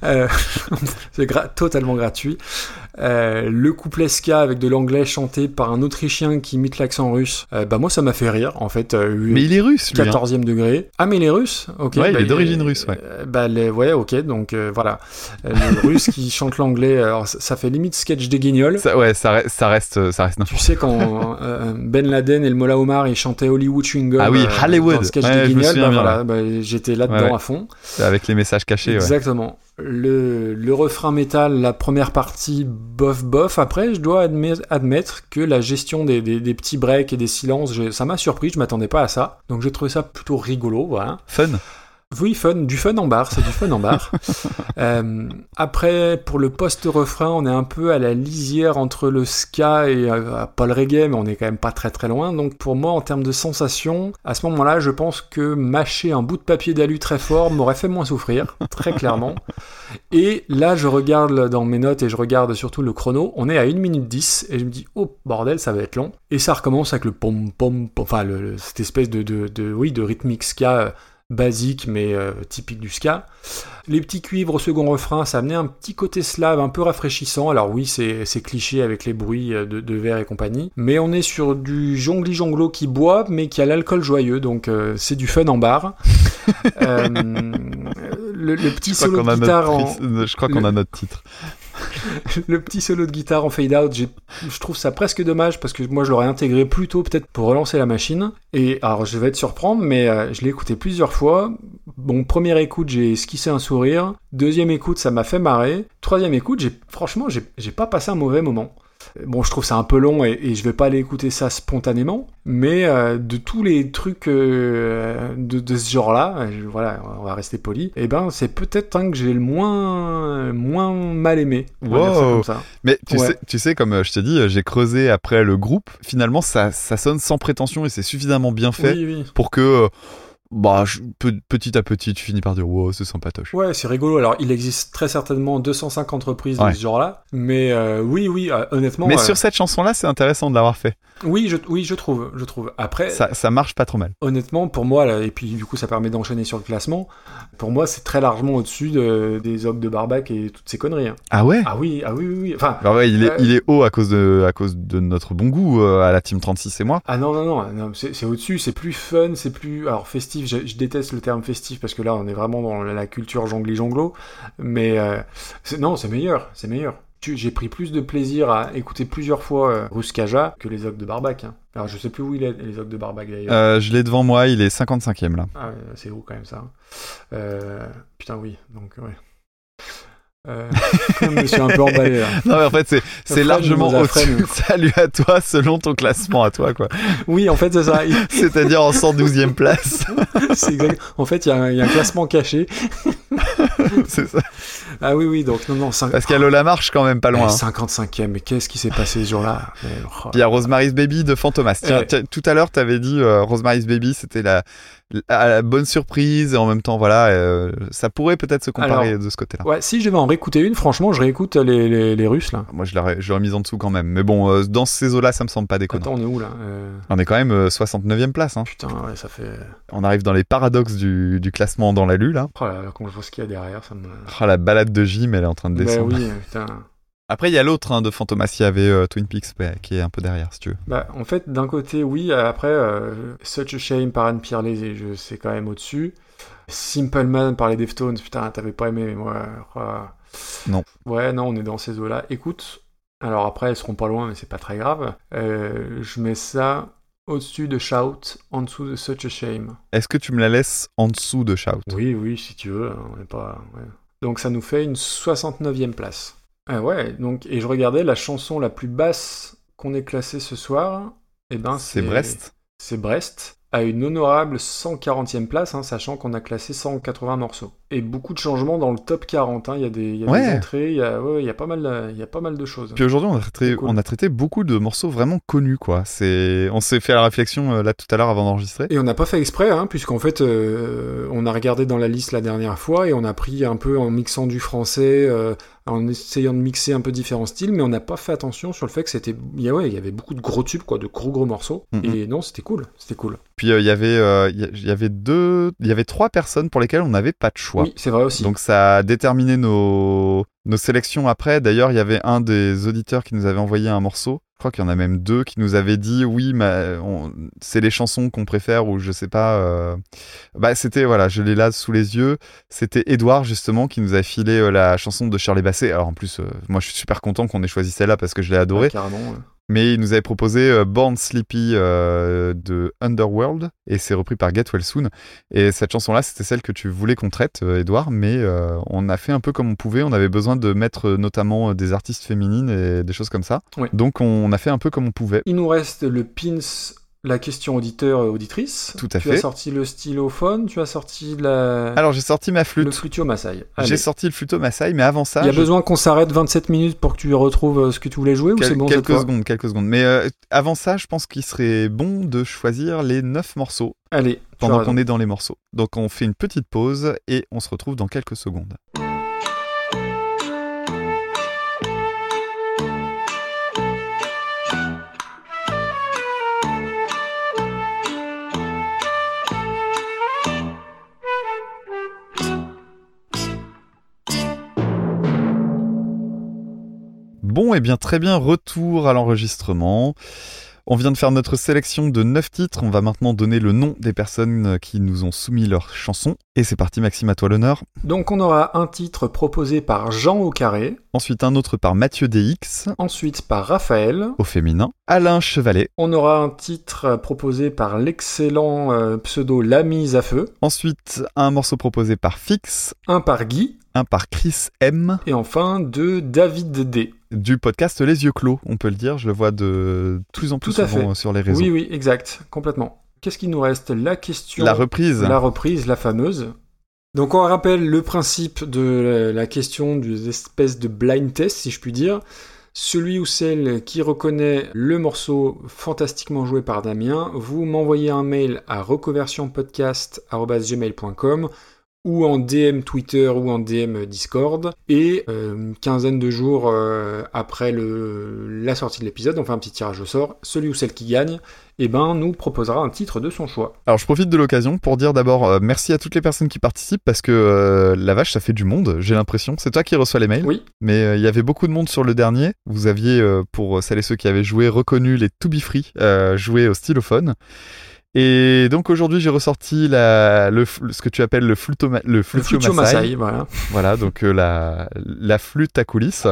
Euh, (laughs) c'est gra- totalement gratuit. Euh, le couplet ska avec de l'anglais chanté par un Autrichien qui imite l'accent russe, euh, bah moi ça m'a fait rire en fait. euh, Mais il est russe, lui. hein. 14e degré. Ah, mais il est russe? Ok. Ouais, il bah, est d'origine russe, ouais. bah, les- ouais, ok, donc voilà. Le (laughs) russe qui chante l'anglais, alors ça, ça fait limite sketch des guignols. Ça, ouais, ça reste, ça reste, ça reste Tu sais quand Ben Laden et le Mola Omar ils chantaient Hollywood Chewing Gum Ah oui, Hollywood. dans le sketch Ouais, des guignols, bah, voilà, bah, j'étais là-dedans Ouais, à fond. Avec les messages cachés. Exactement. Le, le refrain métal, la première partie, bof bof. Après, je dois admet- admettre que la gestion des, petits breaks et des silences, ça m'a surpris, je m'attendais pas à ça. Donc j'ai trouvé ça plutôt rigolo, voilà. Fun. Oui, fun, du fun en bar, c'est du fun en bar. (laughs) Euh, après, pour le post-refrain, on est un peu à la lisière entre le ska et euh, pas le reggae, mais on est quand même pas très très loin. Donc pour moi, en termes de sensation, à ce moment-là, je pense que mâcher un bout de papier d'alu très fort m'aurait fait moins souffrir, très clairement. Et là, je regarde dans mes notes et je regarde surtout le chrono. On est à 1 minute 10 et je me dis, oh bordel, ça va être long. Et ça recommence avec le pom pom, pom enfin le- cette espèce de, de, de- oui, de rythmique ska euh, basique mais euh, typique du ska. Les petits cuivres au second refrain, ça amenait un petit côté slave un peu rafraîchissant. Alors oui, c'est cliché avec les bruits euh, de, de verre et compagnie. Mais on est sur du jongli jonglo qui boit, mais qui a l'alcool joyeux. Donc euh, c'est du fun en bar. (laughs) Euh, le, le petit solo de guitare notre, en, pri- je crois qu'on le- a notre titre. (laughs) le petit solo de guitare en fade out, je trouve ça presque dommage parce que moi je l'aurais intégré plus tôt peut-être pour relancer la machine. Et alors je vais te surprendre, mais euh, je l'ai écouté plusieurs fois. Bon, première écoute, j'ai esquissé un sourire. Deuxième écoute, ça m'a fait marrer. Troisième écoute, franchement, j'ai pas passé un mauvais moment. Bon, je trouve ça un peu long et, et je vais pas aller écouter ça spontanément, mais euh, de tous les trucs euh, de, de ce genre-là, euh, voilà, on va rester poli. Et ben, c'est peut-être un que j'ai le moins moins mal aimé. On va dire ça Wow. comme ça. Mais tu, Ouais. sais, tu sais, comme je t'ai dit, j'ai creusé après le groupe. Finalement, ça, ça sonne sans prétention et c'est suffisamment bien fait Oui, oui. pour que, bah, je- petit à petit, tu finis par dire, wow, c'est sympatoche. Ouais, c'est rigolo. Alors, il existe très certainement 205 reprises Ouais. de ce genre-là, mais euh, oui, oui, euh, honnêtement. Mais euh, sur cette chanson-là, c'est intéressant de l'avoir fait. Oui, je, oui, je trouve, je trouve. Après, Ça, ça marche pas trop mal. honnêtement, pour moi, là, et puis du coup, ça permet d'enchaîner sur le classement. Pour moi, c'est très largement au-dessus de- des ogres de Barbac et toutes ces conneries. hein. Ah ouais? Ah oui, ah oui, oui, oui. Enfin, Bah ouais, il est, il est haut à cause de, à cause de notre bon goût à la Team 36 et moi. Ah non, non, non, non c'est c'est au-dessus, c'est plus fun, c'est plus... Alors festif, je, je déteste le terme festif parce que là on est vraiment dans la culture jongli-jonglo, mais euh, non, c'est meilleur, c'est meilleur. J'ai pris plus de plaisir à écouter plusieurs fois euh, Ruskaja que les Ogres de Barbac. hein. Alors je sais plus où il est, les Ogres de Barbac d'ailleurs. Euh, je l'ai devant moi, il est 55e là. Ah c'est haut quand même ça. Euh, putain oui, donc ouais. Euh, je me suis un peu emballé là. (laughs) Non, mais en fait, c'est, largement au-dessus. (laughs) Salut à toi selon ton classement à toi, quoi. Oui, en fait c'est ça. (laughs) C'est-à-dire en 112e place. exact. En fait, il y, a un- il y a un classement caché. c'est ça. Ah oui, oui, donc non, non, cinq- Parce qu'il y a Lola Marche quand même pas loin. Eh, hein. 55e, mais qu'est-ce qui s'est passé ce jour-là? Mais, oh. Il y a Rosemary's Baby de Fantomas. Tiens, Eh. tout à l'heure, tu avais dit euh, Rosemary's Baby, c'était la, la, la bonne surprise. Et en même temps, voilà, euh, ça pourrait peut-être se comparer Alors, de ce côté-là. Ouais, si je devais en réécouter une, franchement, je réécoute les, les, les Russes, là. Moi, je l'aurais, je mise en dessous quand même. Mais bon, euh, dans ces eaux-là, ça me semble pas déconnant. Attends, on est où, là Euh, On est quand même euh, 69e place. Hein. Putain, ouais, ça fait... On arrive dans les paradoxes du, du classement dans la lue, là. Oh là là, quand je vois ce qu'il y a derrière, ça me... Oh, la balade de Jim, elle est en train de Bah descendre. oui, putain. Après, il y a l'autre hein, de Fantomas, il y avait euh, Twin Peaks ouais, qui est un peu derrière, si tu veux. Bah, en fait, d'un côté, oui, après, euh, Such a Shame par Anne Pierre je c'est quand même au-dessus. Simple Man par les Deftones, putain, t'avais pas aimé, mais moi... oh. Non. Ouais, non, on est dans ces eaux-là. Écoute, alors après, elles seront pas loin, mais c'est pas très grave. Euh, je mets ça au-dessus de Shout, en dessous de Such a Shame. Est-ce que tu me la laisses en dessous de Shout? Oui, oui, si tu veux, hein, on n'est pas... ouais. Donc ça nous fait une 69e place. Ah ouais, donc, et je regardais la chanson la plus basse qu'on ait classée ce soir, et ben C'est Brest c'est Brest, à une honorable 140e place, hein, sachant qu'on a classé 180 morceaux. Et beaucoup de changements dans le top 40. hein. Il y a des, il y a Ouais. des entrées, il y a, ouais, il y a pas mal, il y a pas mal de choses. Puis aujourd'hui, on, cool. on a traité beaucoup de morceaux vraiment connus, quoi. C'est, on s'est fait la réflexion euh, là tout à l'heure avant d'enregistrer. Et on n'a pas fait exprès, hein, puisqu'en fait, euh, on a regardé dans la liste la dernière fois et on a pris un peu en mixant du français, euh, en essayant de mixer un peu différents styles, mais on n'a pas fait attention sur le fait que c'était, il y, a- ouais, il y avait beaucoup de gros tubes, quoi, de gros gros morceaux. Mhm. Et non, c'était cool, c'était cool. Puis euh, il y avait, euh, il y a- il y avait deux, il y avait trois personnes pour lesquelles on n'avait pas de choix. Oui, c'est vrai aussi. Donc ça a déterminé nos, nos sélections après. D'ailleurs, il y avait un des auditeurs qui nous avait envoyé un morceau. Je crois qu'il y en a même deux qui nous avaient dit oui, mais on- c'est les chansons qu'on préfère ou je sais pas. euh. Bah c'était voilà, je l'ai là sous les yeux. C'était Edouard justement qui nous a filé euh, la chanson de Shirley Bassey. Alors en plus, euh, moi je suis super content qu'on ait choisi celle-là parce que je l'ai adorée. Mais il nous avait proposé euh, Born Sleepy euh, de Underworld et c'est repris par Get Well Soon. Et cette chanson-là, c'était celle que tu voulais qu'on traite, Edouard, mais euh, on a fait un peu comme on pouvait. On avait besoin de mettre notamment des artistes féminines et des choses comme ça. Ouais. Donc on a fait un peu comme on pouvait. Il nous reste le pins la question auditeur euh, auditrice. Tout à tu fait. as sorti le stylophone, tu as sorti la Alors j'ai sorti ma le flûte. flutio Masai. Allez. J'ai sorti le au Maasai, mais avant ça, Il y a je- besoin qu'on s'arrête 27 minutes pour que tu retrouves euh, ce que tu voulais jouer ou c'est bon cette quelques fois secondes, quelques secondes. Mais euh, avant ça, je pense qu'il serait bon de choisir les 9 morceaux Allez, tu pendant qu'on est dans les morceaux. Donc on fait une petite pause et on se retrouve dans quelques secondes. Bon, et bien très bien, retour à l'enregistrement. On vient de faire notre sélection de 9 titres, on va maintenant donner le nom des personnes qui nous ont soumis leurs chansons. Et c'est parti Maxime, à toi l'honneur. Donc on aura un titre proposé par Jean au carré, Ensuite un autre par Mathieu DX, ensuite par Raphaël, au féminin. Alain Chevalet. on aura un titre proposé par l'excellent euh, pseudo La Mise à Feu, Ensuite un morceau proposé par Fix, un par Guy, un par Chris M, et enfin de David D. du podcast Les Yeux Clos, on peut le dire. Je le vois de plus en plus Tout à souvent fait. euh, sur les réseaux. Oui, oui, exact, complètement. Qu'est-ce qu'il nous reste? La question. La reprise. La reprise, la fameuse. Donc on rappelle le principe de la question d'une espèce de blind test, si je puis dire. Celui ou celle qui reconnaît le morceau fantastiquement joué par Damien, vous m'envoyez un mail à recoversionpodcast.gmail.com ou en DM Twitter ou en DM Discord. Et euh, une quinzaine de jours euh, après le, la sortie de l'épisode, on fait un petit tirage au sort. Celui ou celle qui gagne, eh ben, nous proposera un titre de son choix. Alors je profite de l'occasion pour dire d'abord euh, merci à toutes les personnes qui participent parce que la vache ça fait du monde, j'ai l'impression. C'est toi qui reçois les mails. Oui. Mais il y avait beaucoup de monde sur le dernier. Vous aviez, pour celles et ceux qui avaient joué, reconnu les To Be Free, joués au stylophone. Et donc aujourd'hui j'ai ressorti la, le, ce que tu appelles le flutoma, le Le flutio Flutio Maasai. Maasai, voilà. Voilà, donc euh, la, la flûte à coulisses.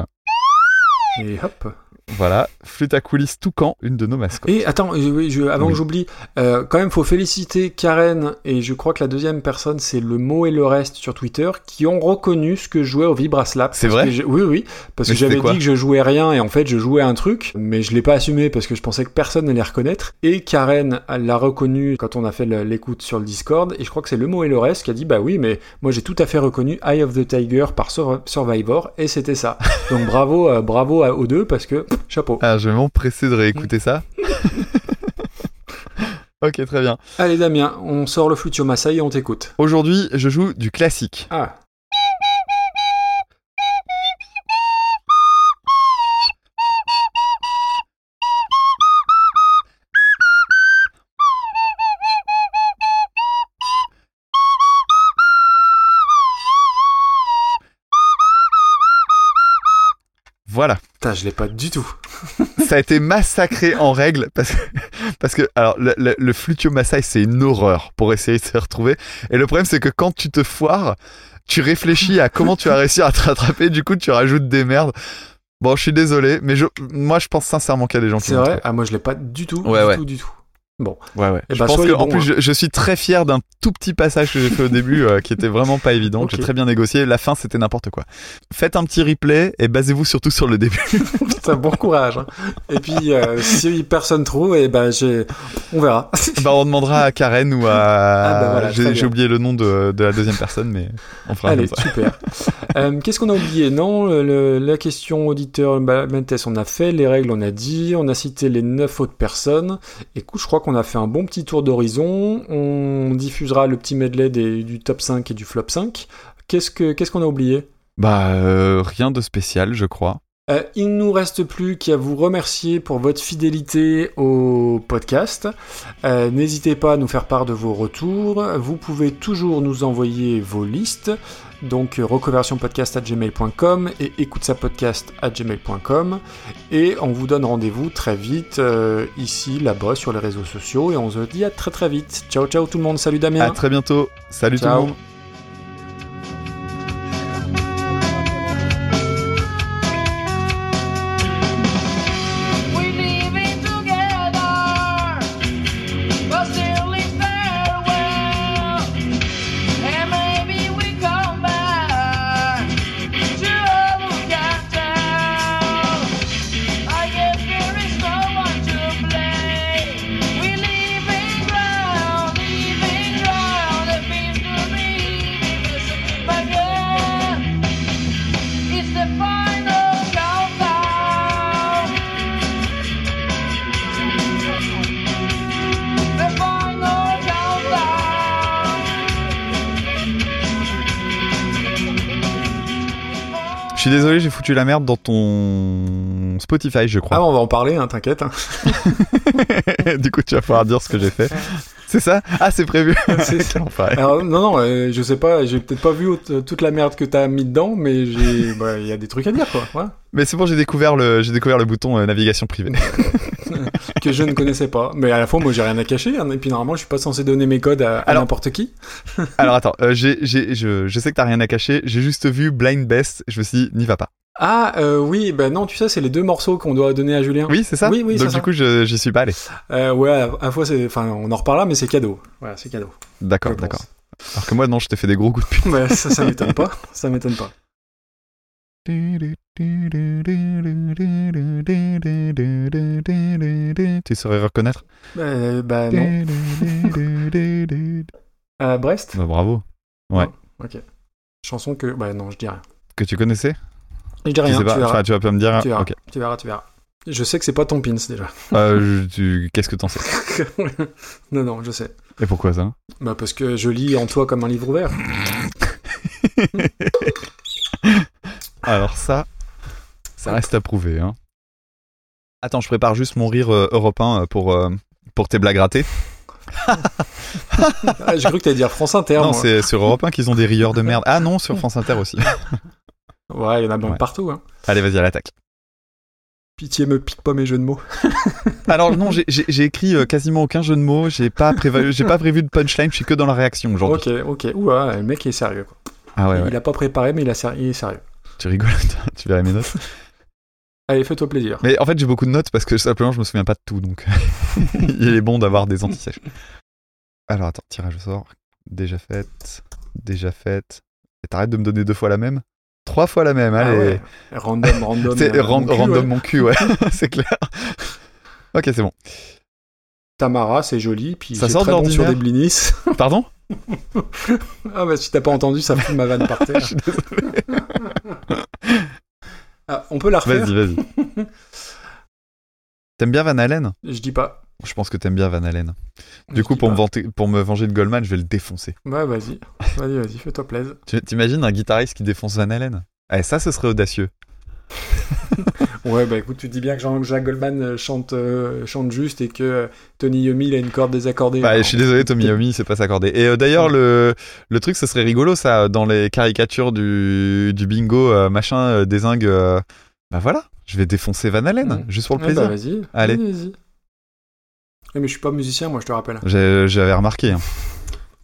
Et hop. Voilà, flûte à coulisses Toucan, une de nos mascottes. Et attends, je- avant Oui. que j'oublie, euh, quand même, faut féliciter Karen et je crois que la deuxième personne, c'est le mot et le reste sur Twitter, qui ont reconnu ce que je jouais au Vibraslap. C'est vrai Oui, oui, parce Mais que j'avais dit que je jouais rien et en fait je jouais un truc, mais je l'ai pas assumé parce que je pensais que personne n'allait reconnaître. Et Karen elle l'a reconnu quand on a fait l'écoute sur le Discord et je crois que c'est le mot et le reste qui a dit bah oui, mais moi j'ai tout à fait reconnu Eye of the Tiger par Sur- Survivor et c'était ça. Donc bravo, euh, bravo à- aux deux parce que pff, chapeau. Ah, je vais m'empresser de réécouter ça. (laughs) ok, très bien. Allez Damien, on sort le flutio Maasai et on t'écoute. Aujourd'hui, je joue du classique. Ah. Je l'ai pas du tout. (laughs) ça a été massacré en règle parce que, parce que alors le, le, le flutio Maasai c'est une horreur pour essayer de se retrouver et le problème c'est que quand tu te foires tu réfléchis à comment tu vas réussir à te rattraper du coup tu rajoutes des merdes bon je suis désolé mais je, moi je pense sincèrement qu'il y a des gens qui C'est vrai? Ah, moi je l'ai pas du tout. Ouais, du ouais. tout, du tout. Bon. ouais ouais Eh je ben, pense que en plus hein. je, je suis très fier d'un tout petit passage que j'ai fait au début euh, qui était vraiment pas évident que j'ai très bien négocié la fin c'était n'importe quoi faites un petit replay et basez-vous surtout sur le début (laughs) Putain, bon courage. hein. Et puis, euh, si personne trouve, et ben, j'ai... on verra. bah on demandera à Karen ou à Ah, bah, voilà, j'ai oublié le nom de, de la deuxième personne mais on fera Allez, ça. super. (laughs) Euh, Qu'est-ce qu'on a oublié? Non, le- la question auditeur bah, Mentes, on a fait, les règles, on a dit, on a cité les neuf autres personnes. Écoute, je crois qu'on a fait un bon petit tour d'horizon. On diffusera le petit medley du top 5 et du flop 5. Qu'est-ce que- qu'est-ce qu'on a oublié? Bah, euh, rien de spécial, je crois. Euh, il nous reste plus qu'à vous remercier pour votre fidélité au podcast. Euh, N'hésitez pas à nous faire part de vos retours. Vous pouvez toujours nous envoyer vos listes. Donc euh, reconversionpodcast@gmail.com et écoute sa podcast gmail.com et on vous donne rendez-vous très vite euh, ici là-bas sur les réseaux sociaux et on se dit à très très vite. Ciao ciao tout le monde. Salut Damien. À très bientôt. Salut tout le monde. Suis désolé, j'ai foutu la merde dans ton Spotify, je Ah, crois. on va en parler, hein, t'inquiète. hein. (laughs) du coup, tu vas pouvoir dire ce que j'ai fait. C'est ça? Ah, c'est prévu. (laughs) Alors, non, non, euh, je sais pas, j'ai peut-être pas vu au- toute la merde que t'as mis dedans, mais bah, il y a des trucs à dire, quoi. Mais c'est bon, j'ai découvert le, j'ai découvert le bouton euh, navigation privée. (laughs) que je ne connaissais pas. Mais à la fois, moi, j'ai rien à cacher. hein, et puis, normalement, je suis pas censé donner mes codes à, n'importe qui. (laughs) Alors attends, euh, j'ai, je, je sais que t'as rien à cacher. J'ai juste vu Blind Best. Je me suis dit, n'y va pas. Ah, euh, oui, bah non, tu sais, c'est les deux morceaux qu'on doit donner à Julien. Oui, c'est ça. Oui, oui, Donc du ça. coup, je, j'y suis pas allé. Euh, ouais, à la fois, c'est, enfin, on en reparlera, mais c'est cadeau. Voilà, c'est cadeau. D'accord, d'accord. Alors que moi, non, je t'ai fait des gros coups de pute. Ça, ça m'étonne pas. (laughs) Ça m'étonne pas. Tu saurais reconnaître Euh, bah non. (laughs) À Brest Bah, bravo. Ouais. Ok. Chanson que, bah non, je dis rien. Que tu connaissais Je dis rien. sais pas. tu verras. Tu vas pas me dire. Tu verras. Tu verras, tu verras. Je sais que c'est pas ton pins déjà. Euh, tu- Qu'est-ce que t'en sais (laughs) non, non, je sais. Et pourquoi ça? Bah parce que je lis en toi comme un livre ouvert. (laughs) Alors ça, ça reste à prouver. Hein. Attends, je prépare juste mon rire euh, européen euh, pour, euh, pour tes blagues ratées. (laughs) Ah, J'ai cru que t'allais dire France Inter. non, moi. c'est sur Europe 1 qu'ils ont des rieurs de merde. Ah non, sur (laughs) France Inter aussi. Ouais, il y en a même Ouais. partout. Hein. Allez, vas-y, à l'attaque. Pitié me pique pas mes jeux de mots. (laughs) Alors non, j'ai- j'ai j'ai écrit euh, quasiment aucun jeu de mots. J'ai pas, prévu, j'ai pas prévu de punchline. Je suis que dans la réaction aujourd'hui. Ok, ok. Ouah, le mec est sérieux. Quoi. Ah ouais, ouais. Il a pas préparé, mais il, a ser- il est sérieux. Tu rigoles, (laughs) tu verrais mes notes. Allez, fais-toi plaisir. Mais en fait, j'ai beaucoup de notes parce que simplement, je me souviens pas de tout. Donc, (laughs) il est bon d'avoir des antisèches. Alors, attends, tirage au sort. Déjà faite. Déjà faite. Et t'arrêtes de me donner deux fois la même? Trois fois la même, Ah allez. ouais. Random, (laughs) random. C'est euh, ran- random mon cul, ouais, c'est clair. Ok, c'est bon. Tamara, c'est joli. Puis Ça sort très bon sur des blinis. Pardon? Ah bah si t'as pas entendu, ça fout ma vanne par terre. Ah, on peut la refaire Vas-y, vas-y. (laughs) T'aimes bien Van Halen? Je dis pas. Je pense que t'aimes bien Van Halen. Du Je coup, pour me, vanter- pour me venger de Goldman, je vais le défoncer. Ouais, vas-y. Vas-y, vas-y, fais-toi plaisir. T'imagines un guitariste qui défonce Van Halen? Eh, ça, ce serait audacieux. (laughs) Ouais, bah écoute, tu dis bien que Jean-Jacques Goldman euh, chante, euh, chante juste et que euh, Tony Yomi, il a une corde désaccordée. Bah, je suis désolé, Tommy Yomi, il sait pas s'accorder. Et euh, d'ailleurs, le, le truc, ce serait rigolo, ça, dans les caricatures du, du bingo, machin, désingue. bah voilà, je vais défoncer Van Halen, juste pour le Ouais, bah, plaisir. vas-y. Allez. Vas-y, mais je suis pas musicien, moi, je te rappelle. J'ai- J'avais remarqué. Hein.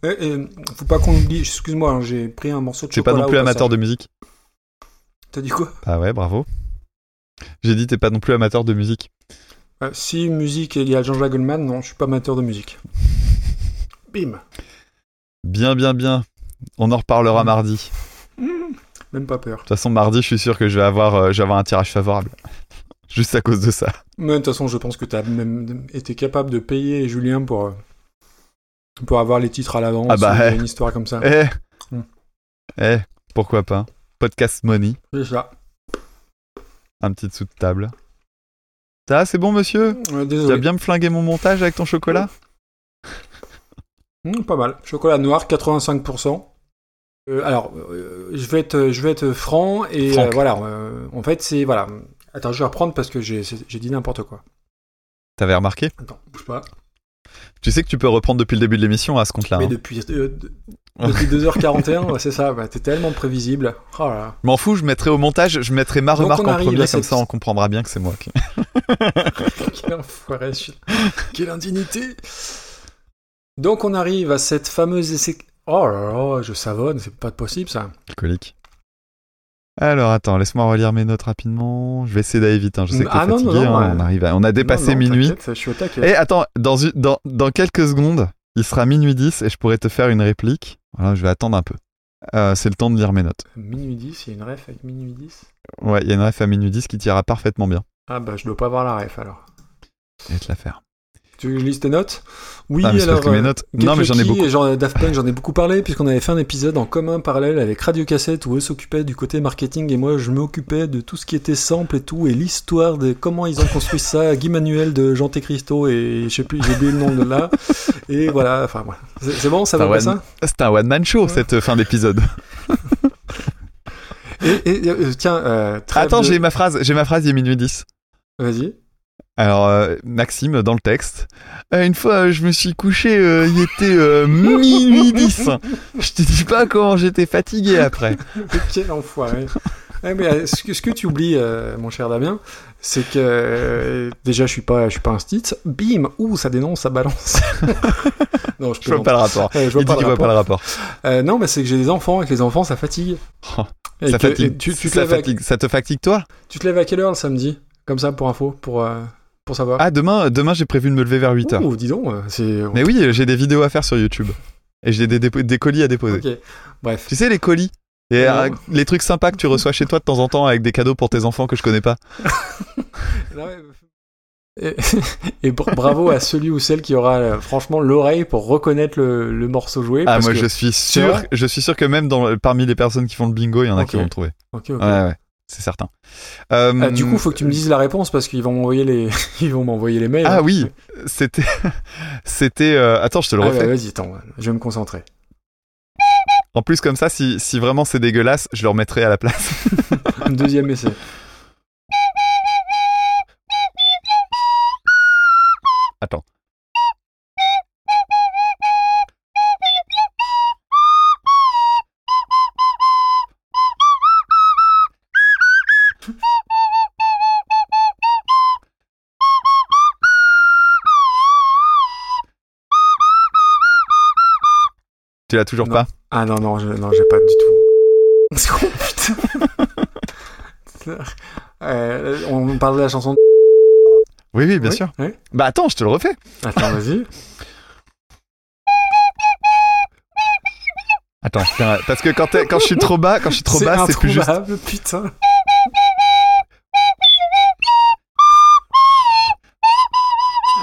Eh, faut pas qu'on oublie, excuse-moi, hein, j'ai pris un morceau de T'es pas chocolat. non plus amateur de musique T'as dit quoi Ah ouais, bravo. J'ai dit, t'es pas non plus amateur de musique. Euh, Si musique il y a Jean-Jacques Goldman, non, je suis pas amateur de musique. (laughs) Bim Bien, bien, bien. On en reparlera mardi. De Même pas peur. toute façon, mardi, je suis sûr que je vais avoir, euh, je vais avoir un tirage favorable. (laughs) Juste à cause de ça. Mais de toute façon, je pense que t'as même été capable de payer Julien pour, euh, pour avoir les titres à l'avance. Ah bah, eh. une histoire comme ça. Eh Hmm. Eh, pourquoi pas Podcast Money, C'est ça. un petit dessous de table. Ça, c'est bon, monsieur Euh, Tu désolé. bien me flinguer mon montage avec ton chocolat Hmm, pas mal. Chocolat noir, 85%. Euh, alors, euh, je vais être, je vais être franc et euh, voilà. en fait, c'est voilà. Attends, je vais reprendre parce que j'ai dit n'importe quoi. T'avais remarqué? Attends, bouge pas. Tu sais que tu peux reprendre depuis le début de l'émission à ce compte-là. Mais hein. depuis, euh, de- depuis 2h41, ouais, (laughs) c'est ça. bah, T'es tellement prévisible. Oh. M'en fous, je mettrai au montage, je mettrai ma remarque en premier, comme cette- ça on comprendra bien que c'est moi. qui- (laughs) Quel enfoiré, je- Quelle indignité Donc on arrive à cette fameuse essai... Oh là là, je savonne, c'est pas possible ça. Alcoolique. Alors attends, laisse-moi relire mes notes rapidement. Je vais essayer d'aller vite. hein. Je sais que t'es Ah non, non, fatigué. hein. ouais. On arrive, à- on a dépassé Non, minuit. Je suis au taquet. Et attends, dans, une- dans, dans quelques secondes, il sera minuit 10 et je pourrais te faire une réplique. Voilà, je vais attendre un peu. Euh, c'est le temps de lire mes notes. Minuit 10, il y a une ref avec minuit 10 Ouais, il y a une ref à minuit 10 qui t'ira parfaitement bien. Ah bah je dois pas avoir la ref alors. Je vais te la faire. Tu lis tes notes Oui, Ah, mais alors. parce que mes euh, notes- Non, mais j'en ai beaucoup. et genre, Daft Punk, j'en ai beaucoup parlé, puisqu'on avait fait un épisode en commun parallèle avec Radio Cassette où eux s'occupaient du côté marketing et moi je m'occupais de tout ce qui était sample et tout, et l'histoire de comment ils ont construit ça, (laughs) Guy Manuel de Jean Cristo et je sais plus, j'ai oublié le nom de là. Et voilà, enfin voilà. C'est bon, ça C'est va un pas ça? C'est un one-man show cette fin d'épisode. (laughs) (laughs) Et, et, euh, tiens, euh, Attends, de- j'ai ma phrase, j'ai ma phrase, il est minuit 10. Vas-y. Alors, euh, Maxime, dans le texte, Euh, une fois, je me suis couché, euh, il était minuit 10. Je te dis pas comment j'étais fatigué après. Quel enfoiré. Ouais, mais ce que, ce que tu oublies, mon cher Damien, c'est que déjà je suis pas, je suis pas un stit. Bim, ouh, ça dénonce, ça balance. (laughs) non, je, Je vois pas le rapport. Je vois Il pas dit le voit pas rapport. le rapport. Non, mais c'est que j'ai des enfants et que les enfants ça fatigue. Oh, ça, que- fatigue. et tu, tu te ça, lèves à, fatigue. ça te fatigue toi? Tu te lèves à quelle heure le samedi? Comme ça pour info, pour pour savoir. Ah, demain, demain j'ai prévu de me lever vers 8h. Ouh, dis donc, euh, c'est. Mais oui, j'ai des vidéos à faire sur YouTube. Et j'ai des, colis à déposer. Bref. Tu sais, les colis et euh, les trucs sympas que tu reçois chez toi de temps en temps avec des cadeaux pour tes enfants que je connais pas. (laughs) (laughs) Et, et bra- bravo à celui ou celle qui aura euh, franchement l'oreille pour reconnaître le, le morceau joué. Ah, moi que- je suis sûr, je suis sûr que même dans, parmi les personnes qui font le bingo, il y en a qui vont le trouver. Ok, ok. Ouais, ouais, c'est certain. Euh, Ah, du coup, faut que tu me dises la réponse parce qu'ils vont m'envoyer les, (laughs) ils vont m'envoyer les mails. Ah hein. oui, c'était, (laughs) c'était. euh, Attends, je te le Ah, refais. ouais, vas-y, attends, je vais me concentrer. En plus, comme ça, si, si vraiment c'est dégueulasse, je le remettrai à la place. Un (laughs) deuxième essai. Attends. Tu l'as toujours Non. pas Ah non, non, je, non, j'ai pas du tout. (laughs) Oh putain. (laughs) Euh, on parle de la chanson. de- Oui, oui, bien Oui, sûr. oui. Bah attends, je te le refais. Attends, vas-y. Attends, parce que quand, quand je suis trop bas, quand je suis trop bas, c'est plus juste. putain.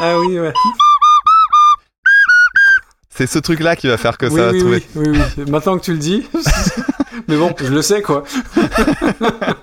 Ah oui, ouais. C'est ce truc-là qui va faire que oui, ça va oui, trouver. oui, oui, oui. Maintenant que tu le dis. (laughs) Mais bon, je le sais, quoi. (laughs)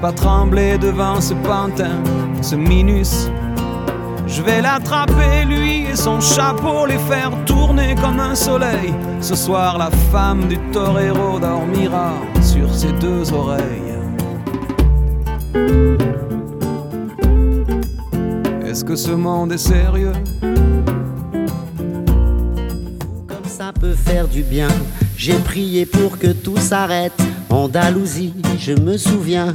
pas trembler devant ce pantin, ce minus. Je vais l'attraper, lui et son chapeau, les faire tourner comme un soleil. Ce soir, la femme du torero dormira sur ses deux oreilles. Est-ce que ce monde est sérieux? Comme ça peut faire du bien. J'ai prié pour que tout s'arrête. Andalousie, je me souviens.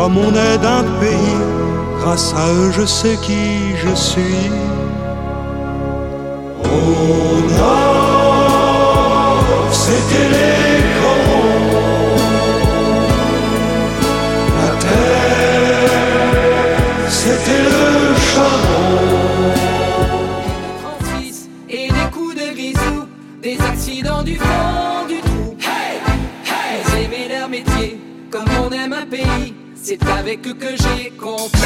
comme on est d'un pays, grâce à eux je sais qui je suis. On a, c'était les C'est avec eux que j'ai compris.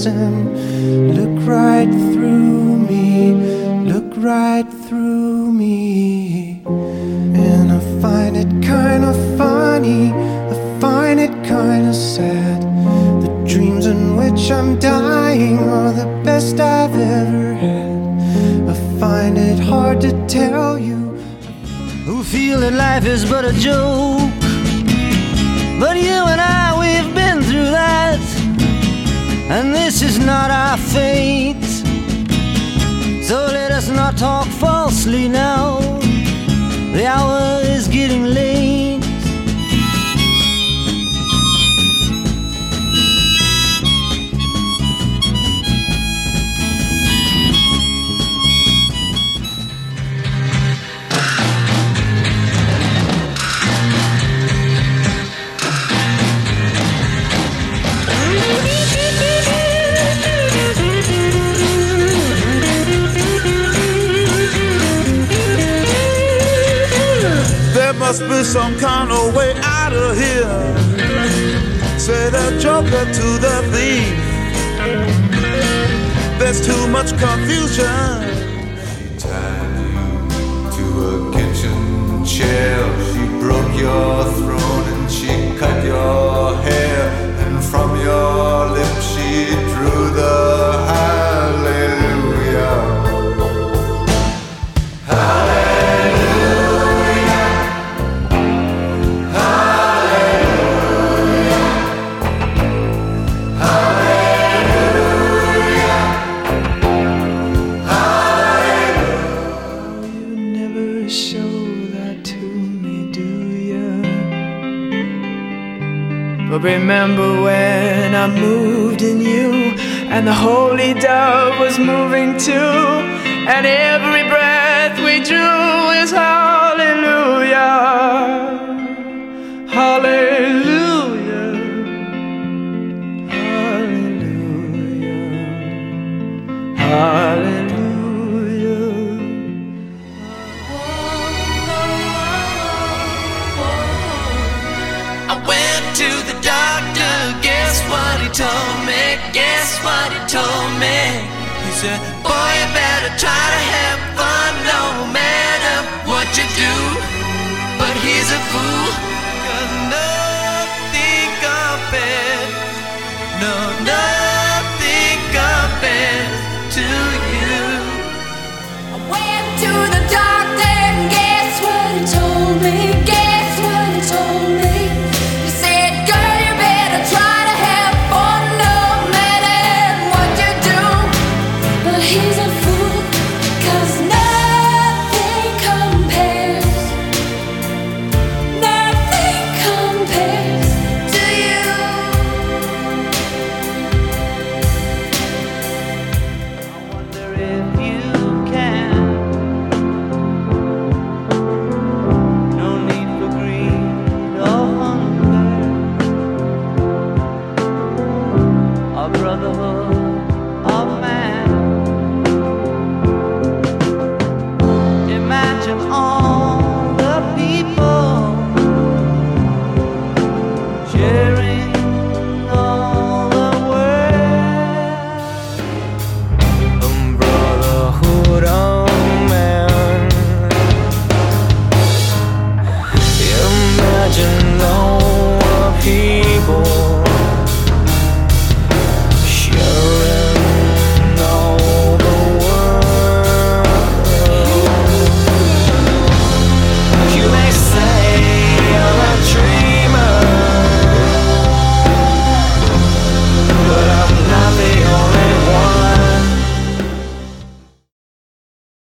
listen. Look right through me, look right through me. And I find it kinda funny, I find it kinda sad. The dreams in which I'm dying are the best I've ever had. I find it hard to tell you. Who feel that life is but a joke? Mostly now. be some kind of way out of here. Say the joker to the thief. There's too much confusion. She tied you to a kitchen chair. She broke your. and the holy dove was moving too, and every breath. told me, he said,